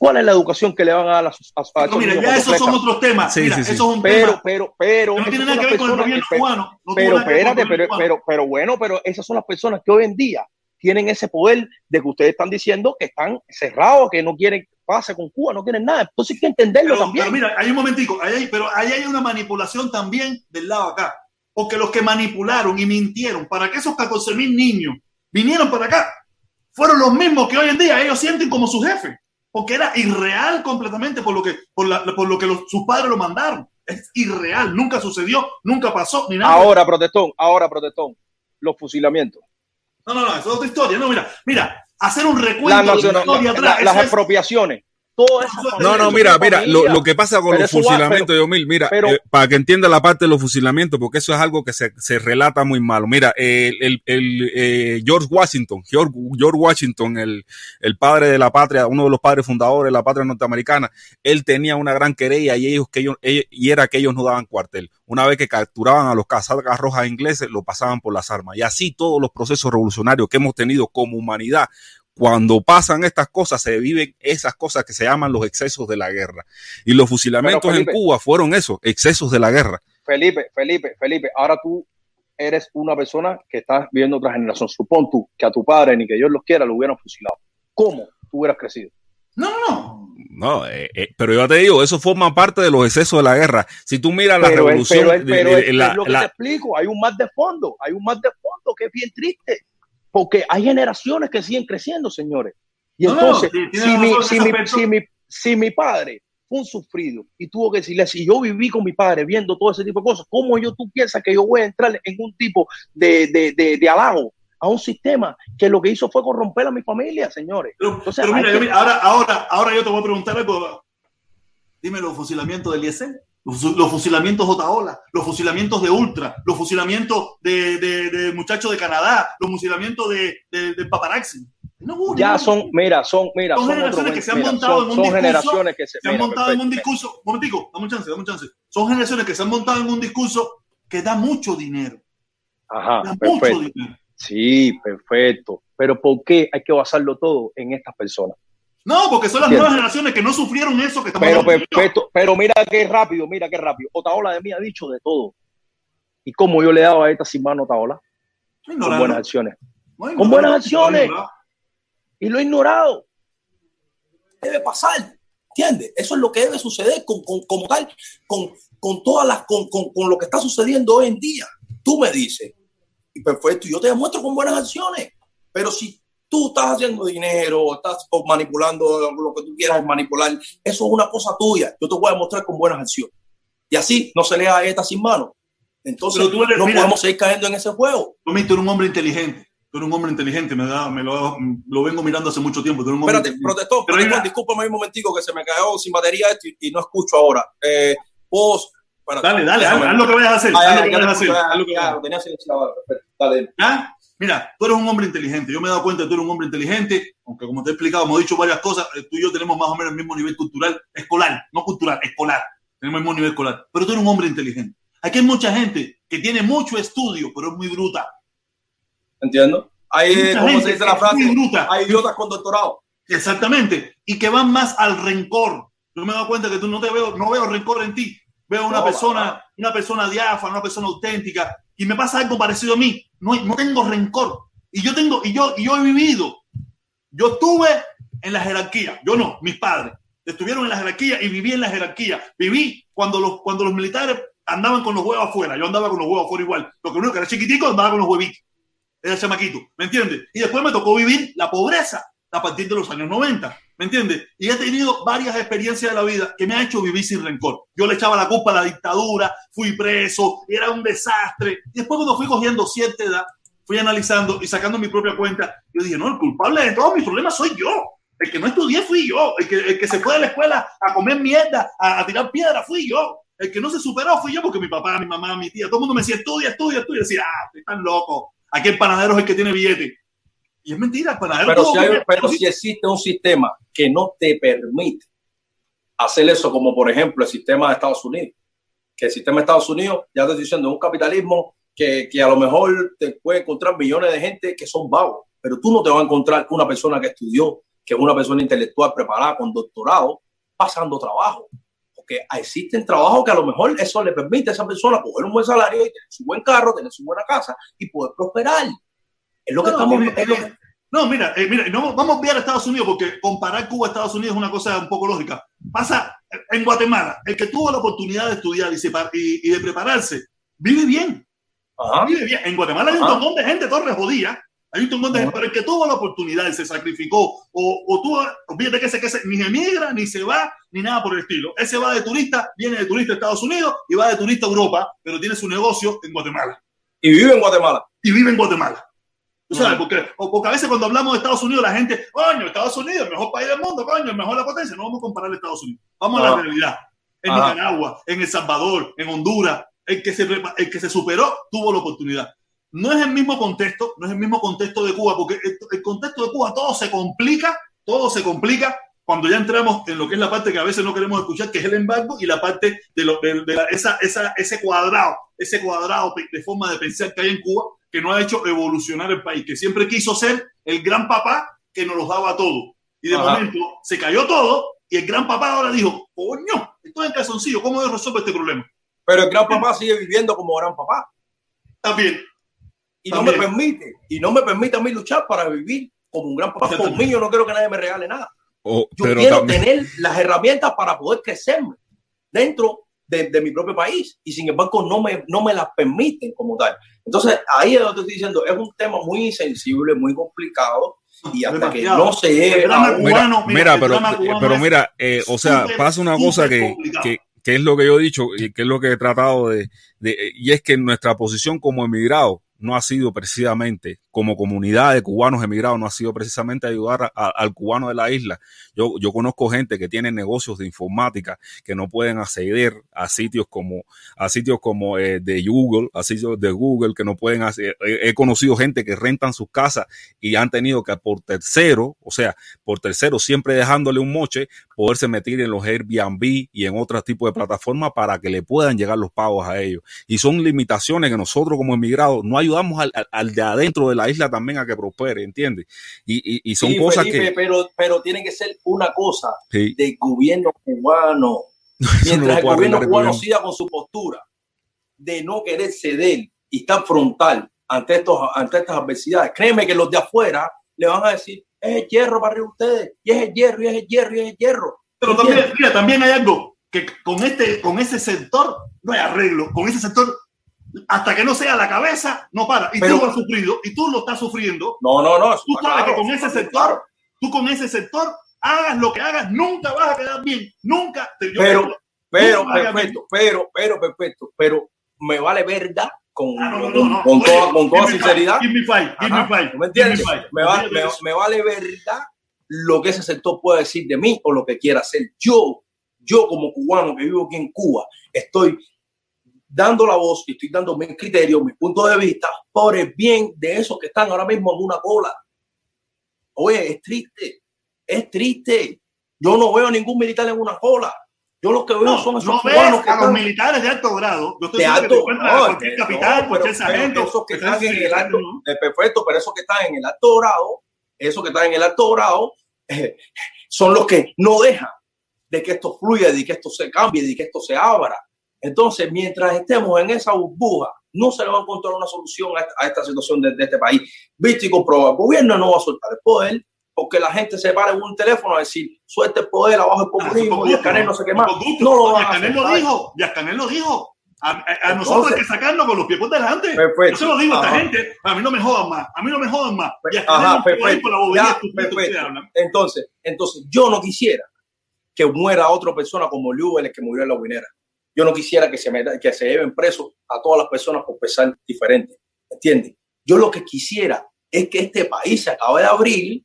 ¿Cuál es la educación que le van a dar a, sus, a, a no, mira, ya esos son otros temas. Sí, mira, sí, sí. Eso es un pero, tema. pero, pero, no tiene nada que ver con el gobierno que, cubano. No pero, espérate, pero, pero, pero bueno, pero esas son las personas que hoy en día tienen ese poder de que ustedes están diciendo que están cerrados, que no quieren pase con Cuba, no quieren nada. Entonces hay que entenderlo pero, también. Pero mira, hay un momentico, ahí hay, pero ahí hay una manipulación también del lado acá. Porque los que manipularon y mintieron para que esos 14 mil niños vinieran para acá fueron los mismos que hoy en día ellos sienten como su jefe. Porque era irreal completamente por lo que, por la, por lo que los, sus padres lo mandaron. Es irreal, nunca sucedió, nunca pasó, ni nada. Ahora, protestón, ahora, protestón, los fusilamientos. No, no, no, eso es otra historia. No, mira, mira, hacer un La recuento de la historia la- atrás. las eso es- expropiaciones. Todas esas No, No, mira, mira, lo, que pasa con Pero los eso va, fusilamientos, pero- Yomil, mira, pero- eh, para que entienda la parte de los fusilamientos, porque eso es algo que se, se relata muy malo. Mira, el, el, el, eh, George Washington, George, George Washington, el, el padre de la patria, uno de los padres fundadores de la patria norteamericana, él tenía una gran querella y ellos que ellos, ellos- y era que ellos no daban cuartel. Una vez que capturaban a los cazadas rojas ingleses, lo pasaban por las armas. Y así todos los procesos revolucionarios que hemos tenido como humanidad cuando pasan estas cosas, se viven esas cosas que se llaman los excesos de la guerra. Y los fusilamientos Felipe- en Cuba fueron esos, excesos de la guerra. Felipe, Felipe, Felipe, ahora tú eres una persona que estás viviendo otra generación. Supón tú que a tu padre, ni que Dios los quiera, lo hubieran fusilado. ¿Cómo tú hubieras crecido? No, no, no. No, eh, eh, pero yo te digo, eso forma parte de los excesos de la guerra. Si tú miras la pero es, revolución, pero es- pero es- la- es lo que la- te explico. Hay un más de fondo, hay un más de fondo que es bien triste. Porque hay generaciones que siguen creciendo, señores. Y No, entonces, si, mi, si, mi, si, mi, si mi padre fue un sufrido y tuvo que decirle, si yo viví con mi padre viendo todo ese tipo de cosas, ¿cómo yo tú piensas que yo voy a entrar en un tipo de, de, de, de halago a un sistema que lo que hizo fue corromper a mi familia, señores? Pero, Entonces, pero mira, que- mira, ahora, ahora, ahora yo te voy a preguntar algo. Dime los fusilamientos del IEC, los, fu- los fusilamientos Otaola, los fusilamientos de Ultra, los fusilamientos de, de, de muchachos de Canadá, los fusilamientos de, de, de paparazzi. No ya ninguno. son, mira, son, mira, Son generaciones que se han montado en un discurso, generaciones que se, han montado en un discurso. Momentico, dame un chance, dame un chance. Son generaciones que se han montado en un discurso que da mucho dinero. Ajá, Da perfecto. mucho dinero. Sí, perfecto. Pero ¿por qué hay que basarlo todo en estas personas? No, porque son las nuevas generaciones que no sufrieron eso que estamos Pero perfecto, pero mira qué rápido, mira qué rápido. Otaola de mí ha dicho de todo. ¿Y cómo yo le he dado a esta sin mano Otaola? Con buenas acciones. No, con buenas acciones. No, Y lo he ignorado. debe pasar. ¿Entiendes? Eso es lo que debe suceder con, con- como tal, con, con todas las, con, con- con lo que está sucediendo hoy en día. Tú me dices, y perfecto, yo te demuestro con buenas acciones. Pero si tú estás haciendo dinero, estás manipulando lo que tú quieras manipular, eso es una cosa tuya. Yo te voy a demostrar con buenas acciones. Y así no se le da esta sin mano. Entonces, Pero tú eres- no mira. podemos seguir cayendo en ese juego. Tommy, tú eres un hombre inteligente. Tú eres un hombre inteligente. Me, da, me lo, lo vengo mirando hace mucho tiempo. Tú eres un hombre Espérate, protestón, Pero una- discúlpame un momentico que se me cayó sin batería esto y, y no escucho ahora. Eh, vos, Dale, dale, haz, lo que vayas a hacer. Ah, haz lo que ya, vayas a hacer. lo tenía silenciado ahora, perfecto. Dale. ¿Ah? Mira, tú eres un hombre inteligente. Yo me he dado cuenta que tú eres un hombre inteligente, aunque como te he explicado, hemos dicho varias cosas. eh, Tú y yo tenemos más o menos el mismo nivel cultural, escolar, no cultural, escolar. Tenemos el mismo nivel escolar. Pero tú eres un hombre inteligente. Aquí hay mucha gente que tiene mucho estudio, pero es muy bruta. ¿Entiendo? Hay, Mucha ¿cómo se dice la frase? muy bruta. Hay idiotas con doctorado. Exactamente. Y que van más al rencor. Yo me he dado cuenta que tú no te veo, no veo rencor en ti. Veo una No, persona, una persona diáfana, una persona auténtica. Y me pasa algo parecido a mí. No, no tengo rencor. Y yo tengo, y yo, y yo he vivido. Yo estuve en la jerarquía. Yo no, mis padres. Estuvieron en la jerarquía y viví en la jerarquía. Viví cuando los, cuando los militares andaban con los huevos afuera. Yo andaba con los huevos afuera igual. Lo que único que era chiquitico andaba con los huevitos. Era chamaquito. ¿Me entiendes? Y después me tocó vivir la pobreza a partir de los años 90. ¿Me entiendes? Y he tenido varias experiencias de la vida que me ha hecho vivir sin rencor. Yo le echaba la culpa a la dictadura, fui preso, era un desastre. Y después cuando fui cogiendo cierta edad, fui analizando y sacando mi propia cuenta, yo dije, no, el culpable de todos mis problemas soy yo. El que no estudié fui yo. El que, el que se fue de la escuela a comer mierda, a, a tirar piedra, fui yo. El que no se superó fui yo porque mi papá, mi mamá, mi tía, todo el mundo me decía, estudia, estudia, estudia. Y decía, ah, están loco. Aquí el panadero es el que tiene billete. Y es mentira, el panadero. Pero, si, hay- pero si existe un sistema que no te permite hacer eso, como por ejemplo el sistema de Estados Unidos, que el sistema de Estados Unidos, ya te estoy diciendo, es un capitalismo que, que a lo mejor te puede encontrar millones de gente que son vagos, pero tú no te vas a encontrar una persona que estudió, que es una persona intelectual preparada con doctorado, pasando trabajo. Porque existen trabajos que a lo mejor eso le permite a esa persona coger un buen salario y tener su buen carro, tener su buena casa y poder prosperar. Es lo que No, estamos... es lo que- No, mira, eh, mira, no, vamos a enviar a Estados Unidos porque comparar Cuba a Estados Unidos es una cosa un poco lógica. Pasa en Guatemala, el que tuvo la oportunidad de estudiar y, de prepararse, vive bien, Ajá. vive bien. En Guatemala hay un montón de gente, Torres jodía, hay un montón de gente, pero el que tuvo la oportunidad y se sacrificó, o, o tuvo, olvídate que ese, que ese ni emigra, ni se va, ni nada por el estilo. Ese va de turista, viene de turista a Estados Unidos y va de turista a Europa, pero tiene su negocio en Guatemala Y vive en Guatemala. y vive en Guatemala. ¿Tú sabes? Ujú. Porque, o porque a veces cuando hablamos de Estados Unidos, la gente, coño, Estados Unidos, el mejor país del mundo, coño, el mejor la potencia. No vamos a comparar a Estados Unidos. Vamos a la Ajá. realidad. En. Nicaragua, en El Salvador, en Honduras, el que, se, el que se superó tuvo la oportunidad. No es el mismo contexto, no es el mismo contexto de Cuba, porque el, el contexto de Cuba todo se complica, todo se complica cuando ya entramos en lo que es la parte que a veces no queremos escuchar, que es el embargo, y la parte de, lo, de, de la- esa, esa, ese cuadrado, ese cuadrado de forma de pensar que hay en Cuba, que no ha hecho evolucionar el país, que siempre quiso ser el gran papá que nos los daba todo. Y de Ajá. momento se cayó todo, y el gran papá ahora dijo, coño, esto es en calzoncillo, ¿cómo yo resuelvo este problema? Pero el gran papá sigue viviendo como gran papá. También, Y no me También. permite. Y no me permite a mí luchar para vivir como un gran papá. Mí yo no quiero que nadie me regale nada. O- Yo pero quiero también, tener las herramientas para poder crecerme dentro de, de mi propio país. Y sin embargo no me, no me las permiten como tal. Entonces ahí es lo que te estoy diciendo. Es un tema muy sensible, muy complicado. Y hasta que no se El llegue drama a cubano, mira, mira, el pero, drama cubano pero es mira, eh, o sea, pasa una cosa que, que, que es lo que yo he dicho y que es lo que he tratado de, de- y es que nuestra posición como emigrados no ha sido precisamente, como comunidad de cubanos emigrados, no ha sido precisamente ayudar a- al cubano de la isla. Yo, yo conozco gente que tiene negocios de informática que no pueden acceder a sitios como, a sitios como eh, de Google, a sitios de Google que no pueden hacer. He, he conocido gente que rentan sus casas y han tenido que por tercero, o sea, por tercero, siempre dejándole un moche, poderse meter en los Airbnb y en otros tipos de plataformas para que le puedan llegar los pagos a ellos. Y son limitaciones que nosotros como emigrados no ayudamos al, al- al de adentro de la isla también a que prospere, ¿entiendes? Y, y, y son Sí, cosas Felipe, que... Pero, pero tiene que ser una cosa sí, del gobierno cubano. no Mientras el gobierno cubano siga con su postura de no querer ceder y estar frontal ante, estos, ante estas adversidades, créeme que los de afuera le van a decir, es el hierro para arriba ustedes, y es el hierro, y es el hierro, y es el hierro. Pero también, mira, también hay algo que con este, con ese sector no hay arreglo. Con ese sector, hasta que no sea la cabeza, no para. Y Pero- tú lo has sufrido, y tú lo estás sufriendo. No, no, no. Tú sabes que con ese sector, tú con ese sector, hagas lo que hagas, nunca vas a quedar bien. Nunca. Te, yo- Pero, pero, perfecto, pero, pero, perfecto, pero me vale verdad con, Ah, con, con toda, con toda sinceridad. me five, give me Ajá, five, ¿tú ¿Me give me entiendes? Me, va- me vale verdad lo que ese sector puede decir de mí o lo que quiera hacer. Yo, yo como cubano que vivo aquí en Cuba, estoy dando la voz y estoy dando mis criterios, mis puntos de vista por el bien de esos que están ahora mismo en una cola. Oye, es triste, es triste. Yo no veo ningún militar en una cola. Yo lo que veo No, son esos no ves cubanos que a los están militares de alto grado. Yo estoy de seguro que te alto no, cualquier que- no, pero- cualquier pero sargento. esos que están en el alto, eh, perfecto, pero esos que están en el alto grado, esos que están en el alto grado, eh, son los que no dejan de que esto fluya, de que esto se cambie, de que esto se abra. Entonces, mientras estemos en esa burbuja, no se le va a encontrar una solución a esta, a esta situación de, de este país. Visto y comprobado, el gobierno no va a soltar el poder porque la gente se para en un teléfono a decir, suelta el poder abajo el Ah, populismo por y canel no sé qué más. No lo van a Yascanel lo dijo, Yascanel lo dijo. A, a- a Entonces- nosotros hay que sacarnos con los pies por delante. Perfecto. Yo se lo digo a esta gente, a mí no me jodan más, a mí no me jodan más. Yascanel ajá, perfecto. Ya, que perfecto. Entonces, entonces, yo no quisiera que muera otra persona como Liu, el que murió en la guinera. Yo no quisiera que se, meta- que se lleven presos a todas las personas por pensar diferente. ¿Entiendes? Yo lo que quisiera es que este país se acabe de abrir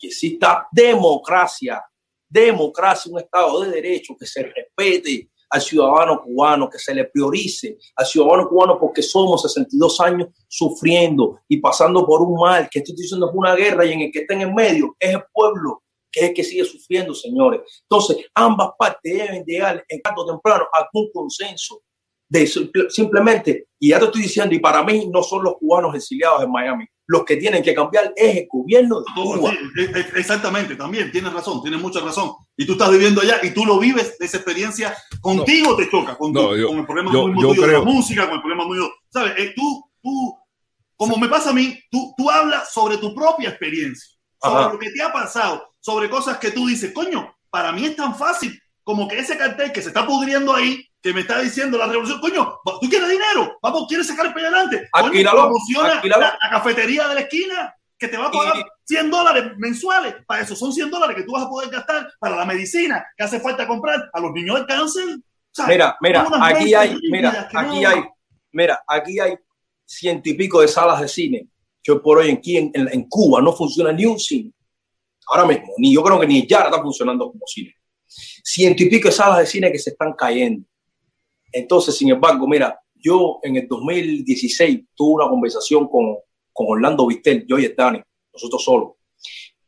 que exista democracia, democracia, un Estado de derecho que se respete al ciudadano cubano, que se le priorice al ciudadano cubano porque somos 62 años sufriendo y pasando por un mal, que estoy diciendo es una guerra y en el que está en el medio es el pueblo que es el que sigue sufriendo, señores. Entonces, ambas partes deben llegar en tanto temprano a un consenso de simplemente, y ya te estoy diciendo, y para mí no son los cubanos exiliados en Miami, los que tienen que cambiar es el gobierno de Cuba. exactamente, también tienes razón, tienes mucha razón. Y tú estás viviendo allá y tú lo vives, esa experiencia contigo te toca, con, con el problema muy de la música, con el problema muy... ¿Sabes? Eh, tú, tú, como me pasa a mí, tú, tú hablas sobre tu propia experiencia, sobre lo que te ha pasado, sobre cosas que tú dices, coño, para mí es tan fácil como que ese cartel que se está pudriendo ahí, que me está diciendo la revolución, coño, tú quieres dinero, vamos, quieres sacar el adelante, coño, promociona la, cafetería de la esquina que te va a pagar 100 dólares mensuales, para eso son 100 dólares que tú vas a poder gastar para la medicina que hace falta comprar a los niños de cáncer. mira, mira, aquí hay, mira, aquí hay, mira, aquí hay ciento y pico de salas de cine que por hoy aquí en, en, Cuba no funciona ni un cine. Ahora mismo, ni yo creo que ni ya está funcionando como cine. Ciento y pico de salas de cine que se están cayendo entonces, sin embargo, mira, yo en el 2016 tuve una conversación con, con Orlando Vistel, yo y Dani, nosotros solos.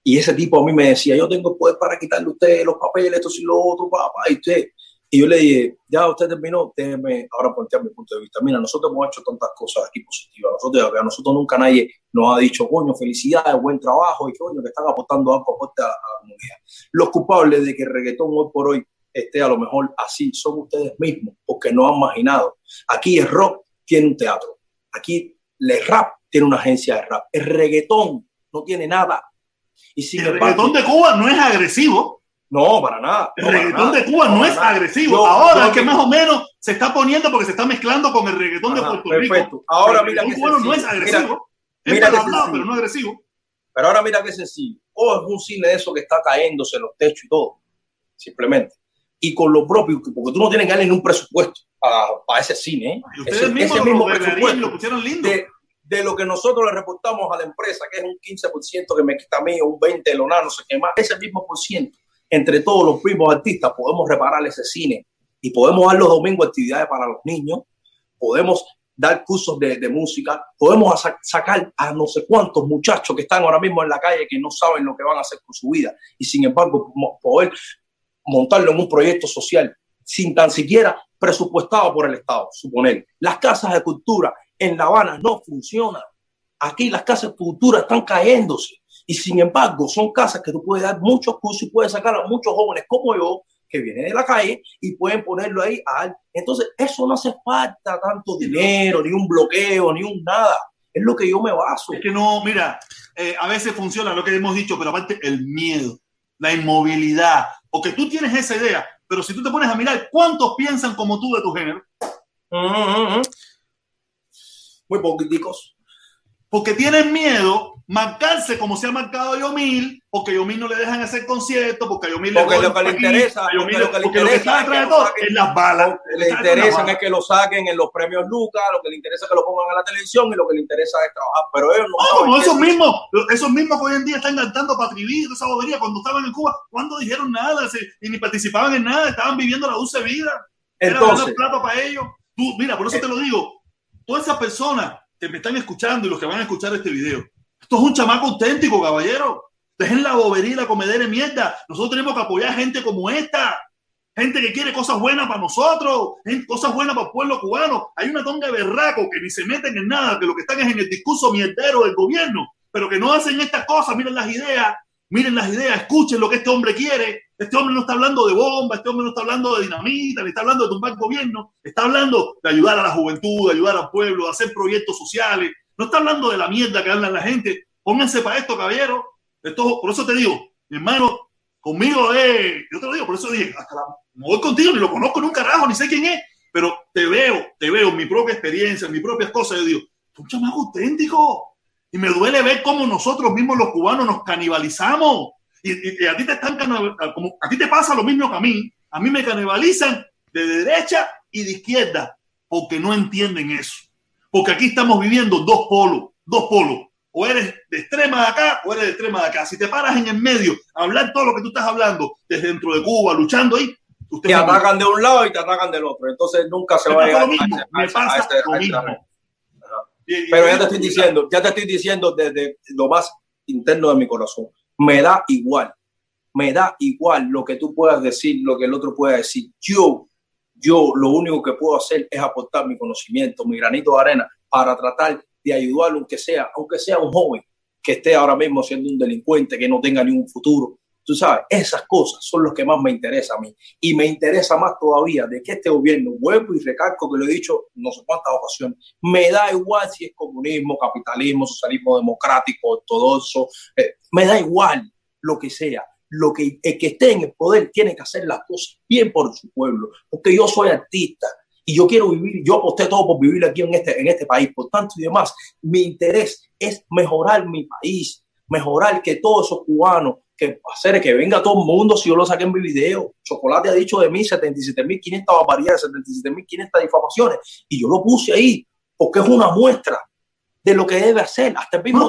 Y ese tipo a mí me decía, yo tengo el poder para quitarle a usted los papeles, esto y lo otro, papá, y usted. Y yo le dije, ya usted terminó, déjeme ahora plantear mi punto de vista. Mira, nosotros hemos hecho tantas cosas aquí positivas. Nosotros, a nosotros nunca nadie nos ha dicho, coño, felicidades, buen trabajo y coño, que están aportando algo a la comunidad. Los culpables de que el reggaetón hoy por hoy esté a lo mejor así, son ustedes mismos, porque no han imaginado. Aquí el rock tiene un teatro, aquí el rap tiene una agencia de rap, el reggaetón no tiene nada. Y si el reggaetón de Cuba no es agresivo. No, para nada. el reggaetón de Cuba no, es agresivo. Ahora es que más o menos se está poniendo porque se está mezclando con el reggaetón de Puerto Rico. Ahora mira que no es agresivo. Mira, es pero no agresivo. Pero ahora mira qué sencillo. O es un cine de eso que está cayéndose en los techos y todo. Simplemente y con lo propio, porque tú no tienes que darle un presupuesto para, ese cine. ¿eh? Ese, mismo presupuesto lo pusieron lindo. De, lo que nosotros le reportamos a la empresa, que es un 15% que me quita a mí, un 20% de Lona, no sé qué más, ese mismo por ciento, entre todos los primos artistas, podemos reparar ese cine y podemos dar los domingos actividades para los niños, podemos dar cursos de, de música, podemos sacar a no sé cuántos muchachos que están ahora mismo en la calle que no saben lo que van a hacer con su vida y sin embargo poder montarlo en un proyecto social sin tan siquiera presupuestado por el Estado, suponer. Las casas de cultura en La Habana no funcionan. Aquí las casas de cultura están cayéndose. Y sin embargo, son casas que tú puedes dar muchos cursos y puedes sacar a muchos jóvenes como yo, que vienen de la calle y pueden ponerlo ahí. A... Entonces, eso no hace falta tanto dinero, ni un bloqueo, ni un nada. Es lo que yo me baso. Es que no, mira, eh, a veces funciona lo que hemos dicho, pero aparte el miedo, la inmovilidad, o que tú tienes esa idea, pero si tú te pones a mirar cuántos piensan como tú de tu género. Muy poquiticos. Porque tienen miedo marcarse como se ha marcado Yomil, porque Yomil no le dejan hacer conciertos, porque a Yomil porque le lo que le interesa, porque, lo que le interesa está detrás de todo es las balas. Lo que le interesa es que lo saquen en los premios Lucas, lo que le interesa es que lo pongan en la televisión y lo que le interesa es trabajar. Pero ellos no, como esos mismos, esos mismos que hoy en día están cantando para esa bobería cuando estaban en Cuba, cuando dijeron nada y ni participaban en nada, estaban viviendo la dulce vida. Entonces, Era plata para ellos. Tú, mira, por eso te lo digo, todas esas personas que me están escuchando y los que van a escuchar este video, esto es un chamaco auténtico, caballero. Dejen la bobería la comedera de mierda. Nosotros tenemos que apoyar gente como esta. Gente que quiere cosas buenas para nosotros, cosas buenas para el pueblo cubano. Hay una tonga de berraco que ni se meten en nada, que lo que están es en el discurso mierdero del gobierno, pero que no hacen estas cosas. Miren las ideas, miren las ideas, escuchen lo que este hombre quiere. Este hombre no está hablando de bomba, este hombre no está hablando de dinamita, ni está hablando de tumbar gobierno, está hablando de ayudar a la juventud, de ayudar al pueblo, de hacer proyectos sociales, no está hablando de la mierda que habla la gente. Pónganse para esto, caballero. Esto, por eso te digo, mi hermano, conmigo es, yo te lo digo, por eso dije, hasta la, no voy contigo, ni lo conozco ni un carajo, ni sé quién es, pero te veo, te veo mi propia experiencia, en mis propias cosas, yo digo, tú un chamaco auténtico. Y me duele ver cómo nosotros mismos los cubanos nos canibalizamos. Y, a ti te están como a ti te pasa lo mismo que a mí. A mí me canibalizan de derecha y de izquierda porque no entienden eso porque aquí estamos viviendo dos polos, dos polos. o eres de extrema de acá o eres de extrema de acá. Si te paras en el medio a hablar todo lo que tú estás hablando desde dentro de Cuba, luchando ahí, usted te atacan de un lado y te atacan del otro. Entonces nunca se va a llegar Me pasa lo mismo. Pero ya te estoy diciendo, ya te estoy diciendo desde lo más interno de mi corazón. Me da igual, me da igual lo que tú puedas decir, lo que el otro pueda decir. Yo, yo lo único que puedo hacer es aportar mi conocimiento, mi granito de arena para tratar de ayudarlo, aunque sea, aunque sea un joven que esté ahora mismo siendo un delincuente, que no tenga ningún futuro. Tú sabes, esas cosas son los que más me interesan a mí. Y me interesa más todavía de que este gobierno, vuelvo y recalco que lo he dicho no sé cuántas ocasiones, me da igual si es comunismo, capitalismo, socialismo democrático, ortodoxo, eh, me da igual lo que sea. Lo que el que esté en el poder tiene que hacer las cosas bien por su pueblo, porque yo soy artista, y yo quiero vivir, yo aposté todo por vivir aquí en este, en este país, por tanto y demás. Mi interés es mejorar mi país, mejorar que todos esos cubanos, que hacer que venga todo el mundo si yo lo saqué en mi video. Chocolate ha dicho de mí 77.500 barbaridades, 77.500 difamaciones, y yo lo puse ahí porque es una muestra de lo que debe hacer. Hasta el mismo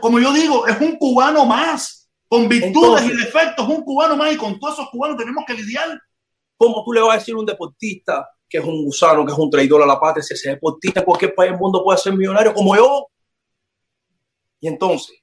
como yo digo, es un cubano más, con virtudes y defectos, un cubano más, y con todos esos cubanos tenemos que lidiar ¿Cómo tú le vas a decir a un deportista que es un gusano, que es un traidor a la patria, si ese deportista en cualquier país del mundo puede ser millonario como yo? Y entonces,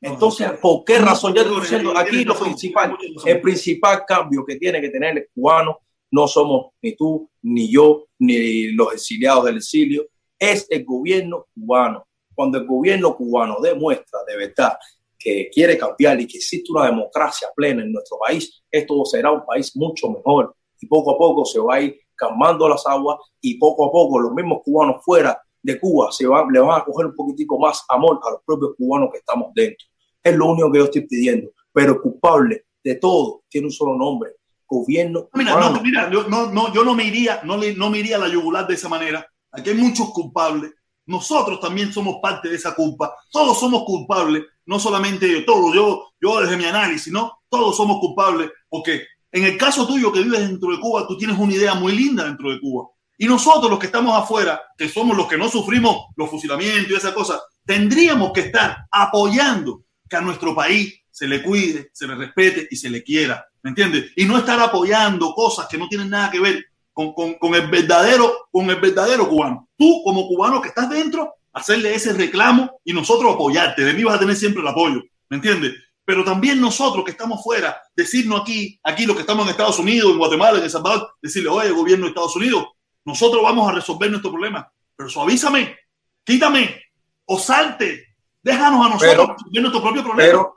entonces, ¿por qué razón? Ya estoy diciendo, aquí lo principal, el principal cambio que tiene que tener el cubano, no somos ni tú, ni yo, ni los exiliados del exilio, es el gobierno cubano. Cuando el gobierno cubano demuestra de verdad que quiere cambiar y que existe una democracia plena en nuestro país, esto será un país mucho mejor y poco a poco se va a ir calmando las aguas y poco a poco los mismos cubanos fuera de Cuba se van, le van a coger un poquitico más amor a los propios cubanos que estamos dentro. Es lo único que yo estoy pidiendo. Pero culpable de todo tiene un solo nombre. Gobierno. Mira, no, mira yo, no, no, yo no me iría, no, no me iría a la yugular de esa manera. Aquí hay muchos culpables. Nosotros también somos parte de esa culpa. Todos somos culpables. No solamente yo, todos, yo, yo desde mi análisis, ¿no? Todos somos culpables porque en el caso tuyo que vives dentro de Cuba, tú tienes una idea muy linda dentro de Cuba. Y nosotros, los que estamos afuera, que somos los que no sufrimos los fusilamientos y esas cosas, tendríamos que estar apoyando que a nuestro país se le cuide, se le respete y se le quiera. ¿Me entiendes? Y no estar apoyando cosas que no tienen nada que ver con, con, el verdadero, con el verdadero cubano. Tú, como cubano que estás dentro, hacerle ese reclamo y nosotros apoyarte. De mí vas a tener siempre el apoyo. ¿Me entiendes? pero también nosotros que estamos fuera, decirnos aquí, aquí los que estamos en Estados Unidos, en Guatemala, en El Salvador, decirle, oye, gobierno de Estados Unidos, nosotros vamos a resolver nuestro problema, pero suavízame, quítame o salte, déjanos a nosotros resolver nuestro propio problema. Pero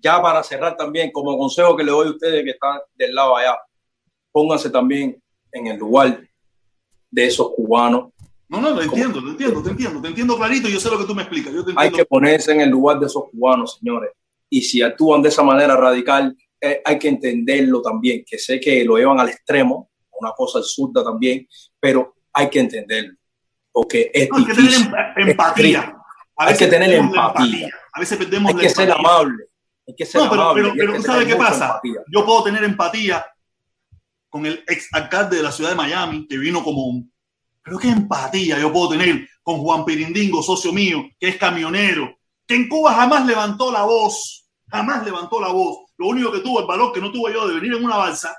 ya para cerrar también, como consejo que le doy a ustedes que están del lado allá, pónganse también en el lugar de esos cubanos. No, no, lo entiendo, lo entiendo, te entiendo, te entiendo clarito, yo sé lo que tú me explicas. Hay que ponerse en el lugar de esos cubanos, señores y si actúan de esa manera radical, eh, hay que entenderlo también, que sé que lo llevan al extremo, una cosa absurda también, pero hay que entenderlo, porque es hay que tener em-, empatía. hay que tener empatía. A veces perdemos Hay que ser amable. Hay que ser no, pero, amable. Pero, pero ¿sabes qué pasa? Yo puedo tener empatía con el ex alcalde de la ciudad de Miami, que vino como un... Pero qué empatía yo puedo tener con Juan Pirindingo, socio mío, que es camionero, que en Cuba jamás levantó la voz, jamás levantó la voz. Lo único que tuvo el valor que no tuve yo de venir en una balsa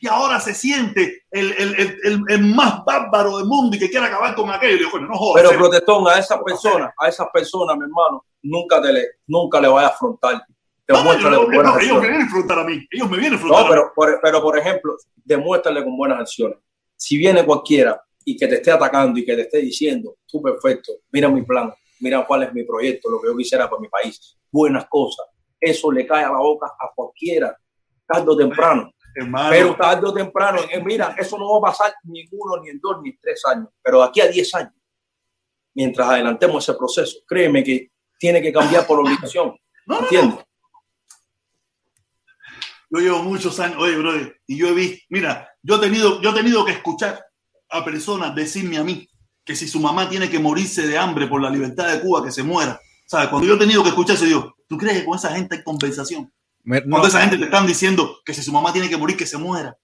y ahora se siente el, el, el, el, más bárbaro del mundo y que quiere acabar con aquello. no Pero protestón, a esas personas, a esas personas, mi hermano, nunca, te le, nunca le vaya a afrontar. No, ellos me vienen a afrontar a mí. Ellos me vienen a afrontar. No, pero, por, pero por ejemplo, demuéstrale con buenas acciones. Si viene cualquiera y que te esté atacando y que te esté diciendo, tú perfecto, mira mi plan, mira cuál es mi proyecto, lo que yo quisiera para mi país, buenas cosas. Eso le cae a la boca a cualquiera, tarde o temprano. pero tarde o temprano, eh, mira, eso no va a pasar ni uno, ni en dos, ni en tres años, pero aquí a diez años, mientras adelantemos ese proceso, créeme que tiene que cambiar por obligación. ¿No entiendes? Yo llevo muchos años, oye, brother, y yo he visto, mira, yo he tenido, yo he tenido que escuchar a personas decirme a mí, que si su mamá tiene que morirse de hambre por la libertad de Cuba, que se muera. ¿Sabes? Cuando yo he tenido que escuchar eso, digo, ¿tú crees que con esa gente hay conversación? Cuando esa gente te están diciendo que si su mamá tiene que morir, que se muera.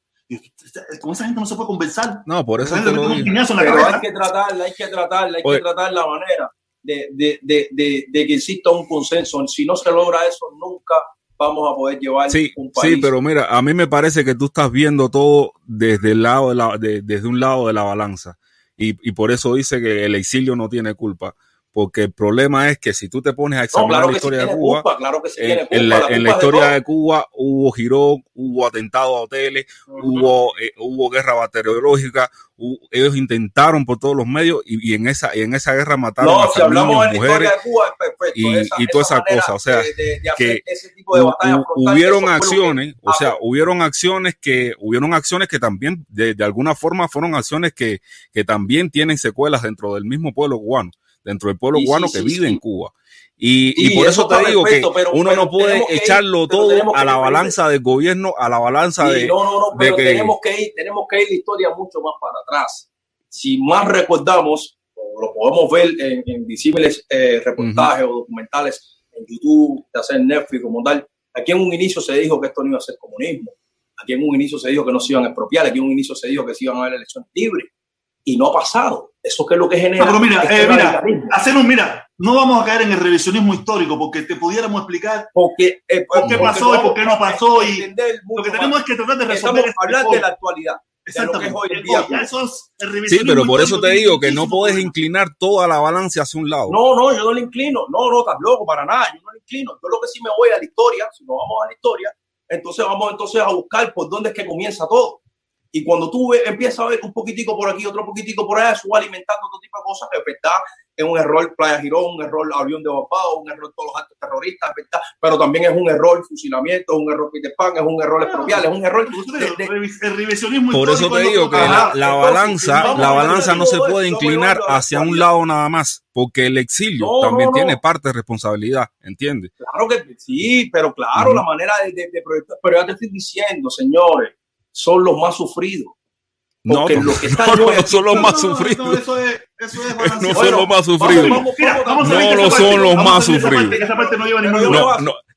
con esa gente no se puede conversar. No, por eso te lo digo. Pero hay que tratarla, hay que tratarla, hay que tratar la manera de, de, de, de, que exista un consenso. Si no se logra eso, nunca vamos a poder llevar sí, un país. Sí, pero mira, a mí me parece que tú estás viendo todo desde el lado de la, de, desde un lado de la balanza. Y, y por eso dice que el exilio no tiene culpa porque el problema es que si tú te pones a examinar claro la historia sí de Cuba, claro sí en, en, la, la en la historia de, de, Cuba hubo girón, hubo atentados a hoteles, uh -huh. hubo, eh, hubo guerra bacteriológica, hubo, ellos intentaron por todos los medios y, y, en esa en esa guerra mataron no, a si hablamos niños, mujeres de Cuba, es perfecto, y, esa, y toda esa, esa cosa, o sea, de, de, que hu, hubieron acciones, que, o sea, hubieron acciones que hubieron acciones que también de, de alguna forma fueron acciones que, que también tienen secuelas dentro del mismo pueblo cubano, dentro del pueblo sí, cubano sí, que vive en Cuba. Y, y, por eso, te digo que pero, uno pero no puede echarlo ir, todo a la balanza del gobierno, a la balanza de. No, no, no, pero que, tenemos que ir, tenemos que ir la historia mucho más para atrás. Si más recordamos, o lo podemos ver en, en visibles eh, reportajes uh -huh. o documentales en YouTube, de hacer Netflix como tal, aquí en un inicio se dijo que esto no iba a ser comunismo. Aquí en un inicio se dijo que no se iban a expropiar, aquí en un inicio se dijo que se iban a haber elecciones libres y no ha pasado. Eso que es lo que genera. No, pero mira, eh, mira, hacer un, mira, no vamos a caer en el revisionismo histórico porque te pudiéramos explicar porque, eh, por qué pasó y por qué no pasó. Y lo que tenemos es que tratar de resolver. Estamos hablando de la actualidad. Exactamente. Hoy día, eso es el sí, pero por eso te digo que no puedes inclinar toda la balanza hacia un lado. No, no, yo no le inclino. No, no, estás loco, para nada. Yo no le inclino. Yo lo que sí me voy a la historia, si no vamos a la historia, entonces vamos entonces a buscar por dónde es que comienza todo. Y cuando tú empiezas a ver un poquitico por aquí, otro poquitico por allá, eso va alimentando otro tipo de cosas, es verdad, es un error Playa Girón, un error avión de Bapado, un error todos los actos terroristas, es verdad, pero también es un error fusilamiento, es un error Peter Pan, es un error expropial, es un error... De, de, el revisionismo por eso te digo que la, la balanza, la balanza no se puede inclinar hacia un lado nada más, porque el exilio no, también no, no. tiene parte de responsabilidad, ¿entiendes? Claro que sí, pero claro, uh -huh. la manera de, de proyectar, pero ya te estoy diciendo, señores, son los más sufridos. No, no, lo que está no, no son los más sufridos. No, eso es, eso es no son los más sufridos. Vamos, mira, vamos no lo son los más sufridos.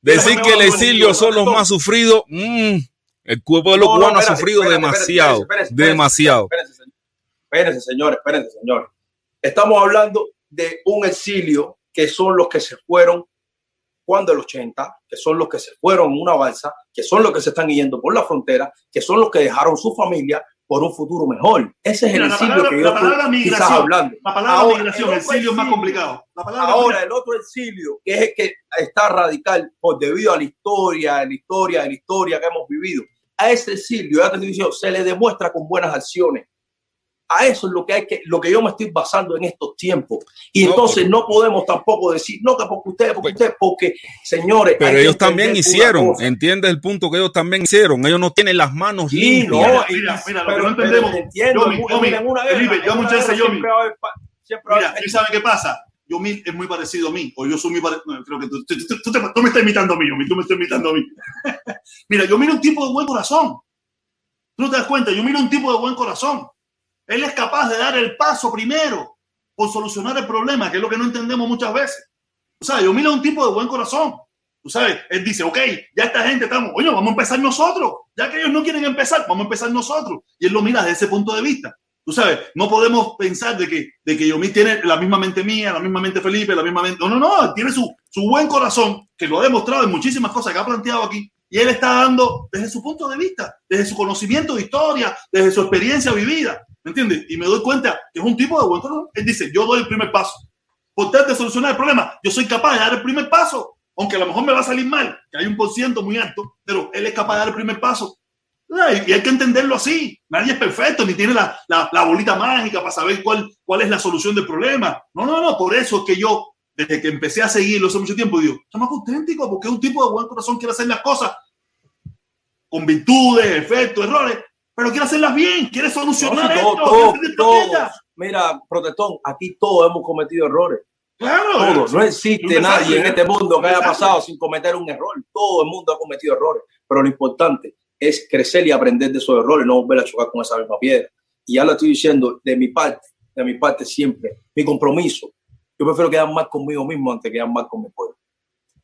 Decir que el exilio son los más sufridos, el pueblo no, cubano no, espérate, ha sufrido demasiado, demasiado. Espérense, espérense, señores, espérense, señores. Estamos hablando de un exilio que son los que se fueron cuando el 80, que son los que se fueron en una balsa, que son los que se están yendo por la frontera, que son los que dejaron su familia por un futuro mejor. Ese es Mira, el exilio palabra, que yo la estoy quizás hablando. La palabra ahora, migración, el exilio es más complicado. ahora, el otro exilio, que es el que está radical por debido a la historia, a la historia, a la historia que hemos vivido. A ese exilio, ya te diciendo, se le demuestra con buenas acciones. A eso es lo que hay que, lo que yo me estoy basando en estos tiempos. Y no, entonces porque, no podemos tampoco decir, no, que porque ustedes, porque ustedes, porque, señores. Pero ellos también hicieron, entiendes el punto que ellos también hicieron. Ellos no tienen las manos sí, limpias. No, mira, mira, lo que no entendemos. Entiendo, Yomi, Yomi, Felipe, yo muchas veces Yomi. Mira, ¿y sabe qué pasa? Yomi es muy parecido a mí, o yo soy muy parecido. No, creo que tú, tú, tú, tú, tú me estás imitando a mí, Yomi, tú me estás imitando a mí. mira, yo miro un tipo de buen corazón. Tú no te das cuenta, yo miro un tipo de buen corazón. Él es capaz de dar el paso primero por solucionar el problema, que es lo que no entendemos muchas veces. O sea, yo miro a un tipo de buen corazón. Tú sabes, él dice, ok, ya esta gente estamos, oye, vamos a empezar nosotros. Ya que ellos no quieren empezar, vamos a empezar nosotros. Y él lo mira desde ese punto de vista. Tú sabes, no podemos pensar de que, de que Yomi tiene la misma mente mía, la misma mente Felipe, la misma mente. No, no, no, tiene su, su buen corazón, que lo ha demostrado en muchísimas cosas que ha planteado aquí. Y él está dando desde su punto de vista, desde su conocimiento de historia, desde su experiencia vivida. ¿Me entiendes? Y me doy cuenta que es un tipo de buen corazón. Él dice, yo doy el primer paso. Por tratar de solucionar el problema, yo soy capaz de dar el primer paso. Aunque a lo mejor me va a salir mal, que hay un por ciento muy alto, pero él es capaz de dar el primer paso. Y hay que entenderlo así. Nadie es perfecto, ni tiene la, la, la bolita mágica para saber cuál, cuál es la solución del problema. No, no, no. Por eso es que yo, desde que empecé a seguirlo hace mucho tiempo, digo, está más auténtico porque es un tipo de buen corazón quiere hacer las cosas con virtudes, efectos, errores, pero quiere hacerlas bien, quiere solucionar no, esto. Todo, todo, Mira, protestón, aquí todos hemos cometido errores. Claro. Todos. No existe nadie en este mundo que haya pasado sin cometer un error. Todo el mundo ha cometido errores. Pero lo importante es crecer y aprender de esos errores, no volver a chocar con esa misma piedra. Y ya lo estoy diciendo de mi parte, de mi parte siempre, mi compromiso. Yo prefiero quedar mal conmigo mismo antes que quedar mal con mi pueblo.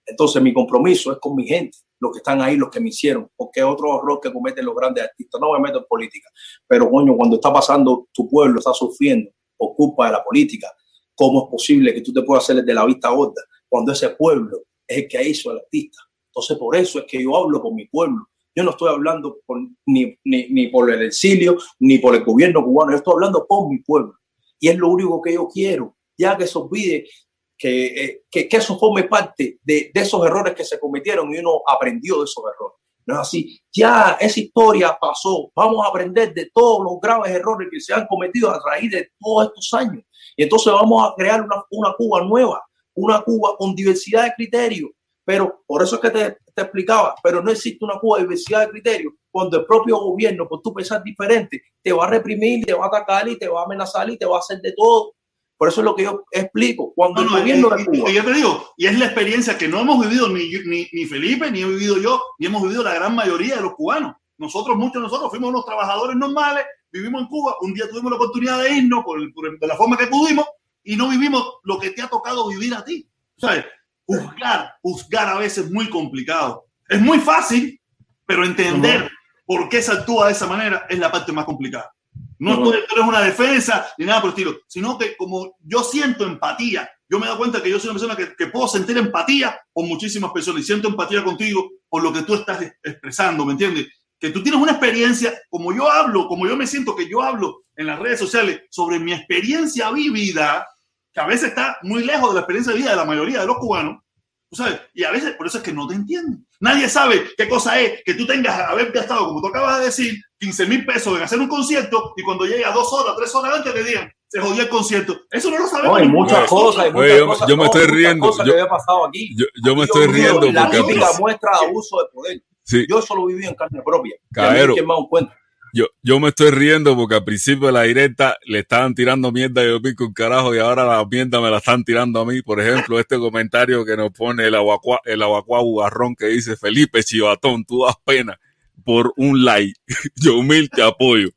Entonces mi compromiso es con mi gente, los que están ahí, los que me hicieron, porque es otro error que cometen los grandes artistas. No me meto en política, pero coño, cuando está pasando tu pueblo, está sufriendo por culpa de la política, ¿Cómo es posible que tú te puedas hacer de la vista gorda cuando ese pueblo es el que hizo al artista? Entonces, por eso es que yo hablo con mi pueblo. Yo no estoy hablando por, ni, ni, ni, por el exilio, ni por el gobierno cubano. Yo estoy hablando con mi pueblo. Y es lo único que yo quiero. Ya que se olvide que, eh, que, que, eso forme parte de, de esos errores que se cometieron y uno aprendió de esos errores. No es así. Ya esa historia pasó. Vamos a aprender de todos los graves errores que se han cometido a raíz de todos estos años. Y entonces vamos a crear una, una Cuba nueva, una Cuba con diversidad de criterios. Pero por eso es que te, te, explicaba, pero no existe una Cuba de diversidad de criterios cuando el propio gobierno, por tú pensar diferente, te va a reprimir, te va a atacar y te va a amenazar y te va a hacer de todo. Por eso es lo que yo explico. Cuando no, no, el gobierno de Cuba. Y, yo te digo, y es la experiencia que no hemos vivido ni, ni, ni, Felipe, ni he vivido yo, ni hemos vivido la gran mayoría de los cubanos. Nosotros, muchos de nosotros, fuimos unos trabajadores normales, vivimos en Cuba, un día tuvimos la oportunidad de irnos por, por de la forma que pudimos y no vivimos lo que te ha tocado vivir a ti. ¿Sabes? Juzgar, juzgar a veces es muy complicado. Es muy fácil, pero entender uh -huh. por qué se actúa de esa manera es la parte más complicada. No esto es una defensa ni nada por el estilo, sino que como yo siento empatía, yo me dado cuenta que yo soy una persona que, que, puedo sentir empatía con muchísimas personas y siento empatía contigo por lo que tú estás expresando, ¿me entiendes? Que tú tienes una experiencia, como yo hablo, como yo me siento que yo hablo en las redes sociales sobre mi experiencia vivida, que a veces está muy lejos de la experiencia de vida de la mayoría de los cubanos, ¿tú sabes? Y a veces por eso es que no te entienden. Nadie sabe qué cosa es que tú tengas haber gastado, como tú acabas de decir, 15 mil pesos en hacer un concierto y cuando llega dos horas, tres horas antes te digan, se jodió el concierto. Eso no lo sabemos. No, hay muchas cosas. Hay muchas Oye, yo, cosas yo me estoy riendo. Yo, que había pasado aquí. Yo, yo me estoy riendo la porque. típica muestra de abuso de poder. Sí. Yo solo viví en carne propia. Caero. ¿Quién más cuenta? Yo, yo me estoy riendo porque al principio de la directa le estaban tirando mierda yo pico un carajo y ahora la mierda me la están tirando a mí. Por ejemplo, este comentario que nos pone el aguacua, el aguacua bugarrón que dice Felipe Chivatón, tú das pena por un like. Yo mil te apoyo.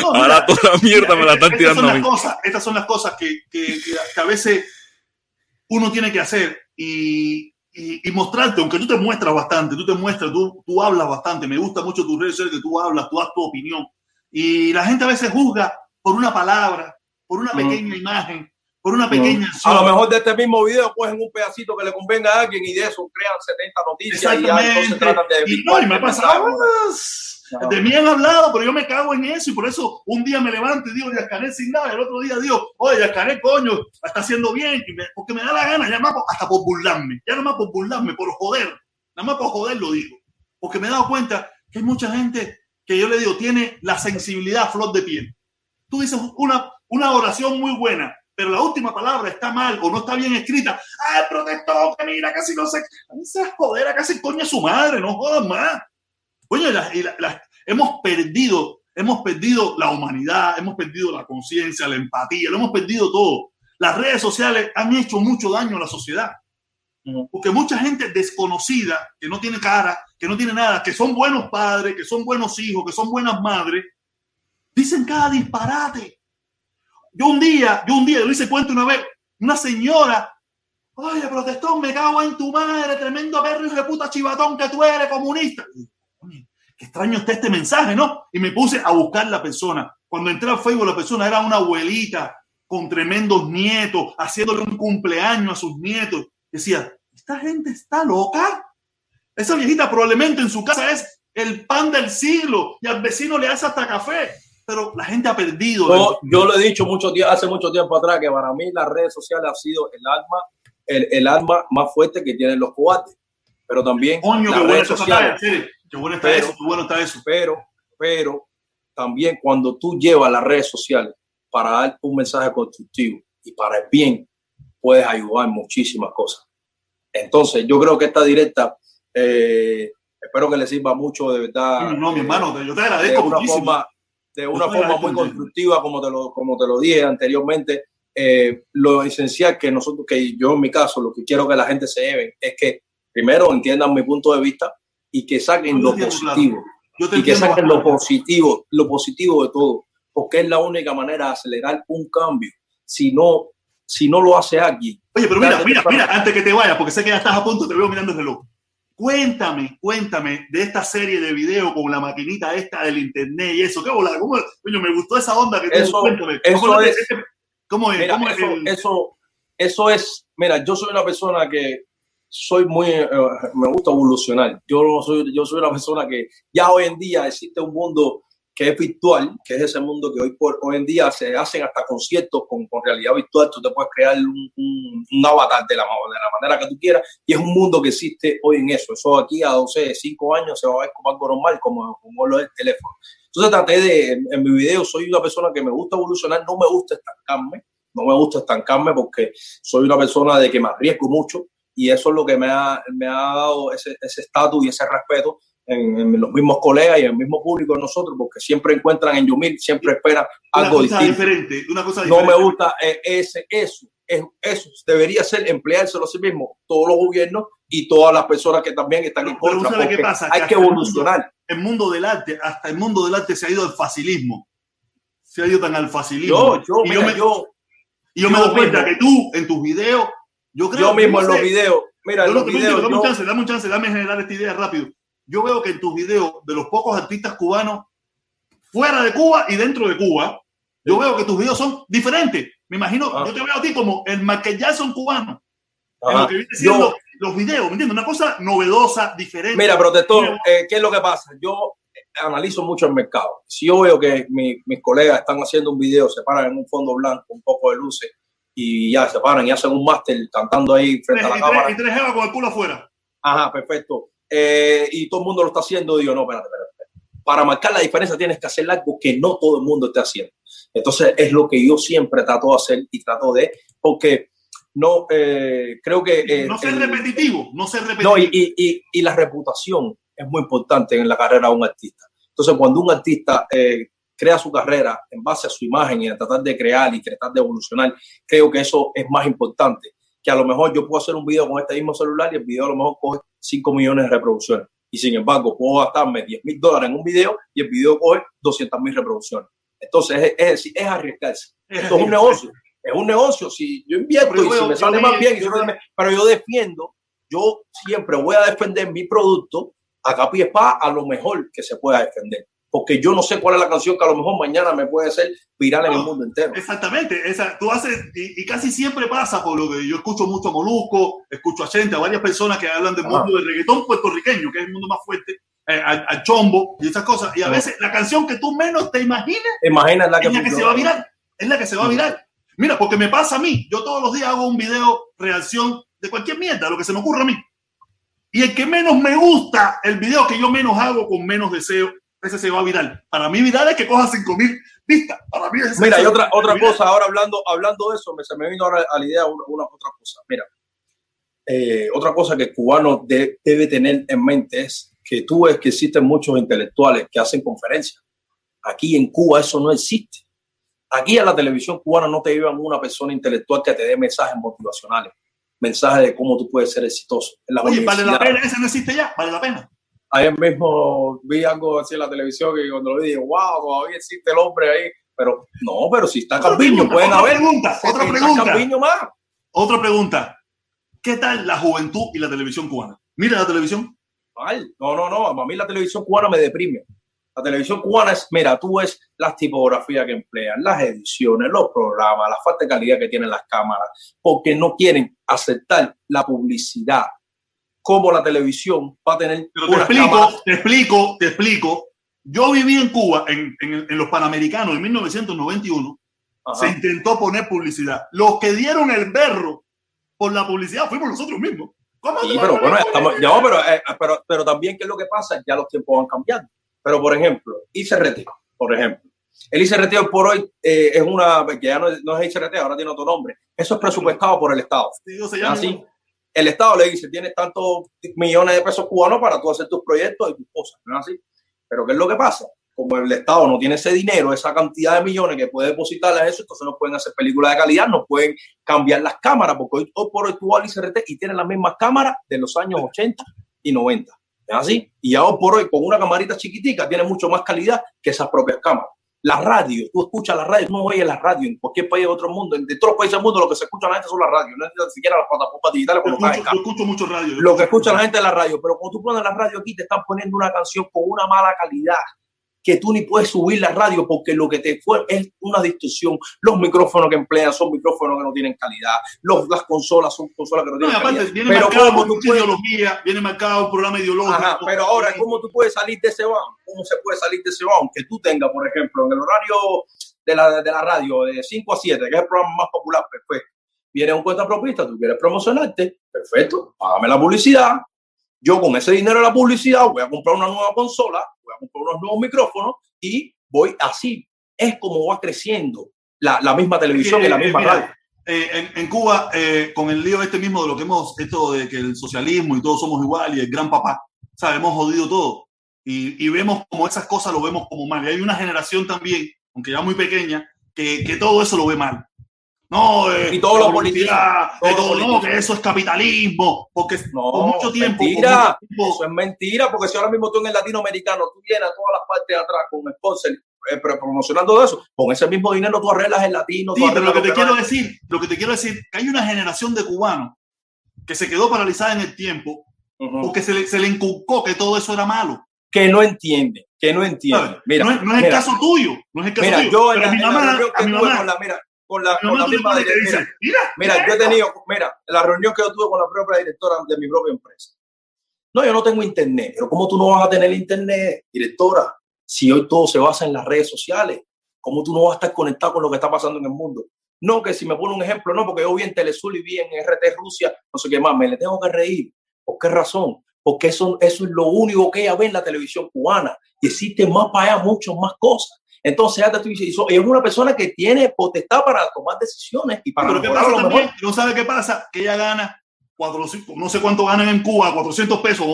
No, ahora toda la mierda mira, me la están tirando a mí. Cosas, estas son las cosas que, que, que, a veces uno tiene que hacer y, y, y, mostrarte, aunque tú te muestras bastante, tú te muestras, tú, tú hablas bastante, me gusta mucho tus redes sociales que tú hablas, tú das tu opinión. Y la gente a veces juzga por una palabra, por una pequeña mm. imagen, por una pequeña. A lo mejor de este mismo video cogen un pedacito que le convenga a alguien y de eso crean 70 noticias y ya entonces tratan de... Y no, y me ha De mí han hablado, pero yo me cago en eso y por eso un día me levanto y digo, Yascané sin nada, y el otro día digo, oye, Yascané, coño, está haciendo bien, porque me da la gana, ya más hasta por burlarme, ya más por burlarme, por joder, nada más por joder lo digo, porque me he dado cuenta que hay mucha gente que yo le digo, tiene la sensibilidad a flor de piel. Tú dices una, una oración muy buena, pero la última palabra está mal o no está bien escrita. ¡Ah, protestó! Que mira, casi no sé. A mí se joder, casi coña su madre, no jodas más. Oye, la, la, la, hemos perdido, hemos perdido la humanidad, hemos perdido la conciencia, la empatía, lo hemos perdido todo. Las redes sociales han hecho mucho daño a la sociedad. Porque mucha gente desconocida, que no tiene cara, que no tiene nada, que son buenos padres, que son buenos hijos, que son buenas madres, dicen cada disparate. Yo un día, yo un día, lo hice cuento una vez, una señora, oye, protestón, me cago en tu madre, tremendo perro hijo de puta chivatón que tú eres, comunista qué extraño está este mensaje, ¿no? Y me puse a buscar la persona. Cuando entré a Facebook, la persona era una abuelita con tremendos nietos, haciéndole un cumpleaños a sus nietos. Decía, ¿esta gente está loca? Esa viejita probablemente en su casa es el pan del siglo y al vecino le hace hasta café. Pero la gente ha perdido. Yo, yo lo he dicho mucho, hace mucho tiempo atrás que para mí las redes sociales ha sido el arma, el, el arma más fuerte que tienen los coates. Pero también Coño, las redes sociales. Qué bueno está pero, eso, qué bueno está eso. Pero, pero también cuando tú llevas las redes sociales para dar un mensaje constructivo y para el bien, puedes ayudar en muchísimas cosas. Entonces, yo creo que esta directa, eh, espero que le sirva mucho, de verdad. No, no mi hermano, yo te agradezco de una muchísimo. Forma, de una yo forma muy constructiva, como te lo, como te lo dije anteriormente. Eh, lo esencial que nosotros, que yo en mi caso, lo que quiero que la gente se lleve es que primero entiendan mi punto de vista, y que saquen lo positivo. Claro. y que saquen lo positivo, lo positivo de todo, porque es la única manera de acelerar un cambio. Si no, si no lo hace aquí. Oye, pero mira, mira, mira, antes que te vayas, porque sé que ya estás a punto, te veo mirando el reloj. Cuéntame, cuéntame de esta serie de video con la maquinita esta del internet y eso. ¿Qué bola? ¿Cómo? Coño, me gustó esa onda que tú eso, cuéntame. Eso es, ¿Cómo es? Mira, ¿Cómo es eso, el- eso, eso es, mira, yo soy una persona que soy muy, eh, me gusta evolucionar. Yo soy, yo soy una persona que ya hoy en día existe un mundo que es virtual, que es ese mundo que hoy por hoy en día se hacen hasta conciertos con, con realidad virtual. Tú te puedes crear un, un- un avatar de la, de la manera que tú quieras y es un mundo que existe hoy en eso. Eso aquí a 12, 5 años se va a ver como algo normal, como, como lo es el teléfono. Entonces traté de, en, en mi video, soy una persona que me gusta evolucionar, no me gusta estancarme, no me gusta estancarme porque soy una persona de que me arriesgo mucho y eso es lo que me ha, me ha dado ese ese estatus y ese respeto en, en los mismos colegas y en el mismo público de nosotros, porque siempre encuentran en Yumil, siempre esperan una algo cosa distinto. diferente, una cosa No diferente. me gusta eh, ese, eso, es- eso debería ser empleárselo a sí mismo, todos los gobiernos y todas las personas que también están en Pero- pero contra, ¿sabe qué pasa? hay Que que hasta el evolucionar. El mundo del arte, hasta el mundo del arte se ha ido al facilismo. Se ha ido tan al facilismo. Yo, yo, y mira, yo me, yo, y yo me yo doy cuenta mismo. que tú, en tus videos, yo creo yo mismo en los videos, mira, Yo en lo los que videos, dame un chance, dame un chance, dame generar esta idea rápido. Yo veo que en tus videos, de los pocos artistas cubanos, fuera de Cuba y dentro de Cuba, yo veo que tus videos son diferentes. Me imagino, Ah. yo te veo a ti como el Michael Jackson cubano, en Ajá. lo que viene siendo Yo- los videos, ¿me entiendes? Una cosa novedosa, diferente. Mira, protector, eh, ¿qué es lo que pasa? Yo eh, analizo mucho el mercado. Si yo veo que mi- mis colegas están haciendo un video, se paran en un fondo blanco, un poco de luces, y ya se paran y hacen un máster cantando ahí frente Tres- a la y, cámara. tres, y tres jevas con el culo afuera. Ajá, perfecto. Eh, y todo el mundo lo está haciendo. Digo, no, espérate, espérate. espérate. Para marcar la diferencia tienes que hacer algo que no todo el mundo esté haciendo. Entonces, es lo que yo siempre trato de hacer y trato de, porque no, eh, creo que... eh, no ser el- repetitivo, no ser repetitivo. no, y, y, y, y la reputación es muy importante en la carrera de un artista. Entonces, cuando un artista eh, crea su carrera en base a su imagen y a tratar de crear y tratar de evolucionar, creo que eso es más importante. Que a lo mejor yo puedo hacer un video con este mismo celular y el video a lo mejor coge 5 millones de reproducciones. Y sin embargo, puedo gastarme 10 mil dólares en un video y el video coge 200 mil reproducciones. Entonces, es, decir, es arriesgarse. Esto es un negocio. Es un negocio. Si yo invierto y si me sale más bien, yo pero yo defiendo, yo siempre voy a defender mi producto a capa y espada a lo mejor que se pueda defender. Porque yo no sé cuál es la canción que a lo mejor mañana me puede ser viral en el No. mundo entero. Exactamente, esa, tú haces, y, y casi siempre pasa por lo que yo escucho mucho a Molusco, escucho a Chente, a varias personas que hablan del Ajá. mundo del reggaetón puertorriqueño, que es el mundo más fuerte, eh, al, al chombo y esas cosas. Y a Ajá. veces la canción que tú menos te imaginas Imagina la que, es la que se va a virar, es la que se va a virar. Mira, porque me pasa a mí, yo todos los días hago un video reacción de cualquier mierda, lo que se me ocurra a mí. Y el que menos me gusta, el video que yo menos hago con menos deseo, ese se va a virar. Para mí viral es que coja 5 mil vistas. Para mí ese Mira, ese- y otra, otra viral. cosa, ahora hablando, hablando de eso, me, se me vino ahora a la idea una, una otra cosa. Mira, eh, otra cosa que el cubano de- debe tener en mente es que tú ves que existen muchos intelectuales que hacen conferencias. Aquí en Cuba eso no existe. Aquí en la televisión cubana no te llevan una persona intelectual que te dé mensajes motivacionales, mensajes de cómo tú puedes ser exitoso. En la Oye, vale la pena, ese no existe ya, vale la pena. Ayer mismo vi algo así en la televisión que cuando lo vi dije, wow, todavía existe el hombre ahí. Pero no, pero si está Otra pregunta, pueden otra haber. pregunta, otra Está pregunta. Calviño más. Otra pregunta. ¿Qué tal la juventud y la televisión cubana? Mira la televisión. Mal. No, no, no. A mí la televisión cubana me deprime. La televisión cubana es, mira, tú ves las tipografías que emplean, las ediciones, los programas, la falta de calidad que tienen las cámaras, porque no quieren aceptar la publicidad. Como la televisión va a tener Pero te explico, cámaras. te explico, te explico. Yo viví en Cuba, en, en- en los Panamericanos, en 1991. Ajá. Se intentó poner publicidad. Los que dieron el berro por la publicidad fuimos nosotros mismos. ¿Cómo Sí, pero bueno, estamos, ya, pero, eh, pero, pero también, ¿qué es lo que pasa? Ya los tiempos van cambiando. Pero, por ejemplo, ICRT, por ejemplo. El ICRT hoy por hoy eh, es una, que ya no es, no es ICRT, ahora tiene otro nombre. Eso es presupuestado por el Estado. Digo, se llama- Así, el Estado le dice, tienes tantos millones de pesos cubanos para tú hacer tus proyectos y tus cosas, ¿no es así? Pero ¿qué es lo que pasa? Como el Estado no tiene ese dinero, esa cantidad de millones que puede depositarle a eso, entonces no pueden hacer películas de calidad, no pueden cambiar las cámaras, porque hoy, hoy por hoy tú vas al ICRT y tienes las mismas cámaras de los años 80 y 90. ¿Es así? Y ahora por hoy, con una camarita chiquitica, tiene mucho más calidad que esas propias cámaras. La radio, tú escuchas la radio, no oyes la radio en cualquier país de otro mundo, en de todos los países del mundo lo que se escucha la gente son las radios, no es ni siquiera las plataformas digitales Yo escucho, yo escucho mucho radio. yo lo que escucha la gente es la radio, pero cuando tú pones la radio aquí te están poniendo una canción con una mala calidad que tú ni puedes subir la radio porque lo que te fue es una distorsión. Los micrófonos que emplean son micrófonos que no tienen calidad. Los, las consolas son consolas que no tienen aparte, calidad. Viene Pero marcado ¿cómo por puedes- ideología, viene marcado un programa ideológico. Ajá, pero ahora, ¿cómo tú puedes salir de ese bound? ¿Cómo se puede salir de ese bound? Que tú tengas, por ejemplo, en el horario de la, de la radio de 5 a 7, que es el programa más popular, perfecto. Viene un cuentapropista, tú quieres promocionarte, perfecto, págame la publicidad. Yo con ese dinero de la publicidad voy a comprar una nueva consola, comprar unos nuevos micrófonos y voy así. Es como va creciendo la, la misma televisión y la Eh, misma mira, radio. eh, en, en Cuba, eh, con el lío este mismo de lo que hemos, esto de que el socialismo y todos somos igual y el gran papá, ¿sabes? Hemos jodido todo. Y, y vemos como esas cosas lo vemos como mal. Y hay una generación también, aunque ya muy pequeña, que, que todo eso lo ve mal. No, eh, Y todo lo todo eh, todo, no, que eso es capitalismo, porque No, por mucho tiempo, por mentira. mucho tiempo- Eso es mentira, porque si ahora mismo tú en el latinoamericano, tú llenas todas las partes de atrás con sponsor, eh, pero promocionando eso, con ese mismo dinero tú arreglas el latino. Sí, pero lo que te quiero decir, lo que te quiero decir, que hay una generación de cubanos que se quedó paralizada en el tiempo Ujú. porque se le, se le inculcó que todo eso era malo. Que no entiende, que no entiende. Mira, no es, no es el caso tuyo, no es el caso mira, tuyo. yo en la, mi en la mamá, que a mi tuve mamá, con la, mira, con la, con misma directora, mira, Mira, yo he tenido, mira, la reunión que yo tuve con la propia directora de mi propia empresa. No, yo no tengo internet, pero ¿cómo tú no vas a tener internet, directora? Si hoy todo se basa en las redes sociales, ¿cómo tú no vas a estar conectado con lo que está pasando en el mundo? No, que si me pone un ejemplo, no, porque yo vi en Telesur y vi en RT Rusia, no sé qué más, me le tengo que reír. ¿Por qué razón? Porque eso, eso es lo único que ella ve en la televisión cubana. Y existe más para allá, muchas más cosas. Entonces, ya te estoy diciendo, ella es una persona que tiene potestad para tomar decisiones y para pero ¿qué mejorar pasa a lo también? mejor. No sabe qué pasa, que ella gana 400, no sé cuánto ganan en Cuba, 400 pesos,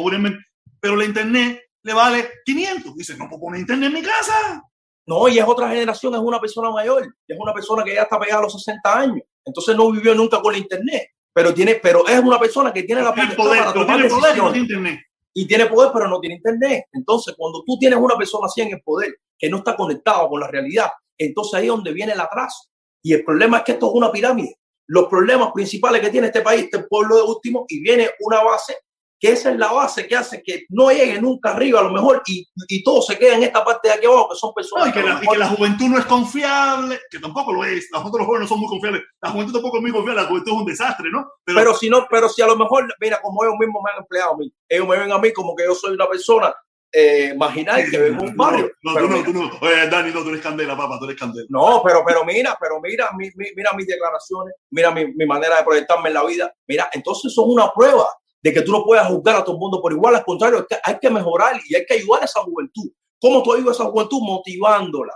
pero la internet le vale 500. Dice, no puedo poner internet en mi casa. No, y es otra generación, es una persona mayor, es una persona que ya está pegada a los 60 años. Entonces no vivió nunca con el internet, pero tiene, pero es una persona que tiene la potestad para tomar poder no decisiones. tiene internet. Y tiene poder, pero no tiene internet. Entonces, cuando tú tienes una persona así en el poder que no está conectada con la realidad, entonces ahí es donde viene el atraso. Y el problema es que esto es una pirámide. Los problemas principales que tiene este país, este pueblo de último, y viene una base, que esa es la base que hace que no llegue nunca arriba a lo mejor y, y todo se queda en esta parte de aquí abajo, que son No, personas y, que que la, y que la juventud no es confiable, que tampoco lo es. Juventud, los jóvenes no son muy confiables. La juventud tampoco es muy confiable. La juventud es un desastre, ¿no? pero si no, pero si a lo mejor, mira, como ellos mismos me han empleado a mí, ellos me ven a mí como que yo soy una persona eh, marginal que vive en un barrio. No, Pero tú no, mira, tú no. Oye, Dani, no, tú eres candela, papá, tú eres candela. No, pero, pero mira, pero mira, mi- mi- mira mis declaraciones, mira mi, mi manera de proyectarme en la vida. Mira, entonces son una prueba de que tú no puedes juzgar a todo el mundo por igual. Al contrario, hay que mejorar y hay que ayudar a esa juventud. ¿Cómo tú ayudas a esa juventud? Motivándola,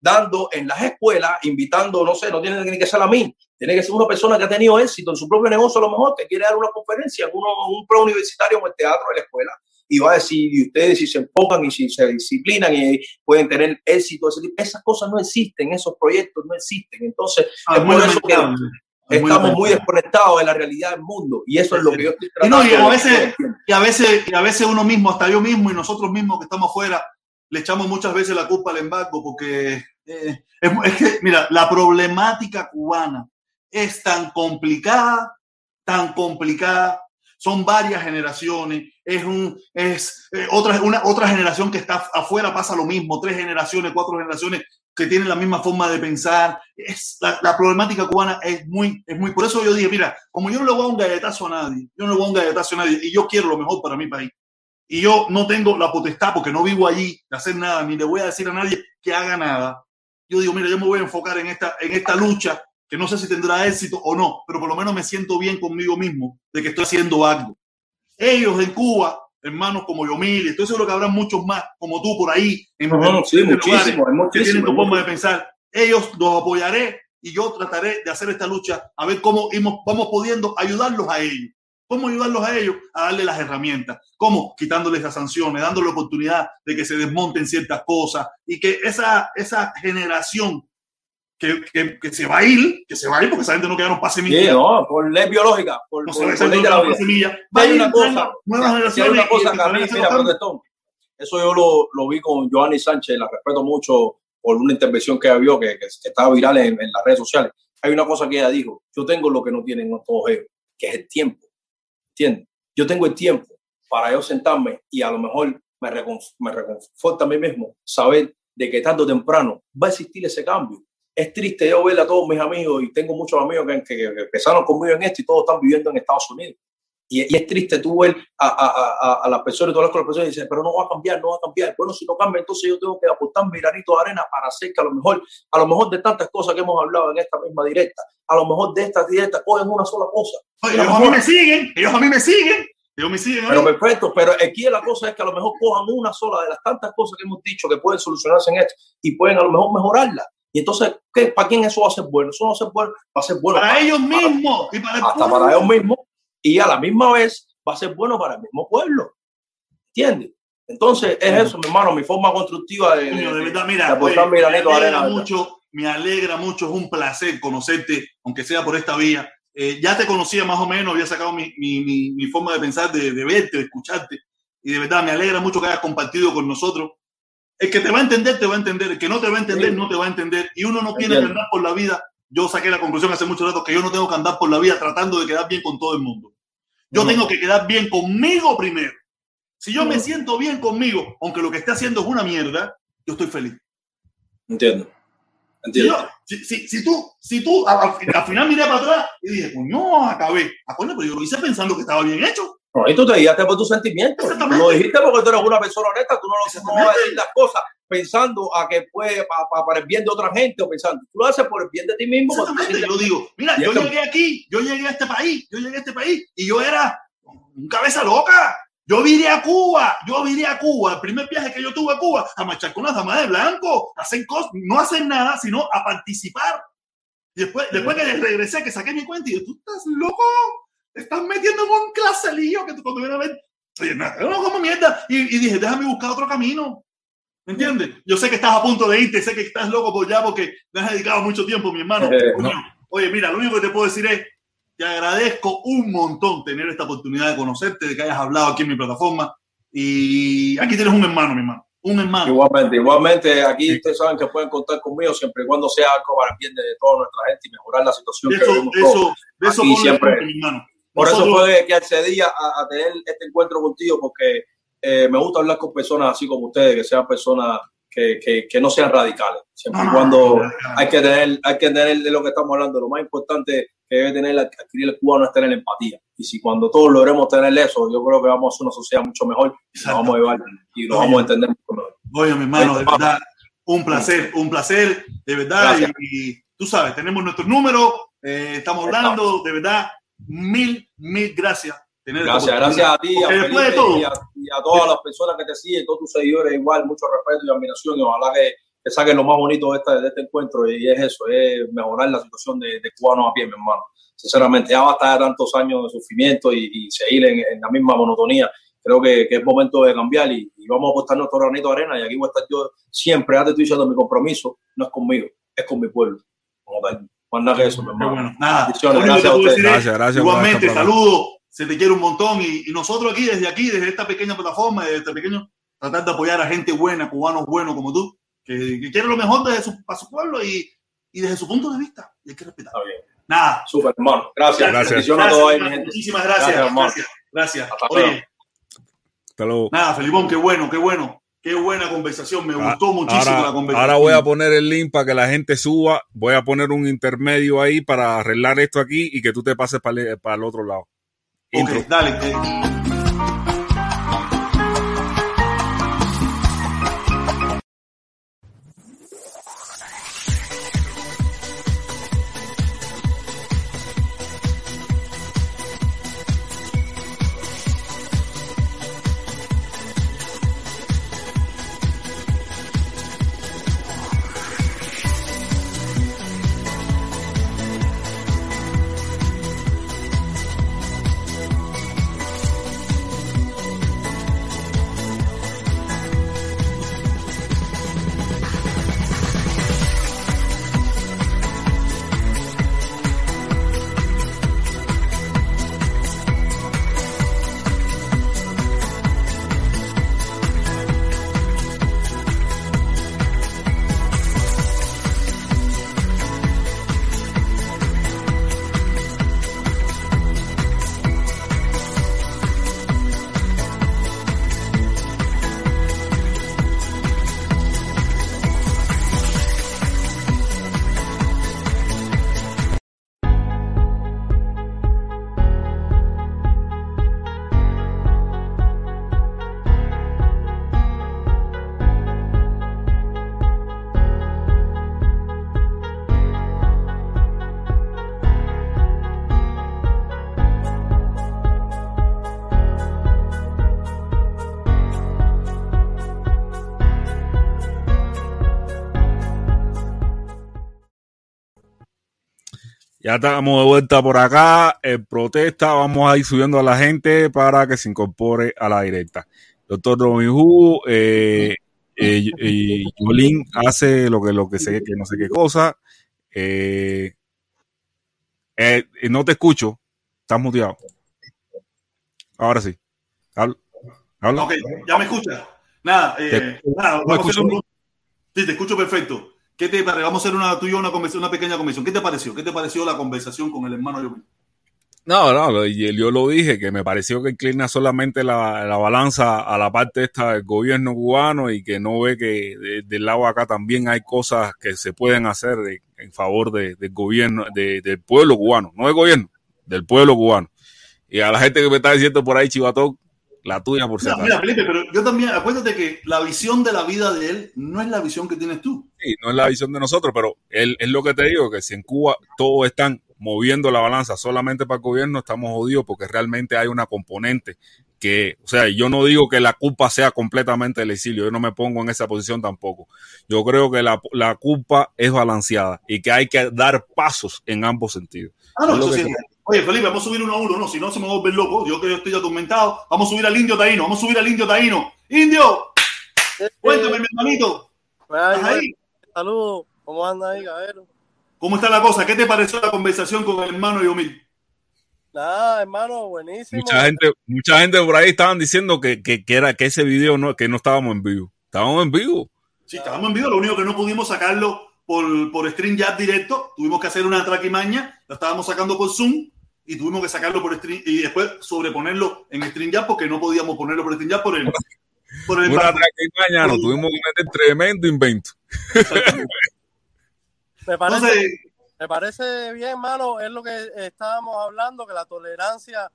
dando en las escuelas, invitando, no sé, no tiene ni que ser a mí, tiene que ser una persona que ha tenido éxito en su propio negocio, a lo mejor, que quiere dar una conferencia en uno, un pro universitario o el teatro de la escuela. Y va a decir, y ustedes si se enfocan y si se disciplinan y pueden tener éxito, esas cosas no existen, esos proyectos no existen. Entonces, Ah, Es por eso que estamos muy desconectados de la realidad del mundo. Y eso es lo que yo estoy Y no, tratando. y a veces- Y a veces, y a veces uno mismo, hasta yo mismo y nosotros mismos que estamos afuera, le echamos muchas veces la culpa al embargo porque eh, es, es que, mira, la problemática cubana es tan complicada, tan complicada. Son varias generaciones, es, un, es eh, otra, una, otra generación que está afuera, pasa lo mismo, tres generaciones, cuatro generaciones que tienen la misma forma de pensar. Es, la, la problemática cubana es muy, es muy, por eso yo dije, mira, como yo no le voy a un galletazo a nadie, yo no le voy a un galletazo a nadie y yo quiero lo mejor para mi país. Y yo no tengo la potestad, porque no vivo allí, de hacer nada, ni le voy a decir a nadie que haga nada. Yo digo, mira, yo me voy a enfocar en esta, en esta lucha, que no sé si tendrá éxito o no, pero por lo menos me siento bien conmigo mismo de que estoy haciendo algo. Ellos en Cuba, hermanos como Yomil, estoy seguro que habrá muchos más como tú por ahí, en, sí, diferentes lugares que tienen tu forma de pensar. Ellos los apoyaré y yo trataré de hacer esta lucha a ver cómo vamos pudiendo ayudarlos a ellos. ¿Cómo ayudarlos a ellos? A darle las herramientas. ¿Cómo? Quitándoles las sanciones, dándole oportunidad de que se desmonten ciertas cosas y que esa, esa generación que, que, que se va a ir, que se va a ir porque esa gente no queda no pase Sí, semilla, no, por ley biológica, por, no por- por ley de la vida. semilla, va a Hay una cosa, nuevas si hay generaciones. una cosa que a mí, mira, protestón, eso yo lo, lo vi con Joanny Sánchez, la respeto mucho por una intervención que ella vio que, que, estaba viral en, en las redes sociales. Hay una cosa que ella dijo, yo tengo lo que no tienen todos ellos, que es el tiempo, ¿entiendes? Yo tengo el tiempo para yo sentarme y a lo mejor me, me reconforta a mí mismo saber de que tarde o temprano va a existir ese cambio. Es triste yo ver a todos mis amigos y tengo muchos amigos que, que, que empezaron conmigo en esto y todos están viviendo en Estados Unidos. Y, es triste tú ver a, a, a, las personas y todas las personas y dicen, pero no va a cambiar, no va a cambiar. Bueno, si no cambia, entonces yo tengo que aportar mi granito de arena para hacer que a lo mejor, a lo mejor de tantas cosas que hemos hablado en esta misma directa, a lo mejor de estas directas cogen una sola cosa. Oye, ellos a mí me siguen, ellos a mí me siguen. Ellos me siguen. Pero perfecto, pero aquí la cosa es que a lo mejor cojan una sola de las tantas cosas que hemos dicho que pueden solucionarse en esto y pueden a lo mejor mejorarla. Y entonces, ¿qué, ¿para quién eso va a ser bueno? Eso no va a ser bueno, va a ser bueno para, ellos mismos y para hasta para ellos mismos y a la misma vez va a ser bueno para el mismo pueblo. ¿Entiendes? Entonces, es eso, mi hermano, mi forma constructiva de, de, verdad, mira, oye, me, alegra mucho, me alegra mucho, es un placer conocerte, aunque sea por esta vía. Eh, ya te conocía más o menos, había sacado mi, mi, mi forma de pensar, de, de, verte, de escucharte, y de verdad me alegra mucho que hayas compartido con nosotros. El que te va a entender, te va a entender, el que no te va a entender, sí. no te va a entender, y uno no tiene que andar por la vida. Yo saqué la conclusión hace mucho rato que yo no tengo que andar por la vida tratando de quedar bien con todo el mundo. Yo no. tengo que quedar bien conmigo primero. Si yo no. me siento bien conmigo, aunque lo que esté haciendo es una mierda, yo estoy feliz. Entiendo. Entiendo. Si, yo, si, si, si, tú, si tú al, al, final miré para atrás y dije, no, acabé. Ah, coño, pero yo lo hice pensando que estaba bien hecho. No, y tú te guiaste por tus sentimientos. Lo dijiste porque tú eres una persona honesta, tú no, no vas a decir las cosas pensando a que puede para pa, pa el bien de otra gente o pensando, tú lo haces por el bien de ti mismo. Exactamente, yo digo, mira, yo llegué aquí, yo llegué a este país, yo llegué a este país y yo era un cabeza loca. Yo vine a Cuba, yo vine a Cuba, el primer viaje que yo tuve a Cuba, a marchar con las damas de blanco, a hacer cosas, no hacer nada, sino a participar. Y después, después que regresé, que saqué mi cuenta y dije, tú estás loco, te estás metiendo en un claselillo que tú cuando vienes a ver, oye, no, no como mierda. Y, y dije, déjame buscar otro camino. ¿Me entiendes? Yo sé que estás a punto de irte, sé que estás loco por ya porque me has dedicado mucho tiempo, mi hermano. Eh, no. Oye, mira, lo único que te puedo decir es, te agradezco un montón tener esta oportunidad de conocerte, de que hayas hablado aquí en mi plataforma. Y aquí tienes un hermano, mi hermano. Un hermano. Igualmente, igualmente, aquí sí. ustedes saben que pueden contar conmigo siempre y cuando sea algo para el bien de toda nuestra gente y mejorar la situación. Eso, que eso, de eso siempre. Punto, mi hermano. Por Nosotros... eso fue que accedí a, a, tener este encuentro contigo, porque eh, me gusta hablar con personas así como ustedes, que sean personas que, que, que no sean radicales. Siempre y Ah, cuando hay que tener, hay que tener de lo que estamos hablando. Lo más importante que debe tener adquirir el cubano es tener empatía. Y si cuando todos logremos tener eso, yo creo que vamos a ser una sociedad mucho mejor y nos vamos a llevar y nos vamos a entender mucho mejor. Oye, mi hermano, de verdad, un placer, un placer, de verdad. Y, y, tú sabes, tenemos nuestros números, eh, estamos hablando, de verdad, mil, mil gracias. Tener gracias, gracias a ti, a Felipe, de todo. Y, a, y a todas las personas que te siguen, todos tus seguidores, igual, mucho respeto y admiración. Y ojalá que, que saquen lo más bonito de este, de este encuentro. Y es eso, es mejorar la situación de, de cubanos a pie, mi hermano. Sinceramente, ya basta de tantos años de sufrimiento y, y seguir en, en, la misma monotonía. Creo que, que es momento de cambiar y, y, vamos a apostar nuestro granito de arena. Y aquí voy a estar yo siempre, ya te estoy diciendo, mi compromiso no es conmigo, es con mi pueblo. Como tal. Eso, mi hermano. Bueno, nada. Gracias, a ustedes. Gracias, gracias. Igualmente, saludos se te quiere un montón y, y, nosotros aquí, desde aquí, desde esta pequeña plataforma, desde este pequeño, tratar de apoyar a gente buena, cubanos buenos como tú, que, que quiere lo mejor desde su, para su pueblo y, y, desde su punto de vista, y hay que respetar. Está bien. Nada. Súper, hermano. Gracias. Gracias. gracias. gracias ahí, gente. Muchísimas gracias. Gracias. gracias. gracias. Hasta Oye, Hasta luego. Nada, Felipón, qué bueno, qué bueno. Qué buena conversación, me gustó ahora, muchísimo la conversación. Ahora voy a poner el link para que la gente suba, voy a poner un intermedio ahí para arreglar esto aquí y que tú te pases para el, para el otro lado. Ok, dale. Ya estamos de vuelta por acá. En protesta, vamos a ir subiendo a la gente para que se incorpore a la directa. Doctor Robin Hood, eh, eh, eh hace lo que, lo que sé, que no sé qué cosa. Eh, eh, no te escucho. Estás muteado. Ahora sí. Habla. Ok, ya me escuchas. Nada, nada un... Sí, te escucho perfecto. ¿Qué te Vamos a hacer una tuya una una pequeña conversación. ¿Qué te pareció? ¿Qué te pareció la conversación con el hermano Yomil? No, no, yo lo dije, que me pareció que inclina solamente la, balanza a la parte esta del gobierno cubano y que no ve que del lado acá también hay cosas que se pueden hacer en favor del gobierno, del pueblo cubano, no del gobierno, del pueblo cubano. Y a la gente que me está diciendo por ahí, Chivatón, la tuya por ser. Mira, Felipe, pero yo también, acuérdate que la visión de la vida de él no es la visión que tienes tú. Sí, no es la visión de nosotros, pero él es lo que te digo, que si en Cuba todos están moviendo la balanza solamente para el gobierno, estamos jodidos porque realmente hay una componente que, o sea, yo no digo que la culpa sea completamente del exilio, yo no me pongo en esa posición tampoco. Yo creo que la, la culpa es balanceada y que hay que dar pasos en ambos sentidos. Ah, no, eso sí. Oye, Felipe, vamos a subir uno a uno, no, si no se me va a volver loco. Yo que yo estoy atormentado. Vamos a subir al indio taíno, vamos a subir al indio taíno. ¡Indio! Cuéntame, mi hermanito. Saludos, ¿cómo anda ahí, cabrón? ¿Cómo está la cosa? ¿Qué te pareció la conversación con el hermano Yomil? Nada, hermano, buenísimo. Mucha gente, mucha gente por ahí estaban diciendo que, que, que, era que ese video no, que no estábamos en vivo. Estábamos en vivo. Sí, estábamos en vivo, lo único que no pudimos sacarlo por, por StreamYard directo, tuvimos que hacer una traquimaña, lo estábamos sacando por Zoom y tuvimos que sacarlo por Stream y después sobreponerlo en StreamYard porque no podíamos ponerlo por StreamYard por el por el una no tuvimos que meter tremendo invento. Me parece, me parece bien, hermano, es lo que estábamos hablando, que la tolerancia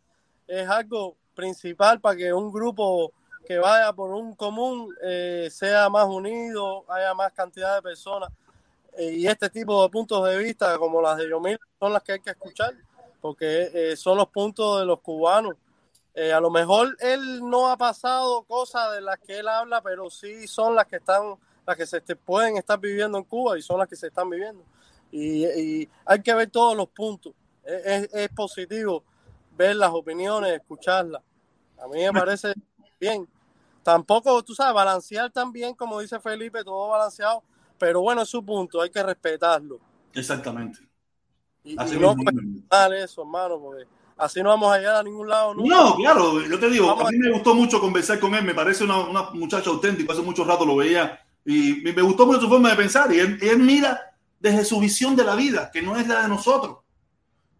es algo principal para que un grupo que vaya por un común eh, sea más unido, haya más cantidad de personas. Eh, y este tipo de puntos de vista, como las de Yomil, son las que hay que escuchar, porque eh, son los puntos de los cubanos. a lo mejor él no ha pasado cosas de las que él habla, pero sí son las que están las que se pueden estar viviendo en Cuba y son las que se están viviendo. Y, hay que ver todos los puntos. Es, es, positivo ver las opiniones, escucharlas. A mí me parece bien. Tampoco, tú sabes, balancear también, como dice Felipe, todo balanceado, pero bueno, es su punto, hay que respetarlo. Exactamente. Y, así no eso, hermano, porque así no vamos a llegar a ningún lado. No, claro, yo te digo, a mí me gustó mucho conversar con él, me parece una, una muchacha auténtica, hace mucho rato lo veía y me gustó mucho su forma de pensar. Y él, mira desde su visión de la vida, que no es la de nosotros.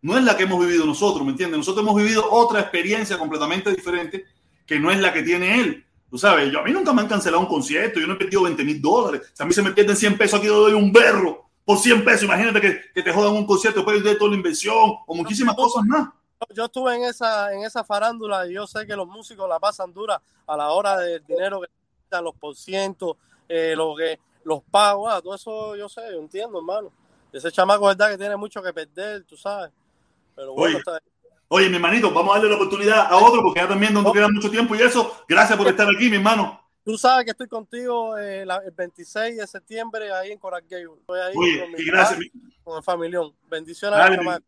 No es la que hemos vivido nosotros, ¿me entiendes? Nosotros hemos vivido otra experiencia completamente diferente que no es la que tiene él. Tú sabes, yo, a mí nunca me han cancelado un concierto, yo no he perdido 20 mil dólares. a mí se me pierden 100 pesos, aquí doy un berro por 100 pesos. Imagínate que, que te jodan un concierto, después de toda la inversión o muchísimas cosas más. Yo estuve en esa, en esa farándula y yo sé que los músicos la pasan dura a la hora del dinero que dan los por ciento, eh, lo que, los pagos, ah, todo eso yo sé, yo entiendo, hermano. Ese chamaco, verdad, que tiene mucho que perder, tú sabes. Pero bueno, oye, mi hermanito, vamos a darle la oportunidad a otro porque ya también no queda mucho tiempo y eso. Gracias por estar aquí, mi hermano. Tú sabes que estoy contigo eh, el 26 de septiembre ahí en Coral Estoy ahí con, mi gracias, con el familión. Bendiciones a la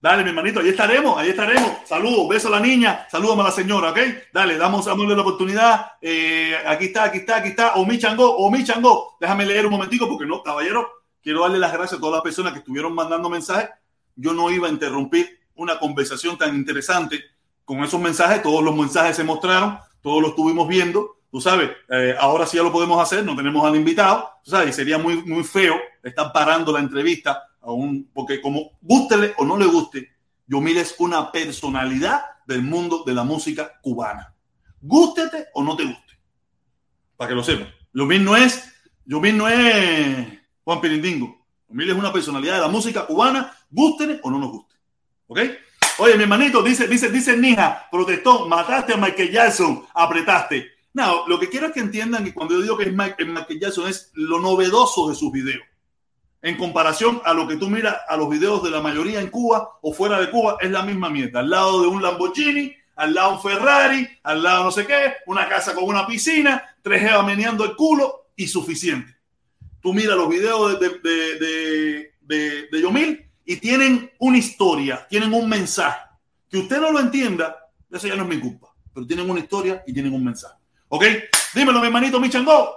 Dale, mi hermanito, ahí estaremos, ahí estaremos. Saludos, beso a la niña, saludos a la señora, ¿ok? Dale, damos, dámosle la oportunidad. Eh, aquí está, aquí está, aquí está. Omi Chango, Omi Chango. Déjame leer un momentico porque no, caballero, quiero darle las gracias a todas las personas que estuvieron mandando mensajes. Yo no iba a interrumpir una conversación tan interesante con esos mensajes. Todos los mensajes se mostraron, todos los estuvimos viendo. Tú sabes, eh, ahora sí ya lo podemos hacer, no tenemos al invitado. Tú sabes, y sería muy, muy feo estar parando la entrevista porque como gústele o no le guste, Yomil es una personalidad del mundo de la música cubana. Gústete o no te guste. Para que lo sepan. Yomil no es, Yomil no es Juan Pirindingo. Yomil es una personalidad de la música cubana, gústele o no nos guste. ¿Ok? Oye, mi hermanito, dice, dice, dice Nija, protestó, mataste a Michael Jackson, apretaste. No, lo que quiero es que entiendan que cuando yo digo que es Michael Jackson es lo novedoso de sus videos en comparación a lo que tú miras a los videos de la mayoría en Cuba o fuera de Cuba, es la misma mierda. Al lado de un Lamborghini, al lado un Ferrari, al lado no sé qué, una casa con una piscina, tres jevas meneando el culo y suficiente. Tú miras los videos de, de, de, de, Yomil y tienen una historia, tienen un mensaje. Que usted no lo entienda, eso ya no es mi culpa. Pero tienen una historia y tienen un mensaje. ¿Ok? Dímelo, mi hermanito Michango.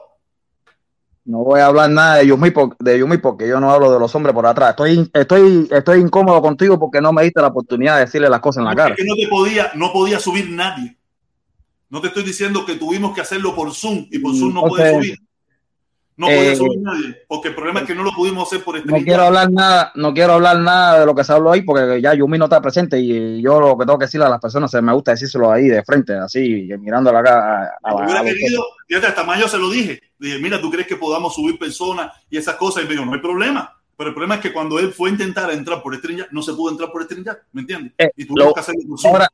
No voy a hablar nada de Yumi, de Yumi porque yo no hablo de los hombres por atrás. Estoy, estoy, estoy incómodo contigo porque no me diste la oportunidad de decirle las cosas en la cara. Es que no te podía, no podía subir nadie. No te estoy diciendo que tuvimos que hacerlo por Zoom y por Zoom no puede subir. No podía eh, subir nadie, porque el problema es que no lo pudimos hacer por este. No quiero hablar nada, no quiero hablar nada de lo que se habló ahí, porque ya Yumi no está presente y yo lo que tengo que decirle a las personas, se me gusta decírselo ahí de frente, así, mirando la cara. A, hubiera querido, fíjate, hasta mayo se lo dije. Dije, mira, ¿tú crees que podamos subir personas y esas cosas? Y me dijo, no hay problema. Pero el problema es que cuando él fue a intentar entrar por StreamYard, no se pudo entrar por StreamYard, ¿me entiendes? Eh, y tuvimos que hacerlo por Ahora,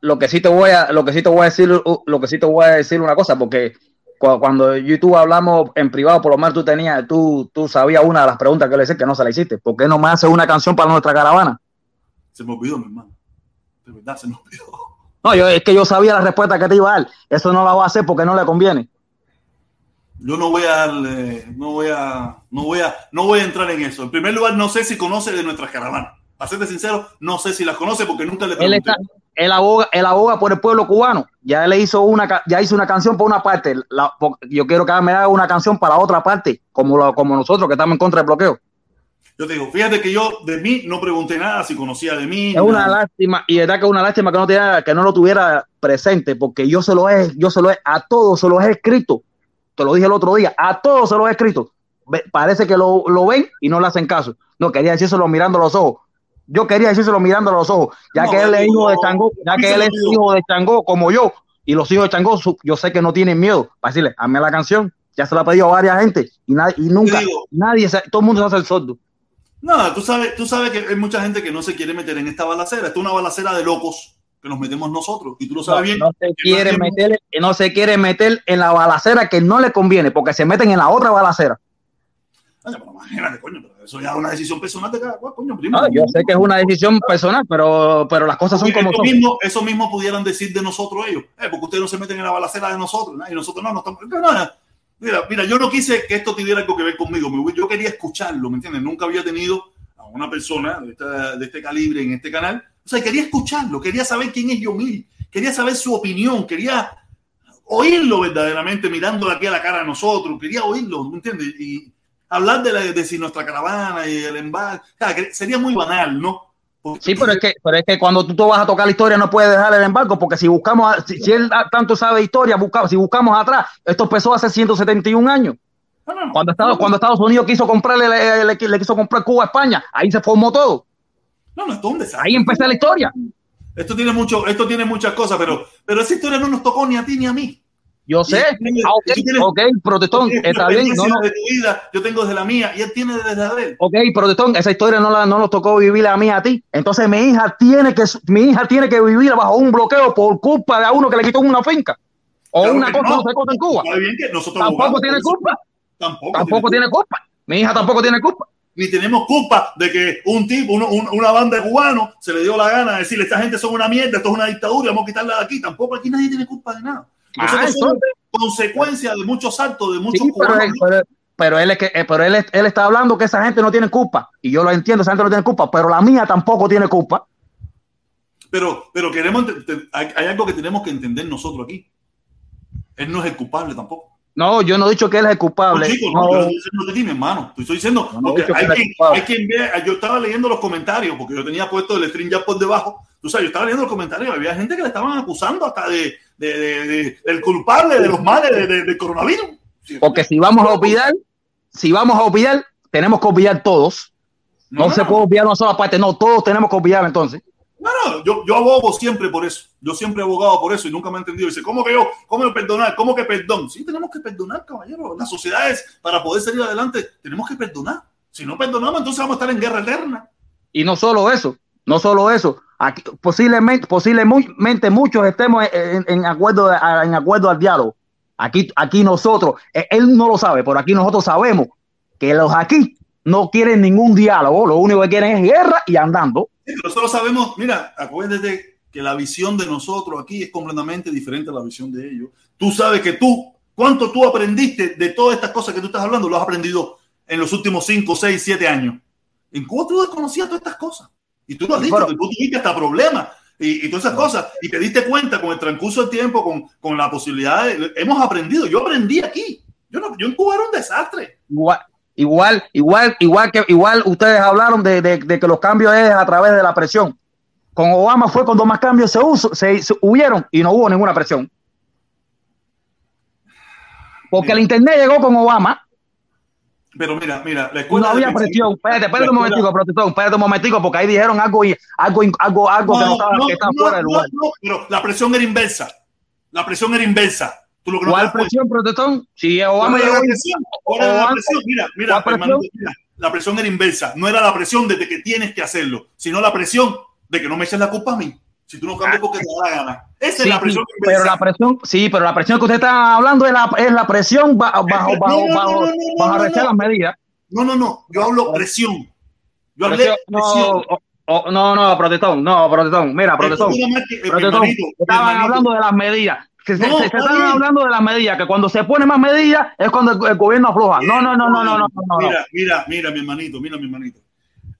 lo que sí te voy a, lo que sí te voy a decir, lo que sí te voy a decir una cosa, porque cuando YouTube hablamos en privado, por lo menos tú tenías, tú, tú sabías una de las preguntas que le hice que no se la hiciste. ¿Por qué no me haces una canción para nuestra caravana? Se me olvidó, mi hermano. De verdad, se me olvidó. No, yo, es que yo sabía la respuesta que te iba a dar. Eso no la voy a hacer porque no le conviene. Yo no voy a darle, no voy a, no voy a, no voy a entrar en eso. En primer lugar, no sé si conoce de nuestras caravanas. Para serte sincero, no sé si las conoce porque nunca le pregunté él aboga, él aboga por el pueblo cubano. Ya le hizo una, ya hizo una canción por una parte. yo quiero que me haga una canción para otra parte, como, como nosotros que estamos en contra del bloqueo. Yo te digo, fíjate que yo de mí no pregunté nada si conocía de mí. Es una lástima, y es verdad que es una lástima que no, tenga, que no lo tuviera presente, porque yo se lo he, yo se lo he, a todos se lo he escrito. Te lo dije el otro día, a todos se lo he escrito. Parece que lo, lo ven y no le hacen caso. No, quería decírselo mirando los ojos yo quería decírselo mirando a los ojos, ya que él es hijo de Changó, ya que él es hijo de Changó como yo, y los hijos de Changó, yo sé que no tienen miedo para decirle, hazme la canción, ya se la ha pedido a varias gente, y, nadie, y nunca, nadie, todo el mundo se hace el sordo. No, tú sabes, tú sabes que hay mucha gente que no se quiere meter en esta balacera, esto es una balacera de locos que nos metemos nosotros, y tú lo sabes bien. No se, quiere meter, no se quiere meter en la balacera que no le conviene, porque se meten en la otra balacera. Imagínate, coño, eso ya es una decisión personal de cada cual, coño, primo. Ah, yo sé que es una decisión personal, pero, pero las cosas son como eso son. Mismo, eso mismo pudieran decir de nosotros ellos, eh, porque ustedes no se meten en la balacera de nosotros, y nosotros no, no estamos... mira, mira, yo no quise que esto tuviera algo que ver conmigo, yo quería escucharlo, ¿me entiendes? Nunca había tenido a una persona de, esta, de este calibre en este canal, o sea, quería escucharlo, quería saber quién es Yomil, quería saber su opinión, quería oírlo verdaderamente mirando aquí a la cara a nosotros, quería oírlo, ¿me entiendes? Y, hablar de, la, de si nuestra caravana y el embarque, sería muy banal, ¿no? sí, pero es, que, pero es que cuando tú, vas a tocar la historia no puedes dejar el embargo, porque si buscamos, si, él tanto sabe historia, buscamos, si buscamos atrás, esto empezó hace 171 años. cuando, Estados, cuando Estados Unidos quiso comprarle, le, quiso comprar Cuba a España, ahí se formó todo. No, no, Ahí empezó la historia. Esto tiene mucho, esto tiene muchas cosas, pero, pero esa historia no nos tocó ni a ti ni a mí. Yo sé, ah, ok, protestón, está bien. No, no. De tu vida, yo tengo desde la mía y él tiene desde la de él. Ok, protestón, esa historia no, la, no nos tocó vivir a mí a ti. Entonces mi hija tiene que mi hija tiene que vivir bajo un bloqueo por culpa de uno que le quitó una finca. O una cosa, no, se cosa en Cuba. tampoco tiene culpa. Tampoco, tampoco tiene culpa. Mi hija tampoco tiene culpa ni tenemos culpa de que un tipo, una banda de cubanos se le dio la gana de decirle esta gente son una mierda, esto es una dictadura, vamos a quitarla de aquí. Tampoco aquí nadie tiene culpa de nada. Ah, consecuencia de muchos actos de muchos pero, él, es que, eh, pero él, él está hablando que esa gente no tiene culpa. Y yo lo entiendo, esa gente no tiene culpa, pero la mía tampoco tiene culpa. Pero, pero queremos, hay, algo que tenemos que entender nosotros aquí. Él no es el culpable tampoco. No, yo no he dicho que él es el culpable. No, yo estoy diciendo de ti, mi hermano. Estoy diciendo, hay, quien, hay quien ve, yo estaba leyendo los comentarios, porque yo tenía puesto el string ya por debajo. Tú sabes, yo estaba leyendo los comentarios, había gente que le estaban acusando hasta de, de, del culpable de los males del coronavirus. Porque si vamos a olvidar, si vamos a olvidar, tenemos que olvidar todos. No, se puede olvidar una sola parte, no, todos tenemos que olvidar entonces. No, no, yo, yo abogo siempre por eso. Yo siempre he abogado por eso y nunca me he entendido. Dice, ¿cómo que yo? ¿Cómo perdonar? ¿Cómo que perdón? Sí, tenemos que perdonar, caballero. Las sociedades, para poder salir adelante, tenemos que perdonar. Si no perdonamos, entonces vamos a estar en guerra eterna. Y no solo eso, no solo eso. Posiblemente, posiblemente muchos estemos en, acuerdo, en acuerdo al diálogo. Aquí, aquí nosotros, eh, él no lo sabe, pero aquí nosotros sabemos que los aquí no quieren ningún diálogo, lo único que quieren es guerra y andando. nosotros sabemos, mira, acuérdate que la visión de nosotros aquí es completamente diferente a la visión de ellos. Tú sabes que tú, ¿cuánto tú aprendiste de todas estas cosas que tú estás hablando? Lo has aprendido en los últimos 5, 6, 7 años. En Cuba tú desconocías todas estas cosas. Y tú lo has dicho, que tú tuviste hasta problemas y, y, todas esas cosas. Y te diste cuenta con el transcurso del tiempo, con, con la posibilidad de, Hemos aprendido. Yo aprendí aquí. Yo, no, yo en Cuba era un desastre. Igual, igual, igual, igual que igual ustedes hablaron de, de, de que los cambios es a través de la presión. Con Obama fue cuando más cambios se, uso, se, se hubieron y no hubo ninguna presión. Porque el Internet llegó con Obama. Pero mira, mira, la escuela no había presión. Espérate, espérate un momentico, protector, espérate un momentico, porque ahí dijeron algo y algo, algo, algo no, que no estaba, no, que estaba no, fuera del lugar. No, pero la presión era inversa. La presión era inversa. ¿Tú lo ¿Cuál presión, protector? Si Obama ¿Cuál llegó. la presión? ¿Cuál era la presión? Mira, mira, ¿Cuál hermano, presión? mira, la presión era inversa. No era la presión de que tienes que hacerlo, sino la presión de que no me eches la culpa a mí. Si tú no cambias porque te da la gana. Esa Sí, es la presión sí, pero la presión, sí, pero la presión que usted está hablando es la, es la presión bajo, bajo, No, bajo, no, no, bajo, no, bajo las medidas. No, no, no. Yo hablo presión. Yo hablé Presión, presión. no, no, no, protestón, no, protestón, mira, protestón, eh, protestón, estaban hablando de las medidas. Se, se- No, se- se estaban hablando de las medidas, que cuando se pone más medidas es cuando el, el gobierno afloja. No, no, no, no, no, no, no. Mira, mira, mira, mi hermanito, mira, mi hermanito.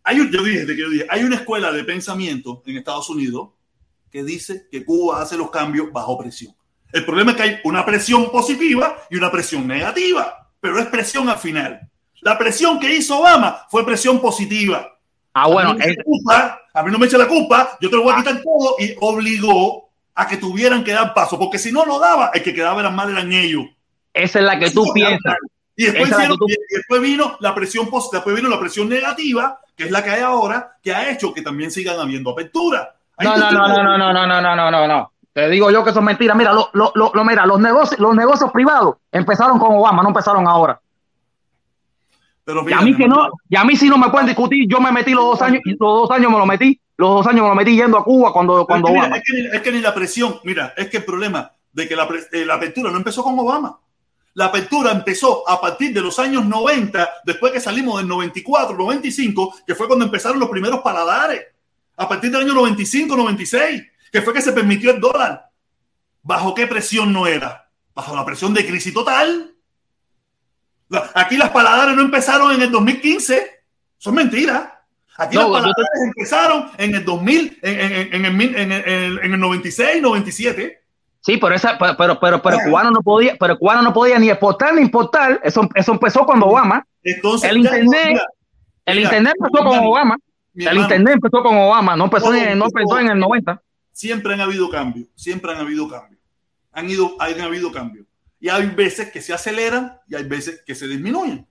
Hay un, yo dije, que yo dije, hay una escuela de pensamiento en Estados Unidos que dice que Cuba hace los cambios bajo presión. El problema es que hay una presión positiva y una presión negativa, pero es presión al final. La presión que hizo Obama fue presión positiva. Ah, bueno, a mí, no me eh, echa la culpa, a mí no me echa la culpa, yo te lo voy a quitar todo y obligó a que tuvieran que dar paso, porque si no lo daba, el que quedaba eran mal eran ellos. esa es la que tú piensas. Y después, hicieron- tú- y vino la presión pos- después vino la presión negativa, que es la que hay ahora, que ha hecho que también sigan habiendo apertura. No, no, no, no, no, no, no, no, no, no, no, no. Te digo yo que eso es mentira. Mira, lo, lo, lo, mira, los negocios, los negocios privados empezaron con Obama, no empezaron ahora. Pero Y mira, a mí que no, y a mí sí no me pueden discutir. Yo me metí los dos años, y los dos años me lo metí, los dos años me lo metí yendo a Cuba cuando, cuando es, que mira, Obama. es, que ni, es que ni la presión, mira, es que el problema de que la, eh, la apertura no empezó con Obama. La apertura empezó a partir de los años 90, después que salimos del 94, 95, que fue cuando empezaron los primeros paladares. A partir del año 95, 96, que fue que se permitió el dólar. ¿Bajo qué presión no era? Bajo la presión de crisis total. Aquí las paladares no empezaron en el 2015. Son mentiras. Aquí No, las te- paladares empezaron en el 2000, en, en- en- el, el- en el 96, 97. Sí, pero esa, pero, pero, pero, pero el cubano no podía, pero cubano no podía ni exportar ni importar. Eso, eso empezó cuando Obama. Entonces, El ya, internet- mira, El Mira, internet empezó con Obama. Mi El hermano, internet empezó con Obama, no empezó, Todo en, no empezó- empezó en el 90. siempre han habido cambios, siempre han habido cambios. Han, ido, han habido cambios. Y hay veces que se aceleran y hay veces que se disminuyen.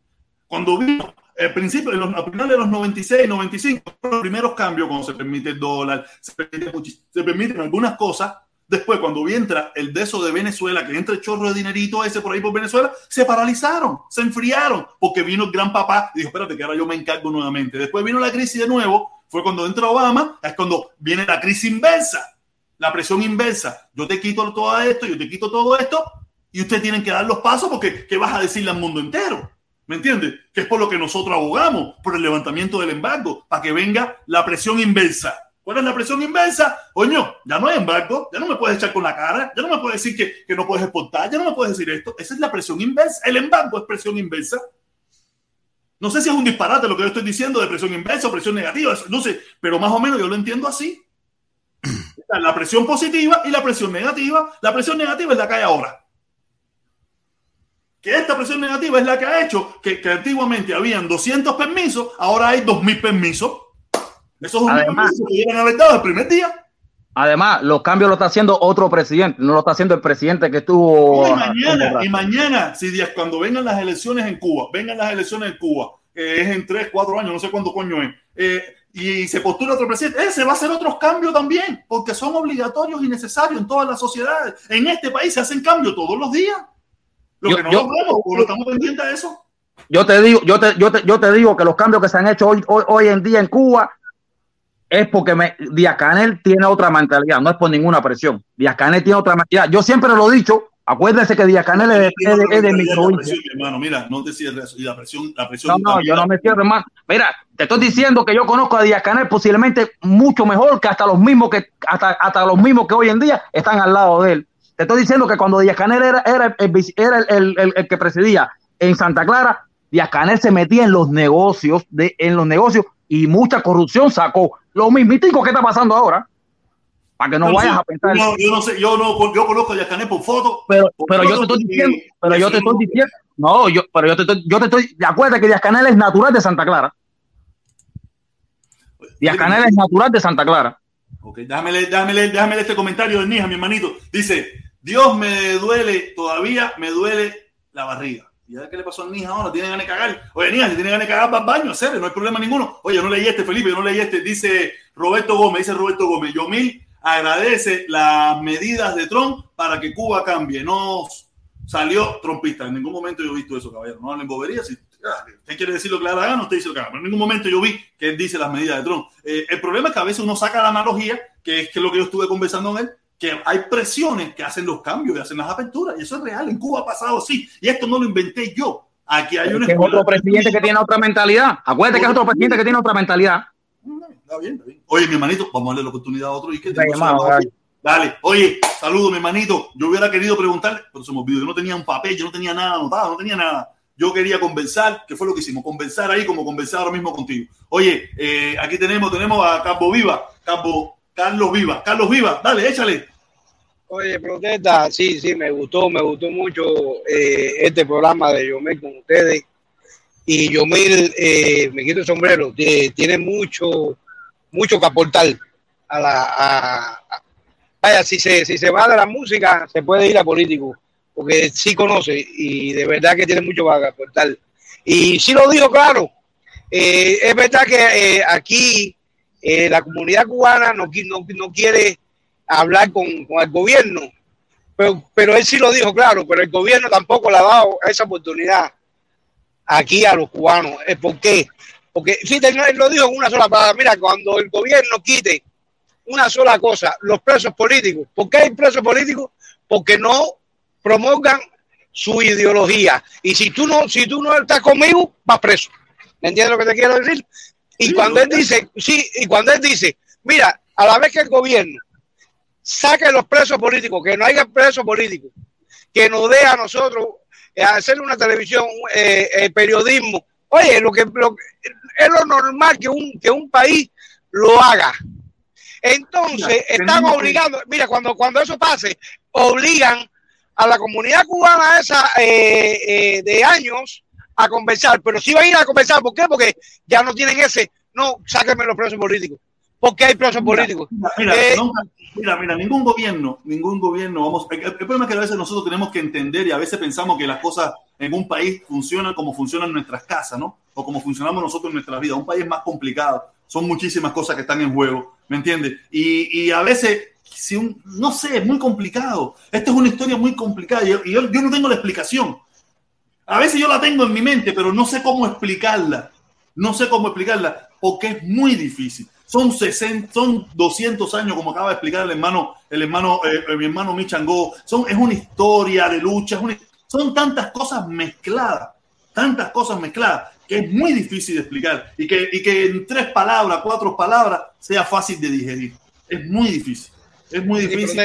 Cuando vino al principio, en los, a finales de los 96, 95, los primeros cambios, cuando se permite el dólar, se, permite se permiten algunas cosas. Después, cuando entra el de eso de Venezuela, que entra el chorro de dinerito ese por ahí por Venezuela, se paralizaron, se enfriaron, porque vino el gran papá y dijo, espérate, que ahora yo me encargo nuevamente. Después vino la crisis de nuevo, fue cuando entra Obama, es cuando viene la crisis inversa la presión inversa. Yo te quito todo esto, yo te quito todo esto, y ustedes tienen que dar los pasos porque ¿qué vas a decirle al mundo entero? ¿Me entiendes? Que es por lo que nosotros abogamos, por el levantamiento del embargo, para que venga la presión inversa. ¿Cuál es la presión inversa? Coño, ya no hay embargo, ya no me puedes echar con la cara, ya no me puedes decir que, que no puedes exportar, ya no me puedes decir esto. Esa es la presión inversa. El embargo es presión inversa. No sé si es un disparate lo que yo estoy diciendo de presión inversa o presión negativa, no sé, pero más o menos yo lo entiendo así. La presión positiva y la presión negativa. La presión negativa es la que hay ahora. Que esta presión negativa es la que ha hecho que, que antiguamente habían 200 permisos, ahora hay 2.000 permisos. Esos 2.000 Además- que debieran haber dado el primer día. Además, los cambios lo está haciendo otro presidente, no lo está haciendo el presidente que estuvo. y mañana, y mañana, si días, cuando vengan las elecciones en Cuba, vengan las elecciones en Cuba, que es en 3, 4 años, no sé cuándo coño es, eh, y se postula otro presidente, ese va a hacer otros cambios también, porque son obligatorios y necesarios en todas las sociedades. En este país se hacen cambios todos los días. Lo Yo- que no yo- lo vemos, o no estamos pendientes de eso. Yo te digo, yo te, yo te, yo te digo que los cambios que se han hecho hoy, hoy, hoy en día en Cuba es porque me, Díaz Canel tiene otra mentalidad, no es por ninguna presión. Díaz Canel tiene otra mentalidad. Yo siempre lo he dicho, acuérdense que Díaz Canel es, de- es de, es de mi hermano, mira, no te cierres. Y la presión, la presión. No, no, yo no me cierro más. Mira, te estoy diciendo que yo conozco a Díaz Canel posiblemente mucho mejor que hasta los mismos que hasta, hasta los mismos que hoy en día están al lado de él. Te estoy diciendo que cuando Díaz Canel era, era, el, vice- era el, el- el- el que presidía en Santa Clara, Díaz Canel se metía en los negocios, de, en los negocios y mucha corrupción sacó. Lo mismitico que está pasando ahora. Para que no, vayas a pensar. No, yo no sé, yo no, yo conozco a Yascané por foto. Pero, pero yo te estoy diciendo, pero yo te estoy diciendo, no, yo, pero yo te estoy, yo te estoy, acuérdate que Díaz Canel es natural de Santa Clara. Díaz Canel es natural de Santa Clara. Ok, déjame leer, déjame leer, déjame leer este comentario de Nija, mi hermanito. Dice, Dios me duele, todavía me duele la barriga. ¿Y a qué le pasó a Nija ahora? ¿Tiene ganas de cagar? Oye, Nija, si tiene ganas de cagar, va al baño, hacer, no hay problema ninguno. Oye, no leí este, Felipe, yo no leí este. Dice Roberto Gómez, dice Roberto Gómez, Yomil agradece las medidas de Trump para que Cuba cambie. No salió trompista. En ningún momento yo he visto eso, caballero. No hablen boberías. Si usted quiere decir lo que le da la gana, usted dice lo que haga. Pero en ningún momento yo vi que él dice las medidas de Trump. Eh, el problema es que a veces uno saca la analogía, que es que lo que yo estuve conversando con él, que hay presiones que hacen los cambios y hacen las aperturas. Y eso es real. En Cuba ha pasado así. Y esto no lo inventé yo. Aquí hay un es otro presidente que tiene otra mentalidad. Acuérdate que es otro presidente que tiene otra mentalidad. Está bien, está bien. Oye, mi hermanito, vamos a darle la oportunidad a otro. Y que dale. Oye, saludo, mi hermanito. Yo hubiera querido preguntarle, pero se me olvidó. Yo no tenía un papel, yo no tenía nada anotado, no tenía nada. Yo quería conversar, que fue lo que hicimos, conversar ahí como conversar ahora mismo contigo. Oye, eh, aquí tenemos, tenemos a Campo Viva, Campo Carlos Viva. Carlos Viva, dale, échale. Oye, protesta, sí, sí, me gustó, me gustó mucho eh, este programa de Yomel con ustedes. Y Yomel, eh, me quito el sombrero, tiene mucho, mucho que aportar a la... vaya, si se, si se va de la música, se puede ir a político, porque sí conoce y de verdad que tiene mucho que aportar. Y sí lo digo claro, eh, es verdad que aquí la comunidad cubana no, no, no quiere hablar con, el gobierno. Pero, pero él sí lo dijo claro, pero el gobierno tampoco le ha dado esa oportunidad aquí a los cubanos. ¿Por qué? Porque, fíjate, él lo dijo en una sola palabra. Mira, cuando el gobierno quite una sola cosa, los presos políticos. ¿Por qué hay presos políticos? Porque no promuevan su ideología. Y si tú no, si tú no estás conmigo, vas preso. ¿Me entiendes lo que te quiero decir? Y cuando él dice, sí, y cuando él dice, mira, a la vez que el gobierno saque los presos políticos, que no haya presos políticos, que nos dé a nosotros eh, hacer una televisión, eh, eh, periodismo. Oye, lo que, es lo normal que un, que un país lo haga. Entonces, están obligando, mira, cuando, cuando eso pase, obligan a la comunidad cubana esa de años a conversar, pero si van a ir a conversar, ¿por qué? Porque ya no tienen ese, no, sáquenme los presos políticos porque hay presos políticos. Eh, mira, mira, ningún gobierno, ningún gobierno, vamos, el, problema es que a veces nosotros tenemos que entender y a veces pensamos que las cosas en un país funcionan como funcionan nuestras casas, ¿no? O como funcionamos nosotros en nuestra vida. Un país más complicado, son muchísimas cosas que están en juego, ¿me entiendes? Y, a veces, si un, no sé, es muy complicado. Esta es una historia muy complicada y, yo, yo no tengo la explicación. A veces yo la tengo en mi mente, pero no sé cómo explicarla. No sé cómo explicarla porque es muy difícil. Son 60, son 200 años, como acaba de explicar el hermano, el hermano, eh, eh, mi hermano Michango. Son, es una historia de lucha, son tantas cosas mezcladas, tantas cosas mezcladas, que es muy difícil de explicar y que, y que en tres palabras, cuatro palabras, sea fácil de digerir. Es muy difícil. Es muy difícil.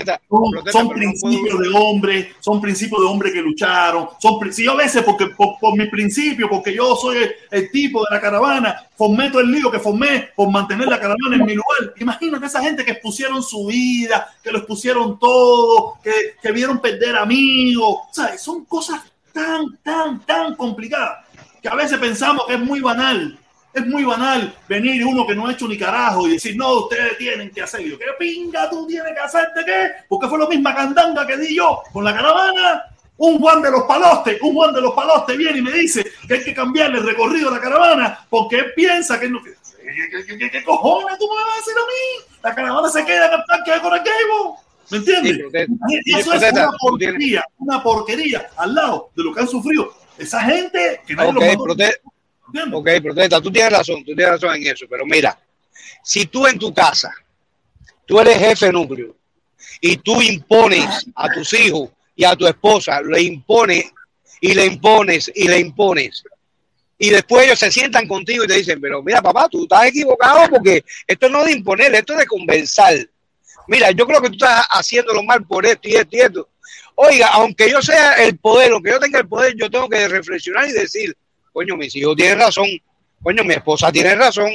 son, principios de hombre, son principios de hombre que lucharon. Son, yo a veces, porque por, mi principio, porque yo soy el, tipo de la caravana, formé todo el lío que formé por mantener la caravana en mi lugar. Imagínate esa gente que expusieron su vida, que lo expusieron todo, que, que vieron perder amigos. Son cosas tan, tan, tan complicadas que a veces pensamos que es muy banal es muy banal venir uno que no ha hecho ni carajo y decir, no, ustedes tienen que hacer. ¿qué pinga tú tienes que hacerte qué? Porque fue lo misma candanga que di yo con la caravana. Un Juan de los Palostes, un Juan de los Palostes viene y me dice que hay que cambiarle el recorrido a la caravana porque él piensa que no. ¿Qué, cojones tú me vas a decir a mí? La caravana se queda en el tanque de Coraquebo. ¿Me entiendes? y eso es una porquería, una porquería al lado de lo que han sufrido esa gente que no okay, Ok, protesta, tú tienes razón, tú tienes razón en eso, pero mira, si tú en tu casa, tú eres jefe núcleo y tú impones a tus hijos y a tu esposa, le impones y le impones y le impones, y después ellos se sientan contigo y te dicen, pero mira papá, tú estás equivocado porque esto no es de imponer, esto es de convencer. Mira, yo creo que tú estás haciéndolo mal por esto y esto y esto. Oiga, aunque yo sea el poder, aunque yo tenga el poder, yo tengo que reflexionar y decir, coño, mis hijos tienen razón, coño, mi esposa tiene razón,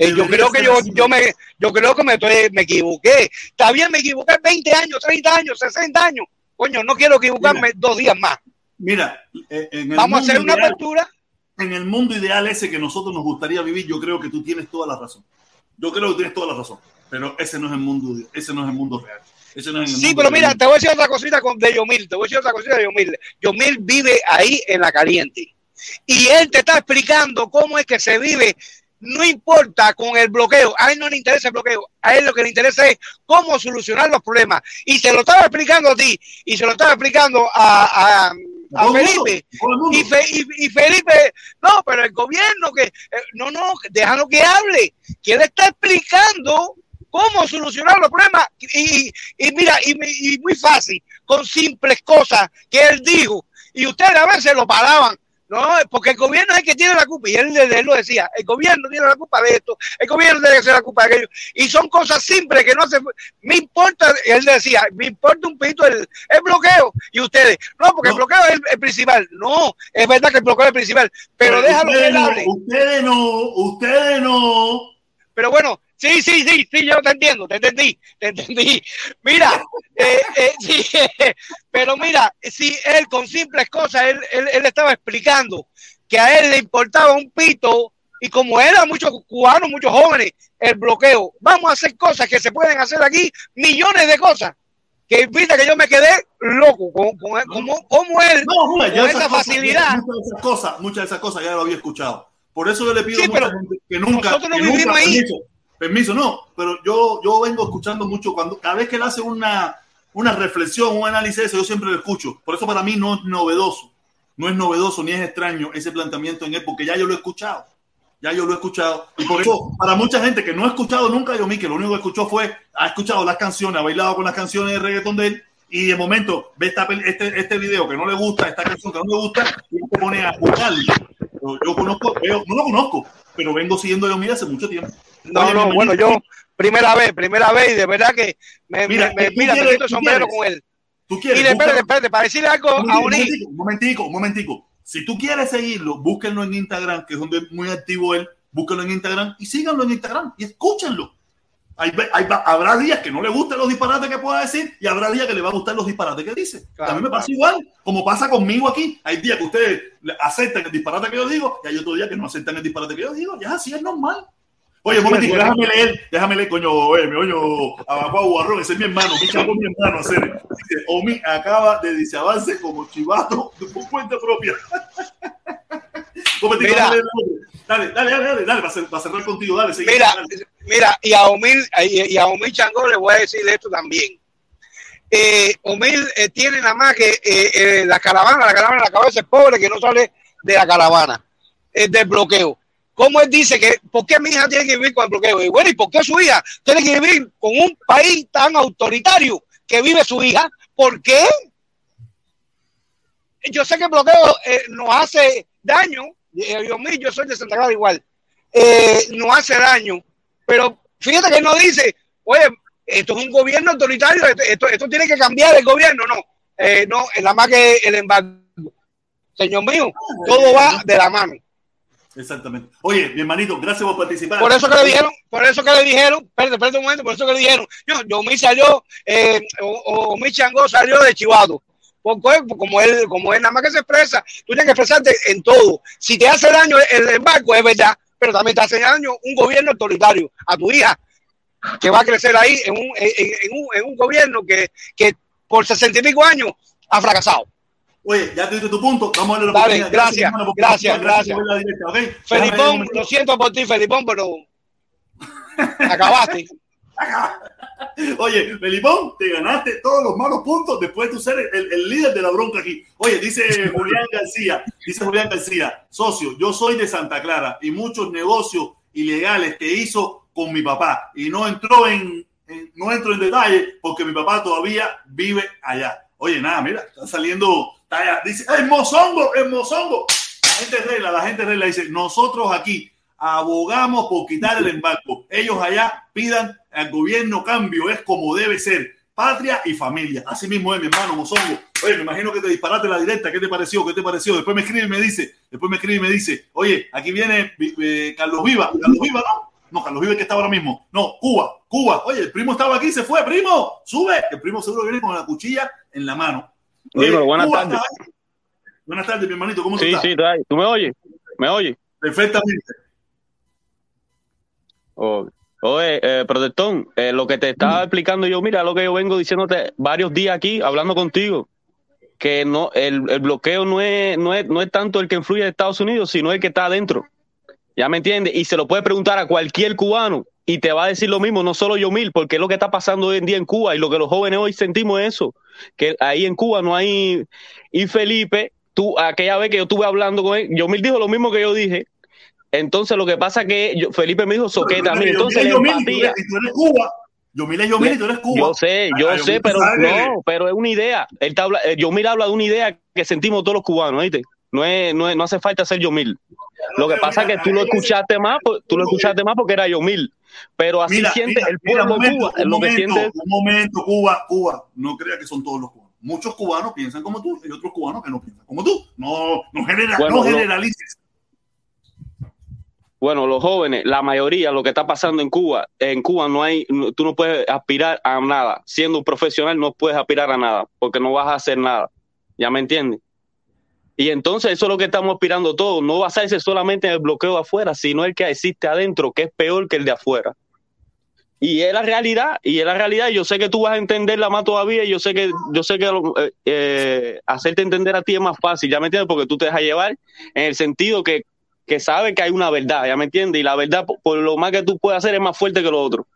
Eh, yo creo que yo, yo me, yo creo que me, me equivoqué. Está bien, me equivoqué 20 años, 30 años, 60 años. Coño, no quiero equivocarme dos días más. Mira, eh, en el vamos a hacer una ideal- apertura. En el mundo ideal ese que nosotros nos gustaría vivir, yo creo que tú tienes toda la razón. Yo creo que tienes toda la razón. Pero ese no es el mundo, ese no es el mundo real. Ese no es el Sí, pero mira, te voy a decir otra cosita con, de Yomil. Te voy a decir otra cosita de Yomil. Yomil vive ahí en la caliente. Y él te está explicando cómo es que se vive. No importa con el bloqueo. A él no le interesa el bloqueo. A él lo que le interesa es cómo solucionar los problemas. Y se lo estaba explicando a ti. Y se lo estaba explicando a, Felipe. Y, Fe- y- y Felipe, no, pero el gobierno que, eh, no, no, déjalo que hable, que él está explicando cómo solucionar los problemas. Y, y mira, y, y muy fácil, con simples cosas que él dijo. Y ustedes a veces lo paraban. No, porque el gobierno es el que tiene la culpa. Y él, él lo decía, el gobierno tiene la culpa de esto, el gobierno tiene que ser la culpa de aquello. Y son cosas simples que no se... Me importa, él decía, me importa un pito el, el bloqueo. Y ustedes, no, porque el bloqueo es el, el principal. No, es verdad que el bloqueo es el principal. Pero déjalo que él hable. Ustedes no, ustedes no. Pero bueno, sí, sí, sí, sí, yo te entiendo, te entendí, te entendí. Mira, eh, eh, sí, pero mira, si él con simples cosas, él, él, él estaba explicando que a él le importaba un pito y como era muchos cubanos, muchos jóvenes, el bloqueo. Vamos a hacer cosas que se pueden hacer aquí, millones de cosas. Que viste que yo me quedé loco con, con, como, como él, No, con esa facilidad. Muchas de esas cosas, muchas de esas cosas ya lo había escuchado. Por eso yo le pido Sí, a mucha pero gente que nunca, nosotros no que vivimos nunca ahí. permiso, permiso, no, pero yo, yo vengo escuchando mucho cuando cada vez que él hace una, una reflexión, un análisis de eso, yo siempre lo escucho. Por eso para mí no es novedoso, no es novedoso ni es extraño ese planteamiento en él, porque ya yo lo he escuchado. Ya yo lo he escuchado. Y por eso, para mucha gente que no ha escuchado nunca a Yomi, que lo único que escuchó fue, ha escuchado las canciones, ha bailado con las canciones de reggaetón de él, y de momento ve esta, este, este video que no le gusta, esta canción que no le gusta, y se pone a jugarle. Yo, yo conozco, veo- no lo conozco, pero vengo siguiendo a Yomi hace mucho tiempo. No, Oye, no, bueno, yo, primera vez, primera vez, y de verdad que me, Mira, me, me- tú mira, me quieres- quito el sombrero quieres. con él. Tú Y quieres, de, espérate, espérate, para decirle algo Un a un momentico, un momentico. Si tú quieres seguirlo, búsquenlo en Instagram, que es donde es muy activo él. Búsquenlo en Instagram y síganlo en Instagram y escúchenlo. Hay, hay- habrá días que no le gusten los disparates que pueda decir y habrá días que le va a gustar los disparates que dice. Claro, a mí me pasa claro. igual, como pasa conmigo aquí. Hay días que ustedes aceptan el disparate que yo digo y hay otros días que no aceptan el disparate que yo digo. Ya así es normal. Oye, un es, déjame leer, déjame leer, coño, oye, mi coño, Abacuá Guarrón, ese es mi hermano, mi chavo mi hermano, hacer. Dice, Omi acaba de desabarse como chivato por cuenta propia. Un momentico, Mira. Dale, dale, dale, dale, cer- para cerrar contigo, dale, sigue, Mira, dale. mira, y a Omil, y, a Omil Changó le voy a decir esto también. Eh, Omil eh, tiene nada más que eh, eh, la caravana, la caravana, la cabeza es pobre que no sale de la caravana, del bloqueo. ¿Cómo él dice que, por qué mi hija tiene que vivir con el bloqueo? Y bueno, ¿y por qué su hija tiene que vivir con un país tan autoritario que vive su hija? ¿Por qué? Yo sé que el bloqueo eh, nos hace daño, eh, yo, mí, yo soy de Santa Clara igual, eh, no hace daño. Pero fíjate que no dice, oye, esto es un gobierno autoritario, esto, esto, esto tiene que cambiar el gobierno. No, eh, no, es nada más que el embargo. Señor mío, todo va de la mano. Exactamente. Oye, mi hermanito, gracias por participar. Por eso que le dijeron, por eso que le dijeron, espérate, espérate un momento, por eso que le dijeron, yo, yo me salió, eh, o, o mi chango salió de Chivato. Porque como él, como él nada más que se expresa, tú tienes que expresarte en todo. Si te hace daño el embarco, es verdad, pero también te hace daño un gobierno autoritario a tu hija, que va a crecer ahí en un, en, en un, en un gobierno que, que por sesenta y pico años ha fracasado. Oye, ya te diste tu punto. Vamos a darle la Dale, gracias, gracias, gracias. un Felipón, lo siento por ti, Felipón, pero acabaste. Oye, Felipón, te ganaste todos los malos puntos después de tú ser el, el líder de la bronca aquí. Oye, dice Julián García, dice Julián García, socio, yo soy de Santa Clara y muchos negocios ilegales que hizo con mi papá y no entró en, en- no entro en detalle porque mi papá todavía vive allá. Oye, nada, mira, está saliendo, está allá. dice, ¡el mozongo, el mozongo! La gente regla, la gente regla dice, nosotros aquí abogamos por quitar el embargo. Ellos allá pidan al gobierno cambio, es como debe ser. Patria y familia. Así mismo es, mi hermano Mozongo. Oye, me imagino que te disparaste la directa. ¿Qué te pareció? ¿Qué te pareció? Después me escribe y me dice, después me escribe y me dice, oye, aquí viene eh, Carlos Viva. Carlos Viva, ¿no? No, Carlos Vives que está ahora mismo. No, Cuba, Cuba. Oye, el primo estaba aquí, se fue, primo, sube. El primo seguro viene con la cuchilla en la mano. Oye, buenas Cuba, tardes. Buenas tardes, mi hermanito, ¿cómo Sí, estás? sí, ahí. ¿Tú me oyes? ¿Me oyes? Perfectamente. Oh, Oye, eh, protectón, eh, lo que te estaba explicando yo, mira lo que yo vengo diciéndote varios días aquí, hablando contigo, que no el, el bloqueo no es, no, es, no es tanto el que influye en Estados Unidos, sino el que está adentro. ¿Ya me entiendes? Y se lo puede preguntar a cualquier cubano y te va a decir lo mismo, no solo yo mil, porque es lo que está pasando hoy en día en Cuba y lo que los jóvenes hoy sentimos es eso, que ahí en Cuba no hay... Y Felipe, tú, aquella vez que yo estuve hablando con él, yo mil dijo lo mismo que yo dije, entonces lo que pasa que yo- Felipe me dijo soqueta a mí. Entonces la Yomil, y tú empatía. eres- y tú eres Cuba. Yomil es Yomil y tú eres Cuba. Yo sé, yo Ay, sé, Yomil, pero que- no, pero es una idea. Él te habla, eh, Yomil habla de una idea que sentimos todos los cubanos, ¿viste? No es, no es, no hace falta ser Yomil. Lo que pasa es mira, que tú lo escuchaste más, pues, tú lo escuchaste más porque era Yomil. Pero así Mira, siente mira, el mira, pueblo de momento, Cuba, un lo que momento, siente. Un momento, Cuba, Cuba. No crea que son todos los cubanos. Muchos cubanos piensan como tú y otros cubanos que no piensan como tú. No, no, genera- Bueno, no generalices. Bueno, los jóvenes, la mayoría, lo que está pasando en Cuba, en Cuba no hay, tú no puedes aspirar a nada. Siendo un profesional no puedes aspirar a nada, porque no vas a hacer nada. ¿Ya me entiendes? Y entonces eso es lo que estamos aspirando todos, no basarse solamente en el bloqueo de afuera, sino el que existe adentro, que es peor que el de afuera. Y es la realidad, y es la realidad, y yo sé que tú vas a entenderla más todavía, y yo sé que, yo sé que eh, eh, hacerte entender a ti es más fácil, ¿ya me entiendes? Porque tú te dejas llevar en el sentido que que sabe que hay una verdad, ¿ya me entiendes? Y la verdad, por, por lo más que tú puedes hacer, es más fuerte que lo otro.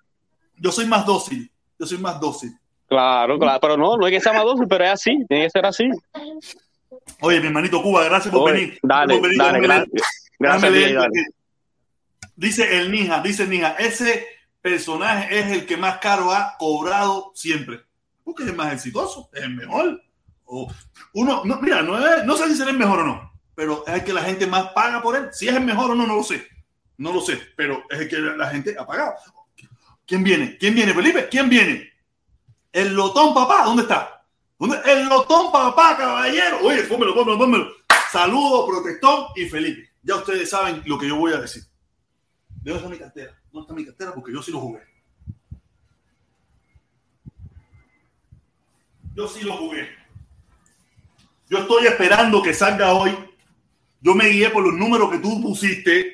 Yo soy más dócil. Yo soy más dócil. Claro, claro, pero no, no es que sea más dócil, pero es así, tiene que ser así. Oye, mi hermanito Cuba, gracias por Oye, venir. dale, Por venir, dale, gracias. leer dale. Dice el Nija, dice el Nija, ese personaje es el que más caro ha cobrado siempre. Porque es el más exitoso, es el mejor. O uno, no, mira, no, es- no sé si será el mejor o no, pero es el que la gente más paga por él. Si es el mejor o no, no lo sé. No lo sé, pero es el que la gente ha pagado. ¿Quién viene? ¿Quién viene, Felipe? ¿Quién viene? El Lotón Papá, ¿dónde está? ¿Dónde? El Lotón Papá, caballero. Oye, pónmelo, pónmelo, pónmelo. Saludos, Protectón y Felipe. Ya ustedes saben lo que yo voy a decir. ¿Dónde está mi cartera? ¿Dónde está mi cartera? Porque yo sí lo jugué. Yo sí lo jugué. Yo estoy esperando que salga hoy. Yo me guié por los números que tú pusiste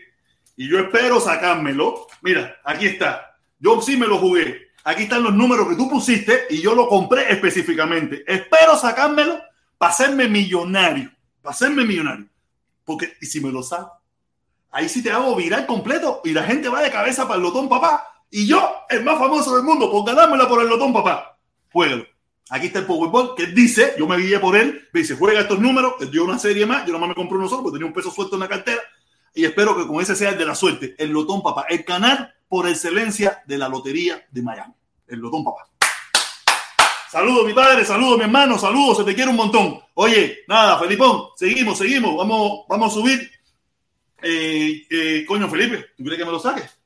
y yo espero sacármelo. Mira, aquí está. Yo sí me lo jugué. Aquí están los números que tú pusiste y yo lo compré específicamente. Espero sacármelo para hacerme millonario. Para hacerme millonario. Porque, y si me lo saco, ahí sí te hago viral completo y la gente va de cabeza para el lotón papá. Y yo, el más famoso del mundo, por ganármela por el lotón papá. Juégalo. Aquí está el Powerball que dice, yo me guié por él, me dice, juega estos números, él dio una serie más, yo nomás me compré uno solo porque tenía un peso suelto en la cartera y espero que con ese sea el de la suerte, el Lotón Papá, el canal por excelencia de la Lotería de Miami, el Lotón Papá. Saludos mi padre, saludos mi hermano, saludos, se te quiere un montón. Oye, nada, Felipón, seguimos, seguimos, vamos, vamos a subir. Eh, eh, coño, Felipe, ¿tú quieres que me lo saques?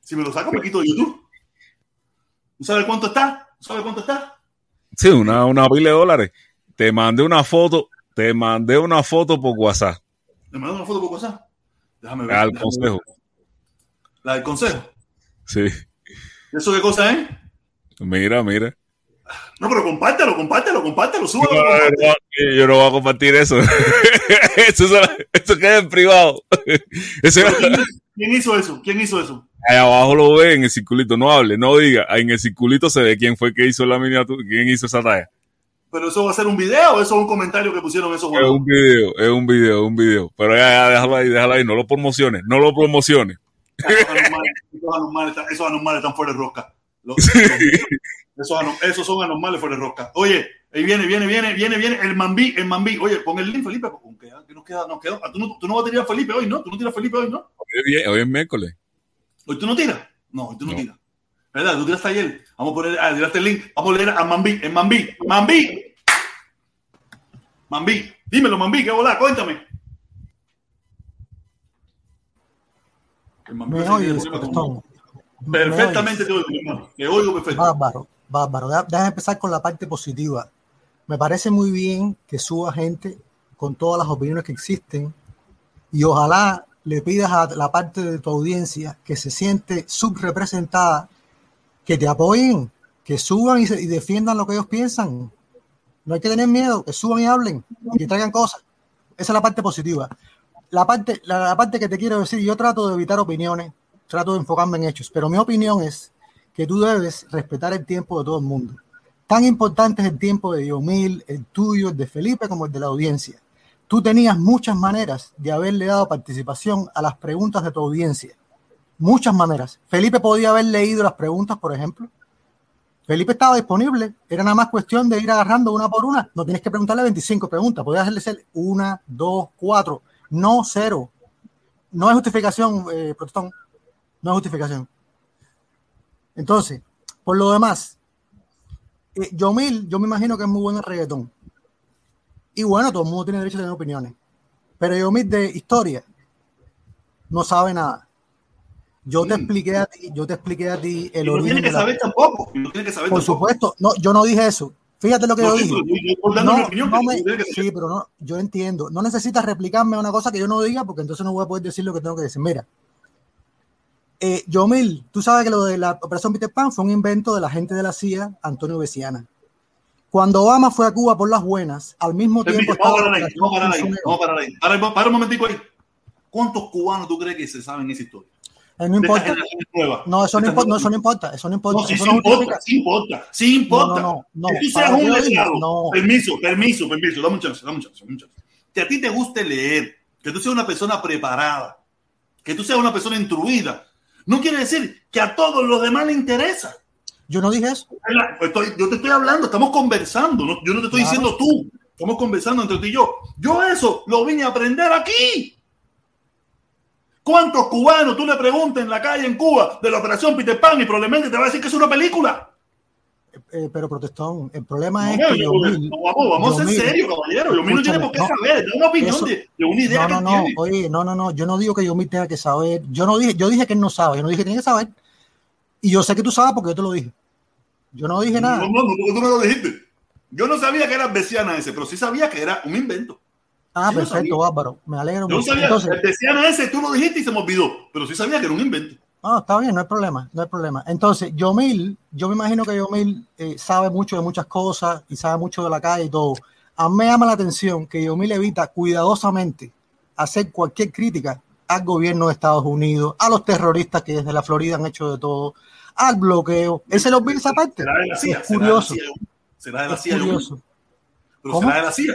Si me lo saco, me quito de YouTube. ¿Tú sabes cuánto está? ¿Tú sabes cuánto está? Sí, una, una pila de dólares. Te mandé una foto, te mandé una foto por WhatsApp ¿Le mandó una foto por WhatsApp? Déjame ver. al déjame consejo. ver. La del consejo. Sí. ¿Eso qué cosa es? Mira, mira. No, pero compártelo, compártelo, compártelo, súbelo. No, compártelo. no, yo no voy a compartir eso. eso, eso queda en privado. Eso ¿Quién, quién hizo eso? ¿Quién hizo eso? ahí abajo lo ve en el circulito. No hable, no diga. Ahí En el circulito se ve quién fue que hizo la miniatura, quién hizo esa talla. ¿Pero eso va a ser un video o eso es un comentario que pusieron esos Es huevos? un video, es un video, un video. Pero ya, ya, déjalo ahí, déjalo ahí. No lo promociones, no lo promociones. Esos anormales, esos anormales esos anormales están fuera de rosca. Los- esos, esos son anormales fuera de rosca. Oye, ahí viene, viene, viene, viene, viene el Mambí, el Mambí. Oye, pon el link, Felipe. ¿Con qué? ¿Qué nos queda? Nos quedó. Ah, ¿Tú, no, tú no vas a tirar a Felipe hoy, ¿no? Tú no tiras a Felipe hoy, ¿no? Hoy es, hoy es miércoles. ¿Hoy tú no tiras? No, hoy tú no, No. tiras. ¿Verdad? Tú tiraste ayer. Vamos a poner, ah, tiraste el link. Vamos a leer a Mambí. El Mambí. Mambí. Mambí. Dímelo, Mambí, ¿qué volá? Cuéntame. El Mambí Me se Perfectamente te oigo, hermano. Te oigo perfecto. Bárbaro, bárbaro. Déjame empezar con la parte positiva. Me parece muy bien que suba gente con todas las opiniones que existen y ojalá le pidas a la parte de tu audiencia que se siente subrepresentada, que te apoyen, que suban y, se- y defiendan lo que ellos piensan. No hay que tener miedo, que suban y hablen, que traigan cosas. Esa es la parte positiva. La parte, la, la parte que te quiero decir, yo trato de evitar opiniones, trato de enfocarme en hechos, pero mi opinión es que tú debes respetar el tiempo de todo el mundo. Tan importante es el tiempo de Diomil, el tuyo, el de Felipe, como el de la audiencia. Tú tenías muchas maneras de haberle dado participación a las preguntas de tu audiencia. Muchas maneras. Felipe podía haber leído las preguntas, por ejemplo. Felipe estaba disponible. Era nada más cuestión de ir agarrando una por una. No tienes que preguntarle 25 preguntas. Podías hacerle ser una, dos, cuatro. No cero. No es justificación, eh, protestón. No es justificación. Entonces, por lo demás, eh, Yomil, yo me imagino que es muy bueno en reggaetón. Y bueno, todo el mundo tiene derecho a tener opiniones. Pero Yomil de historia no sabe nada. Yo te Mm. expliqué a ti, yo te expliqué a ti el Y no origen tiene que la- saber tampoco. No tiene que saber Por tampoco. supuesto, no, yo no dije eso. Fíjate lo que No, yo dije. No, no sí, pero no, yo entiendo. No necesitas replicarme una cosa que yo no diga porque entonces no voy a poder decir lo que tengo que decir. Mira, eh, Yomil, tú sabes que lo de la Operación Peter Pan fue un invento de la gente de la CIA, Antonio Veciana. Cuando Obama fue a Cuba por las buenas, al mismo tiempo Permite, estaba vamos a parar ahí, vamos a parar ahí, vamos a parar ahí. Para, para un momentico ahí. ¿Cuántos cubanos tú crees que se saben esa historia? Eh, no importa. No, eso no, importa, no, eso no importa, eso no importa. No, eso sí no importa, sí importa, sí importa. No, no, no, que tú seas un letrado. no. Permiso, permiso, permiso. Dame un chance, dame un chance, dame un chance. Que a ti te guste leer, que tú seas una persona preparada, que tú seas una persona instruida, no quiere decir que a todos los demás les interesa. Yo no dije eso. Estoy- yo te estoy hablando, estamos conversando. no- yo no te estoy Claro. diciendo tú. Estamos conversando entre ti y yo. Yo eso lo vine a aprender aquí. ¿Cuántos cubanos tú le preguntas en la calle en Cuba de la operación Peter Pan y probablemente te va a decir que es una película? Eh, pero protestón, el problema No, es no, que yo- Yomil, no, vamos, vamos a ser Yomil, serios, caballero. Yomil no tiene por qué escúchame, saber. Da una opinión eso- de, de una idea no, que no, no, tiene. oye, no, no, no, yo no digo que Yomil tenga que saber, yo no dije, yo dije que él no sabe, yo no dije que tiene que saber, y yo sé que tú sabes porque yo te lo dije. Yo no dije nada. No, no, no, porque tú me lo dijiste. Yo no sabía que era Bessiana ese, pero sí sabía que era un invento. Ah, sí perfecto, bárbaro, me alegro Yo no mucho. sabía, Entonces, el Bessiana ese tú lo dijiste y se me olvidó, pero sí sabía que era un invento. No, está bien, no hay problema, no hay problema. Entonces, Yomil, yo me imagino que Yomil eh, sabe mucho de muchas cosas y sabe mucho de la calle y todo. A mí me llama la atención que Yomil evita cuidadosamente hacer cualquier crítica al gobierno de Estados Unidos, a los terroristas que desde la Florida han hecho de todo, al bloqueo. Él se lo olvida esa parte. Será de la CIA. Es será de la curioso. CIA, Será de la Es CIA. curioso. Pero ¿Cómo? será de la CIA.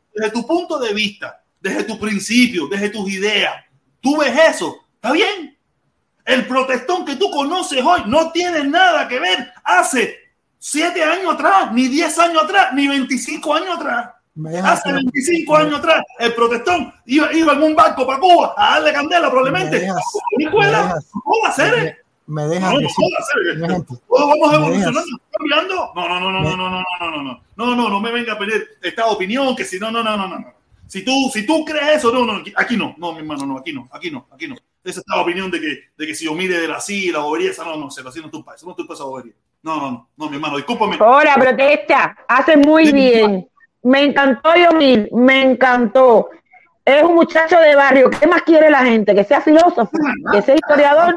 desde tu punto de vista, desde tu principio, desde tus ideas, tú ves eso, está bien. El protestón que tú conoces hoy no tiene nada que ver hace siete años atrás, ni diez años atrás, ni 25 años atrás. Hace que- 25 años atrás, el protestón iba, iba en un barco para Cuba a darle candela probablemente. ¿Cómo va a ser? Me, dejas No, no decir puedo hacer. un ejemplo. Todos vamos evolucionando, cambiando. No, no, no, no, no, no, no, no, no, no, no, no, no, no me venga a pedir esta opinión que si no, no, no, no, no, no. Si tú, si tú crees eso, no, no, aquí- no, no, mi hermano, no, aquí no, aquí no, aquí no. Esa es la opinión de que, de que si yo mire de la CIA, la bobería, esa no, no, se la CIA no es tu país, eso no es tu esa bobería. No, no, no, no, mi hermano, discúlpame. Hola, protesta. Hace muy Sí, bien. Me encantó Yomil, me encantó. Es un muchacho de barrio. ¿Qué más quiere la gente? Que sea filósofo, que sea historiador.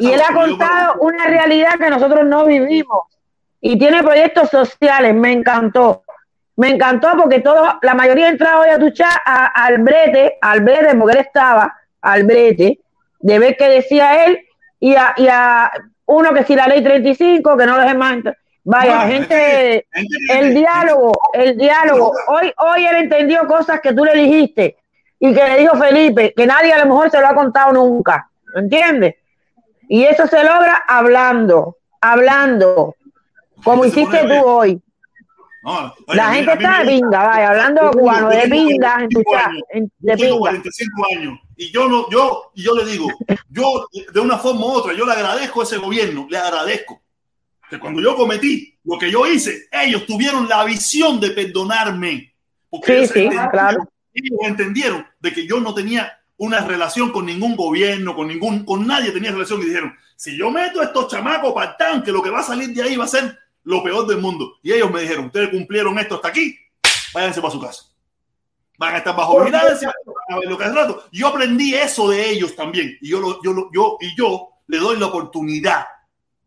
Y él ha contado una realidad que nosotros no vivimos. Y tiene proyectos sociales. Me encantó. Me encantó porque todo, la mayoría entraba hoy a tu chat a- al brete, al brete, porque él estaba al brete, de ver qué decía él, y a, y a uno que si la ley 35, que no los demás. Vaya, Bueno, gente, el diálogo, el diálogo. Hoy, hoy él entendió cosas que tú le dijiste y que le dijo Felipe, que nadie a lo mejor se lo ha contado nunca. ¿Entiendes? Y eso se logra hablando, hablando, como hiciste tú hoy. No, oye, La gente mí está de pinga, vaya, hablando tengo- cubano, de pinga en tu 45 chat, de tengo pinga. 45 años y yo no, yo, y yo le digo, yo de una forma u otra, yo le agradezco a ese gobierno, le agradezco que cuando yo cometí lo que yo hice, ellos tuvieron la visión de perdonarme. Porque Sí, ellos sí, entendieron- claro. ellos entendieron de que yo no tenía una relación con ningún gobierno, con ningún, con nadie tenía relación y dijeron, si yo meto a estos chamacos para el tanque, lo que va a salir de ahí va a ser lo peor del mundo. Y ellos me dijeron, ustedes cumplieron esto hasta aquí, váyanse para su casa. Van a estar bajo vigilancia, a ver lo que hace rato. Yo aprendí eso de ellos también. Y yo, yo, yo, y yo le doy la oportunidad,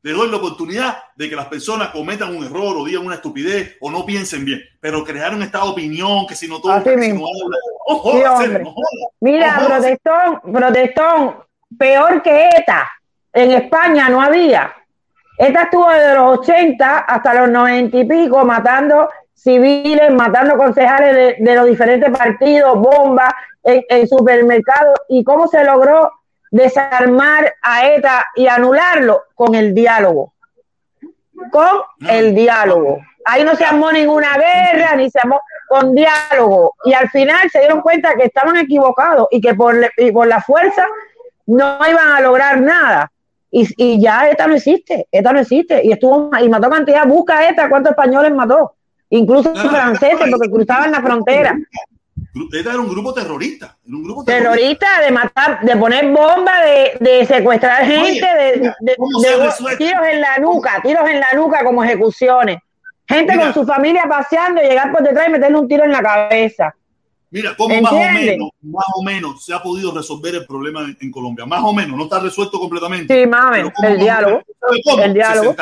le doy la oportunidad de que las personas cometan un error o digan una estupidez o no piensen bien. Pero crearon esta opinión que si no Así que si mismo. no habla. No Sí, jodas, hombre. Cere, no jodas. Mira, protestón, protestón, peor que ETA. En España no había. ETA estuvo desde los 80 hasta los 90 y pico matando civiles, matando concejales de, de los diferentes partidos, bombas en, en supermercados. ¿Y cómo se logró desarmar a ETA y anularlo? Con el diálogo. Con el diálogo. Ahí no se armó ninguna guerra, ni se armó con diálogo. Y al final se dieron cuenta que estaban equivocados y que por, y por la fuerza no iban a lograr nada. Y, y ya esta no existe, esta no existe. Y estuvo y mató cantidad, busca esta cuántos españoles mató, incluso franceses, porque cruzaban la frontera. Era un grupo terrorista. Era un grupo Terrorista de matar, de poner bombas, de, de secuestrar gente, de, mira, de- tiros en la nuca, tiros en la nuca como ejecuciones. Gente Mira. con su familia paseando, llegar por detrás y meterle un tiro en la cabeza. Mira, cómo más o menos, más o menos se ha podido resolver el problema en, en Colombia. Más o menos, no está resuelto completamente. Sí, más o menos, Pero ¿cómo el diálogo. El diálogo. Se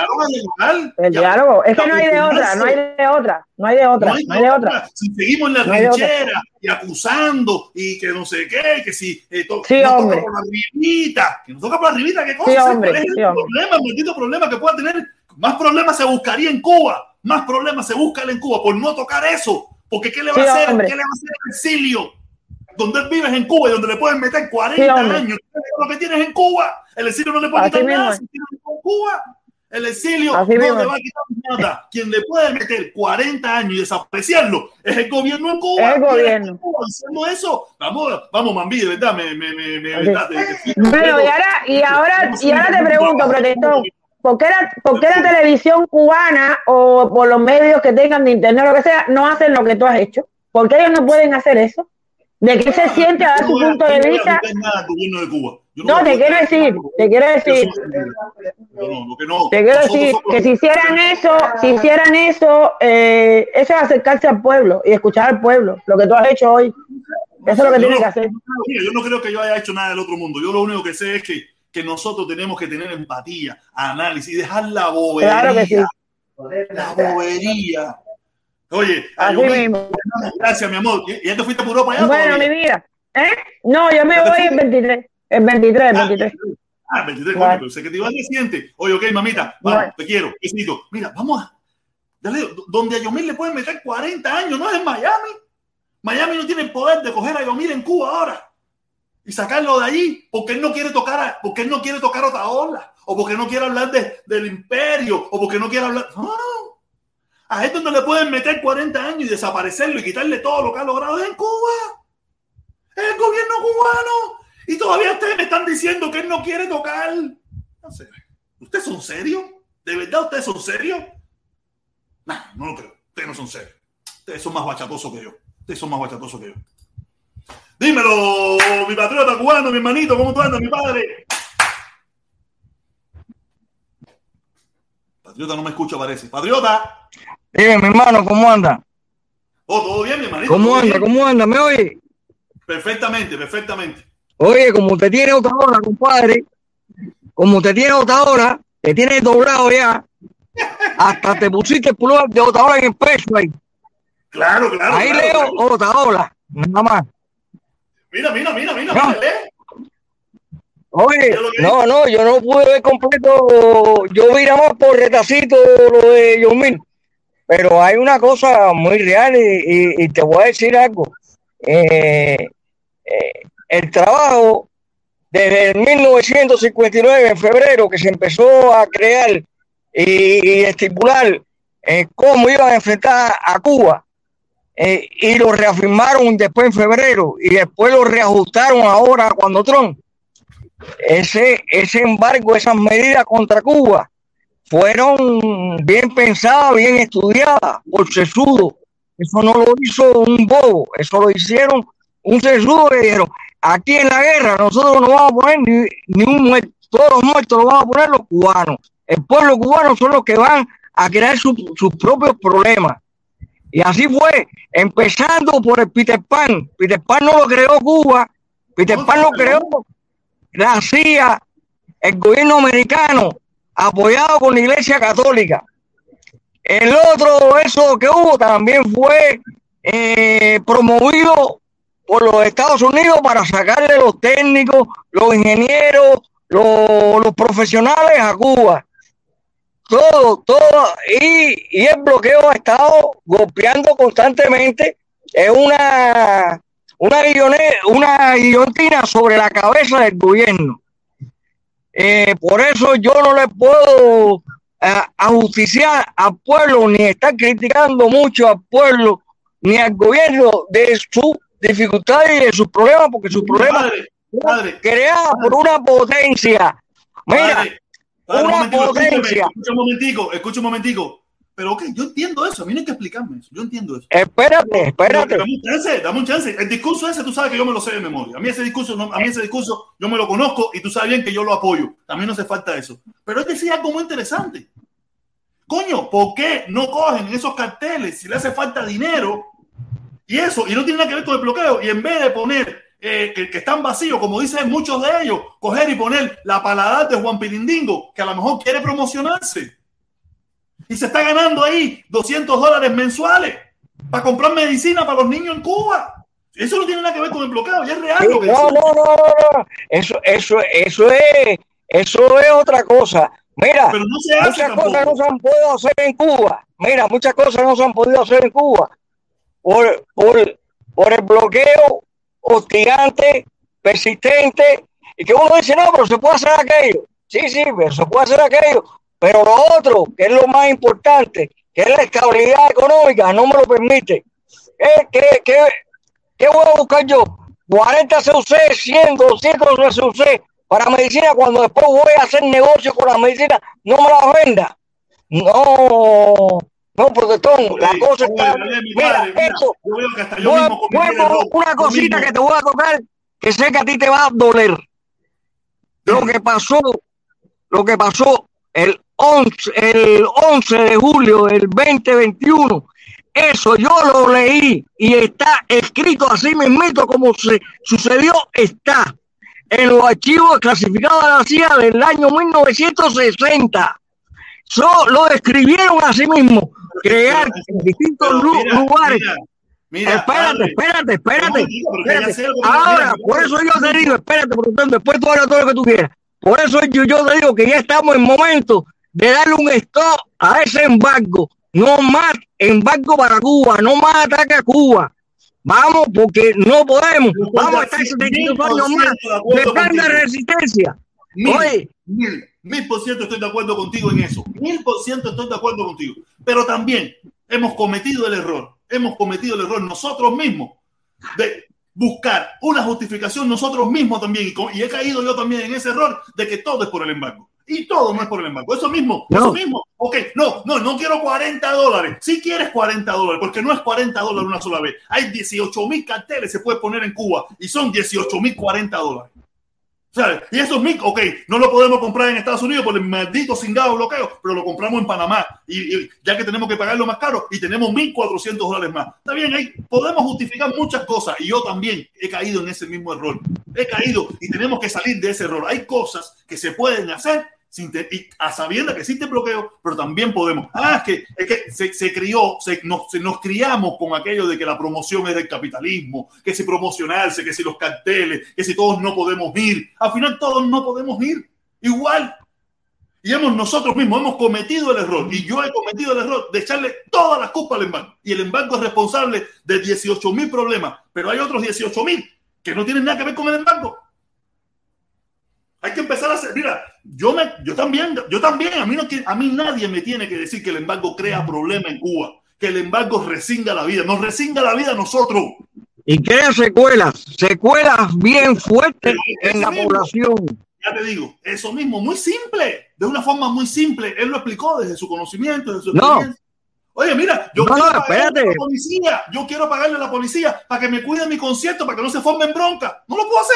a. El Ya, diálogo, es que no hay de otra, no hay de otra, no hay de otra, No hay no hay de otra. Si seguimos en la No trinchera y acusando y que no sé qué, que si eh, to- Sí, nos toca por la ribita, que nos toca por la ribita, ¿qué cosa? Sí, ¿Cuál hombre, es el sí, problema, el maldito problema que pueda tener? Más problemas se buscaría en Cuba, más problemas se buscan en Cuba por no tocar eso. Porque ¿qué le va Sí, a hacer? hombre. ¿Qué le va a hacer el exilio? Donde él vive es en Cuba y donde le pueden meter 40 Sí, años. ¿Qué es lo que tienes en Cuba? El exilio no le puede Así quitar nada si tienes en Cuba. El exilio Así no mismo le va a quitar nada. Quien le puede meter 40 años y desapreciarlo es el gobierno en Cuba. Es el gobierno. en Cuba Haciendo eso. Vamos, vamos, Mambí, de verdad, me, me, me, me, verdad, te- te- Bueno, y ahora, y ahora, y ahora te pregunto, protector, ¿por qué, la, ¿por qué la televisión cubana o por los medios que tengan de internet o lo que sea no hacen lo que tú has hecho? ¿Por qué ellos no pueden hacer eso? ¿De qué se siente a dar su punto de vista? No, te quiero decir, te quiero decir, te quiero decir que si hicieran eso, si hicieran eso, eh, eso es acercarse al pueblo y escuchar al pueblo, lo que tú has hecho hoy. Eso es lo que tienes que hacer. Yo no creo que yo haya hecho nada del otro mundo. Yo lo único que sé es que, que nosotros tenemos que tener empatía, análisis y dejar la bobería. Claro que sí. La bobería. Oye, Así mismo. gracias, mi amor. ¿Y- ¿Ya te fuiste por Europa ya? Bueno, mi vida. ¿Eh? No, yo me ¿Ya te voy el fuiste? 23. El 23, el 23. Ah, 23, Claro. coño, pensé que te al día siguiente. Oye, ok, mamita, vamos, Bueno. te quiero, besito. Mira, vamos a. Dale, donde a Yomir le pueden meter 40 años, no es en Miami. Miami no tiene el poder de coger a Yomir en Cuba ahora y sacarlo de allí porque él no quiere tocar a, porque él no quiere tocar otra ola o porque no quiere hablar de, del imperio o porque no quiere hablar. No. A él donde le pueden meter 40 años y desaparecerlo y quitarle todo lo que ha logrado es en Cuba. Es el gobierno cubano. Y todavía ustedes me están diciendo que él no quiere tocar. No. ¿Ustedes son serios? ¿De verdad ustedes son serios? No, no lo creo. Ustedes no son serios. Ustedes son más bachatosos que yo. Ustedes son más bachatosos que yo. Dímelo, mi patriota cubano, mi hermanito, ¿cómo tú andas, mi padre? Patriota no me escucha, parece. Patriota. Dime, mi hermano, ¿cómo anda? Oh, todo bien, mi hermanito. ¿Cómo ¿Todo anda? bien? ¿Cómo anda? ¿Me oye? Perfectamente, perfectamente. Oye, como te tiene otra hora, compadre, como te tiene otra hora, te tiene doblado ya, hasta te pusiste el pullover de otra hora en el pecho ahí. Claro, claro. Ahí claro, leo claro. otra hora, nada más. Mira, mira, mira, mira, No. mira, lee. Oye, no, no, yo no pude ver completo, yo vi nada más por retacito lo de Yomil, pero hay una cosa muy real y, y- y te voy a decir algo. Eh, eh, el trabajo desde el 1959, en febrero, que se empezó a crear y, y estipular eh, cómo iban a enfrentar a Cuba eh, y lo reafirmaron después en febrero y después lo reajustaron ahora cuando Trump. Ese, ese embargo, esas medidas contra Cuba fueron bien pensadas, bien estudiadas por sesudo. Eso no lo hizo un bobo, eso lo hicieron un sesudo que dijeron, aquí en la guerra nosotros no vamos a poner ni, ni un muerto, todos los muertos los vamos a poner los cubanos. El pueblo cubano son los que van a crear sus propios problemas. Y así fue, empezando por el Peter Pan. Peter Pan no lo creó Cuba, Peter Pan lo creó la CIA, el gobierno americano, apoyado por la Iglesia Católica. El otro, eso que hubo, también fue eh, promovido por los Estados Unidos para sacarle los técnicos, los ingenieros, los profesionales a Cuba todo, todo, y, y, el bloqueo ha estado golpeando constantemente. Es una, una, una guillotina sobre la cabeza del gobierno. Eh, por eso yo no le puedo eh, ajusticiar al pueblo, ni estar criticando mucho al pueblo, ni al gobierno de su dificultad y de sus problemas, porque sus problemas creados por una potencia. Mira, una potencia. Escucha un momentico, escucha un momentico. Pero ok, yo entiendo eso, a mí no hay que explicarme eso, yo entiendo eso. Espérate, espérate. dame un chance, dame un chance. El discurso ese tú sabes que yo me lo sé de memoria. A mí ese discurso, no, a mí ese discurso yo me lo conozco y tú sabes bien que yo lo apoyo. También no hace falta eso. Pero es decir algo muy interesante. Coño, ¿por qué no cogen esos carteles si le hace falta dinero y eso? Y no tiene nada que ver con el bloqueo. Y en vez de poner eh, que, están vacíos, como dicen muchos de ellos, coger y poner la paladar de Juan Pilindingo, que a lo mejor quiere promocionarse. Y se está ganando ahí 200 dólares mensuales para comprar medicina para los niños en Cuba. Eso no tiene nada que ver con el bloqueo, ya es real. no, no, no, no, Eso, eso, eso es, eso es otra cosa. Mira, muchas cosas no se han podido hacer en Cuba. Mira, muchas cosas no se han podido hacer en Cuba por, por, por el bloqueo hostigante, persistente, y que uno dice, no, pero se puede hacer aquello. Sí, sí, pero se puede hacer aquello. Pero lo otro, que es lo más importante, que es la estabilidad económica, no me lo permite. ¿Qué, qué, qué, qué voy a buscar yo? 40 CUC, 100, 200 CUC para medicina cuando después voy a hacer negocio con la medicina, no me la venda. No, no, protestón, la cosa está. Mira, esto. una cosita que te voy a tocar que sé que a ti te va a doler. Lo que pasó, lo que pasó el 11, el 11 de julio del 2021, eso yo lo leí y está escrito así mismo como se sucedió, está en los archivos clasificados de la CIA del año 1960. So, lo escribieron así mismo crear en distintos lugares. Mira, espérate, espérate, espérate, Ahora, por eso yo te digo, espérate, porque después tú hablas todo lo que tú quieras. Por eso yo, yo te digo que ya estamos en momento de darle un stop a ese embargo. No más embargo para Cuba, no más ataque a Cuba. Vamos, porque no podemos. Vamos a estar 75 años más de tanta resistencia. Oye, mil, mil por ciento estoy de acuerdo contigo en eso. Mil por ciento estoy de acuerdo contigo. Pero también hemos cometido el error, hemos cometido el error nosotros mismos de buscar una justificación nosotros mismos también. Y, he caído yo también en ese error de que todo es por el embargo. Y todo no es por el embargo. Eso mismo, eso mismo. Ok, no, no, no quiero 40 dólares. Si quieres 40 dólares, porque no es 40 dólares una sola vez. Hay 18 mil carteles se puede poner en Cuba y son 18 mil 40 dólares. Y esos MIC, ok, no lo podemos comprar en Estados Unidos por el maldito cingado bloqueo, pero lo compramos en Panamá. Y, ya que tenemos que pagarlo más caro y tenemos 1.400 dólares más. Está bien, ahí podemos justificar muchas cosas. Y yo también he caído en ese mismo error. He caído y tenemos que salir de ese error. Hay cosas que se pueden hacer y a sabiendo que existe bloqueo, pero también podemos. Ah, es que, es que se, se crió, se, nos, nos, criamos con aquello de que la promoción es del capitalismo, que si promocionarse, que si los carteles, que si todos no podemos ir. Al final todos no podemos ir. Igual. Y hemos nosotros mismos hemos cometido el error, y yo he cometido el error de echarle todas las culpas al embargo. Y el embargo es responsable de 18 mil problemas, pero hay otros 18 mil que no tienen nada que ver con el embargo. Hay que empezar a hacer. Mira, yo, me, yo también, yo también, a mí, no, a mí nadie me tiene que decir que el embargo crea problema en Cuba, que el embargo resinga la vida. Nos resinga la vida a nosotros. Y crea secuelas, secuelas bien fuertes en la mismo. población. Ya te digo, eso mismo, muy simple, de una forma muy simple. Él lo explicó desde su conocimiento, desde su No. experiencia. Oye, mira, yo No, quiero no, pagarle a la policía, yo quiero pagarle a la policía para que me cuide mi concierto, para que no se forme en bronca. No lo puedo hacer.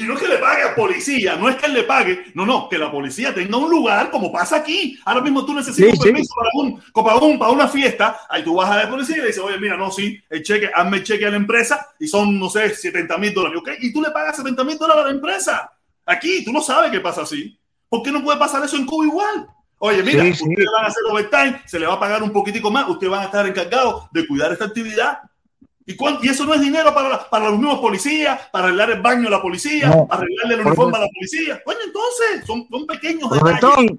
Y no es que le pague a policía, no es que él le pague, no, no, que la policía tenga un lugar como pasa aquí. Ahora mismo tú necesitas Sí, un sí. permiso para, un, para, un- para una fiesta, ahí tú vas a la policía y le dices, oye, mira, no, sí, el cheque, hazme el cheque a la empresa y son, no sé, 70 mil dólares, ¿ok? Y tú le pagas 70 mil dólares a la empresa. Aquí, tú no sabes qué pasa así. ¿Por qué no puede pasar eso en Cuba igual? Oye, mira, sí. ustedes van a hacer overtime, se le va a pagar un poquitico más, ustedes van a estar encargados de cuidar esta actividad. ¿Y, cuánto- y eso no es dinero para, para los mismos policías, para arreglar el baño a la policía, No. arreglarle el uniforme a la policía. Coño, entonces, son, son pequeños detalles.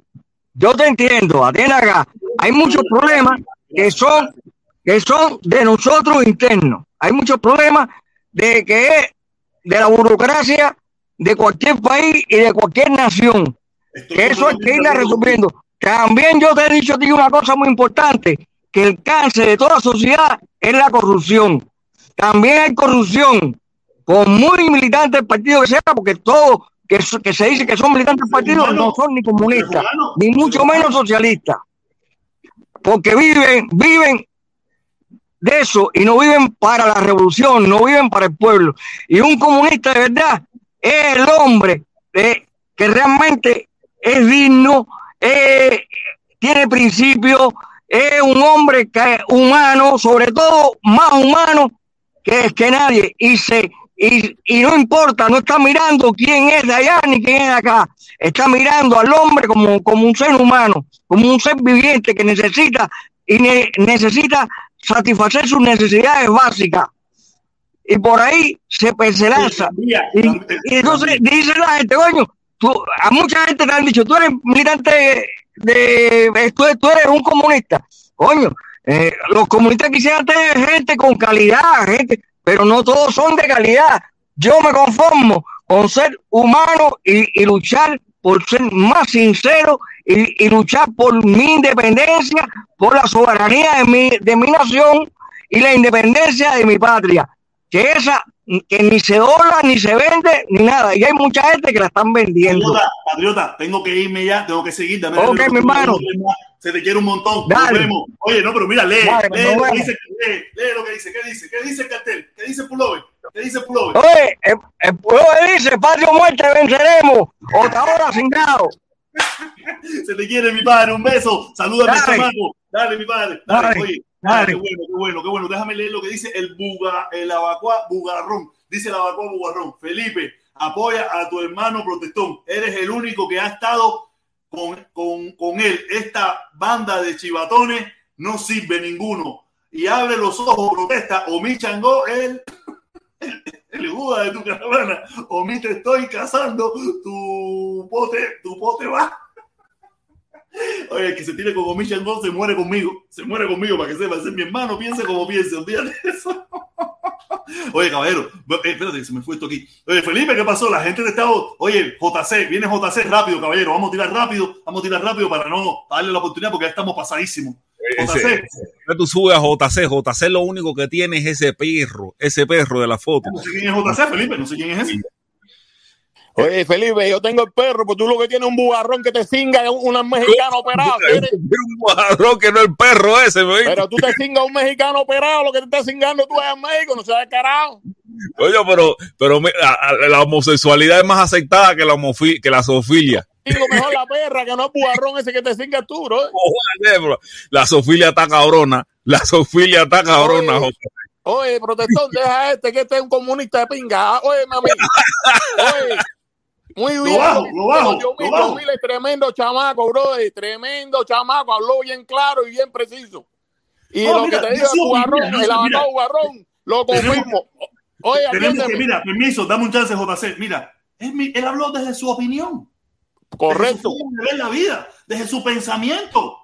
Yo te entiendo, acá. Hay muchos problemas que son, que son de nosotros internos. Hay muchos problemas de que es de la burocracia de cualquier país y de cualquier nación. Estoy Que eso hay que irla resolviendo. También yo te he dicho a ti una cosa muy importante, que el cáncer de toda sociedad es la corrupción. También hay corrupción, por muy militante del partido que sea, porque todos que, que se dice que son militantes del partido humano, no son ni comunistas, humano, ni mucho menos socialistas. Porque viven, viven de eso y no viven para la revolución, no viven para el pueblo. Y un comunista de verdad es el hombre eh, que realmente es digno, eh, tiene principios, es un hombre que es humano, sobre todo más humano que, que nadie. Y, se, y, y no importa, no está mirando quién es de allá ni quién es de acá. Está mirando al hombre como, como un ser humano, como un ser viviente que necesita y ne- necesita satisfacer sus necesidades básicas. Y por ahí se. Mira, Y, y entonces dice la gente, coño, tú, a mucha gente te han dicho, tú eres militante de, tú, tú eres un comunista. Coño, eh, los comunistas quisieran tener gente con calidad, gente, pero no todos son de calidad. Yo me conformo con ser humano y, y luchar por ser más sincero y, y luchar por mi independencia, por la soberanía de mi, de mi nación y la independencia de mi patria. Que esa que ni se dobla, ni se vende, ni nada. Y hay mucha gente que la están vendiendo. Patriota, patriota, tengo que irme ya, tengo que seguir. Dame Ok, mi hermano. Se te quiere un montón. Dale. Nos vemos. Oye, no, pero mira, lee, Dale, lee lo que dice, lee, lee lo que dice, ¿qué dice? ¿Qué dice el cartel? ¿Qué dice Pullover? ¿Qué dice Pullover? Oye, el, el dice, patria o muerte venceremos. Otra hora sin nado. Se te quiere, mi padre. Un beso. Saluda a mi Dale. chamaco. Dale, mi padre. Dale, Dale, oye. Dale, qué bueno, qué bueno, qué bueno. Déjame leer lo que dice el buga, el abacuá bugarrón. Dice el abacuá bugarrón. Felipe, apoya a tu hermano protestón. Eres el único que ha estado con, con, con él. Esta banda de chivatones no sirve ninguno. Y abre los ojos, protesta. O mi chango, el, el Buda de tu caravana. O mi te estoy cazando. Tu pote, tu pote va. Oye, el que se tire con Changó se muere conmigo. Se muere conmigo para que sepa. Ese es mi hermano, piense como piense. Olvídate de eso. Oye, caballero, eh, espérate, se me fue esto aquí. Oye, Felipe, ¿qué pasó? La gente de Estado. Oye, JC, viene JC rápido, caballero. Vamos a tirar rápido, vamos a tirar rápido para no darle la oportunidad porque ya estamos pasadísimos. JC, tú subes a JC, JC lo único que tiene es ese perro, ese perro de la foto. no sé quién es JC, Felipe, no sé quién es ese. Oye, Felipe, yo tengo el perro, pues tú lo que tienes es un bugarrón que te cinga, un, un mexicano operado. Un guarro que no es el perro ese, ¿me? Pero tú te cingas un mexicano operado, lo que te está cingando tú es en México, no seas carajo. Oye, pero, pero la homosexualidad es más aceptada que la, que la zoofilia. Digo mejor la perra que no es bugarrón ese que te cinga tú, bro. Oye, bro, La zoofilia está cabrona. La zoofilia está cabrona, Oye. José. Oye, protestón, deja este que este es un comunista de pinga. Ah, Oye, mami. Oye, muy bien. bajo, lo bajo, Yo lo bajo. tremendo chamaco, bro. Tremendo chamaco. Habló bien claro y bien preciso. Y No, lo mira, que te digo el yo el mira. bugarrón, lo confirmo. Oye, Tenemos que, mira, permiso, dame un chance, JC. Mira, mi- él habló desde su opinión. Correcto. Desde su de la vida, desde su pensamiento.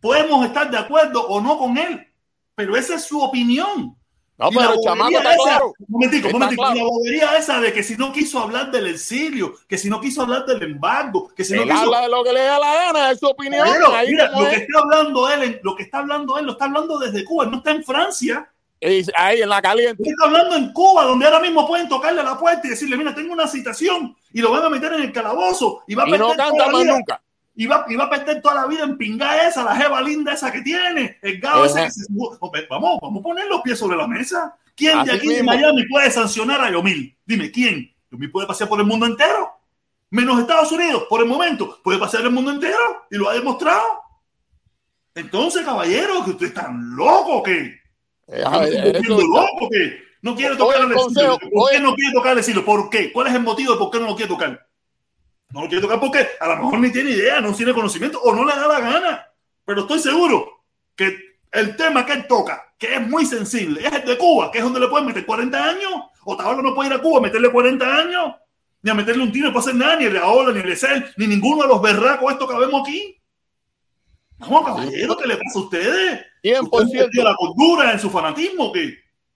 Podemos estar de acuerdo o no con él, pero esa es su opinión. No, pero el chamaco está esa, claro. un momentico, un momentico, claro. la bobería esa de que si no quiso hablar del exilio, que si no quiso hablar del embargo, que si no quiso... habla de lo que le da la gana, es su opinión. Ahí mira, lo que es. está hablando él, lo que está hablando él, lo está hablando desde Cuba, él no está en Francia. Y ahí en la caliente. Él está hablando en Cuba, donde ahora mismo pueden tocarle a la puerta y decirle, mira, tengo una citación y lo van a meter en el calabozo y va a Y no canta más nunca. Y va, y va a perder toda la vida en pinga esa, la jeva linda esa que tiene, el gao ese que se Vamos, vamos a poner los pies sobre la mesa. ¿Quién de aquí de mismo. Miami puede sancionar a Yomil? Dime, ¿quién? Yomil puede pasear por el mundo entero, menos Estados Unidos, por el momento. Puede pasear el mundo entero y lo ha demostrado. Entonces, caballero, que usted es tan loco que Eh, a ver, ¿Estás volviendo eso- loco que no quiere tocar el el exilio? consejo, ¿Por qué no quiere tocar el? ¿Por qué? ¿Cuál es el motivo de por qué no lo quiere tocar? No lo quiere tocar porque a lo mejor ni tiene idea, no tiene conocimiento o no le da la gana. Pero estoy seguro que el tema que él toca, que es muy sensible, es el de Cuba, que es donde le pueden meter 40 años. Otaola no puede ir a Cuba a meterle 40 años, ni a meterle un tiro, no puede hacer nada, ni el de Aola, ni el de Cel, ni ninguno de los berracos estos que vemos aquí. Vamos, caballero, ¿qué le pasa a ustedes? 100%. ¿Usted perdió la cordura en su fanatismo? ¿qué?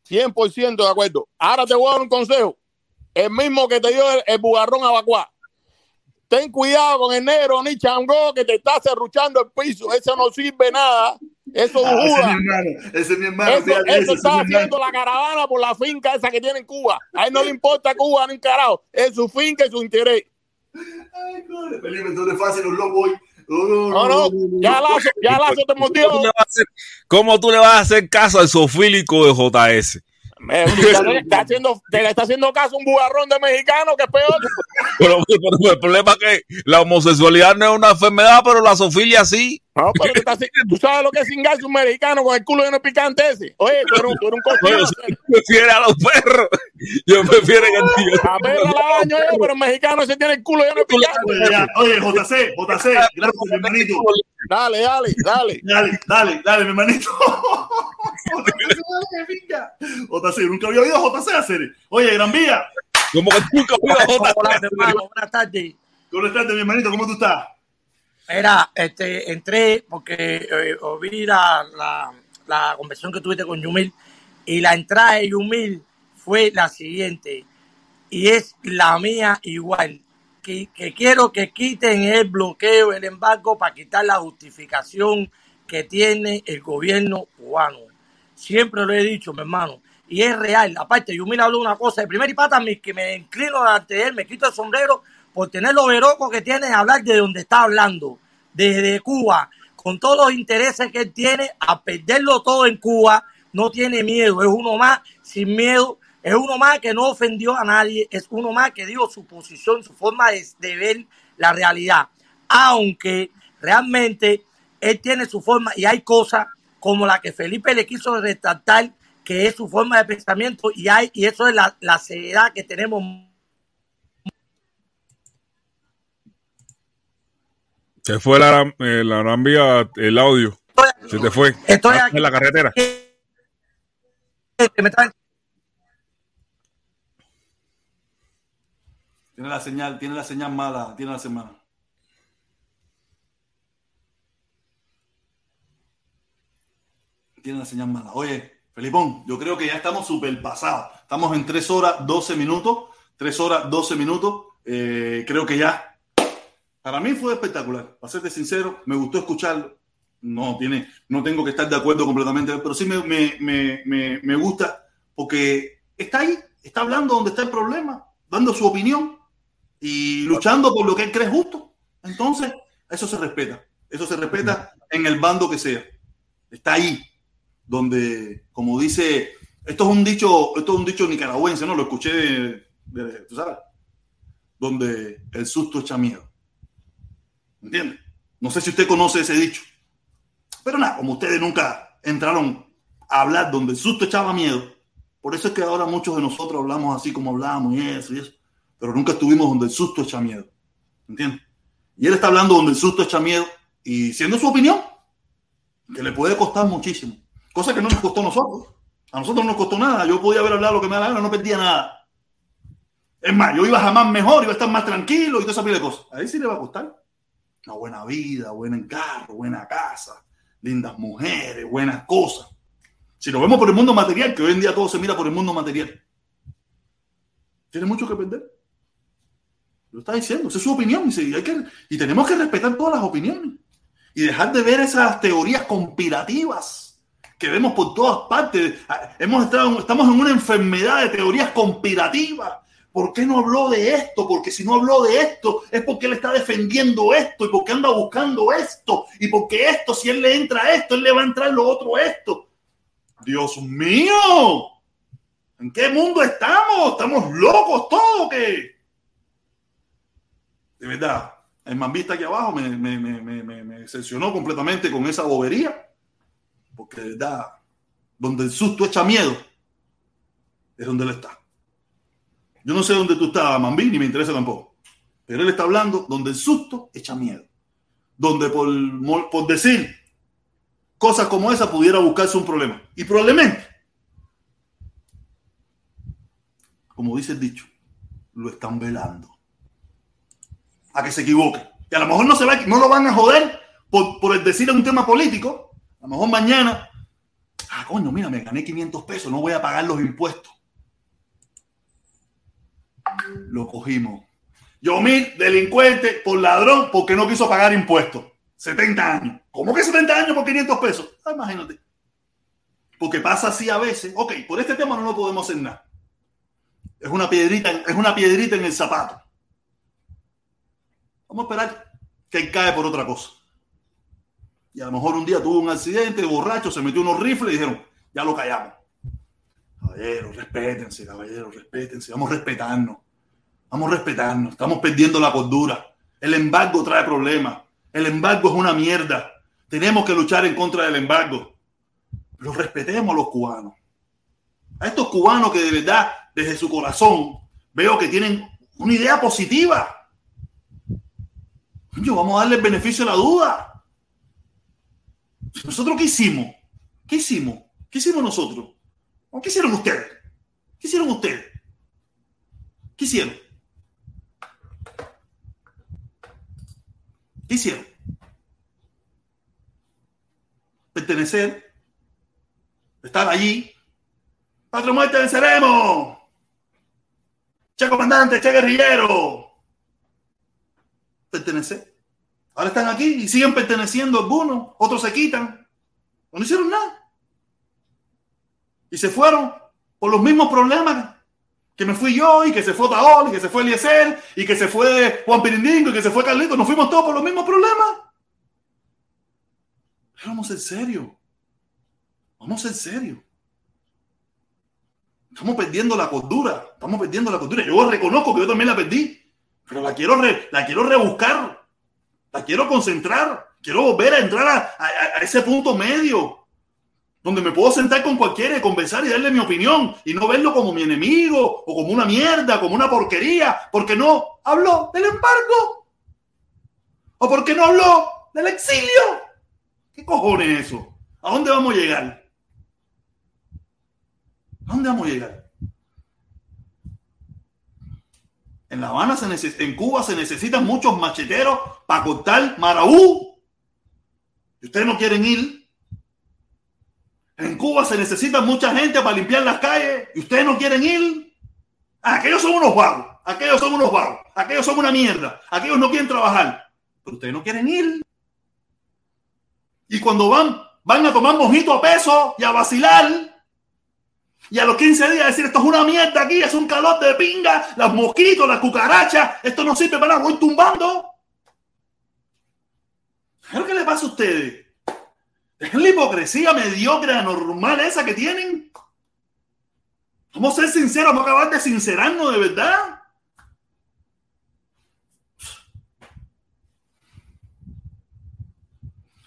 100% de acuerdo. Ahora te voy a dar un consejo. El mismo que te dio el, el bugarrón abacuá. Ten cuidado con el negro ni changó que te está cerruchando el piso. Eso no sirve nada. Eso Ah, ese es mi hermano, ese es mi hermano. Eso, es está haciendo la caravana por la finca esa que tiene en Cuba. A él no le importa Cuba ni un carajo. Es su finca y su interés. Ay, coño, Felipe, entonces fácil, los locos hoy. No, No, ya Lazo, ya Lazo te ¿Cómo mordió. tú, le vas a hacer, cómo tú le vas a hacer caso al sofílico de JS? Le está haciendo, te le está haciendo caso a un bugarrón de mexicano que es peor. Pero, pero el problema es que la homosexualidad no es una enfermedad, pero la zoofilia sí. No, pero te está haci- tú sabes lo que es cingarse un mexicano con el culo lleno de picante ese. Oye, tú eres un, tú eres un cochino. si tú prefieres a los perros, yo prefiero que el tío. La perra la baño yo, pero el mexicano ese tiene el culo lleno de picante. Oye, ya, Oye, JC, JC, gracias, mi hermanito. Dale, dale, dale. Dale, dale, dale, mi hermanito. JC. JC, nunca había oído a JC hacer. Oye, Gran Vía, Como que nunca fui a Hola, JS. hermano, buenas tardes. ¿cómo estás, mi hermanito? ¿Cómo tú estás? Era, este, entré porque eh, oí la, la, la conversación que tuviste con Yumil y la entrada de Yumil fue la siguiente y es la mía igual. Que, que quiero que quiten el bloqueo, el embargo para quitar la justificación que tiene el gobierno cubano. Siempre lo he dicho, mi hermano. Y es real. Aparte, Yumil habló una cosa. De primer y pata, que me inclino ante él, me quito el sombrero por tener lo veroco que tiene hablar de donde está hablando, desde Cuba, con todos los intereses que él tiene, a perderlo todo en Cuba, no tiene miedo, es uno más sin miedo, es uno más que no ofendió a nadie, es uno más que dio su posición, su forma de, ver la realidad. Aunque realmente él tiene su forma y hay cosas como la que Felipe le quiso retratar, que es su forma de pensamiento y hay y eso es la, la seriedad que tenemos Se fue la, eh, la gran vía, el audio. Se te fue. Estoy Ah, aquí. En la carretera. que me traen Tiene la señal, tiene la señal mala, tiene la semana. Tiene la señal mala. Oye, Felipón, yo creo que ya estamos súper pasados. Estamos en 3 horas 12 minutos. 3 horas 12 minutos. Eh, creo que ya. Para mí fue espectacular. Para serte sincero, me gustó escucharlo. No, tiene, no tengo que estar de acuerdo completamente, pero sí me, me, me, me, gusta porque está ahí, está hablando donde está el problema, dando su opinión y luchando por lo que él cree justo. Entonces, eso se respeta. Eso se respeta en el bando que sea. Está ahí, donde, como dice, esto es un dicho, esto es un dicho nicaragüense, ¿no? Lo escuché de- tú sabes, donde el susto echa miedo. ¿Entiendes? No sé si usted conoce ese dicho. Pero nada, como ustedes nunca entraron a hablar donde el susto echaba miedo, por eso es que ahora muchos de nosotros hablamos así como hablamos y eso y eso, pero nunca estuvimos donde el susto echa miedo. ¿Entiendes? Y él está hablando donde el susto echa miedo y siendo su opinión, que le puede costar muchísimo. Cosa que no nos costó a nosotros. A nosotros no nos costó nada. Yo podía haber hablado lo que me da la gana, no perdía nada. Es más, yo iba jamás mejor, iba a estar más tranquilo y toda esa pila de cosas. A él sí le va a costar. Una buena vida, buena en carro, buena casa, lindas mujeres, buenas cosas. Si lo vemos por el mundo material, que hoy en día todo se mira por el mundo material, tiene mucho que perder. Lo está diciendo, esa es su opinión y, y tenemos que respetar todas las opiniones y dejar de ver esas teorías conspirativas que vemos por todas partes. Hemos estado, estamos en una enfermedad de teorías conspirativas. ¿Por qué no habló de esto? Porque si no habló de esto es porque él está defendiendo esto y porque anda buscando esto y porque esto, si él le entra a esto, él le va a entrar lo otro esto. Dios mío, ¿en qué mundo estamos? ¿Estamos locos todos? ¿Qué? De verdad, el mambista aquí abajo me, me, me, me, decepcionó completamente con esa bobería, porque de verdad, donde el susto echa miedo, es donde él está. Yo no sé dónde tú estás, Mambí, ni me interesa tampoco. Pero él está hablando donde el susto echa miedo. Donde por, por decir cosas como esa pudiera buscarse un problema. Y probablemente, como dice el dicho, lo están velando. A que se equivoque. Y a lo mejor no, se va, no lo van a joder por, por el decir un tema político. A lo mejor mañana, ah, coño, mira, me gané 500 pesos, no voy a pagar los impuestos lo cogimos. Yo mil delincuente por ladrón porque no quiso pagar impuestos. 70 años. ¿Cómo que 70 años por 500 pesos? Ah, imagínate. Porque pasa así a veces. Ok, por este tema no lo podemos hacer nada. Es una piedrita, es una piedrita en el zapato. Vamos a esperar que cae por otra cosa. Y a lo mejor un día tuvo un accidente, borracho, se metió unos rifles y dijeron, ya lo callamos. Caballeros, respétense, caballeros, respétense. Vamos a respetarnos. Vamos a respetarnos. Estamos perdiendo la cordura. El embargo trae problemas. El embargo es una mierda. Tenemos que luchar en contra del embargo. Pero respetemos a los cubanos. A estos cubanos que de verdad, desde su corazón, veo que tienen una idea positiva. Yo, vamos a darle beneficio de la duda. ¿Nosotros qué hicimos? ¿Qué hicimos? ¿Qué hicimos nosotros? ¿Qué hicieron ustedes? ¿Qué hicieron ustedes? ¿Qué hicieron? ¿Qué hicieron? Pertenecer, estar allí. Patria muerte venceremos. Che comandante, che guerrillero. Pertenecer. Ahora están aquí y siguen perteneciendo algunos, otros se quitan. No hicieron nada y se fueron por los mismos problemas que me fui yo y que se fue Taol y que se fue Eliezer y que se fue Juan Pirindingo y que se fue Carlito. Nos fuimos todos por los mismos problemas. vamos en serio. Vamos en serio. Estamos perdiendo la cordura. Estamos perdiendo la cordura. Yo reconozco que yo también la perdí. Pero la quiero, la quiero rebuscar. La quiero concentrar. Quiero volver a entrar a ese punto medio donde me puedo sentar con cualquiera y conversar y darle mi opinión y no verlo como mi enemigo o como una mierda, como una porquería, porque no habló del embargo o porque no habló del exilio. ¿Qué cojones eso? ¿A dónde vamos a llegar? ¿A dónde vamos a llegar? En La Habana, se en Cuba se necesitan muchos macheteros para cortar Maraú. Y ustedes no quieren ir en Cuba se necesita mucha gente para limpiar las calles y ustedes no quieren ir. Aquellos son unos vagos, aquellos son unos vagos, aquellos son una mierda, aquellos no quieren trabajar, pero ustedes no quieren ir. Y cuando van, van a tomar mojito a peso y a vacilar. Y a los 15 días decir, esto es una mierda aquí, es un calor de pinga, los mosquitos, las cucarachas, esto no sirve para nada, voy tumbando. ¿Qué que le pasa a ustedes? Es la hipocresía mediocre, anormal esa que tienen. Vamos a ser sinceros, vamos a acabar de sincerarnos de verdad.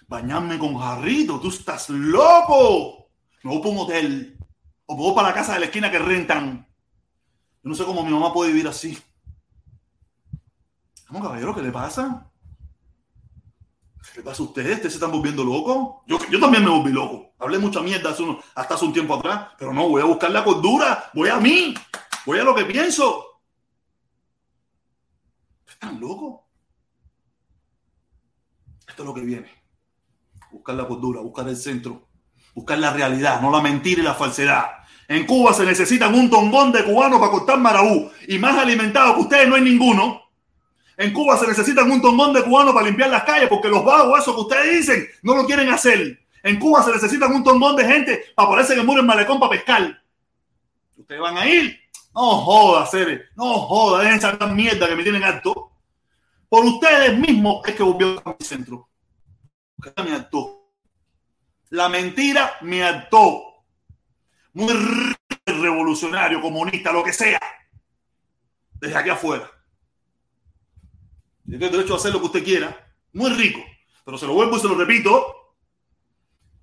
Bañarme con jarrito, tú estás loco. Me voy para un hotel o me voy para la casa de la esquina que rentan. Yo no sé cómo mi mamá puede vivir así. ¿Cómo, caballero, qué le pasa? ¿Qué pasa a ustedes? ¿Ustedes se están volviendo locos? Yo, yo también me volví loco. Hablé mucha mierda hasta hace un tiempo atrás, pero no, voy a buscar la cordura, voy a mí, voy a lo que pienso. ¿Están locos? Esto es lo que viene. Buscar la cordura, buscar el centro. Buscar la realidad, no la mentira y la falsedad. En Cuba se necesitan un tongón de cubanos para cortar maraú. Y más alimentado que ustedes no hay ninguno. En Cuba se necesitan un tongón de cubanos para limpiar las calles porque los vagos, eso que ustedes dicen, no lo quieren hacer. En Cuba se necesitan un tongón de gente para ponerse en el muro en malecón para pescar. Ustedes van a ir. No joda, Cere. No joda. Dejen esa mierda que me tienen alto. Por ustedes mismos es que volvió a mi centro. Me. La mentira me hartó. Muy revolucionario, comunista, lo que sea. Desde aquí afuera. Tiene derecho a hacer lo que usted quiera. Muy rico. Pero se lo vuelvo y se lo repito.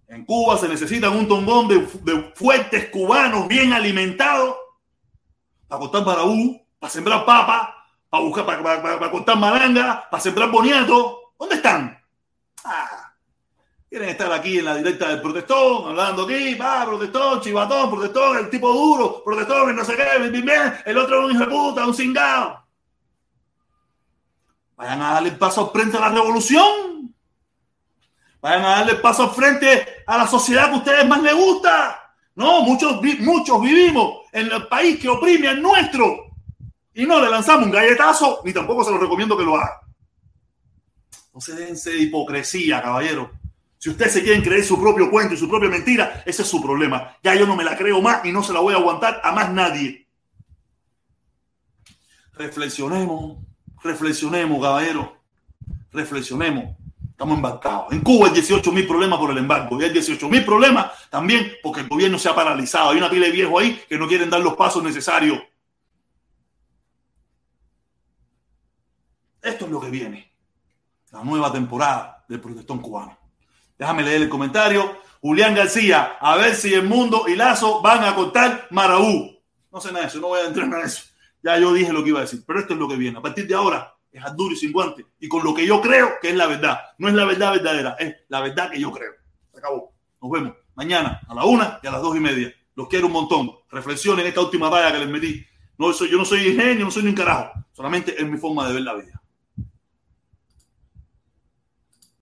En Cuba se necesita un tongón de, de fuertes cubanos bien alimentados para cortar baraú, para sembrar papa, para buscar, para, para, cortar malanga, para sembrar boniato. ¿Dónde están? Ah, quieren estar aquí en la directa del protestón, hablando aquí, va, protestón, chivatón, protestón, el tipo duro, protestón, no sé qué, el otro es un hijo de puta, un cingado. Vayan a darle paso frente a la revolución. Vayan a darle paso frente a la sociedad que a ustedes más les gusta. No, muchos, muchos vivimos en el país que oprime al nuestro y no le lanzamos un galletazo, ni tampoco se lo recomiendo que lo haga. No se dense de hipocresía, caballero. Si ustedes se quieren creer su propio cuento y su propia mentira, ese es su problema. Ya yo no me la creo más y no se la voy a aguantar a más nadie. Reflexionemos, reflexionemos, caballero. Reflexionemos. Estamos embarcados. En Cuba hay 18 mil problemas por el embargo y hay 18 mil problemas también porque el gobierno se ha paralizado. Hay una pila de viejos ahí que no quieren dar los pasos necesarios. Esto es lo que viene. La nueva temporada del protestón cubano. Déjame leer el comentario. Julián García, a ver si el mundo y Lazo van a cortar Maraú. No sé nada de eso, no voy a entrar en eso. Ya yo dije lo que iba a decir, pero esto es lo que viene. A partir de ahora es al duro y sin guante. Y con lo que yo creo que es la verdad. No es la verdad verdadera, es la verdad que yo creo. Se acabó. Nos vemos mañana a la una y a las dos y media. Los quiero un montón. Reflexionen esta última valla que les metí. No soy, yo no soy ingenio, no soy ni un carajo. Solamente es mi forma de ver la vida.